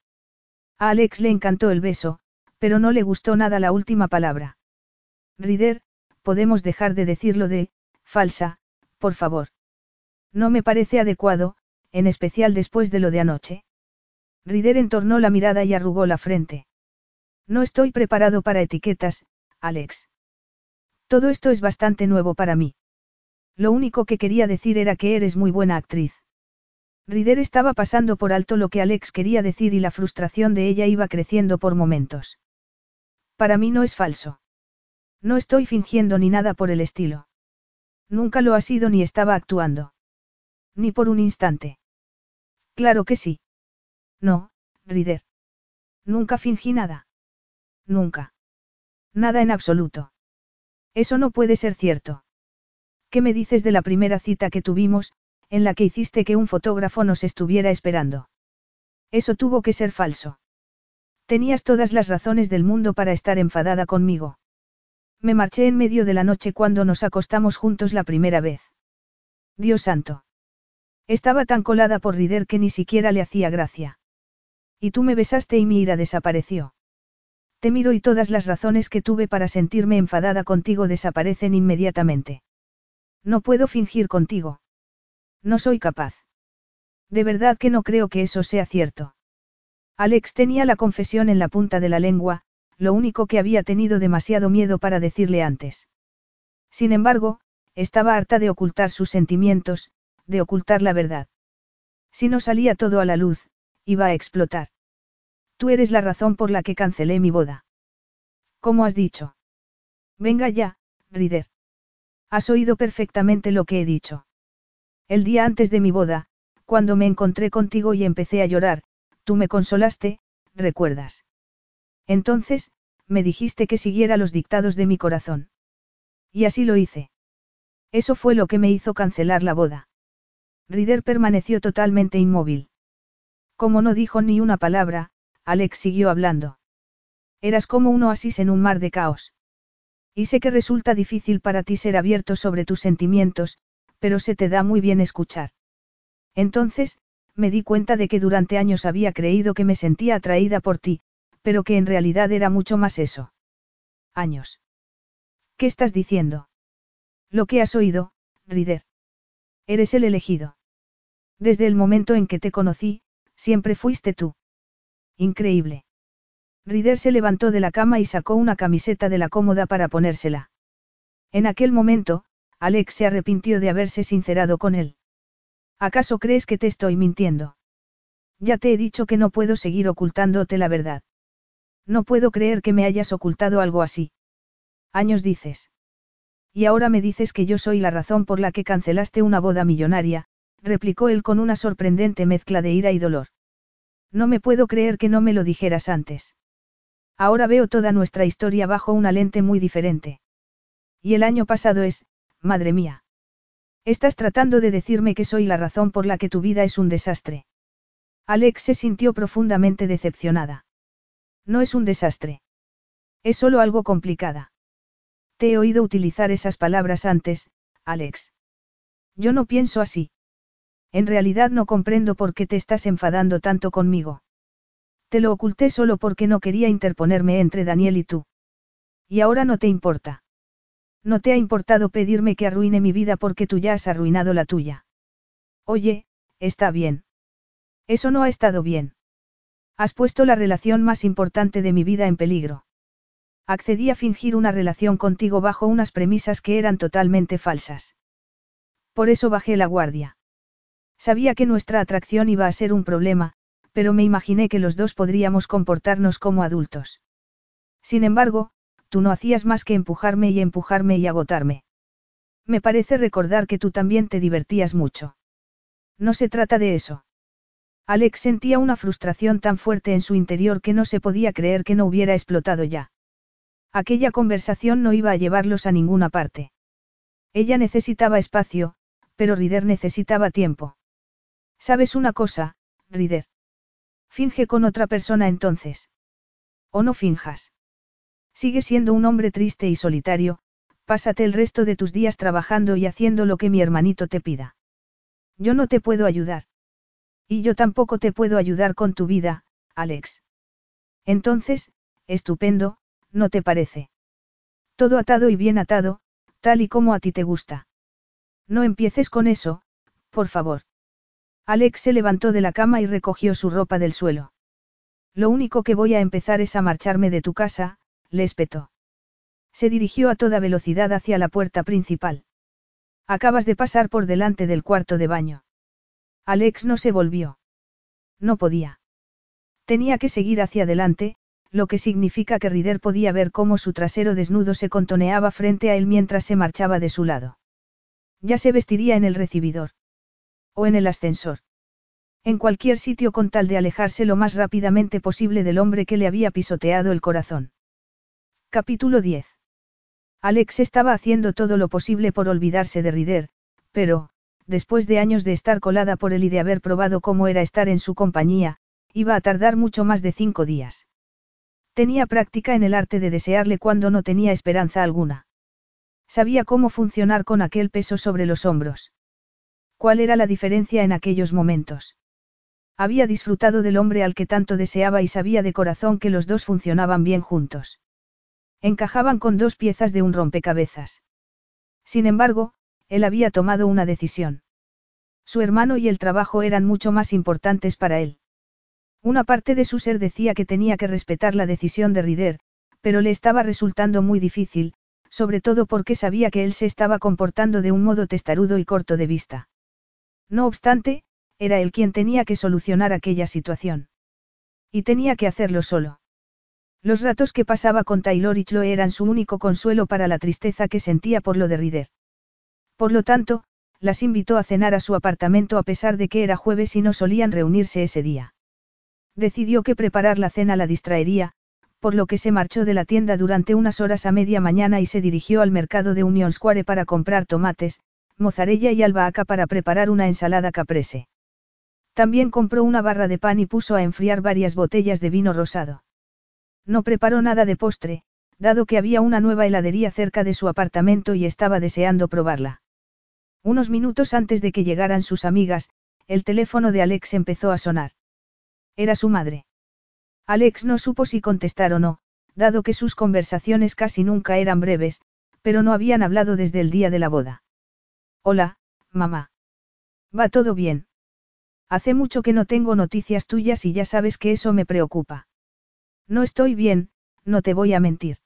A Alex le encantó el beso, pero no le gustó nada la última palabra. Rider, podemos dejar de decirlo de, falsa, por favor. No me parece adecuado, en especial después de lo de anoche. Rider entornó la mirada y arrugó la frente. No estoy preparado para etiquetas, Alex. Todo esto es bastante nuevo para mí. Lo único que quería decir era que eres muy buena actriz. Rider estaba pasando por alto lo que Alex quería decir y la frustración de ella iba creciendo por momentos. Para mí no es falso. No estoy fingiendo ni nada por el estilo. Nunca lo ha sido ni estaba actuando. Ni por un instante. Claro que sí. No, Rider. Nunca fingí nada. Nunca. Nada en absoluto. Eso no puede ser cierto. ¿Qué me dices de la primera cita que tuvimos, en la que hiciste que un fotógrafo nos estuviera esperando? Eso tuvo que ser falso. Tenías todas las razones del mundo para estar enfadada conmigo. Me marché en medio de la noche cuando nos acostamos juntos la primera vez. Dios santo. Estaba tan colada por Rider que ni siquiera le hacía gracia. Y tú me besaste y mi ira desapareció. Te miro y todas las razones que tuve para sentirme enfadada contigo desaparecen inmediatamente. No puedo fingir contigo. No soy capaz. De verdad que no creo que eso sea cierto. Alex tenía la confesión en la punta de la lengua, lo único que había tenido demasiado miedo para decirle antes. Sin embargo, estaba harta de ocultar sus sentimientos, de ocultar la verdad. Si no salía todo a la luz, iba a explotar. Tú eres la razón por la que cancelé mi boda. ¿Cómo has dicho? Venga ya, Rider. Has oído perfectamente lo que he dicho. El día antes de mi boda, cuando me encontré contigo y empecé a llorar, tú me consolaste, recuerdas. Entonces, me dijiste que siguiera los dictados de mi corazón. Y así lo hice. Eso fue lo que me hizo cancelar la boda. Rider permaneció totalmente inmóvil. Como no dijo ni una palabra, Alex siguió hablando. Eras como un oasis en un mar de caos. Y sé que resulta difícil para ti ser abierto sobre tus sentimientos, pero se te da muy bien escuchar. Entonces, me di cuenta de que durante años había creído que me sentía atraída por ti, pero que en realidad era mucho más eso. Años. ¿Qué estás diciendo? Lo que has oído, Rider. Eres el elegido. Desde el momento en que te conocí, siempre fuiste tú. Increíble. Rider se levantó de la cama y sacó una camiseta de la cómoda para ponérsela. En aquel momento, Alex se arrepintió de haberse sincerado con él. ¿Acaso crees que te estoy mintiendo? Ya te he dicho que no puedo seguir ocultándote la verdad. No puedo creer que me hayas ocultado algo así. Años dices. Y ahora me dices que yo soy la razón por la que cancelaste una boda millonaria, replicó él con una sorprendente mezcla de ira y dolor. No me puedo creer que no me lo dijeras antes. Ahora veo toda nuestra historia bajo una lente muy diferente. Y el año pasado es, madre mía. Estás tratando de decirme que soy la razón por la que tu vida es un desastre. Alex se sintió profundamente decepcionada. No es un desastre. Es solo algo complicada. Te he oído utilizar esas palabras antes, Alex. Yo no pienso así. En realidad no comprendo por qué te estás enfadando tanto conmigo. Te lo oculté solo porque no quería interponerme entre Daniel y tú. Y ahora no te importa. No te ha importado pedirme que arruine mi vida porque tú ya has arruinado la tuya. Oye, está bien. Eso no ha estado bien. Has puesto la relación más importante de mi vida en peligro. Accedí a fingir una relación contigo bajo unas premisas que eran totalmente falsas. Por eso bajé la guardia. Sabía que nuestra atracción iba a ser un problema, pero me imaginé que los dos podríamos comportarnos como adultos. Sin embargo, tú no hacías más que empujarme y empujarme y agotarme. Me parece recordar que tú también te divertías mucho. No se trata de eso. Alex sentía una frustración tan fuerte en su interior que no se podía creer que no hubiera explotado ya. Aquella conversación no iba a llevarlos a ninguna parte. Ella necesitaba espacio, pero Rider necesitaba tiempo. ¿Sabes una cosa, Rider? Finge con otra persona entonces. O no finjas. Sigue siendo un hombre triste y solitario, pásate el resto de tus días trabajando y haciendo lo que mi hermanito te pida. Yo no te puedo ayudar. Y yo tampoco te puedo ayudar con tu vida, Alex. Entonces, estupendo, ¿no te parece? Todo atado y bien atado, tal y como a ti te gusta. No empieces con eso, por favor. Alex se levantó de la cama y recogió su ropa del suelo. Lo único que voy a empezar es a marcharme de tu casa, le espetó. Se dirigió a toda velocidad hacia la puerta principal. Acabas de pasar por delante del cuarto de baño. Alex no se volvió. No podía. Tenía que seguir hacia adelante, lo que significa que Rider podía ver cómo su trasero desnudo se contoneaba frente a él mientras se marchaba de su lado. Ya se vestiría en el recibidor. O en el ascensor. En cualquier sitio con tal de alejarse lo más rápidamente posible del hombre que le había pisoteado el corazón. Capítulo 10. Alex estaba haciendo todo lo posible por olvidarse de Rider, pero, después de años de estar colada por él y de haber probado cómo era estar en su compañía, iba a tardar mucho más de cinco días. Tenía práctica en el arte de desearle cuando no tenía esperanza alguna. Sabía cómo funcionar con aquel peso sobre los hombros. ¿Cuál era la diferencia en aquellos momentos? Había disfrutado del hombre al que tanto deseaba y sabía de corazón que los dos funcionaban bien juntos. Encajaban con dos piezas de un rompecabezas. Sin embargo, él había tomado una decisión. Su hermano y el trabajo eran mucho más importantes para él. Una parte de su ser decía que tenía que respetar la decisión de Rider, pero le estaba resultando muy difícil, sobre todo porque sabía que él se estaba comportando de un modo testarudo y corto de vista. No obstante, era él quien tenía que solucionar aquella situación. Y tenía que hacerlo solo. Los ratos que pasaba con Taylor y Chloe eran su único consuelo para la tristeza que sentía por lo de Rider. Por lo tanto, las invitó a cenar a su apartamento a pesar de que era jueves y no solían reunirse ese día. Decidió que preparar la cena la distraería, por lo que se marchó de la tienda durante unas horas a media mañana y se dirigió al mercado de Union Square para comprar tomates, mozzarella y albahaca para preparar una ensalada caprese. También compró una barra de pan y puso a enfriar varias botellas de vino rosado. No preparó nada de postre, dado que había una nueva heladería cerca de su apartamento y estaba deseando probarla. Unos minutos antes de que llegaran sus amigas, el teléfono de Alex empezó a sonar. Era su madre. Alex no supo si contestar o no, dado que sus conversaciones casi nunca eran breves, pero no habían hablado desde el día de la boda. Hola, mamá. ¿Va todo bien? Hace mucho que no tengo noticias tuyas y ya sabes que eso me preocupa. No estoy bien, no te voy a mentir.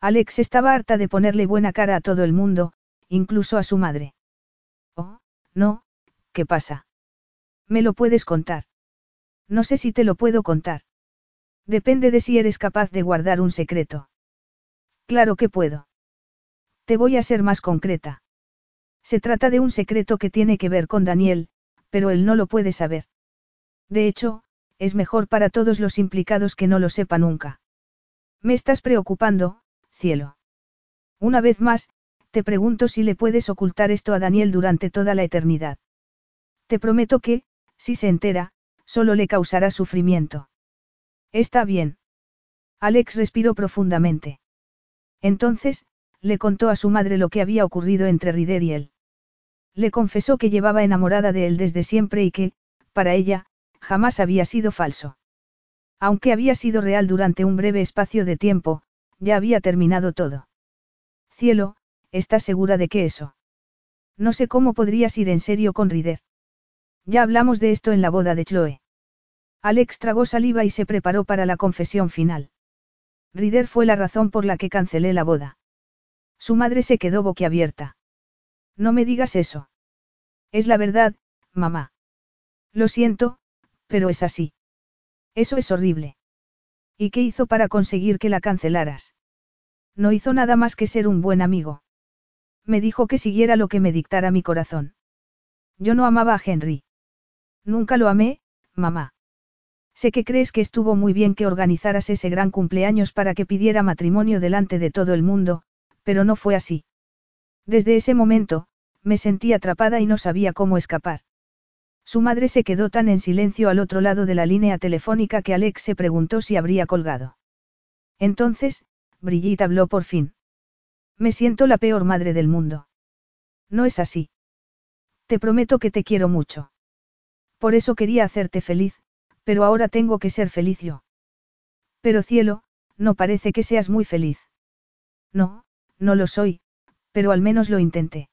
Alex estaba harta de ponerle buena cara a todo el mundo, incluso a su madre. Oh, no, ¿qué pasa? ¿Me lo puedes contar? No sé si te lo puedo contar. Depende de si eres capaz de guardar un secreto. Claro que puedo. Te voy a ser más concreta. Se trata de un secreto que tiene que ver con Daniel, pero él no lo puede saber. De hecho, es mejor para todos los implicados que no lo sepa nunca. Me estás preocupando, cielo. Una vez más, te pregunto si le puedes ocultar esto a Daniel durante toda la eternidad. Te prometo que, si se entera, solo le causará sufrimiento. Está bien. Alex respiró profundamente. Entonces, le contó a su madre lo que había ocurrido entre Rider y él. Le confesó que llevaba enamorada de él desde siempre y que, para ella, jamás había sido falso. Aunque había sido real durante un breve espacio de tiempo, ya había terminado todo. Cielo, ¿estás segura de que eso? No sé cómo podrías ir en serio con Rider. Ya hablamos de esto en la boda de Chloe. Alex tragó saliva y se preparó para la confesión final. Rider fue la razón por la que cancelé la boda. Su madre se quedó boquiabierta. No me digas eso. Es la verdad, mamá. Lo siento, pero es así. Eso es horrible. ¿Y qué hizo para conseguir que la cancelaras? No hizo nada más que ser un buen amigo. Me dijo que siguiera lo que me dictara mi corazón. Yo no amaba a Henry. Nunca lo amé, mamá. Sé que crees que estuvo muy bien que organizaras ese gran cumpleaños para que pidiera matrimonio delante de todo el mundo, pero no fue así. Desde ese momento, me sentí atrapada y no sabía cómo escapar. Su madre se quedó tan en silencio al otro lado de la línea telefónica que Alex se preguntó si habría colgado. Entonces, Brigitte habló por fin. Me siento la peor madre del mundo. No es así. Te prometo que te quiero mucho. Por eso quería hacerte feliz, pero ahora tengo que ser feliz yo. Pero cielo, no parece que seas muy feliz. No, no lo soy, pero al menos lo intenté.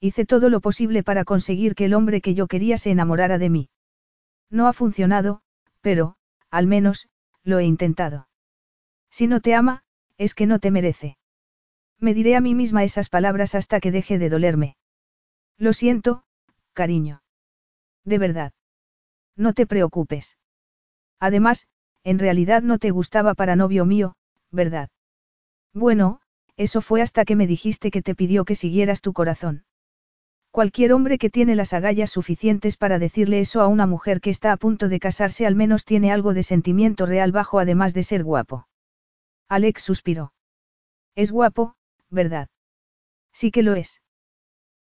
Hice todo lo posible para conseguir que el hombre que yo quería se enamorara de mí. No ha funcionado, pero, al menos, lo he intentado. Si no te ama, es que no te merece. Me diré a mí misma esas palabras hasta que deje de dolerme. Lo siento, cariño. De verdad. No te preocupes. Además, en realidad no te gustaba para novio mío, ¿verdad? Bueno, eso fue hasta que me dijiste que te pidió que siguieras tu corazón. Cualquier hombre que tiene las agallas suficientes para decirle eso a una mujer que está a punto de casarse al menos tiene algo de sentimiento real bajo además de ser guapo. Alex suspiró. Es guapo, ¿verdad? Sí que lo es.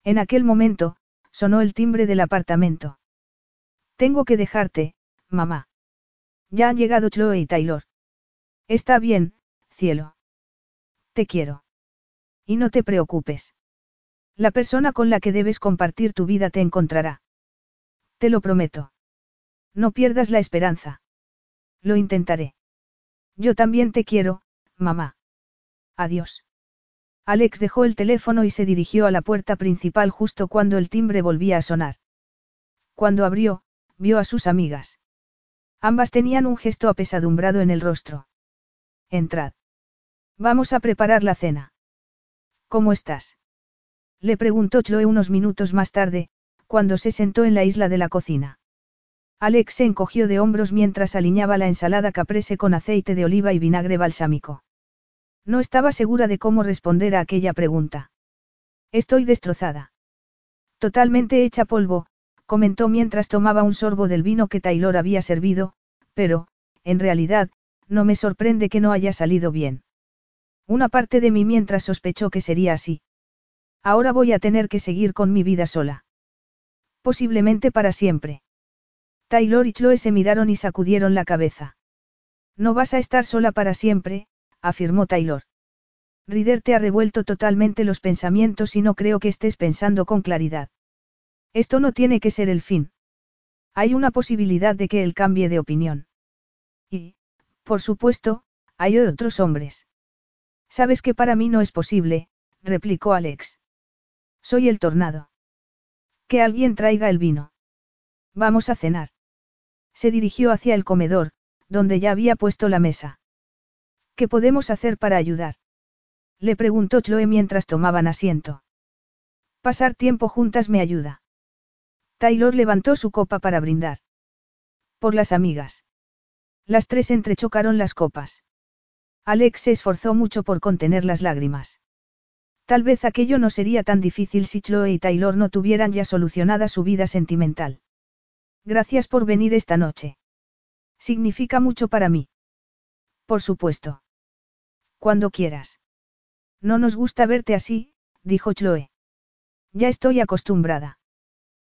En aquel momento, sonó el timbre del apartamento. Tengo que dejarte, mamá. Ya han llegado Chloe y Taylor. Está bien, cielo. Te quiero. Y no te preocupes. La persona con la que debes compartir tu vida te encontrará. Te lo prometo. No pierdas la esperanza. Lo intentaré. Yo también te quiero, mamá. Adiós. Alex dejó el teléfono y se dirigió a la puerta principal justo cuando el timbre volvía a sonar. Cuando abrió, vio a sus amigas. Ambas tenían un gesto apesadumbrado en el rostro. Entrad. Vamos a preparar la cena. ¿Cómo estás? Le preguntó Chloe unos minutos más tarde, cuando se sentó en la isla de la cocina. Alex se encogió de hombros mientras aliñaba la ensalada caprese con aceite de oliva y vinagre balsámico. No estaba segura de cómo responder a aquella pregunta. Estoy destrozada. Totalmente hecha polvo, comentó mientras tomaba un sorbo del vino que Taylor había servido, pero, en realidad, no me sorprende que no haya salido bien. Una parte de mí mientras sospechó que sería así. Ahora voy a tener que seguir con mi vida sola. Posiblemente para siempre. Taylor y Chloe se miraron y sacudieron la cabeza. No vas a estar sola para siempre, afirmó Taylor. Rider te ha revuelto totalmente los pensamientos y no creo que estés pensando con claridad. Esto no tiene que ser el fin. Hay una posibilidad de que él cambie de opinión. Y, por supuesto, hay otros hombres. Sabes que para mí no es posible, replicó Alex. Soy el tornado. Que alguien traiga el vino. Vamos a cenar. Se dirigió hacia el comedor, donde ya había puesto la mesa. ¿Qué podemos hacer para ayudar? Le preguntó Chloe mientras tomaban asiento. Pasar tiempo juntas me ayuda. Taylor levantó su copa para brindar. Por las amigas. Las tres entrechocaron las copas. Alex se esforzó mucho por contener las lágrimas. Tal vez aquello no sería tan difícil si Chloe y Taylor no tuvieran ya solucionada su vida sentimental. Gracias por venir esta noche. Significa mucho para mí. Por supuesto. Cuando quieras. No nos gusta verte así, dijo Chloe. Ya estoy acostumbrada.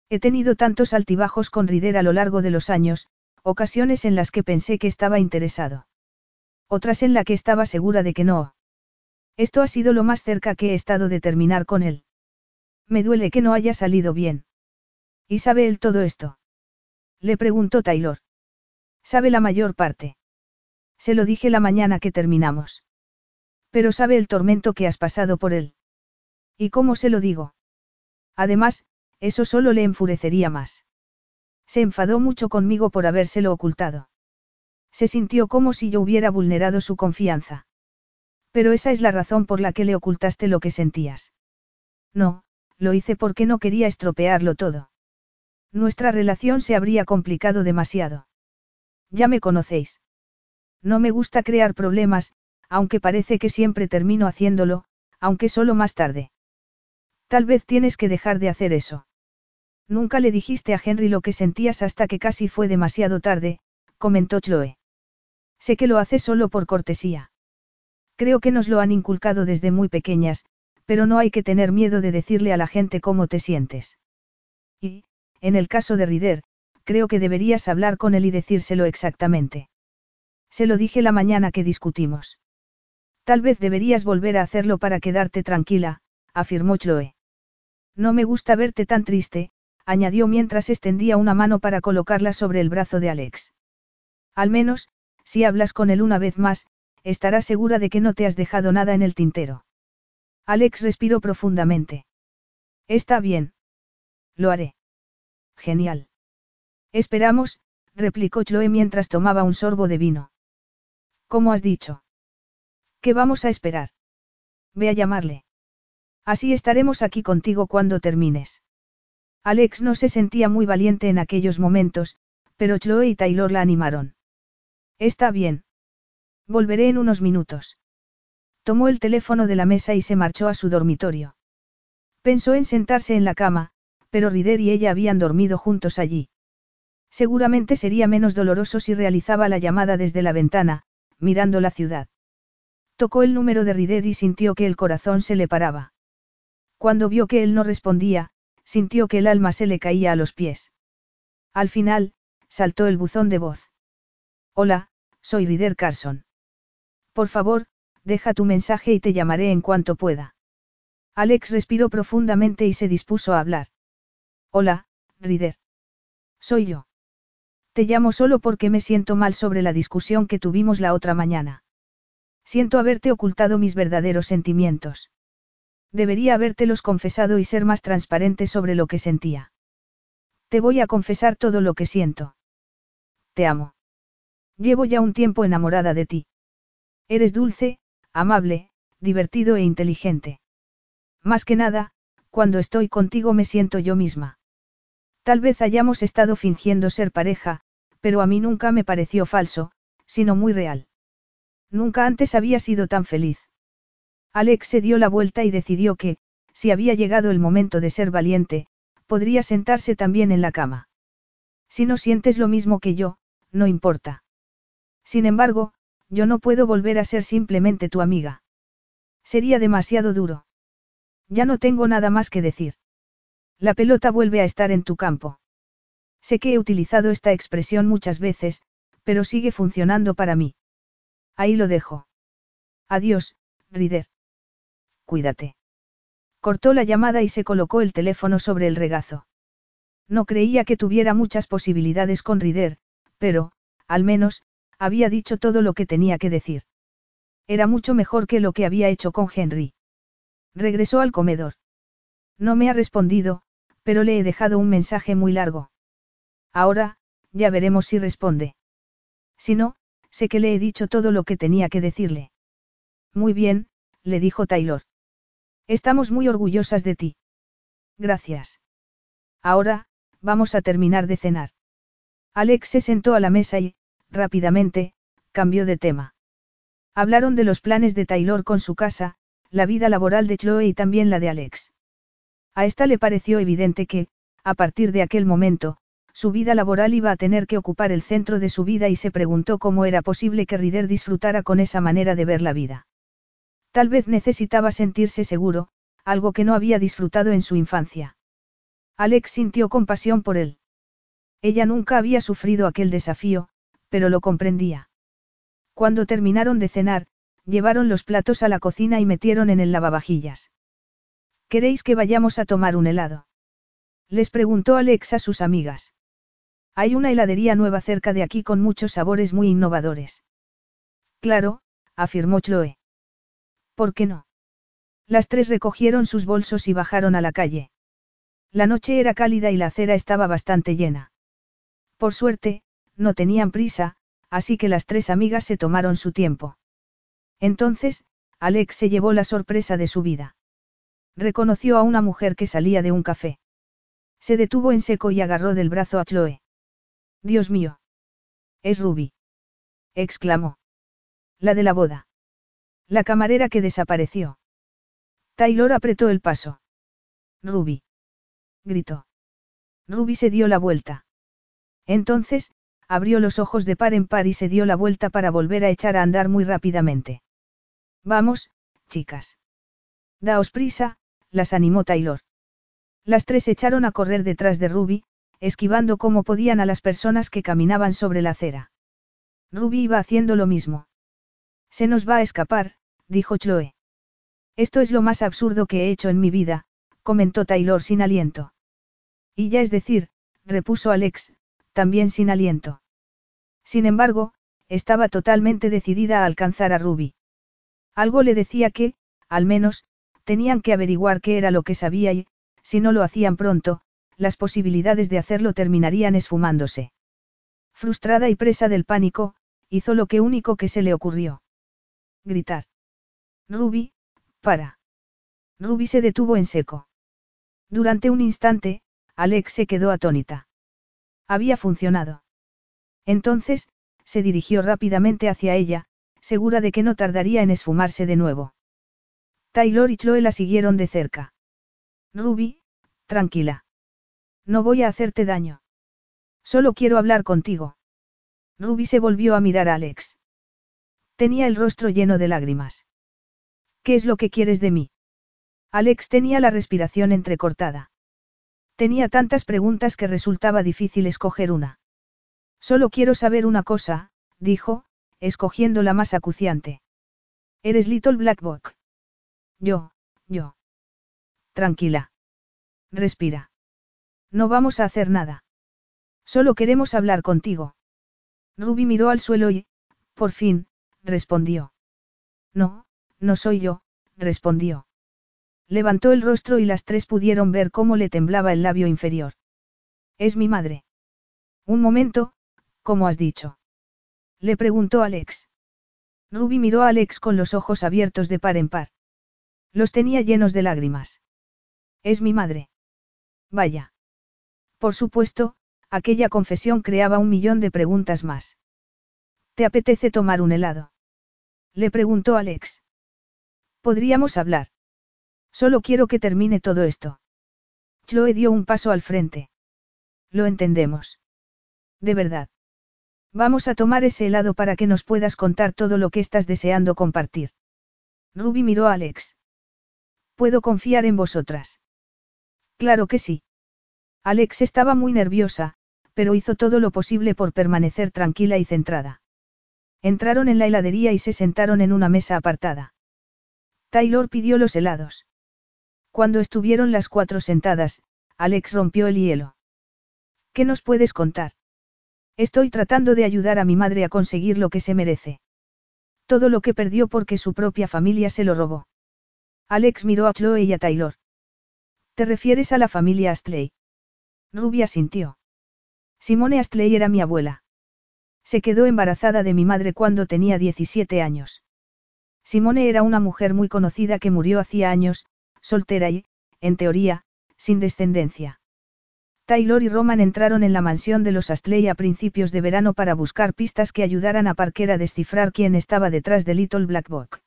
He tenido tantos altibajos con Rider a lo largo de los años, ocasiones en las que pensé que estaba interesado. Otras en las que estaba segura de que no. Esto ha sido lo más cerca que he estado de terminar con él. Me duele que no haya salido bien. ¿Y sabe él todo esto? Le preguntó Taylor. Sabe la mayor parte. Se lo dije la mañana que terminamos. Pero sabe el tormento que has pasado por él. ¿Y cómo se lo digo? Además, eso solo le enfurecería más. Se enfadó mucho conmigo por habérselo ocultado. Se sintió como si yo hubiera vulnerado su confianza. Pero esa es la razón por la que le ocultaste lo que sentías. No, lo hice porque no quería estropearlo todo. Nuestra relación se habría complicado demasiado. Ya me conocéis. No me gusta crear problemas, aunque parece que siempre termino haciéndolo, aunque solo más tarde. Tal vez tienes que dejar de hacer eso. Nunca le dijiste a Henry lo que sentías hasta que casi fue demasiado tarde, comentó Chloe. Sé que lo hace solo por cortesía. Creo que nos lo han inculcado desde muy pequeñas, pero no hay que tener miedo de decirle a la gente cómo te sientes. Y, en el caso de Rider, creo que deberías hablar con él y decírselo exactamente. Se lo dije la mañana que discutimos. Tal vez deberías volver a hacerlo para quedarte tranquila, afirmó Chloe. No me gusta verte tan triste, añadió mientras extendía una mano para colocarla sobre el brazo de Alex. Al menos, si hablas con él una vez más, estarás segura de que no te has dejado nada en el tintero. Alex respiró profundamente. Está bien. Lo haré. Genial. Esperamos, replicó Chloe mientras tomaba un sorbo de vino. ¿Cómo has dicho? ¿Qué vamos a esperar? Ve a llamarle. Así estaremos aquí contigo cuando termines. Alex no se sentía muy valiente en aquellos momentos, pero Chloe y Taylor la animaron. Está bien. Volveré en unos minutos. Tomó el teléfono de la mesa y se marchó a su dormitorio. Pensó en sentarse en la cama, pero Rider y ella habían dormido juntos allí. Seguramente sería menos doloroso si realizaba la llamada desde la ventana, mirando la ciudad. Tocó el número de Rider y sintió que el corazón se le paraba. Cuando vio que él no respondía, sintió que el alma se le caía a los pies. Al final, saltó el buzón de voz. Hola, soy Rider Carson. Por favor, deja tu mensaje y te llamaré en cuanto pueda. Alex respiró profundamente y se dispuso a hablar. Hola, Rider. Soy yo. Te llamo solo porque me siento mal sobre la discusión que tuvimos la otra mañana. Siento haberte ocultado mis verdaderos sentimientos. Debería habértelos confesado y ser más transparente sobre lo que sentía. Te voy a confesar todo lo que siento. Te amo. Llevo ya un tiempo enamorada de ti. Eres dulce, amable, divertido e inteligente. Más que nada, cuando estoy contigo me siento yo misma. Tal vez hayamos estado fingiendo ser pareja, pero a mí nunca me pareció falso, sino muy real. Nunca antes había sido tan feliz. Alex se dio la vuelta y decidió que, si había llegado el momento de ser valiente, podría sentarse también en la cama. Si no sientes lo mismo que yo, no importa. Sin embargo, yo no puedo volver a ser simplemente tu amiga. Sería demasiado duro. Ya no tengo nada más que decir. La pelota vuelve a estar en tu campo. Sé que he utilizado esta expresión muchas veces, pero sigue funcionando para mí. Ahí lo dejo. Adiós, Rider. Cuídate. Cortó la llamada y se colocó el teléfono sobre el regazo. No creía que tuviera muchas posibilidades con Rider, pero, al menos, había dicho todo lo que tenía que decir. Era mucho mejor que lo que había hecho con Henry. Regresó al comedor. No me ha respondido, pero le he dejado un mensaje muy largo. Ahora, ya veremos si responde. Si no, sé que le he dicho todo lo que tenía que decirle. Muy bien, le dijo Taylor. Estamos muy orgullosas de ti. Gracias. Ahora, vamos a terminar de cenar. Alex se sentó a la mesa y, rápidamente, cambió de tema. Hablaron de los planes de Taylor con su casa, la vida laboral de Chloe y también la de Alex. A esta le pareció evidente que, a partir de aquel momento, su vida laboral iba a tener que ocupar el centro de su vida y se preguntó cómo era posible que Rider disfrutara con esa manera de ver la vida. Tal vez necesitaba sentirse seguro, algo que no había disfrutado en su infancia. Alex sintió compasión por él. Ella nunca había sufrido aquel desafío, pero lo comprendía. Cuando terminaron de cenar, llevaron los platos a la cocina y metieron en el lavavajillas. ¿Queréis que vayamos a tomar un helado? Les preguntó Alex a sus amigas. Hay una heladería nueva cerca de aquí con muchos sabores muy innovadores. Claro, afirmó Chloe. ¿Por qué no? Las tres recogieron sus bolsos y bajaron a la calle. La noche era cálida y la acera estaba bastante llena. Por suerte, no tenían prisa, así que las tres amigas se tomaron su tiempo. Entonces, Alex se llevó la sorpresa de su vida. Reconoció a una mujer que salía de un café. Se detuvo en seco y agarró del brazo a Chloe. Dios mío. Es Ruby. exclamó. La de la boda. La camarera que desapareció. Taylor apretó el paso. Ruby. Gritó. Ruby se dio la vuelta. Entonces, abrió los ojos de par en par y se dio la vuelta para volver a echar a andar muy rápidamente. Vamos, chicas. Daos prisa, las animó Taylor. Las tres echaron a correr detrás de Ruby, esquivando como podían a las personas que caminaban sobre la acera. Ruby iba haciendo lo mismo. Se nos va a escapar, dijo Chloe. Esto es lo más absurdo que he hecho en mi vida, comentó Taylor sin aliento. Y ya es decir, repuso Alex, también sin aliento. Sin embargo, estaba totalmente decidida a alcanzar a Ruby. Algo le decía que, al menos, tenían que averiguar qué era lo que sabía y, si no lo hacían pronto, las posibilidades de hacerlo terminarían esfumándose. Frustrada y presa del pánico, hizo lo que único que se le ocurrió. Gritar. Ruby, para. Ruby se detuvo en seco. Durante un instante, Alex se quedó atónita. Había funcionado. Entonces, se dirigió rápidamente hacia ella, segura de que no tardaría en esfumarse de nuevo. Taylor y Chloe la siguieron de cerca. Ruby, tranquila. No voy a hacerte daño. Solo quiero hablar contigo. Ruby se volvió a mirar a Alex. Tenía el rostro lleno de lágrimas. ¿Qué es lo que quieres de mí? Alex tenía la respiración entrecortada. Tenía tantas preguntas que resultaba difícil escoger una. Solo quiero saber una cosa, dijo, escogiendo la más acuciante. Eres Little Black Book. Yo, yo. Tranquila. Respira. No vamos a hacer nada. Solo queremos hablar contigo. Ruby miró al suelo y, por fin, respondió. No, no soy yo, respondió. Levantó el rostro y las tres pudieron ver cómo le temblaba el labio inferior. Es mi madre. Un momento, ¿cómo has dicho? Le preguntó Alex. Ruby miró a Alex con los ojos abiertos de par en par. Los tenía llenos de lágrimas. Es mi madre. Vaya. Por supuesto, aquella confesión creaba un millón de preguntas más. ¿Te apetece tomar un helado? Le preguntó Alex. Podríamos hablar. Solo quiero que termine todo esto. Chloe dio un paso al frente. Lo entendemos. De verdad. Vamos a tomar ese helado para que nos puedas contar todo lo que estás deseando compartir. Ruby miró a Alex. ¿Puedo confiar en vosotras? Claro que sí. Alex estaba muy nerviosa, pero hizo todo lo posible por permanecer tranquila y centrada. Entraron en la heladería y se sentaron en una mesa apartada. Taylor pidió los helados. Cuando estuvieron las cuatro sentadas, Alex rompió el hielo. ¿Qué nos puedes contar? Estoy tratando de ayudar a mi madre a conseguir lo que se merece. Todo lo que perdió porque su propia familia se lo robó. Alex miró a Chloe y a Taylor. ¿Te refieres a la familia Astley? Rubia sintió. Simone Astley era mi abuela. Se quedó embarazada de mi madre cuando tenía 17 años. Simone era una mujer muy conocida que murió hacía años, soltera y, en teoría, sin descendencia. Taylor y Roman entraron en la mansión de los Astley a principios de verano para buscar pistas que ayudaran a Parker a descifrar quién estaba detrás de Little Black Book.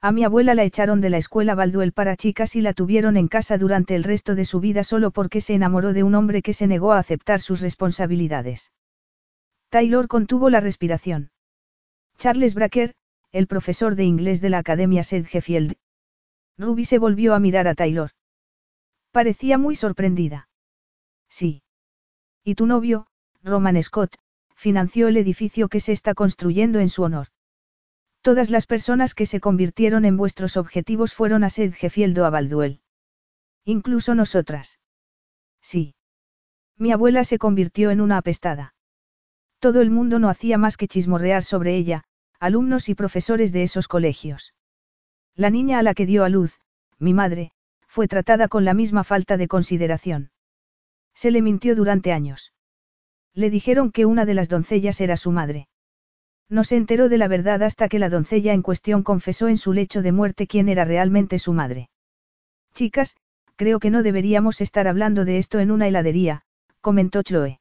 A mi abuela la echaron de la escuela Balduel para chicas y la tuvieron en casa durante el resto de su vida solo porque se enamoró de un hombre que se negó a aceptar sus responsabilidades. Taylor contuvo la respiración. Charles Bracker, el profesor de inglés de la Academia Sedgefield. Ruby se volvió a mirar a Taylor. Parecía muy sorprendida. Sí. Y tu novio, Roman Scott, financió el edificio que se está construyendo en su honor. Todas las personas que se convirtieron en vuestros objetivos fueron a Sedgefield o a Balduel. Incluso nosotras. Sí. Mi abuela se convirtió en una apestada. Todo el mundo no hacía más que chismorrear sobre ella, alumnos y profesores de esos colegios. La niña a la que dio a luz, mi madre, fue tratada con la misma falta de consideración. Se le mintió durante años. Le dijeron que una de las doncellas era su madre. No se enteró de la verdad hasta que la doncella en cuestión confesó en su lecho de muerte quién era realmente su madre. Chicas, creo que no deberíamos estar hablando de esto en una heladería, comentó Chloe.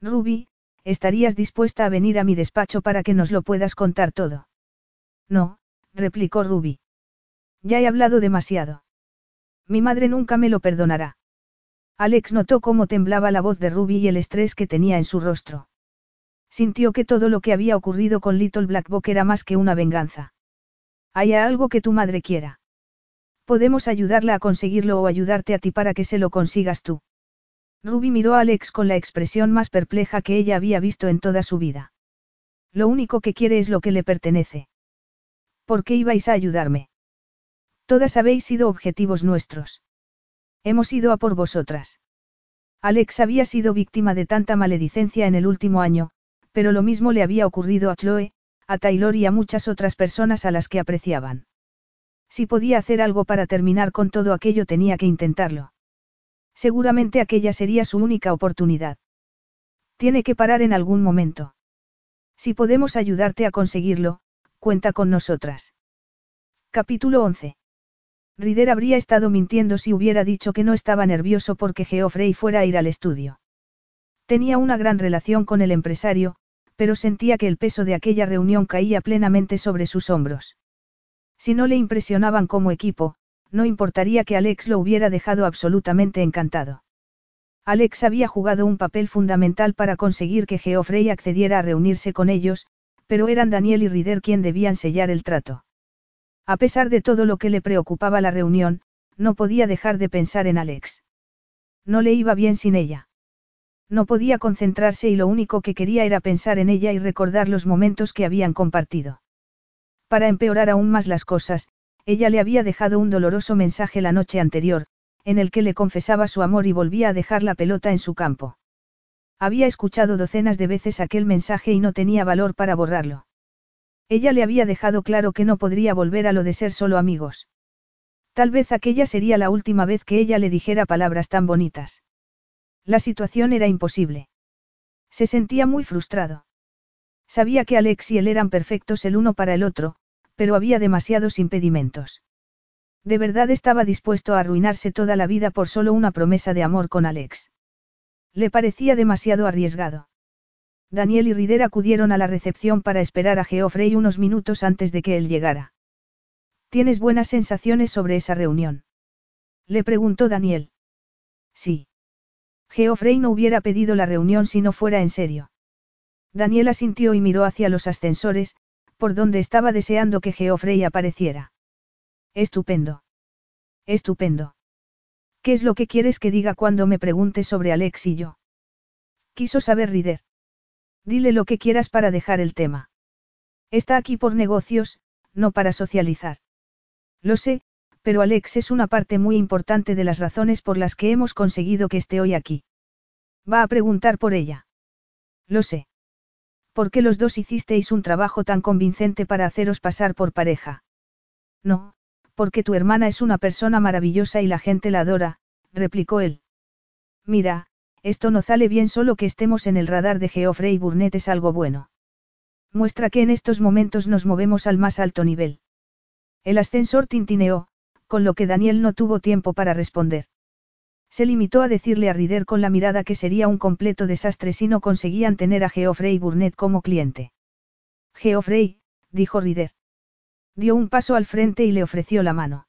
Ruby, ¿estarías dispuesta a venir a mi despacho para que nos lo puedas contar todo? No, replicó Ruby. Ya he hablado demasiado. Mi madre nunca me lo perdonará. Alex notó cómo temblaba la voz de Ruby y el estrés que tenía en su rostro. Sintió que todo lo que había ocurrido con Little Black Book era más que una venganza. ¿Hay algo que tu madre quiera? Podemos ayudarla a conseguirlo o ayudarte a ti para que se lo consigas tú. Ruby miró a Alex con la expresión más perpleja que ella había visto en toda su vida. Lo único que quiere es lo que le pertenece. ¿Por qué ibais a ayudarme? Todas habéis sido objetivos nuestros. Hemos ido a por vosotras. Alex había sido víctima de tanta maledicencia en el último año, pero lo mismo le había ocurrido a Chloe, a Taylor y a muchas otras personas a las que apreciaban. Si podía hacer algo para terminar con todo aquello tenía que intentarlo. Seguramente aquella sería su única oportunidad. Tiene que parar en algún momento. Si podemos ayudarte a conseguirlo, cuenta con nosotras. Capítulo 11. Rider habría estado mintiendo si hubiera dicho que no estaba nervioso porque Geoffrey fuera a ir al estudio. Tenía una gran relación con el empresario, pero sentía que el peso de aquella reunión caía plenamente sobre sus hombros. Si no le impresionaban como equipo, no importaría que Alex lo hubiera dejado absolutamente encantado. Alex había jugado un papel fundamental para conseguir que Geoffrey accediera a reunirse con ellos, pero eran Daniel y Rider quien debían sellar el trato. A pesar de todo lo que le preocupaba la reunión, no podía dejar de pensar en Alex. No le iba bien sin ella. No podía concentrarse y lo único que quería era pensar en ella y recordar los momentos que habían compartido. Para empeorar aún más las cosas, ella le había dejado un doloroso mensaje la noche anterior, en el que le confesaba su amor y volvía a dejar la pelota en su campo. Había escuchado docenas de veces aquel mensaje y no tenía valor para borrarlo. Ella le había dejado claro que no podría volver a lo de ser solo amigos. Tal vez aquella sería la última vez que ella le dijera palabras tan bonitas. La situación era imposible. Se sentía muy frustrado. Sabía que Alex y él eran perfectos el uno para el otro, pero había demasiados impedimentos. De verdad estaba dispuesto a arruinarse toda la vida por solo una promesa de amor con Alex. Le parecía demasiado arriesgado. Daniel y Rider acudieron a la recepción para esperar a Geoffrey unos minutos antes de que él llegara. ¿Tienes buenas sensaciones sobre esa reunión? Le preguntó Daniel. Sí. Geoffrey no hubiera pedido la reunión si no fuera en serio. Daniel asintió y miró hacia los ascensores, por donde estaba deseando que Geoffrey apareciera. Estupendo. Estupendo. ¿Qué es lo que quieres que diga cuando me pregunte sobre Alex y yo? Quiso saber Rider. Dile lo que quieras para dejar el tema. Está aquí por negocios, no para socializar. Lo sé, pero Alex es una parte muy importante de las razones por las que hemos conseguido que esté hoy aquí. Va a preguntar por ella. Lo sé. ¿Por qué los dos hicisteis un trabajo tan convincente para haceros pasar por pareja? No, porque tu hermana es una persona maravillosa y la gente la adora, replicó él. Mira, esto no sale bien solo que estemos en el radar de Geoffrey Burnett es algo bueno. Muestra que en estos momentos nos movemos al más alto nivel. El ascensor tintineó, con lo que Daniel no tuvo tiempo para responder. Se limitó a decirle a Rider con la mirada que sería un completo desastre si no conseguían tener a Geoffrey Burnett como cliente. Geoffrey, dijo Rider. Dio un paso al frente y le ofreció la mano.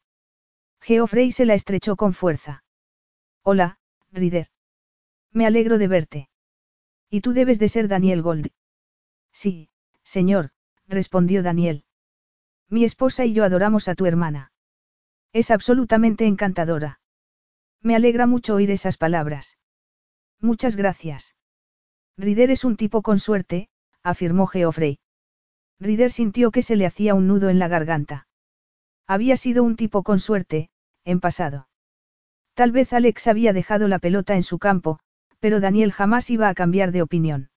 Geoffrey se la estrechó con fuerza. Hola, Rider. Me alegro de verte. Y tú debes de ser Daniel Gold. Sí, señor, respondió Daniel. Mi esposa y yo adoramos a tu hermana. Es absolutamente encantadora. Me alegra mucho oír esas palabras. Muchas gracias. Rider es un tipo con suerte, afirmó Geoffrey. Rider sintió que se le hacía un nudo en la garganta. Había sido un tipo con suerte, en pasado. Tal vez Alex había dejado la pelota en su campo, pero Daniel jamás iba a cambiar de opinión.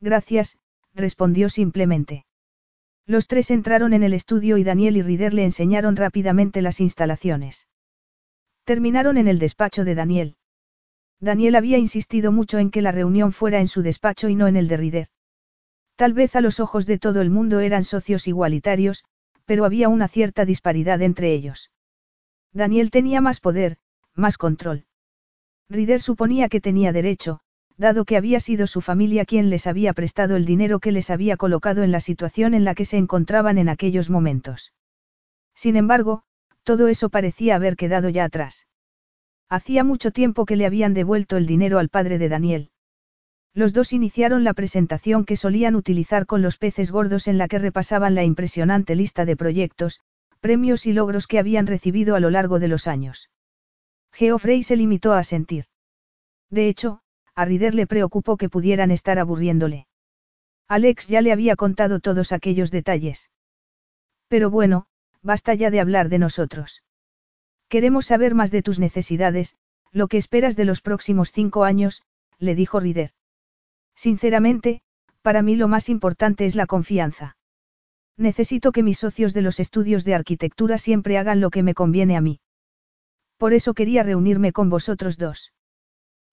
Gracias, respondió simplemente. Los tres entraron en el estudio y Daniel y Rider le enseñaron rápidamente las instalaciones. Terminaron en el despacho de Daniel. Daniel había insistido mucho en que la reunión fuera en su despacho y no en el de Rider. Tal vez a los ojos de todo el mundo eran socios igualitarios, pero había una cierta disparidad entre ellos. Daniel tenía más poder, más control. Rider suponía que tenía derecho, dado que había sido su familia quien les había prestado el dinero que les había colocado en la situación en la que se encontraban en aquellos momentos. Sin embargo, todo eso parecía haber quedado ya atrás. Hacía mucho tiempo que le habían devuelto el dinero al padre de Daniel. Los dos iniciaron la presentación que solían utilizar con los peces gordos en la que repasaban la impresionante lista de proyectos, premios y logros que habían recibido a lo largo de los años. Geoffrey se limitó a sentir. De hecho, a Rider le preocupó que pudieran estar aburriéndole. Alex ya le había contado todos aquellos detalles. Pero bueno, basta ya de hablar de nosotros. Queremos saber más de tus necesidades, lo que esperas de los próximos cinco años, le dijo Rider. Sinceramente, para mí lo más importante es la confianza. Necesito que mis socios de los estudios de arquitectura siempre hagan lo que me conviene a mí. Por eso quería reunirme con vosotros dos.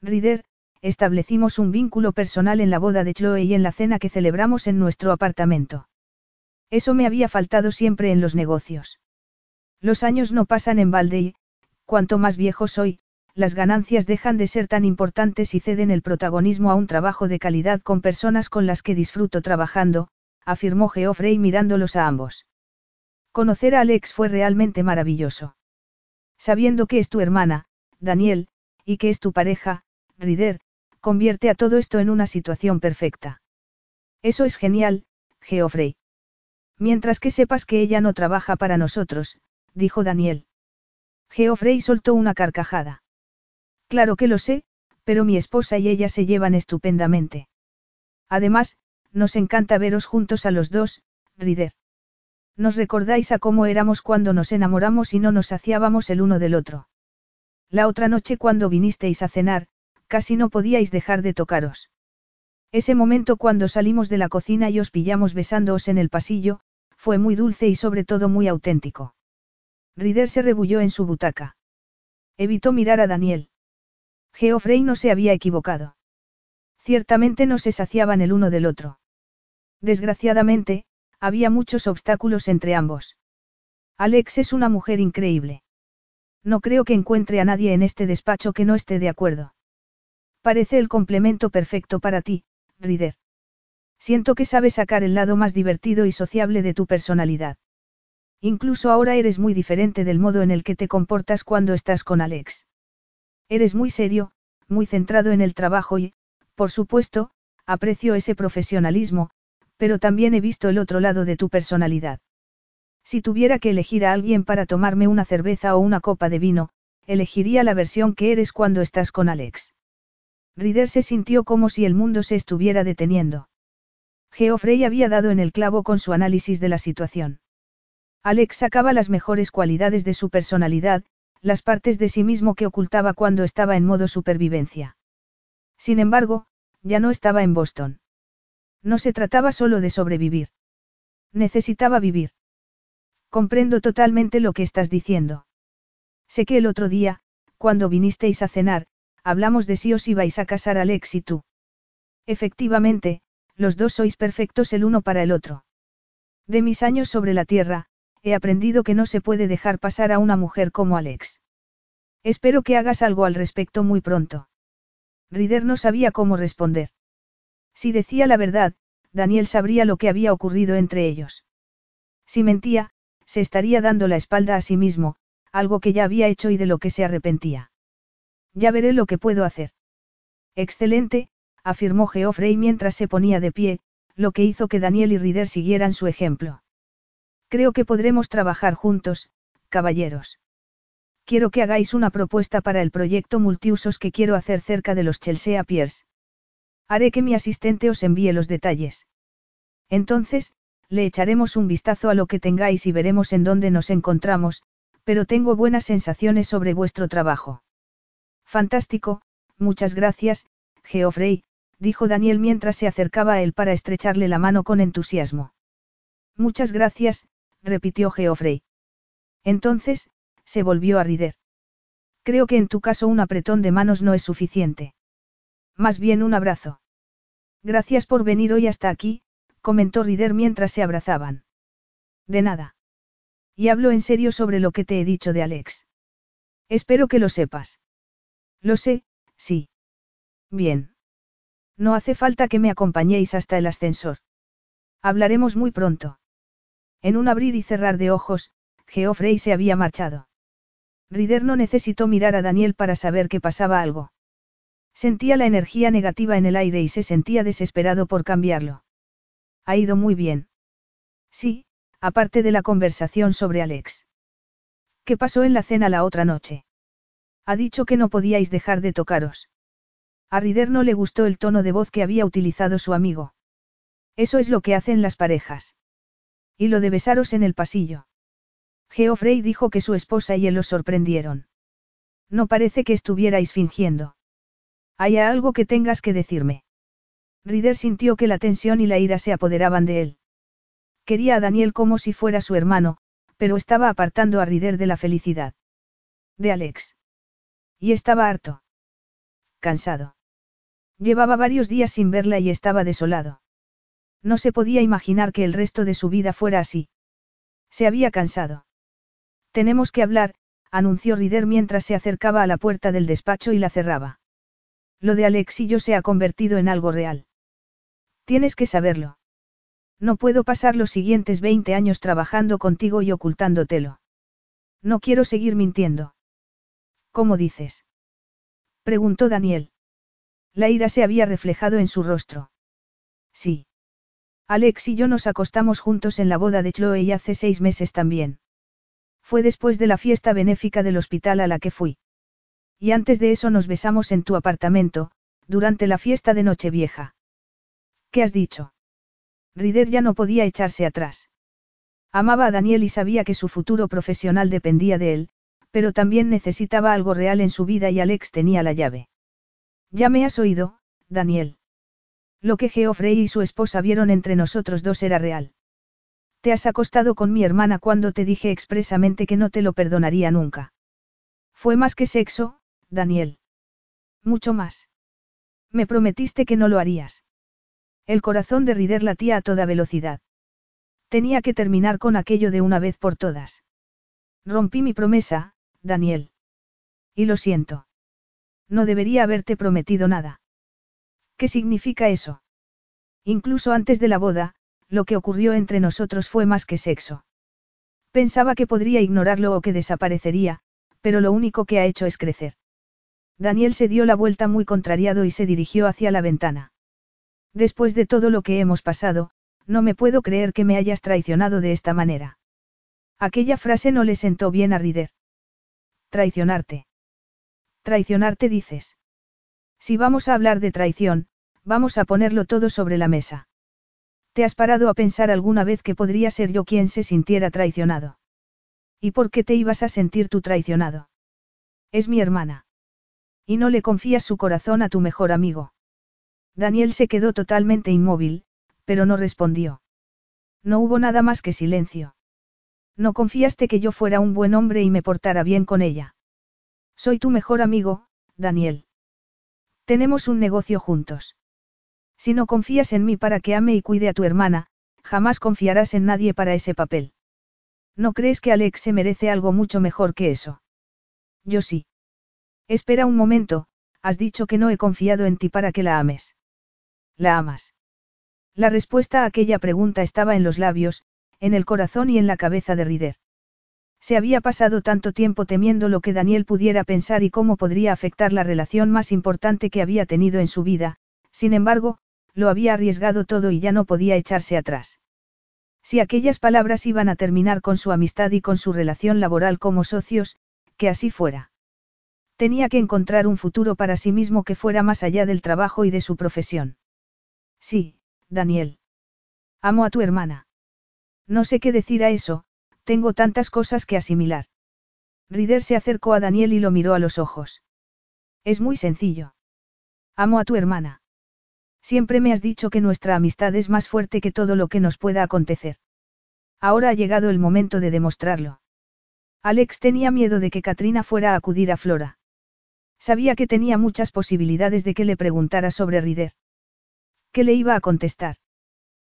Rider, establecimos un vínculo personal en la boda de Chloe y en la cena que celebramos en nuestro apartamento. Eso me había faltado siempre en los negocios. Los años no pasan en balde y, cuanto más viejo soy, las ganancias dejan de ser tan importantes y ceden el protagonismo a un trabajo de calidad con personas con las que disfruto trabajando, afirmó Geoffrey mirándolos a ambos. Conocer a Alex fue realmente maravilloso. Sabiendo que es tu hermana, Daniel, y que es tu pareja, Rider, convierte a todo esto en una situación perfecta. Eso es genial, Geoffrey. Mientras que sepas que ella no trabaja para nosotros, dijo Daniel. Geoffrey soltó una carcajada. Claro que lo sé, pero mi esposa y ella se llevan estupendamente. Además, nos encanta veros juntos a los dos, Rider. Nos recordáis a cómo éramos cuando nos enamoramos y no nos saciábamos el uno del otro. La otra noche cuando vinisteis a cenar, casi no podíais dejar de tocaros. Ese momento cuando salimos de la cocina y os pillamos besándoos en el pasillo, fue muy dulce y sobre todo muy auténtico. Rider se rebulló en su butaca. Evitó mirar a Daniel. Geoffrey no se había equivocado. Ciertamente no se saciaban el uno del otro. Desgraciadamente, había muchos obstáculos entre ambos. Alex es una mujer increíble. No creo que encuentre a nadie en este despacho que no esté de acuerdo. Parece el complemento perfecto para ti, Rider. Siento que sabes sacar el lado más divertido y sociable de tu personalidad. Incluso ahora eres muy diferente del modo en el que te comportas cuando estás con Alex. Eres muy serio, muy centrado en el trabajo y, por supuesto, aprecio ese profesionalismo, pero también he visto el otro lado de tu personalidad. Si tuviera que elegir a alguien para tomarme una cerveza o una copa de vino, elegiría la versión que eres cuando estás con Alex. Rider se sintió como si el mundo se estuviera deteniendo. Geoffrey había dado en el clavo con su análisis de la situación. Alex sacaba las mejores cualidades de su personalidad, las partes de sí mismo que ocultaba cuando estaba en modo supervivencia. Sin embargo, ya no estaba en Boston. No se trataba solo de sobrevivir. Necesitaba vivir. Comprendo totalmente lo que estás diciendo. Sé que el otro día, cuando vinisteis a cenar, hablamos de si os ibais a casar Alex y tú. Efectivamente, los dos sois perfectos el uno para el otro. De mis años sobre la tierra, he aprendido que no se puede dejar pasar a una mujer como Alex. Espero que hagas algo al respecto muy pronto. Rider no sabía cómo responder. Si decía la verdad, Daniel sabría lo que había ocurrido entre ellos. Si mentía, se estaría dando la espalda a sí mismo, algo que ya había hecho y de lo que se arrepentía. Ya veré lo que puedo hacer. Excelente, afirmó Geoffrey mientras se ponía de pie, lo que hizo que Daniel y Rider siguieran su ejemplo. Creo que podremos trabajar juntos, caballeros. Quiero que hagáis una propuesta para el proyecto multiusos que quiero hacer cerca de los Chelsea Piers. Haré que mi asistente os envíe los detalles. Entonces, le echaremos un vistazo a lo que tengáis y veremos en dónde nos encontramos, pero tengo buenas sensaciones sobre vuestro trabajo. Fantástico, muchas gracias, Geoffrey, dijo Daniel mientras se acercaba a él para estrecharle la mano con entusiasmo. Muchas gracias, repitió Geoffrey. Entonces, se volvió a Rider. Creo que en tu caso un apretón de manos no es suficiente. Más bien un abrazo. Gracias por venir hoy hasta aquí, comentó Rider mientras se abrazaban. De nada. Y hablo en serio sobre lo que te he dicho de Alex. Espero que lo sepas. Lo sé, sí. Bien. No hace falta que me acompañéis hasta el ascensor. Hablaremos muy pronto. En un abrir y cerrar de ojos, Geoffrey se había marchado. Rider no necesitó mirar a Daniel para saber que pasaba algo. Sentía la energía negativa en el aire y se sentía desesperado por cambiarlo. Ha ido muy bien. Sí, aparte de la conversación sobre Alex. ¿Qué pasó en la cena la otra noche? Ha dicho que no podíais dejar de tocaros. A Rider no le gustó el tono de voz que había utilizado su amigo. Eso es lo que hacen las parejas. Y lo de besaros en el pasillo. Geoffrey dijo que su esposa y él los sorprendieron. No parece que estuvierais fingiendo. ¿Hay algo que tengas que decirme? Rider sintió que la tensión y la ira se apoderaban de él. Quería a Daniel como si fuera su hermano, pero estaba apartando a Rider de la felicidad. De Alex. Y estaba harto. Cansado. Llevaba varios días sin verla y estaba desolado. No se podía imaginar que el resto de su vida fuera así. Se había cansado. Tenemos que hablar, anunció Rider mientras se acercaba a la puerta del despacho y la cerraba. Lo de Alex y yo se ha convertido en algo real. Tienes que saberlo. No puedo pasar los siguientes 20 años trabajando contigo y ocultándotelo. No quiero seguir mintiendo. ¿Cómo dices? Preguntó Daniel. La ira se había reflejado en su rostro. Sí. Alex y yo nos acostamos juntos en la boda de Chloe hace seis meses también. Fue después de la fiesta benéfica del hospital a la que fui. Y antes de eso nos besamos en tu apartamento, durante la fiesta de Nochevieja. ¿Qué has dicho? Rider ya no podía echarse atrás. Amaba a Daniel y sabía que su futuro profesional dependía de él, pero también necesitaba algo real en su vida y Alex tenía la llave. Ya me has oído, Daniel. Lo que Geoffrey y su esposa vieron entre nosotros dos era real. Te has acostado con mi hermana cuando te dije expresamente que no te lo perdonaría nunca. Fue más que sexo, Daniel. Mucho más. Me prometiste que no lo harías. El corazón de Rider latía a toda velocidad. Tenía que terminar con aquello de una vez por todas. Rompí mi promesa, Daniel. Y lo siento. No debería haberte prometido nada. ¿Qué significa eso? Incluso antes de la boda, lo que ocurrió entre nosotros fue más que sexo. Pensaba que podría ignorarlo o que desaparecería, pero lo único que ha hecho es crecer. Daniel se dio la vuelta muy contrariado y se dirigió hacia la ventana. Después de todo lo que hemos pasado, no me puedo creer que me hayas traicionado de esta manera. Aquella frase no le sentó bien a Rider. Traicionarte. Traicionarte dices. Si vamos a hablar de traición, vamos a ponerlo todo sobre la mesa. ¿Te has parado a pensar alguna vez que podría ser yo quien se sintiera traicionado? ¿Y por qué te ibas a sentir tú traicionado? Es mi hermana. Y no le confías su corazón a tu mejor amigo. Daniel se quedó totalmente inmóvil, pero no respondió. No hubo nada más que silencio. No confiaste que yo fuera un buen hombre y me portara bien con ella. Soy tu mejor amigo, Daniel. Tenemos un negocio juntos. Si no confías en mí para que ame y cuide a tu hermana, jamás confiarás en nadie para ese papel. ¿No crees que Alex se merece algo mucho mejor que eso? Yo sí. Espera un momento, has dicho que no he confiado en ti para que la ames. ¿La amas? La respuesta a aquella pregunta estaba en los labios, en el corazón y en la cabeza de Rider. Se había pasado tanto tiempo temiendo lo que Daniel pudiera pensar y cómo podría afectar la relación más importante que había tenido en su vida, sin embargo, lo había arriesgado todo y ya no podía echarse atrás. Si aquellas palabras iban a terminar con su amistad y con su relación laboral como socios, que así fuera. Tenía que encontrar un futuro para sí mismo que fuera más allá del trabajo y de su profesión. Sí, Daniel. Amo a tu hermana. No sé qué decir a eso, tengo tantas cosas que asimilar. Rider se acercó a Daniel y lo miró a los ojos. Es muy sencillo. Amo a tu hermana. Siempre me has dicho que nuestra amistad es más fuerte que todo lo que nos pueda acontecer. Ahora ha llegado el momento de demostrarlo. Alex tenía miedo de que Katrina fuera a acudir a Flora. Sabía que tenía muchas posibilidades de que le preguntara sobre Rider. ¿Qué le iba a contestar?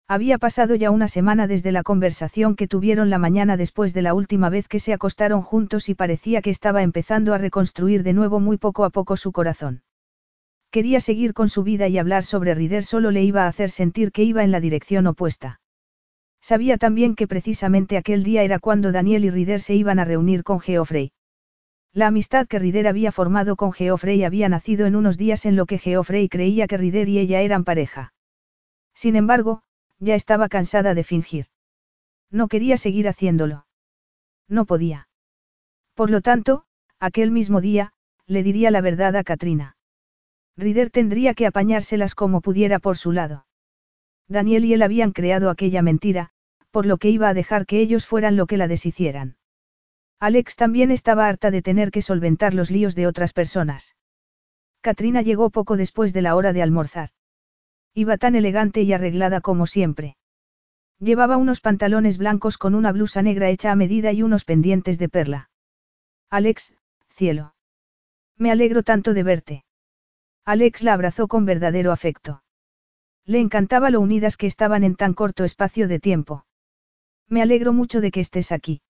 Había pasado ya una semana desde la conversación que tuvieron la mañana después de la última vez que se acostaron juntos y parecía que estaba empezando a reconstruir de nuevo muy poco a poco su corazón. Quería seguir con su vida y hablar sobre Rider solo le iba a hacer sentir que iba en la dirección opuesta. Sabía también que precisamente aquel día era cuando Daniel y Rider se iban a reunir con Geoffrey. La amistad que Rider había formado con Geoffrey había nacido en unos días en lo que Geoffrey creía que Rider y ella eran pareja. Sin embargo, ya estaba cansada de fingir. No quería seguir haciéndolo. No podía. Por lo tanto, aquel mismo día, le diría la verdad a Katrina. Rider tendría que apañárselas como pudiera por su lado. Daniel y él habían creado aquella mentira, por lo que iba a dejar que ellos fueran lo que la deshicieran. Alex también estaba harta de tener que solventar los líos de otras personas. Katrina llegó poco después de la hora de almorzar. Iba tan elegante y arreglada como siempre. Llevaba unos pantalones blancos con una blusa negra hecha a medida y unos pendientes de perla. Alex, cielo. Me alegro tanto de verte. Alex la abrazó con verdadero afecto. Le encantaba lo unidas que estaban en tan corto espacio de tiempo. Me alegro mucho de que estés aquí.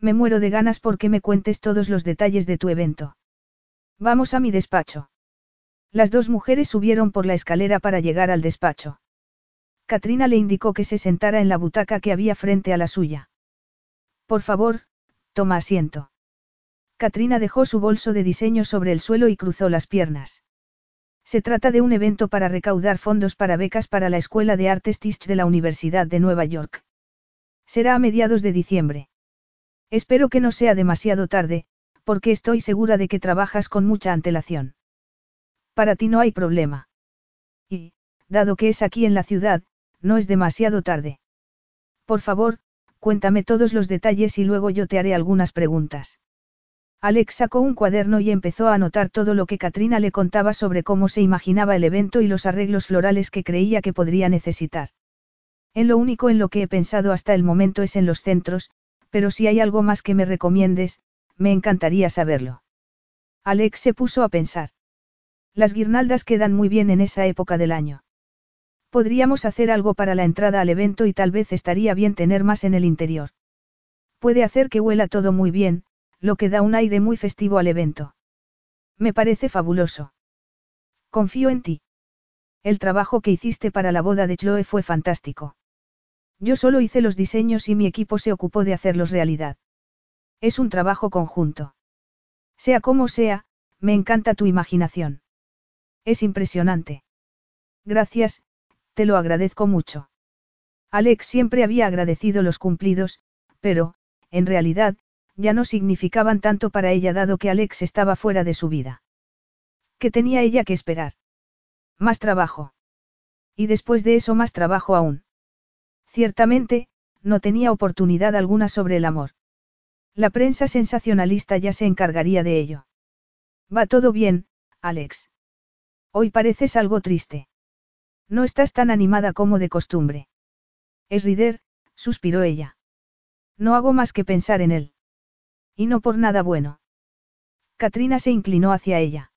Me muero de ganas porque me cuentes todos los detalles de tu evento. Vamos a mi despacho. Las dos mujeres subieron por la escalera para llegar al despacho. Katrina le indicó que se sentara en la butaca que había frente a la suya. Por favor, toma asiento. Katrina dejó su bolso de diseño sobre el suelo y cruzó las piernas. Se trata de un evento para recaudar fondos para becas para la Escuela de Artes Tisch de la Universidad de Nueva York. Será a mediados de diciembre. Espero que no sea demasiado tarde, porque estoy segura de que trabajas con mucha antelación. Para ti no hay problema. Y, dado que es aquí en la ciudad, no es demasiado tarde. Por favor, cuéntame todos los detalles y luego yo te haré algunas preguntas. Alex sacó un cuaderno y empezó a anotar todo lo que Katrina le contaba sobre cómo se imaginaba el evento y los arreglos florales que creía que podría necesitar. En lo único en lo que he pensado hasta el momento es en los centros, pero si hay algo más que me recomiendes, me encantaría saberlo. Alex se puso a pensar. Las guirnaldas quedan muy bien en esa época del año. Podríamos hacer algo para la entrada al evento y tal vez estaría bien tener más en el interior. Puede hacer que huela todo muy bien, lo que da un aire muy festivo al evento. Me parece fabuloso. Confío en ti. El trabajo que hiciste para la boda de Chloe fue fantástico. Yo solo hice los diseños y mi equipo se ocupó de hacerlos realidad. Es un trabajo conjunto. Sea como sea, me encanta tu imaginación. Es impresionante. Gracias, te lo agradezco mucho. Alex siempre había agradecido los cumplidos, pero, en realidad, ya no significaban tanto para ella dado que Alex estaba fuera de su vida. ¿Qué tenía ella que esperar? Más trabajo. Y después de eso más trabajo aún. Ciertamente, no tenía oportunidad alguna sobre el amor. La prensa sensacionalista ya se encargaría de ello. Va todo bien, Alex. Hoy pareces algo triste. No estás tan animada como de costumbre. Es Rider, suspiró ella. No hago más que pensar en él. Y no por nada bueno. Katrina se inclinó hacia ella.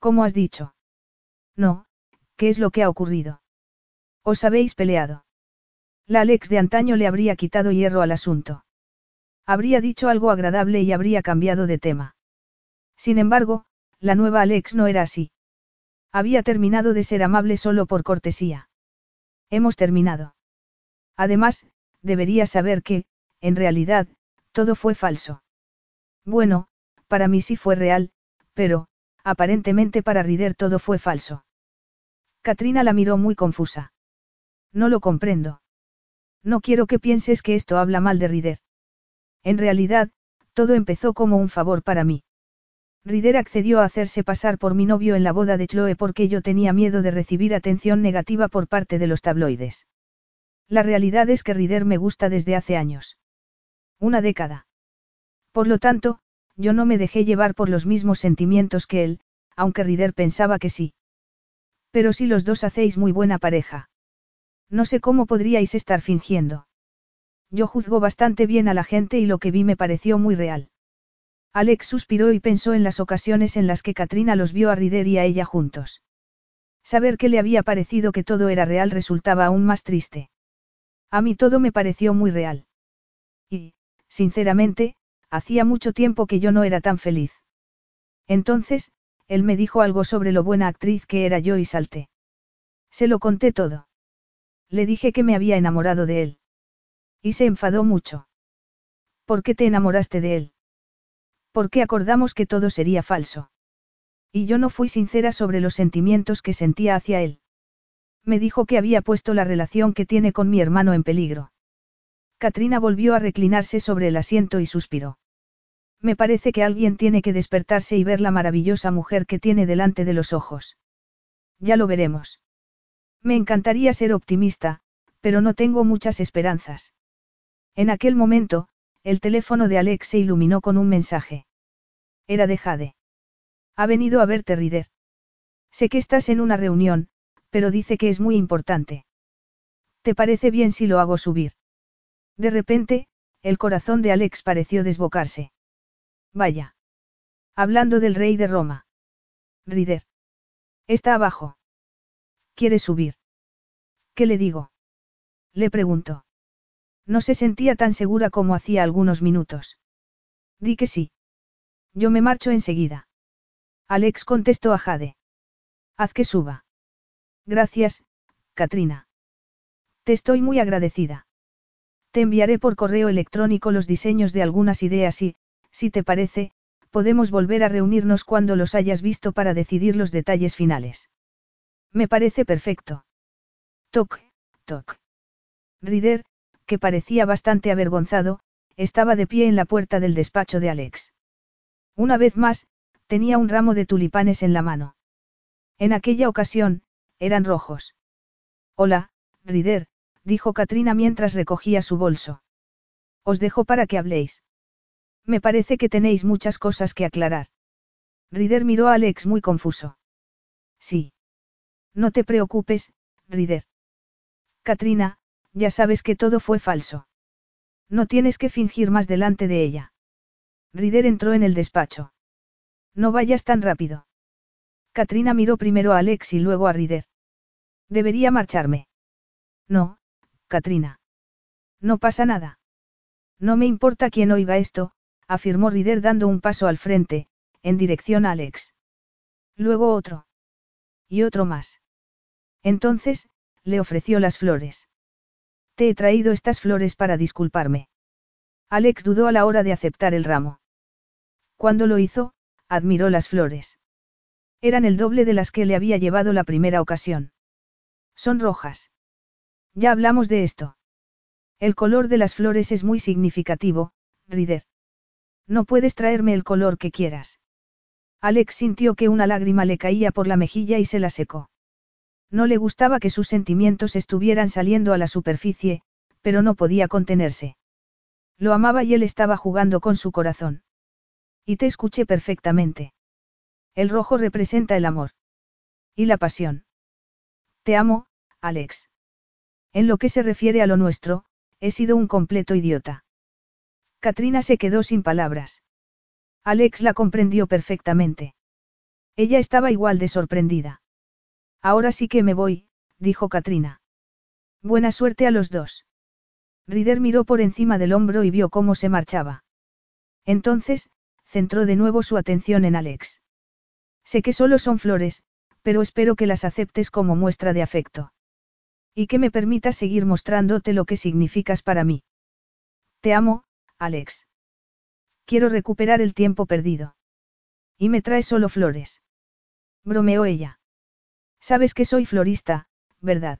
¿Cómo has dicho? No, ¿qué es lo que ha ocurrido? ¿Os habéis peleado? La Alex de antaño le habría quitado hierro al asunto. Habría dicho algo agradable y habría cambiado de tema. Sin embargo, la nueva Alex no era así. Había terminado de ser amable solo por cortesía. Hemos terminado. Además, debería saber que, en realidad, todo fue falso. Bueno, para mí sí fue real, pero, aparentemente para Rider todo fue falso. Katrina la miró muy confusa. No lo comprendo. No quiero que pienses que esto habla mal de Rider. En realidad, todo empezó como un favor para mí. Rider accedió a hacerse pasar por mi novio en la boda de Chloe porque yo tenía miedo de recibir atención negativa por parte de los tabloides. La realidad es que Rider me gusta desde hace años. Una década. Por lo tanto, yo no me dejé llevar por los mismos sentimientos que él, aunque Rider pensaba que sí. Pero si los dos hacéis muy buena pareja. No sé cómo podríais estar fingiendo. Yo juzgo bastante bien a la gente y lo que vi me pareció muy real. Alex suspiró y pensó en las ocasiones en las que Katrina los vio a Rider y a ella juntos. Saber que le había parecido que todo era real resultaba aún más triste. A mí todo me pareció muy real. Y, sinceramente, hacía mucho tiempo que yo no era tan feliz. Entonces, él me dijo algo sobre lo buena actriz que era yo y salté. Se lo conté todo. Le dije que me había enamorado de él. Y se enfadó mucho. ¿Por qué te enamoraste de él? ¿Por qué acordamos que todo sería falso? Y yo no fui sincera sobre los sentimientos que sentía hacia él. Me dijo que había puesto la relación que tiene con mi hermano en peligro. Katrina volvió a reclinarse sobre el asiento y suspiró. Me parece que alguien tiene que despertarse y ver la maravillosa mujer que tiene delante de los ojos. Ya lo veremos. Me encantaría ser optimista, pero no tengo muchas esperanzas. En aquel momento, el teléfono de Alex se iluminó con un mensaje. Era de Jade. Ha venido a verte Rider. Sé que estás en una reunión, pero dice que es muy importante. ¿Te parece bien si lo hago subir? De repente, el corazón de Alex pareció desbocarse. Vaya. Hablando del rey de Roma. Rider. Está abajo. ¿Quiere subir? ¿Qué le digo? Le preguntó. No se sentía tan segura como hacía algunos minutos. Di que sí. Yo me marcho enseguida. Alex contestó a Jade. Haz que suba. Gracias, Katrina. Te estoy muy agradecida. Te enviaré por correo electrónico los diseños de algunas ideas y, si te parece, podemos volver a reunirnos cuando los hayas visto para decidir los detalles finales. Me parece perfecto. Toc, toc. Rider, que parecía bastante avergonzado, estaba de pie en la puerta del despacho de Alex. Una vez más, tenía un ramo de tulipanes en la mano. En aquella ocasión, eran rojos. Hola, Rider, dijo Katrina mientras recogía su bolso. Os dejo para que habléis. Me parece que tenéis muchas cosas que aclarar. Rider miró a Alex muy confuso. Sí. No te preocupes, Rider. Katrina, ya sabes que todo fue falso. No tienes que fingir más delante de ella. Rider entró en el despacho. No vayas tan rápido. Katrina miró primero a Alex y luego a Rider. Debería marcharme. No, Katrina. No pasa nada. No me importa quién oiga esto, afirmó Rider dando un paso al frente, en dirección a Alex. Luego otro. Y otro más. Entonces, le ofreció las flores. Te he traído estas flores para disculparme. Alex dudó a la hora de aceptar el ramo. Cuando lo hizo, admiró las flores. Eran el doble de las que le había llevado la primera ocasión. Son rojas. Ya hablamos de esto. El color de las flores es muy significativo, Rider. No puedes traerme el color que quieras. Alex sintió que una lágrima le caía por la mejilla y se la secó. No le gustaba que sus sentimientos estuvieran saliendo a la superficie, pero no podía contenerse. Lo amaba y él estaba jugando con su corazón. Y te escuché perfectamente. El rojo representa el amor. Y la pasión. Te amo, Alex. En lo que se refiere a lo nuestro, he sido un completo idiota. Katrina se quedó sin palabras. Alex la comprendió perfectamente. Ella estaba igual de sorprendida. Ahora sí que me voy, dijo Katrina. Buena suerte a los dos. Rider miró por encima del hombro y vio cómo se marchaba. Entonces, centró de nuevo su atención en Alex. Sé que solo son flores, pero espero que las aceptes como muestra de afecto. Y que me permitas seguir mostrándote lo que significas para mí. Te amo, Alex. Quiero recuperar el tiempo perdido. Y me traes solo flores. Bromeó ella. Sabes que soy florista, ¿verdad?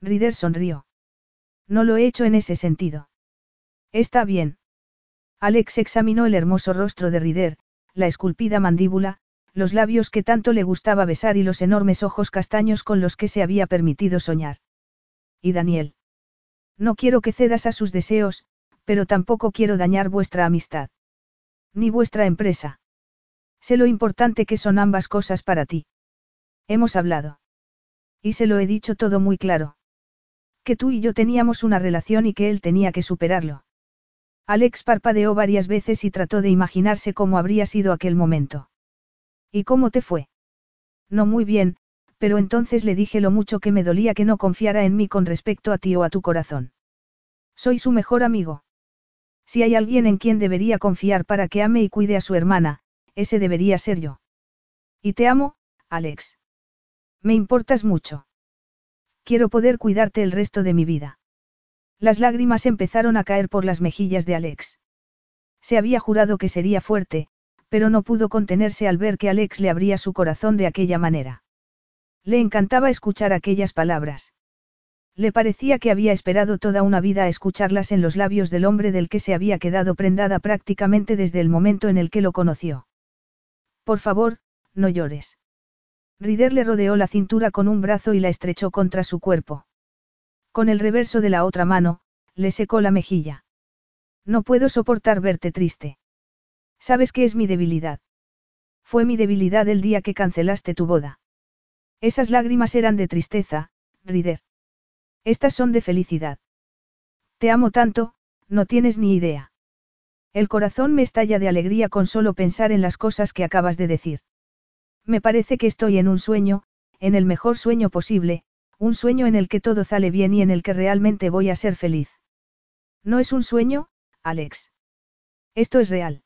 Rider sonrió. No lo he hecho en ese sentido. Está bien. Alex examinó el hermoso rostro de Rider, la esculpida mandíbula, los labios que tanto le gustaba besar y los enormes ojos castaños con los que se había permitido soñar. Y Daniel. No quiero que cedas a sus deseos, pero tampoco quiero dañar vuestra amistad. Ni vuestra empresa. Sé lo importante que son ambas cosas para ti. Hemos hablado. Y se lo he dicho todo muy claro. Que tú y yo teníamos una relación y que él tenía que superarlo. Alex parpadeó varias veces y trató de imaginarse cómo habría sido aquel momento. ¿Y cómo te fue? No muy bien, pero entonces le dije lo mucho que me dolía que no confiara en mí con respecto a ti o a tu corazón. Soy su mejor amigo. Si hay alguien en quien debería confiar para que ame y cuide a su hermana, ese debería ser yo. Y te amo, Alex. Me importas mucho. Quiero poder cuidarte el resto de mi vida. Las lágrimas empezaron a caer por las mejillas de Alex. Se había jurado que sería fuerte, pero no pudo contenerse al ver que Alex le abría su corazón de aquella manera. Le encantaba escuchar aquellas palabras. Le parecía que había esperado toda una vida a escucharlas en los labios del hombre del que se había quedado prendada prácticamente desde el momento en el que lo conoció. Por favor, no llores. Rider le rodeó la cintura con un brazo y la estrechó contra su cuerpo. Con el reverso de la otra mano, le secó la mejilla. No puedo soportar verte triste. Sabes que es mi debilidad. Fue mi debilidad el día que cancelaste tu boda. Esas lágrimas eran de tristeza, Rider. Estas son de felicidad. Te amo tanto, no tienes ni idea. El corazón me estalla de alegría con solo pensar en las cosas que acabas de decir. Me parece que estoy en un sueño, en el mejor sueño posible, un sueño en el que todo sale bien y en el que realmente voy a ser feliz. No es un sueño, Alex. Esto es real.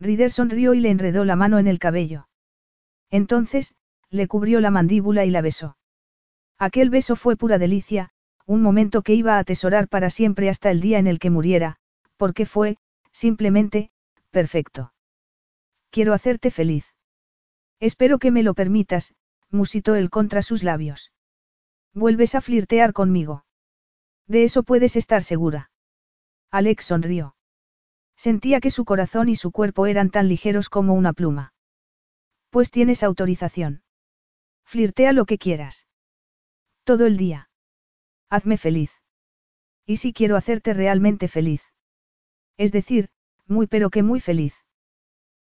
Rider sonrió y le enredó la mano en el cabello. Entonces, le cubrió la mandíbula y la besó. Aquel beso fue pura delicia, un momento que iba a atesorar para siempre hasta el día en el que muriera, porque fue, simplemente, perfecto. Quiero hacerte feliz. Espero que me lo permitas, musitó él contra sus labios. Vuelves a flirtear conmigo. De eso puedes estar segura. Alex sonrió. Sentía que su corazón y su cuerpo eran tan ligeros como una pluma. Pues tienes autorización. Flirtea lo que quieras. Todo el día. Hazme feliz. Y si quiero hacerte realmente feliz. Es decir, muy pero que muy feliz.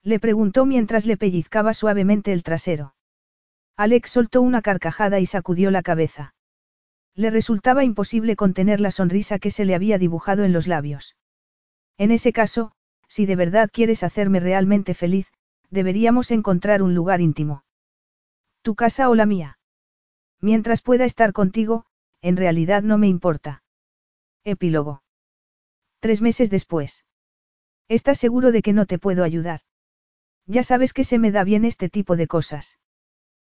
Le preguntó mientras le pellizcaba suavemente el trasero. Alex soltó una carcajada y sacudió la cabeza. Le resultaba imposible contener la sonrisa que se le había dibujado en los labios. En ese caso, si de verdad quieres hacerme realmente feliz, deberíamos encontrar un lugar íntimo. Tu casa o la mía. Mientras pueda estar contigo, en realidad no me importa. Epílogo. Tres meses después. ¿Estás seguro de que no te puedo ayudar? Ya sabes que se me da bien este tipo de cosas.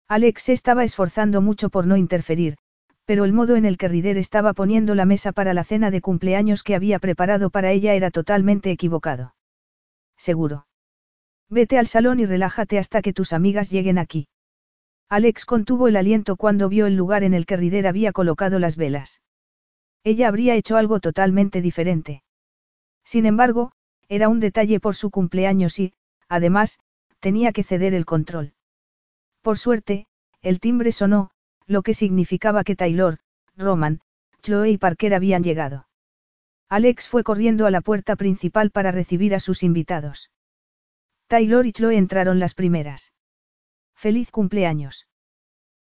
Alex se estaba esforzando mucho por no interferir, pero el modo en el que Rider estaba poniendo la mesa para la cena de cumpleaños que había preparado para ella era totalmente equivocado. Seguro. Vete al salón y relájate hasta que tus amigas lleguen aquí. Alex contuvo el aliento cuando vio el lugar en el que Rider había colocado las velas. Ella habría hecho algo totalmente diferente. Sin embargo, era un detalle por su cumpleaños y, además, tenía que ceder el control. Por suerte, el timbre sonó, lo que significaba que Taylor, Roman, Chloe y Parker habían llegado. Alex fue corriendo a la puerta principal para recibir a sus invitados. Taylor y Chloe entraron las primeras. ¡Feliz cumpleaños!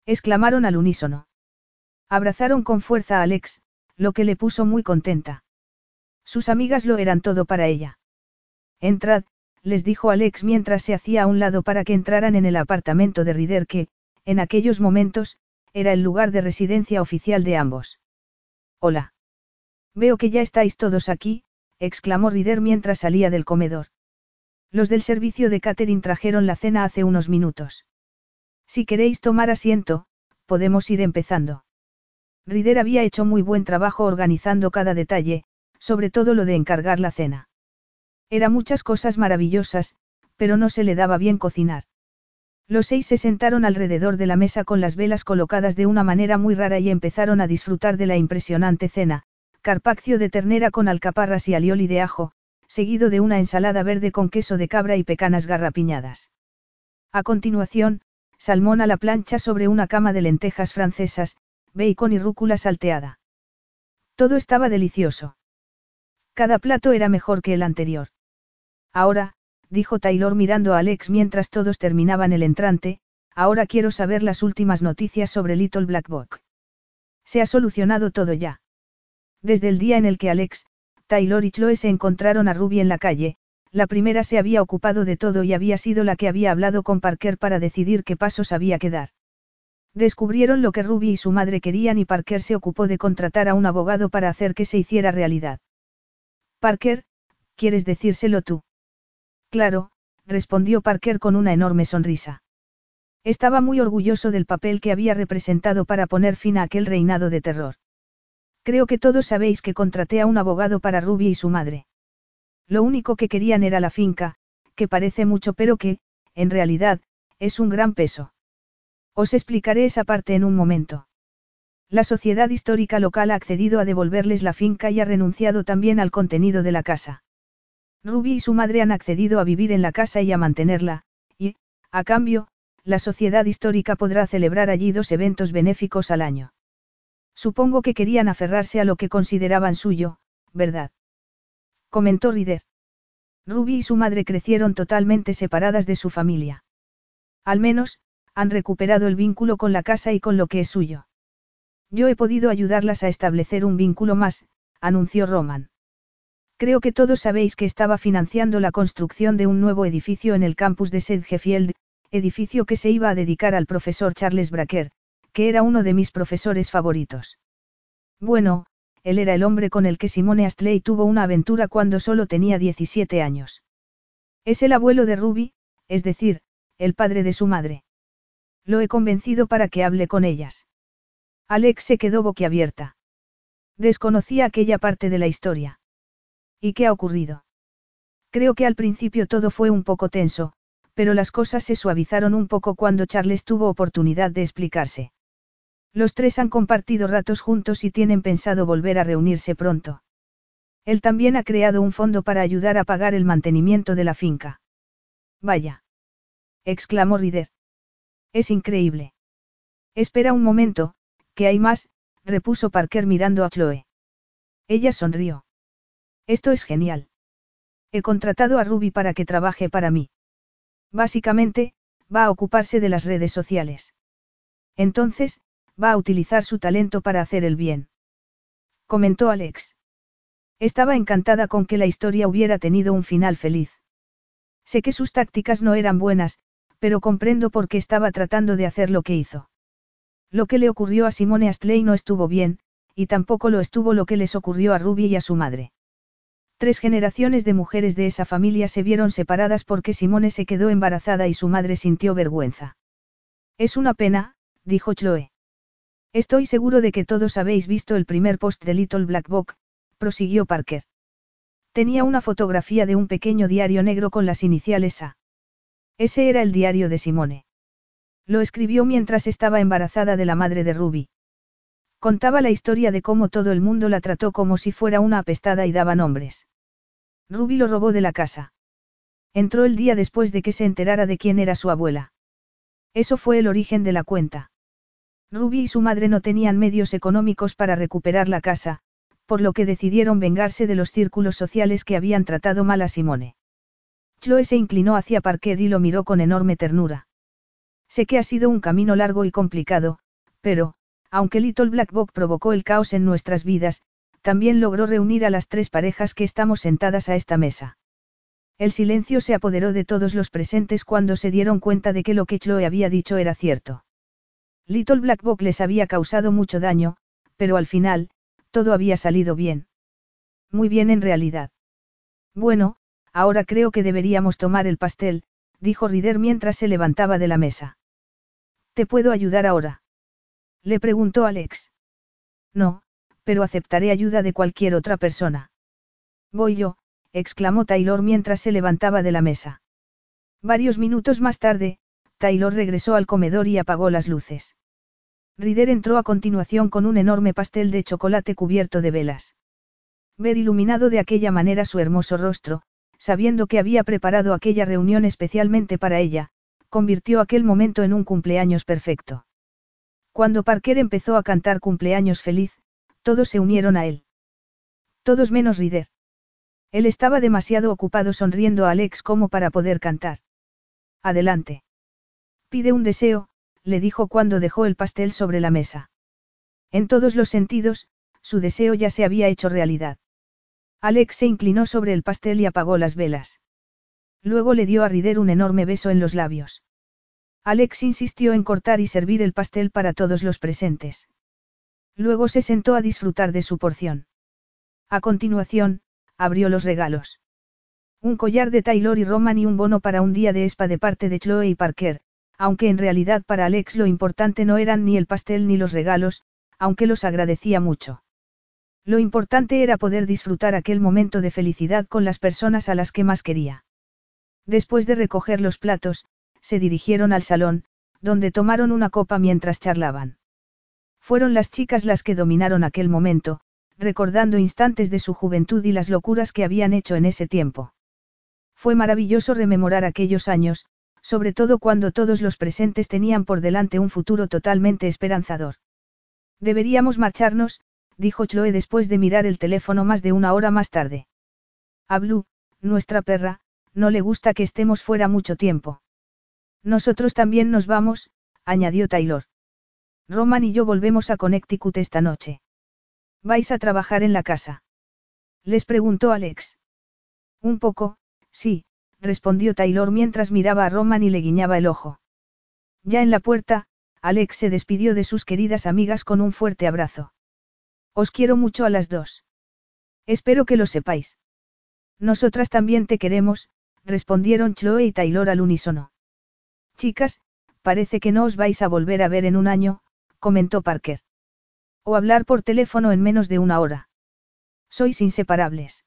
exclamaron al unísono. Abrazaron con fuerza a Alex, lo que le puso muy contenta. Sus amigas lo eran todo para ella. Entrad, les dijo Alex mientras se hacía a un lado para que entraran en el apartamento de Rider que, en aquellos momentos, era el lugar de residencia oficial de ambos. Hola. Veo que ya estáis todos aquí, exclamó Rider mientras salía del comedor. Los del servicio de catering trajeron la cena hace unos minutos. Si queréis tomar asiento, podemos ir empezando. Rider había hecho muy buen trabajo organizando cada detalle, sobre todo lo de encargar la cena. Era muchas cosas maravillosas, pero no se le daba bien cocinar. Los seis se sentaron alrededor de la mesa con las velas colocadas de una manera muy rara y empezaron a disfrutar de la impresionante cena, carpaccio de ternera con alcaparras y alioli de ajo, seguido de una ensalada verde con queso de cabra y pecanas garrapiñadas. A continuación, salmón a la plancha sobre una cama de lentejas francesas, bacon y rúcula salteada. Todo estaba delicioso. Cada plato era mejor que el anterior. Ahora, dijo Taylor mirando a Alex mientras todos terminaban el entrante, ahora quiero saber las últimas noticias sobre Little Black Book. Se ha solucionado todo ya. Desde el día en el que Alex, Taylor y Chloe se encontraron a Ruby en la calle, la primera se había ocupado de todo y había sido la que había hablado con Parker para decidir qué pasos había que dar. Descubrieron lo que Ruby y su madre querían y Parker se ocupó de contratar a un abogado para hacer que se hiciera realidad. Parker, ¿quieres decírselo tú? Claro, respondió Parker con una enorme sonrisa. Estaba muy orgulloso del papel que había representado para poner fin a aquel reinado de terror. Creo que todos sabéis que contraté a un abogado para Ruby y su madre. Lo único que querían era la finca, que parece mucho pero que, en realidad, es un gran peso. Os explicaré esa parte en un momento. La sociedad histórica local ha accedido a devolverles la finca y ha renunciado también al contenido de la casa. Ruby y su madre han accedido a vivir en la casa y a mantenerla, y, a cambio, la sociedad histórica podrá celebrar allí dos eventos benéficos al año. Supongo que querían aferrarse a lo que consideraban suyo, ¿verdad? Comentó Rider. Ruby y su madre crecieron totalmente separadas de su familia. Al menos, han recuperado el vínculo con la casa y con lo que es suyo. Yo he podido ayudarlas a establecer un vínculo más, anunció Roman. Creo que todos sabéis que estaba financiando la construcción de un nuevo edificio en el campus de Sedgefield, edificio que se iba a dedicar al profesor Charles Bracker, que era uno de mis profesores favoritos. Bueno, él era el hombre con el que Simone Astley tuvo una aventura cuando solo tenía 17 años. Es el abuelo de Ruby, es decir, el padre de su madre. Lo he convencido para que hable con ellas. Alex se quedó boquiabierta. Desconocía aquella parte de la historia. ¿Y qué ha ocurrido? Creo que al principio todo fue un poco tenso, pero las cosas se suavizaron un poco cuando Charles tuvo oportunidad de explicarse. Los tres han compartido ratos juntos y tienen pensado volver a reunirse pronto. Él también ha creado un fondo para ayudar a pagar el mantenimiento de la finca. Vaya. exclamó Rider. Es increíble. Espera un momento, que hay más, repuso Parker mirando a Chloe. Ella sonrió. Esto es genial. He contratado a Ruby para que trabaje para mí. Básicamente, va a ocuparse de las redes sociales. Entonces, va a utilizar su talento para hacer el bien. Comentó Alex. Estaba encantada con que la historia hubiera tenido un final feliz. Sé que sus tácticas no eran buenas, pero comprendo por qué estaba tratando de hacer lo que hizo. Lo que le ocurrió a Simone Astley no estuvo bien, y tampoco lo estuvo lo que les ocurrió a Ruby y a su madre. Tres generaciones de mujeres de esa familia se vieron separadas porque Simone se quedó embarazada y su madre sintió vergüenza. Es una pena, dijo Chloe. Estoy seguro de que todos habéis visto el primer post de Little Black Book, prosiguió Parker. Tenía una fotografía de un pequeño diario negro con las iniciales A. Ese era el diario de Simone. Lo escribió mientras estaba embarazada de la madre de Ruby. Contaba la historia de cómo todo el mundo la trató como si fuera una apestada y daba nombres. Ruby lo robó de la casa. Entró el día después de que se enterara de quién era su abuela. Eso fue el origen de la cuenta. Ruby y su madre no tenían medios económicos para recuperar la casa, por lo que decidieron vengarse de los círculos sociales que habían tratado mal a Simone. Chloe se inclinó hacia Parker y lo miró con enorme ternura. Sé que ha sido un camino largo y complicado, pero, aunque Little Black Book provocó el caos en nuestras vidas, también logró reunir a las tres parejas que estamos sentadas a esta mesa. El silencio se apoderó de todos los presentes cuando se dieron cuenta de que lo que Chloe había dicho era cierto. Little Black Book les había causado mucho daño, pero al final, todo había salido bien. Muy bien en realidad. Bueno, ahora creo que deberíamos tomar el pastel, dijo Rider mientras se levantaba de la mesa. ¿Te puedo ayudar ahora? Le preguntó Alex. No, pero aceptaré ayuda de cualquier otra persona. Voy yo, exclamó Taylor mientras se levantaba de la mesa. Varios minutos más tarde, Taylor regresó al comedor y apagó las luces. Rider entró a continuación con un enorme pastel de chocolate cubierto de velas. Ver iluminado de aquella manera su hermoso rostro, sabiendo que había preparado aquella reunión especialmente para ella, convirtió aquel momento en un cumpleaños perfecto. Cuando Parker empezó a cantar cumpleaños feliz, todos se unieron a él. Todos menos Rider. Él estaba demasiado ocupado sonriendo a Alex como para poder cantar. Adelante. Pide un deseo, le dijo cuando dejó el pastel sobre la mesa. En todos los sentidos, su deseo ya se había hecho realidad. Alex se inclinó sobre el pastel y apagó las velas. Luego le dio a Rider un enorme beso en los labios. Alex insistió en cortar y servir el pastel para todos los presentes. Luego se sentó a disfrutar de su porción. A continuación, abrió los regalos. Un collar de Taylor y Roman y un bono para un día de espa de parte de Chloe y Parker, aunque en realidad para Alex lo importante no eran ni el pastel ni los regalos, aunque los agradecía mucho. Lo importante era poder disfrutar aquel momento de felicidad con las personas a las que más quería. Después de recoger los platos, se dirigieron al salón, donde tomaron una copa mientras charlaban. Fueron las chicas las que dominaron aquel momento, recordando instantes de su juventud y las locuras que habían hecho en ese tiempo. Fue maravilloso rememorar aquellos años, sobre todo cuando todos los presentes tenían por delante un futuro totalmente esperanzador. Deberíamos marcharnos, dijo Chloe después de mirar el teléfono más de una hora más tarde. A Blue, nuestra perra, no le gusta que estemos fuera mucho tiempo. Nosotros también nos vamos, añadió Taylor. Roman y yo volvemos a Connecticut esta noche. ¿Vais a trabajar en la casa? Les preguntó Alex. Un poco, sí, respondió Taylor mientras miraba a Roman y le guiñaba el ojo. Ya en la puerta, Alex se despidió de sus queridas amigas con un fuerte abrazo. Os quiero mucho a las dos. Espero que lo sepáis. Nosotras también te queremos, respondieron Chloe y Taylor al unísono. Chicas, parece que no os vais a volver a ver en un año, comentó Parker. O hablar por teléfono en menos de una hora. Sois inseparables.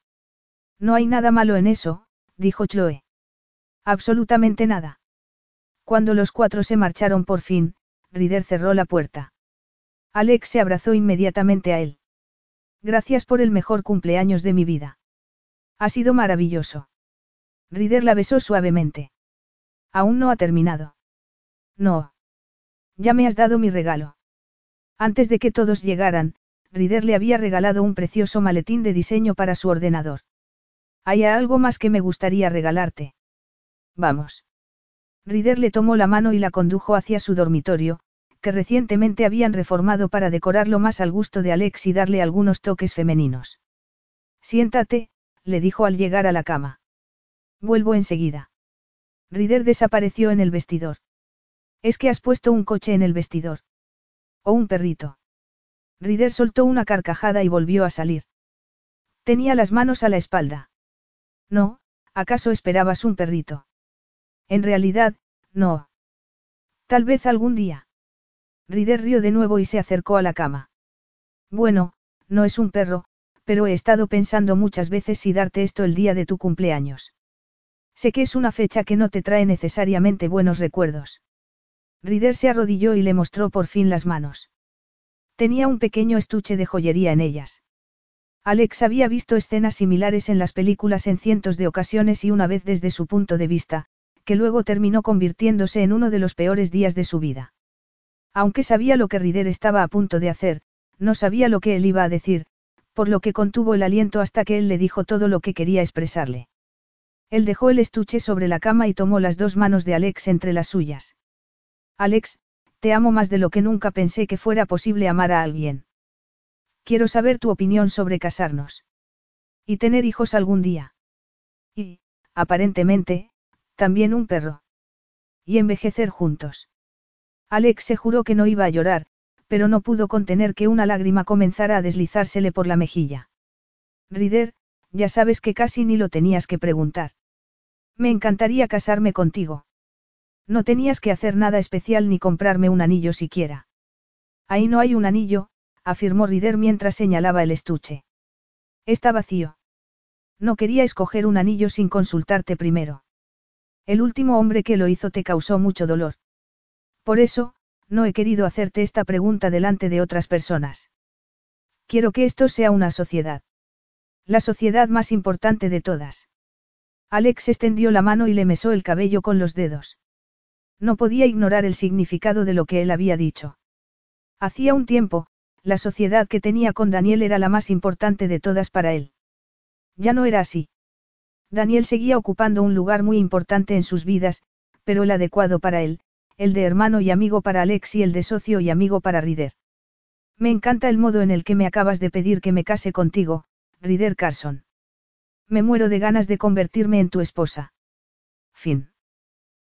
No hay nada malo en eso, dijo Chloe. Absolutamente nada. Cuando los cuatro se marcharon por fin, Rider cerró la puerta. Alex se abrazó inmediatamente a él. Gracias por el mejor cumpleaños de mi vida. Ha sido maravilloso. Rider la besó suavemente. Aún no ha terminado. No. Ya me has dado mi regalo. Antes de que todos llegaran, Rider le había regalado un precioso maletín de diseño para su ordenador. Hay algo más que me gustaría regalarte. Vamos. Rider le tomó la mano y la condujo hacia su dormitorio, que recientemente habían reformado para decorarlo más al gusto de Alex y darle algunos toques femeninos. Siéntate, le dijo al llegar a la cama. Vuelvo enseguida. Rider desapareció en el vestidor. Es que has puesto un coche en el vestidor. ¿O un perrito? Rider soltó una carcajada y volvió a salir. Tenía las manos a la espalda. No, ¿acaso esperabas un perrito? En realidad, no. Tal vez algún día. Rider rió de nuevo y se acercó a la cama. Bueno, no es un perro, pero he estado pensando muchas veces si darte esto el día de tu cumpleaños. Sé que es una fecha que no te trae necesariamente buenos recuerdos. Rider se arrodilló y le mostró por fin las manos. Tenía un pequeño estuche de joyería en ellas. Alex había visto escenas similares en las películas en cientos de ocasiones y una vez desde su punto de vista, que luego terminó convirtiéndose en uno de los peores días de su vida. Aunque sabía lo que Rider estaba a punto de hacer, no sabía lo que él iba a decir, por lo que contuvo el aliento hasta que él le dijo todo lo que quería expresarle. Él dejó el estuche sobre la cama y tomó las dos manos de Alex entre las suyas. Alex, te amo más de lo que nunca pensé que fuera posible amar a alguien. Quiero saber tu opinión sobre casarnos. Y tener hijos algún día. Y, aparentemente, también un perro. Y envejecer juntos. Alex se juró que no iba a llorar, pero no pudo contener que una lágrima comenzara a deslizársele por la mejilla. Rider, ya sabes que casi ni lo tenías que preguntar. Me encantaría casarme contigo. No tenías que hacer nada especial ni comprarme un anillo siquiera. Ahí no hay un anillo, afirmó Rider mientras señalaba el estuche. Está vacío. No quería escoger un anillo sin consultarte primero. El último hombre que lo hizo te causó mucho dolor. Por eso, no he querido hacerte esta pregunta delante de otras personas. Quiero que esto sea una sociedad. La sociedad más importante de todas. Alex extendió la mano y le mesó el cabello con los dedos. No podía ignorar el significado de lo que él había dicho. Hacía un tiempo, la sociedad que tenía con Daniel era la más importante de todas para él. Ya no era así. Daniel seguía ocupando un lugar muy importante en sus vidas, pero el adecuado para él, el de hermano y amigo para Alex y el de socio y amigo para Rider. Me encanta el modo en el que me acabas de pedir que me case contigo, Rider Carson. Me muero de ganas de convertirme en tu esposa. Fin.